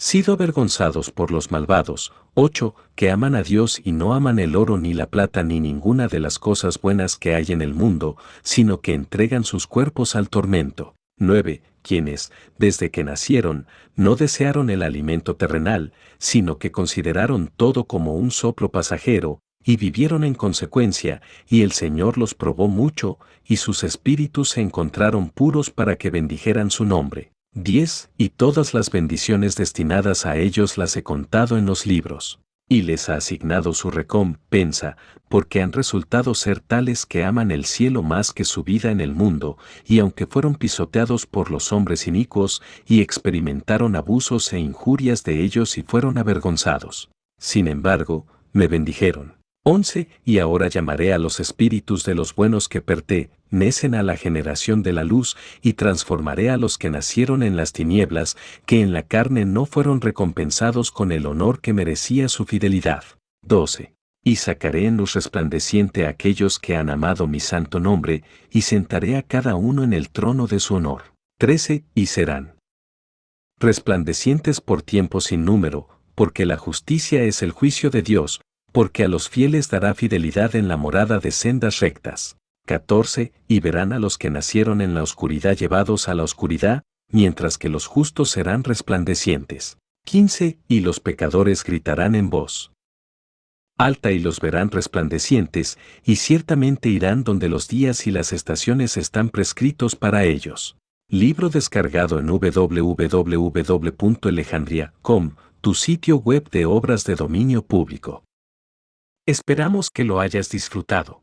sido avergonzados por los malvados. 8. Que aman a Dios y no aman el oro ni la plata ni ninguna de las cosas buenas que hay en el mundo, sino que entregan sus cuerpos al tormento. 9. Quienes, desde que nacieron, no desearon el alimento terrenal, sino que consideraron todo como un soplo pasajero, y vivieron en consecuencia, y el Señor los probó mucho, y sus espíritus se encontraron puros para que bendijeran su nombre. 10. Y todas las bendiciones destinadas a ellos las he contado en los libros. Y les ha asignado su recompensa, porque han resultado ser tales que aman el cielo más que su vida en el mundo, y aunque fueron pisoteados por los hombres inicuos, y experimentaron abusos e injurias de ellos y fueron avergonzados. Sin embargo, me bendijeron. 11. Y ahora llamaré a los espíritus de los buenos que pertenecen a la generación de la luz, y transformaré a los que nacieron en las tinieblas, que en la carne no fueron recompensados con el honor que merecía su fidelidad. 12. Y sacaré en luz resplandeciente a aquellos que han amado mi santo nombre, y sentaré a cada uno en el trono de su honor. 13. Y serán resplandecientes por tiempo sin número, porque la justicia es el juicio de Dios, porque a los fieles dará fidelidad en la morada de sendas rectas. 14. Y verán a los que nacieron en la oscuridad llevados a la oscuridad, mientras que los justos serán resplandecientes. 15. Y los pecadores gritarán en voz alta y los verán resplandecientes, y ciertamente irán donde los días y las estaciones están prescritos para ellos. Libro descargado en www.alejandria.com, tu sitio web de obras de dominio público. Esperamos que lo hayas disfrutado.